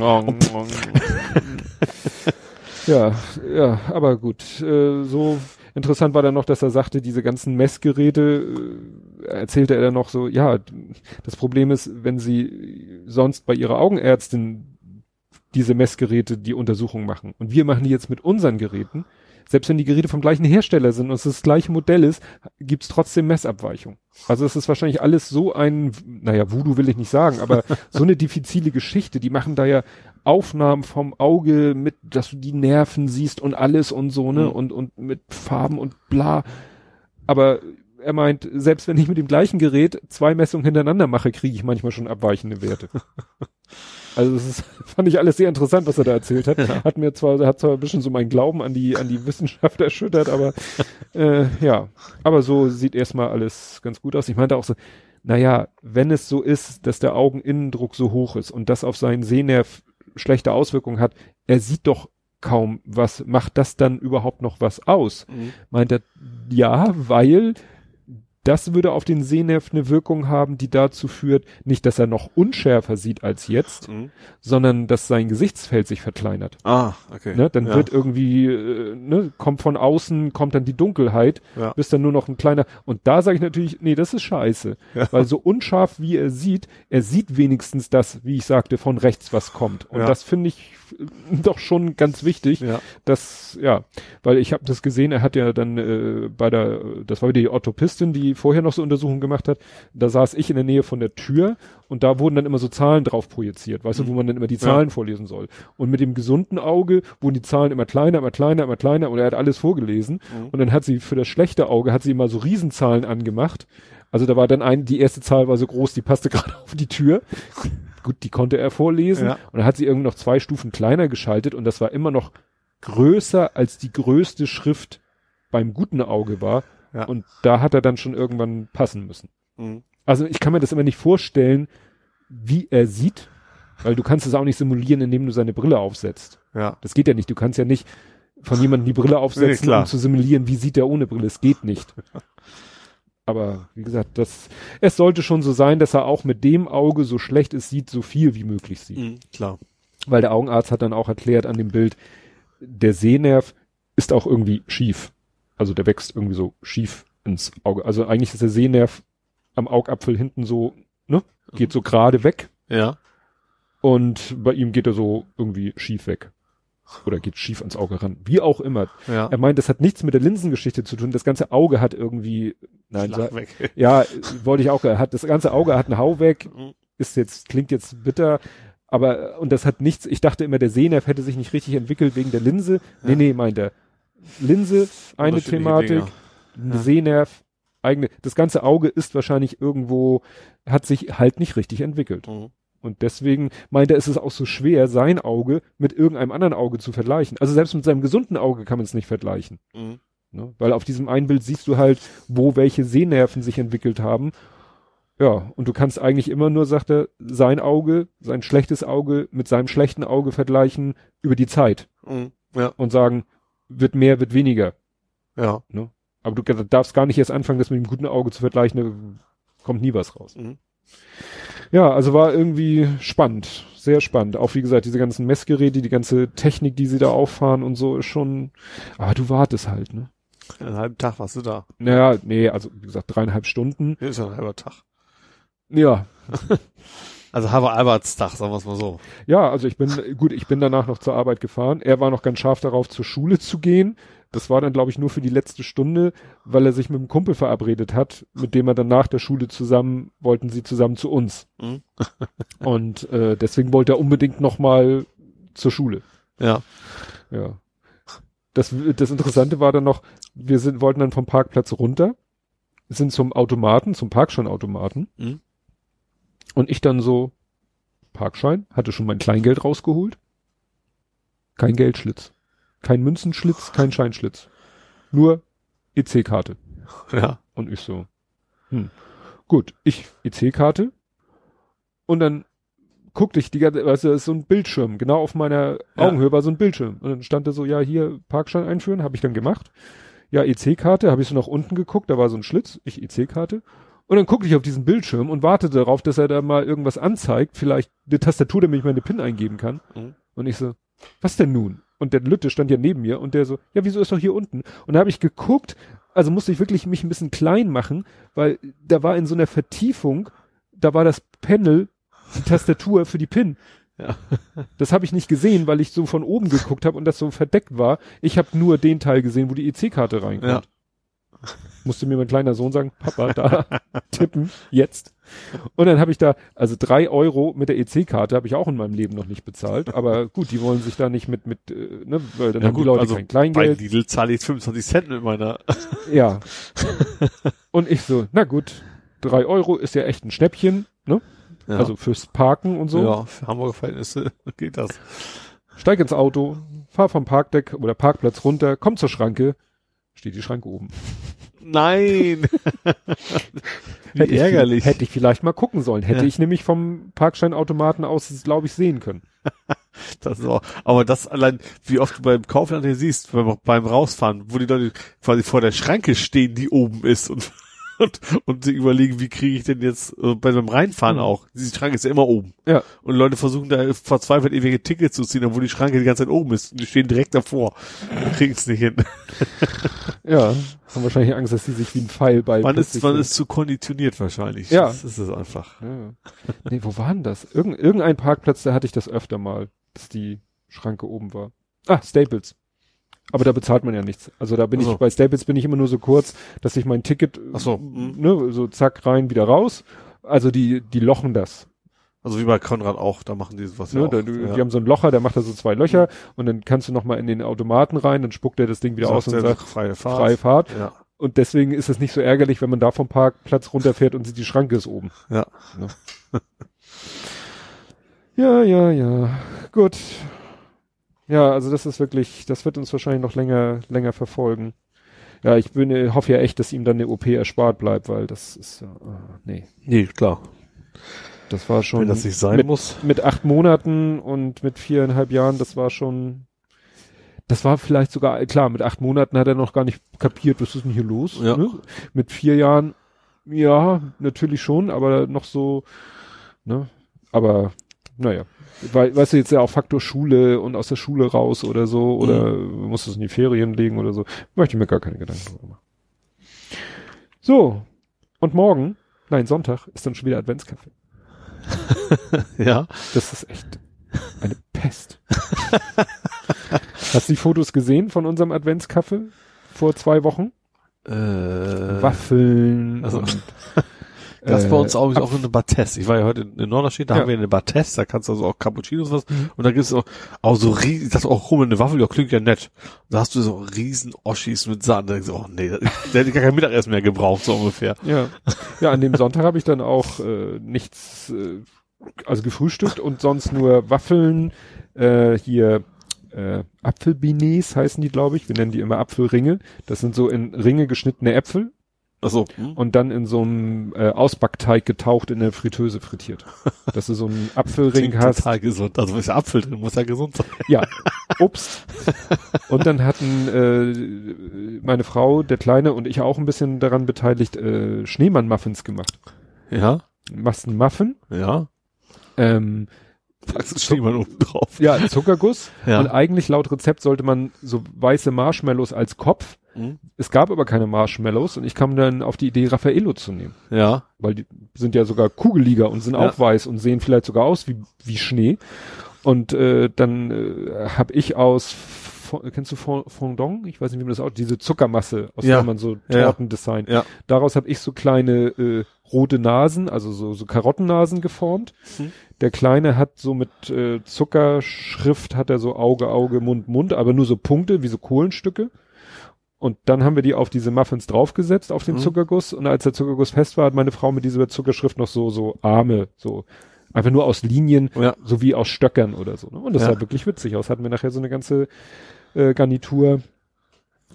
B: ja, ja, aber gut. Äh, so interessant war dann noch, dass er sagte, diese ganzen Messgeräte, äh, erzählte er dann noch so, ja, das Problem ist, wenn sie sonst bei ihrer Augenärztin diese Messgeräte die Untersuchung machen und wir machen die jetzt mit unseren Geräten, selbst wenn die Geräte vom gleichen Hersteller sind und es das gleiche Modell ist, gibt's trotzdem Messabweichung. Also es ist wahrscheinlich alles so ein, naja, Voodoo will ich nicht sagen, aber so eine diffizile Geschichte. Die machen da ja Aufnahmen vom Auge mit, dass du die Nerven siehst und alles und so, ne,
C: Mhm.
B: und, und mit Farben und bla. Aber er meint, selbst wenn ich mit dem gleichen Gerät zwei Messungen hintereinander mache, kriege ich manchmal schon abweichende Werte. Also das ist, fand ich alles sehr interessant, was er da erzählt hat. Hat mir zwar, hat zwar ein bisschen so meinen Glauben an die, an die Wissenschaft erschüttert, aber äh, ja. Aber so sieht erstmal alles ganz gut aus. Ich meinte auch so, naja, wenn es so ist, dass der Augeninnendruck so hoch ist und das auf seinen Sehnerv schlechte Auswirkungen hat, er sieht doch kaum was. Macht das dann überhaupt noch was aus?
C: Mhm.
B: Meint er, ja, weil das würde auf den Sehnerv eine Wirkung haben, die dazu führt, nicht, dass er noch unschärfer sieht als jetzt,
C: Mhm.
B: sondern dass sein Gesichtsfeld sich verkleinert.
C: Ah, okay.
B: Ne? Dann
C: ja.
B: wird irgendwie, äh, ne, kommt von außen, kommt dann die Dunkelheit,
C: Ja.
B: bis dann nur noch ein kleiner. Und da sage ich natürlich, nee, das ist scheiße.
C: Ja.
B: Weil so unscharf wie er sieht, er sieht wenigstens das, wie ich sagte, von rechts was kommt. Und das finde ich doch schon ganz wichtig.
C: Ja.
B: Das, ja, weil ich habe das gesehen, er hat ja dann äh, bei der, das war wieder die Orthopistin, die vorher noch so Untersuchungen gemacht hat, da saß ich in der Nähe von der Tür und da wurden dann immer so Zahlen drauf projiziert, weißt du, wo man dann immer die Zahlen vorlesen soll. Und mit dem gesunden Auge wurden die Zahlen immer kleiner, immer kleiner, immer kleiner und er hat alles vorgelesen
C: Mhm.
B: und dann hat sie für das schlechte Auge, hat sie immer so Riesenzahlen angemacht. Also da war dann ein, die erste Zahl war so groß, die passte gerade auf die Tür. Gut, die konnte er vorlesen.
C: Ja.
B: Und dann hat sie irgendwie noch zwei Stufen kleiner geschaltet und das war immer noch größer als die größte Schrift beim guten Auge war.
C: Ja.
B: Und da hat er dann schon irgendwann passen müssen.
C: Mhm.
B: Also ich kann mir das immer nicht vorstellen, wie er sieht, weil du kannst es auch nicht simulieren, indem du seine Brille aufsetzt.
C: Ja.
B: Das geht ja nicht. Du kannst ja nicht von jemandem die Brille aufsetzen,
C: klar.
B: um zu simulieren, wie sieht er ohne Brille. Es geht nicht. Aber wie gesagt, das, es sollte schon so sein, dass er auch mit dem Auge, so schlecht es sieht, so viel wie möglich sieht.
C: Mhm. Klar.
B: Weil der Augenarzt hat dann auch erklärt an dem Bild, der Sehnerv ist auch irgendwie schief. Also der wächst irgendwie so schief ins Auge. Also eigentlich ist der Sehnerv am Augapfel hinten so, ne, geht so gerade weg
C: Ja.
B: und bei ihm geht er so irgendwie schief weg. Oder geht schief ans Auge ran. Wie auch immer.
C: Ja.
B: Er meint, das hat nichts mit der Linsengeschichte zu tun. Das ganze Auge hat irgendwie, nein,
C: Schlag weg.
B: ja, wollte ich auch, er hat das ganze Auge hat einen Hau weg, ist jetzt, klingt jetzt bitter, aber, und das hat nichts, ich dachte immer, der Sehnerv hätte sich nicht richtig entwickelt wegen der Linse. Nee,
C: Ja.
B: nee, meint er. Linse, eine Thematik,
C: Ja.
B: Sehnerv, eigene, das ganze Auge ist wahrscheinlich irgendwo, hat sich halt nicht richtig entwickelt.
C: Mhm.
B: Und deswegen meint er, ist es auch so schwer, sein Auge mit irgendeinem anderen Auge zu vergleichen. Also selbst mit seinem gesunden Auge kann man es nicht vergleichen.
C: Mhm.
B: Ne? Weil auf diesem einen Bild siehst du halt, wo welche Sehnerven sich entwickelt haben. Ja, und du kannst eigentlich immer nur, sagt er, sein Auge, sein schlechtes Auge mit seinem schlechten Auge vergleichen über die Zeit
C: Mhm. Ja.
B: und sagen, wird mehr, wird weniger.
C: Ja.
B: Ne? Aber du darfst gar nicht erst anfangen, das mit dem guten Auge zu vergleichen, da kommt nie was raus.
C: Mhm.
B: Ja, also war irgendwie spannend, sehr spannend. Auch wie gesagt, diese ganzen Messgeräte, die ganze Technik, die sie da auffahren und so ist schon, aber du wartest halt, ne?
C: Einen halben Tag warst du da.
B: Naja, nee, also wie gesagt, dreieinhalb Stunden.
C: Ist ja ein halber Tag.
B: Ja.
C: Also halber Albertstag, sagen wir es mal so.
B: Ja, also ich bin, gut, ich bin danach noch zur Arbeit gefahren. Er war noch ganz scharf darauf, zur Schule zu gehen. Das war dann, glaube ich, nur für die letzte Stunde, weil er sich mit einem Kumpel verabredet hat, mit dem er dann nach der Schule zusammen, wollten sie zusammen zu uns.
C: Mhm.
B: Und äh, deswegen wollte er unbedingt noch mal zur Schule.
C: Ja.
B: Ja. Das, das Interessante war dann noch, wir sind, wollten dann vom Parkplatz runter, sind zum Automaten, zum Parkscheinautomaten.
C: Mhm.
B: Und ich dann so, Parkschein, hatte schon mein Kleingeld rausgeholt. Kein Geldschlitz. Kein Münzenschlitz, kein Scheinschlitz. Nur EC-Karte.
C: Ja.
B: Und ich so, hm. Gut, ich EC-Karte. Und dann guckte ich die ganze, weißt du, das ist so ein Bildschirm, genau auf meiner
C: Ja.
B: Augenhöhe war so ein Bildschirm. Und dann stand da so, ja, hier Parkschein einführen, habe ich dann gemacht. Ja, EC-Karte, habe ich so nach unten geguckt, da war so ein Schlitz, ich EC-Karte. Und dann guckte ich auf diesen Bildschirm und wartete darauf, dass er da mal irgendwas anzeigt, vielleicht eine Tastatur, damit ich meine PIN eingeben kann.
C: Mhm.
B: Und ich so, was denn nun? Und der Lütte stand ja neben mir und der so, ja, wieso ist doch hier unten? Und da habe ich geguckt, also musste ich wirklich mich ein bisschen klein machen, weil da war in so einer Vertiefung, da war das Panel, die Tastatur für die PIN.
C: Ja.
B: Das habe ich nicht gesehen, weil ich so von oben geguckt habe und das so verdeckt war. Ich habe nur den Teil gesehen, wo die EC-Karte reinkommt.
C: Ja.
B: Musste mir mein kleiner Sohn sagen, Papa, da tippen, jetzt. Und dann habe ich da, also drei Euro mit der EC-Karte habe ich auch in meinem Leben noch nicht bezahlt. Aber gut, die wollen sich da nicht mit, mit, äh, ne, weil dann
C: Ja
B: haben
C: gut,
B: die Leute
C: also
B: kein
C: Bei
B: Kleingeld.
C: Lidl zahle ich 25 Cent mit meiner.
B: Ja. und ich so, na gut, drei Euro ist ja echt ein Schnäppchen, ne?
C: Ja.
B: Also fürs Parken und so.
C: ja, für Hamburger Verhältnisse geht das.
B: Steig ins Auto, fahr vom Parkdeck oder Parkplatz runter, komm zur Schranke, steht die Schranke oben.
C: Nein! Wie
B: Hätte ich,
C: ärgerlich.
B: hätte ich vielleicht mal gucken sollen. Hätte
C: Ja.
B: ich nämlich vom Parkscheinautomaten aus, glaube ich, sehen können.
C: Das ist auch, aber das allein, wie oft du beim Kaufland hier siehst, beim, beim Rausfahren, wo die Leute quasi vor der Schranke stehen, die oben ist und, und, und sie überlegen, wie kriege ich denn jetzt, äh, bei beim Reinfahren
B: Mhm.
C: auch, diese Schranke ist ja immer oben.
B: Ja.
C: Und Leute versuchen da verzweifelt ewige Tickets zu ziehen, obwohl die Schranke die ganze Zeit oben ist und die stehen direkt davor. Kriegen es nicht hin.
B: Ja, haben wahrscheinlich Angst, dass sie sich wie ein Pfeil bei.
C: Man ist, man ist zu konditioniert wahrscheinlich.
B: Ja.
C: Das ist es einfach.
B: Ja. Nee, wo war denn das? Irgend, irgendein Parkplatz, da hatte ich das öfter mal, dass die Schranke oben war. Ah, Staples. Aber da bezahlt man ja nichts. Also da bin
C: Ach so.
B: ich, bei Staples bin ich immer nur so kurz, dass ich mein Ticket,
C: Ach so. Mhm.
B: ne, so zack rein, wieder raus. Also die, die lochen das.
C: Also wie bei Konrad auch, da machen die sowas
B: Ne?
C: ja
B: da, du,
C: ja.
B: Die haben so einen Locher, der macht da so zwei Löcher und dann kannst du nochmal in den Automaten rein, dann spuckt er das Ding wieder aus und sagt,
C: freie Fahrt.
B: freie Fahrt.
C: Ja.
B: Und deswegen ist es nicht so ärgerlich, wenn man da vom Parkplatz runterfährt und sieht, die Schranke ist oben.
C: Ja.
B: Ja, ja, ja. Gut. Ja, also das ist wirklich, das wird uns wahrscheinlich noch länger, länger verfolgen. Ja, ich bin, äh, hoffe ja echt, dass ihm dann eine OP erspart bleibt, weil das ist, ja, äh, nee,
C: Nee, klar.
B: das war schon
C: Wenn das nicht sein
B: mit,
C: muss.
B: mit acht Monaten und mit viereinhalb Jahren, das war schon, das war vielleicht sogar, klar, mit acht Monaten hat er noch gar nicht kapiert, was ist denn hier los?
C: Ja.
B: Ne? Mit vier Jahren, ja, natürlich schon, aber noch so, ne, aber, naja. Weil, weißt du, jetzt ja auch Faktor Schule und aus der Schule raus oder so, oder muss es in die Ferien legen oder so, möchte ich mir gar keine Gedanken drüber machen. So. Und morgen, nein, Sonntag, ist dann schon wieder Adventskaffee.
C: Ja.
B: Das ist echt eine Pest. Hast du die Fotos gesehen von unserem Adventskaffee vor zwei Wochen?
C: Äh,
B: Waffeln.
C: also-
B: und,
C: Das
B: äh,
C: bei uns auch, auch eine Battest. Ich war ja heute in, in Norderstedt, da
B: Ja.
C: haben wir eine Battest, da kannst du also auch Cappuccinos was.
B: Mhm.
C: Und da gibt's auch, auch so ich dachte auch, rum, eine Waffel, ja, klingt ja nett. Und da hast du so riesen Oschis mit Sahne. Da denkst du, oh nee, der hätte gar kein Mittagessen mehr gebraucht, so ungefähr.
B: Ja. ja, an dem Sonntag habe ich dann auch äh, nichts, äh, also gefrühstückt und sonst nur Waffeln, äh, hier äh, Apfelbinets heißen die, glaube ich. Wir nennen die immer Apfelringe. Das sind so in Ringe geschnittene Äpfel
C: Achso.
B: und dann in so einem äh, Ausbackteig getaucht in der Fritteuse frittiert. Dass du so einen Apfelring
C: Klingt
B: hast.
C: total gesund. Also ist ja Apfel drin, muss ja gesund sein.
B: Ja. Obst. und dann hatten äh, meine Frau, der Kleine und ich auch ein bisschen daran beteiligt, äh, Schneemann-Muffins gemacht.
C: Ja,
B: Machst einen Muffin,
C: ja.
B: ähm,
C: Packst du Schneemann oben drauf.
B: ja, Zuckerguss.
C: Ja.
B: Und eigentlich laut Rezept sollte man so weiße Marshmallows als Kopf.
C: Mhm.
B: Es gab aber keine Marshmallows und ich kam dann auf die Idee, Raffaello zu nehmen.
C: Ja.
B: Weil die sind ja sogar kugeliger und sind
C: Ja.
B: auch weiß und sehen vielleicht sogar aus wie, wie Schnee. Und äh, dann äh, habe ich aus, kennst du Fon- Fondant? Ich weiß nicht, wie man das auch, diese Zuckermasse, aus
C: Ja.
B: der man so
C: Ja.
B: Torten designt.
C: Ja.
B: Daraus habe ich so kleine äh, rote Nasen, also so, so Karottennasen geformt.
C: Mhm.
B: Der Kleine hat so mit äh, Zuckerschrift, hat er so Auge, Auge, Mund, Mund, aber nur so Punkte, wie so Kohlenstücke. Und dann haben wir die auf diese Muffins draufgesetzt, auf den
C: Mhm.
B: Zuckerguss. Und als der Zuckerguss fest war, hat meine Frau mit dieser Zuckerschrift noch so, so Arme, so einfach nur aus Linien,
C: Ja.
B: so wie aus Stöckern oder so. Ne? Und das
C: Ja.
B: sah wirklich witzig aus. Hatten wir nachher so eine ganze äh, Garnitur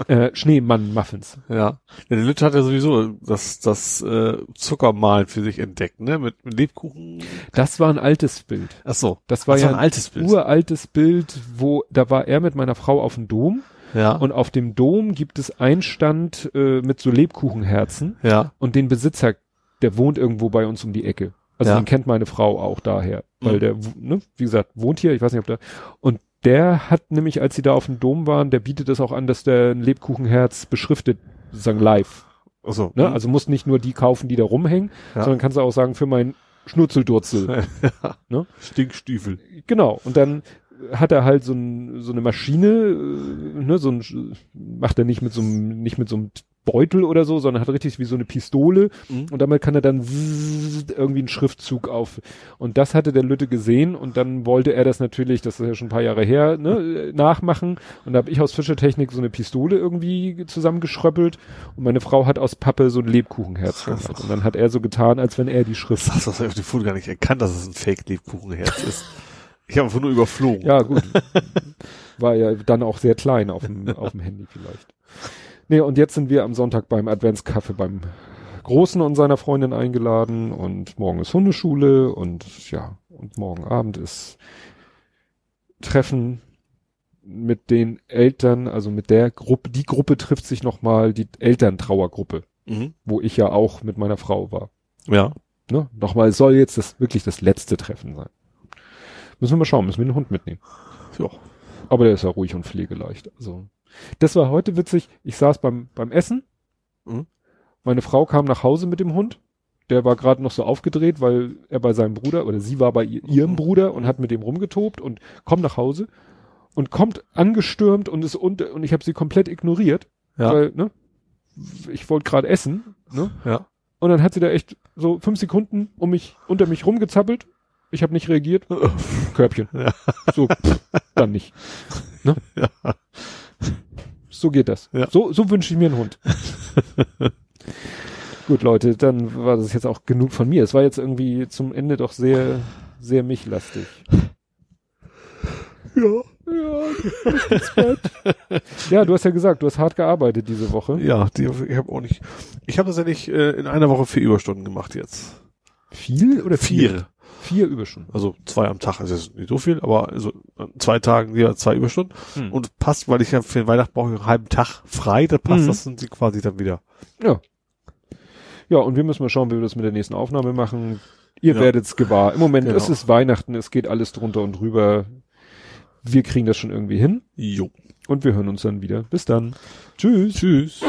B: äh, Schneemann-Muffins.
C: Ja. ja. Der Lütte hat ja sowieso das, das äh, Zuckermalen für sich entdeckt, ne? Mit, mit Lebkuchen.
B: Das war ein altes Bild.
C: Ach so.
B: Das war
C: Das
B: ja
C: war ein altes Bild.
B: uraltes Bild, wo da war er mit meiner Frau auf dem Dom
C: Ja.
B: und auf dem Dom gibt es einen Stand äh, mit so Lebkuchenherzen
C: ja.
B: und den Besitzer, der wohnt irgendwo bei uns um die Ecke. Also
C: Ja.
B: den kennt meine Frau auch daher, weil
C: Mhm.
B: der, ne, wie gesagt, wohnt hier, ich weiß nicht, ob der, und der hat nämlich, als sie da auf dem Dom waren, der bietet es auch an, dass der ein Lebkuchenherz beschriftet, sozusagen live.
C: Ach so.
B: Ne? Also muss nicht nur die kaufen, die da rumhängen,
C: Ja.
B: sondern kannst du auch sagen, für mein Schnurzeldurzel.
C: ja.
B: Ne?
C: Stinkstiefel.
B: Genau. Und dann hat er halt so, ein, so eine Maschine, äh, ne, so ein, macht er nicht mit so einem, nicht mit so einem Beutel oder so, sondern hat richtig wie so eine Pistole
C: Mhm.
B: und damit kann er dann irgendwie einen Schriftzug auf. Und das hatte der Lütte gesehen und dann wollte er das natürlich, das ist ja schon ein paar Jahre her, ne, nachmachen. Und da habe ich aus Fischertechnik so eine Pistole irgendwie zusammengeschröppelt und meine Frau hat aus Pappe so ein Lebkuchenherz gemacht. Und dann hat er so getan, als wenn er die Schrift.
C: Das hast du auf dem Foto gar nicht erkannt, dass es ein Fake-Lebkuchenherz ist. Ich habe einfach nur überflogen.
B: Ja, gut. War ja dann auch sehr klein auf dem, auf dem Handy vielleicht. Nee, und jetzt sind wir am Sonntag beim Adventskaffee beim Großen und seiner Freundin eingeladen und morgen ist Hundeschule und ja, und morgen Abend ist Treffen mit den Eltern, also mit der Gruppe, die Gruppe trifft sich nochmal, die Elterntrauergruppe,
C: Mhm.
B: wo ich ja auch mit meiner Frau war.
C: Ja.
B: Ne? Nochmal, es soll jetzt das wirklich das letzte Treffen sein. Müssen wir mal schauen, müssen wir den Hund mitnehmen.
C: Ja.
B: Aber der ist ja ruhig und pflegeleicht. Also, das war heute witzig. Ich saß beim, beim Essen.
C: Mhm.
B: Meine Frau kam nach Hause mit dem Hund. Der war gerade noch so aufgedreht, weil er bei seinem Bruder oder sie war bei ihr, ihrem
C: Mhm.
B: Bruder und hat mit dem rumgetobt und kommt nach Hause und kommt angestürmt und ist unter und ich habe sie komplett ignoriert,
C: Ja.
B: weil ne, ich wollte gerade essen, ne?
C: ja.
B: Und dann hat sie da echt so fünf Sekunden um mich unter mich rumgezappelt. Ich habe nicht reagiert. Körbchen.
C: Ja.
B: So, dann nicht. Ne?
C: Ja.
B: So geht das.
C: Ja.
B: So, so wünsche ich mir einen Hund. Gut, Leute, dann war das jetzt auch genug von mir. Es war jetzt irgendwie zum Ende doch sehr, sehr michlastig.
C: Ja.
B: Ja, ja, du hast ja gesagt, du hast hart gearbeitet diese Woche.
C: Ja, die, ich habe auch nicht. Ich habe tatsächlich äh, in einer Woche vier Überstunden gemacht jetzt.
B: Viel oder vier?
C: Vier.
B: Vier Überstunden.
C: Also zwei am Tag ist jetzt nicht so viel, aber also zwei Tagen ja zwei Überstunden.
B: Hm.
C: Und passt, weil ich ja für den Weihnachten brauche ich einen halben Tag frei, da passt
B: Mhm.
C: das sie quasi dann wieder.
B: Ja. Ja, und wir müssen mal schauen, wie wir das mit der nächsten Aufnahme machen. Ihr
C: Ja.
B: werdet's gewahr. Im Moment
C: Genau.
B: ist es Weihnachten, es geht alles drunter und drüber. Wir kriegen das schon irgendwie hin
C: Jo.
B: und wir hören uns dann wieder. Bis dann. Tschüss.
C: Tschüss.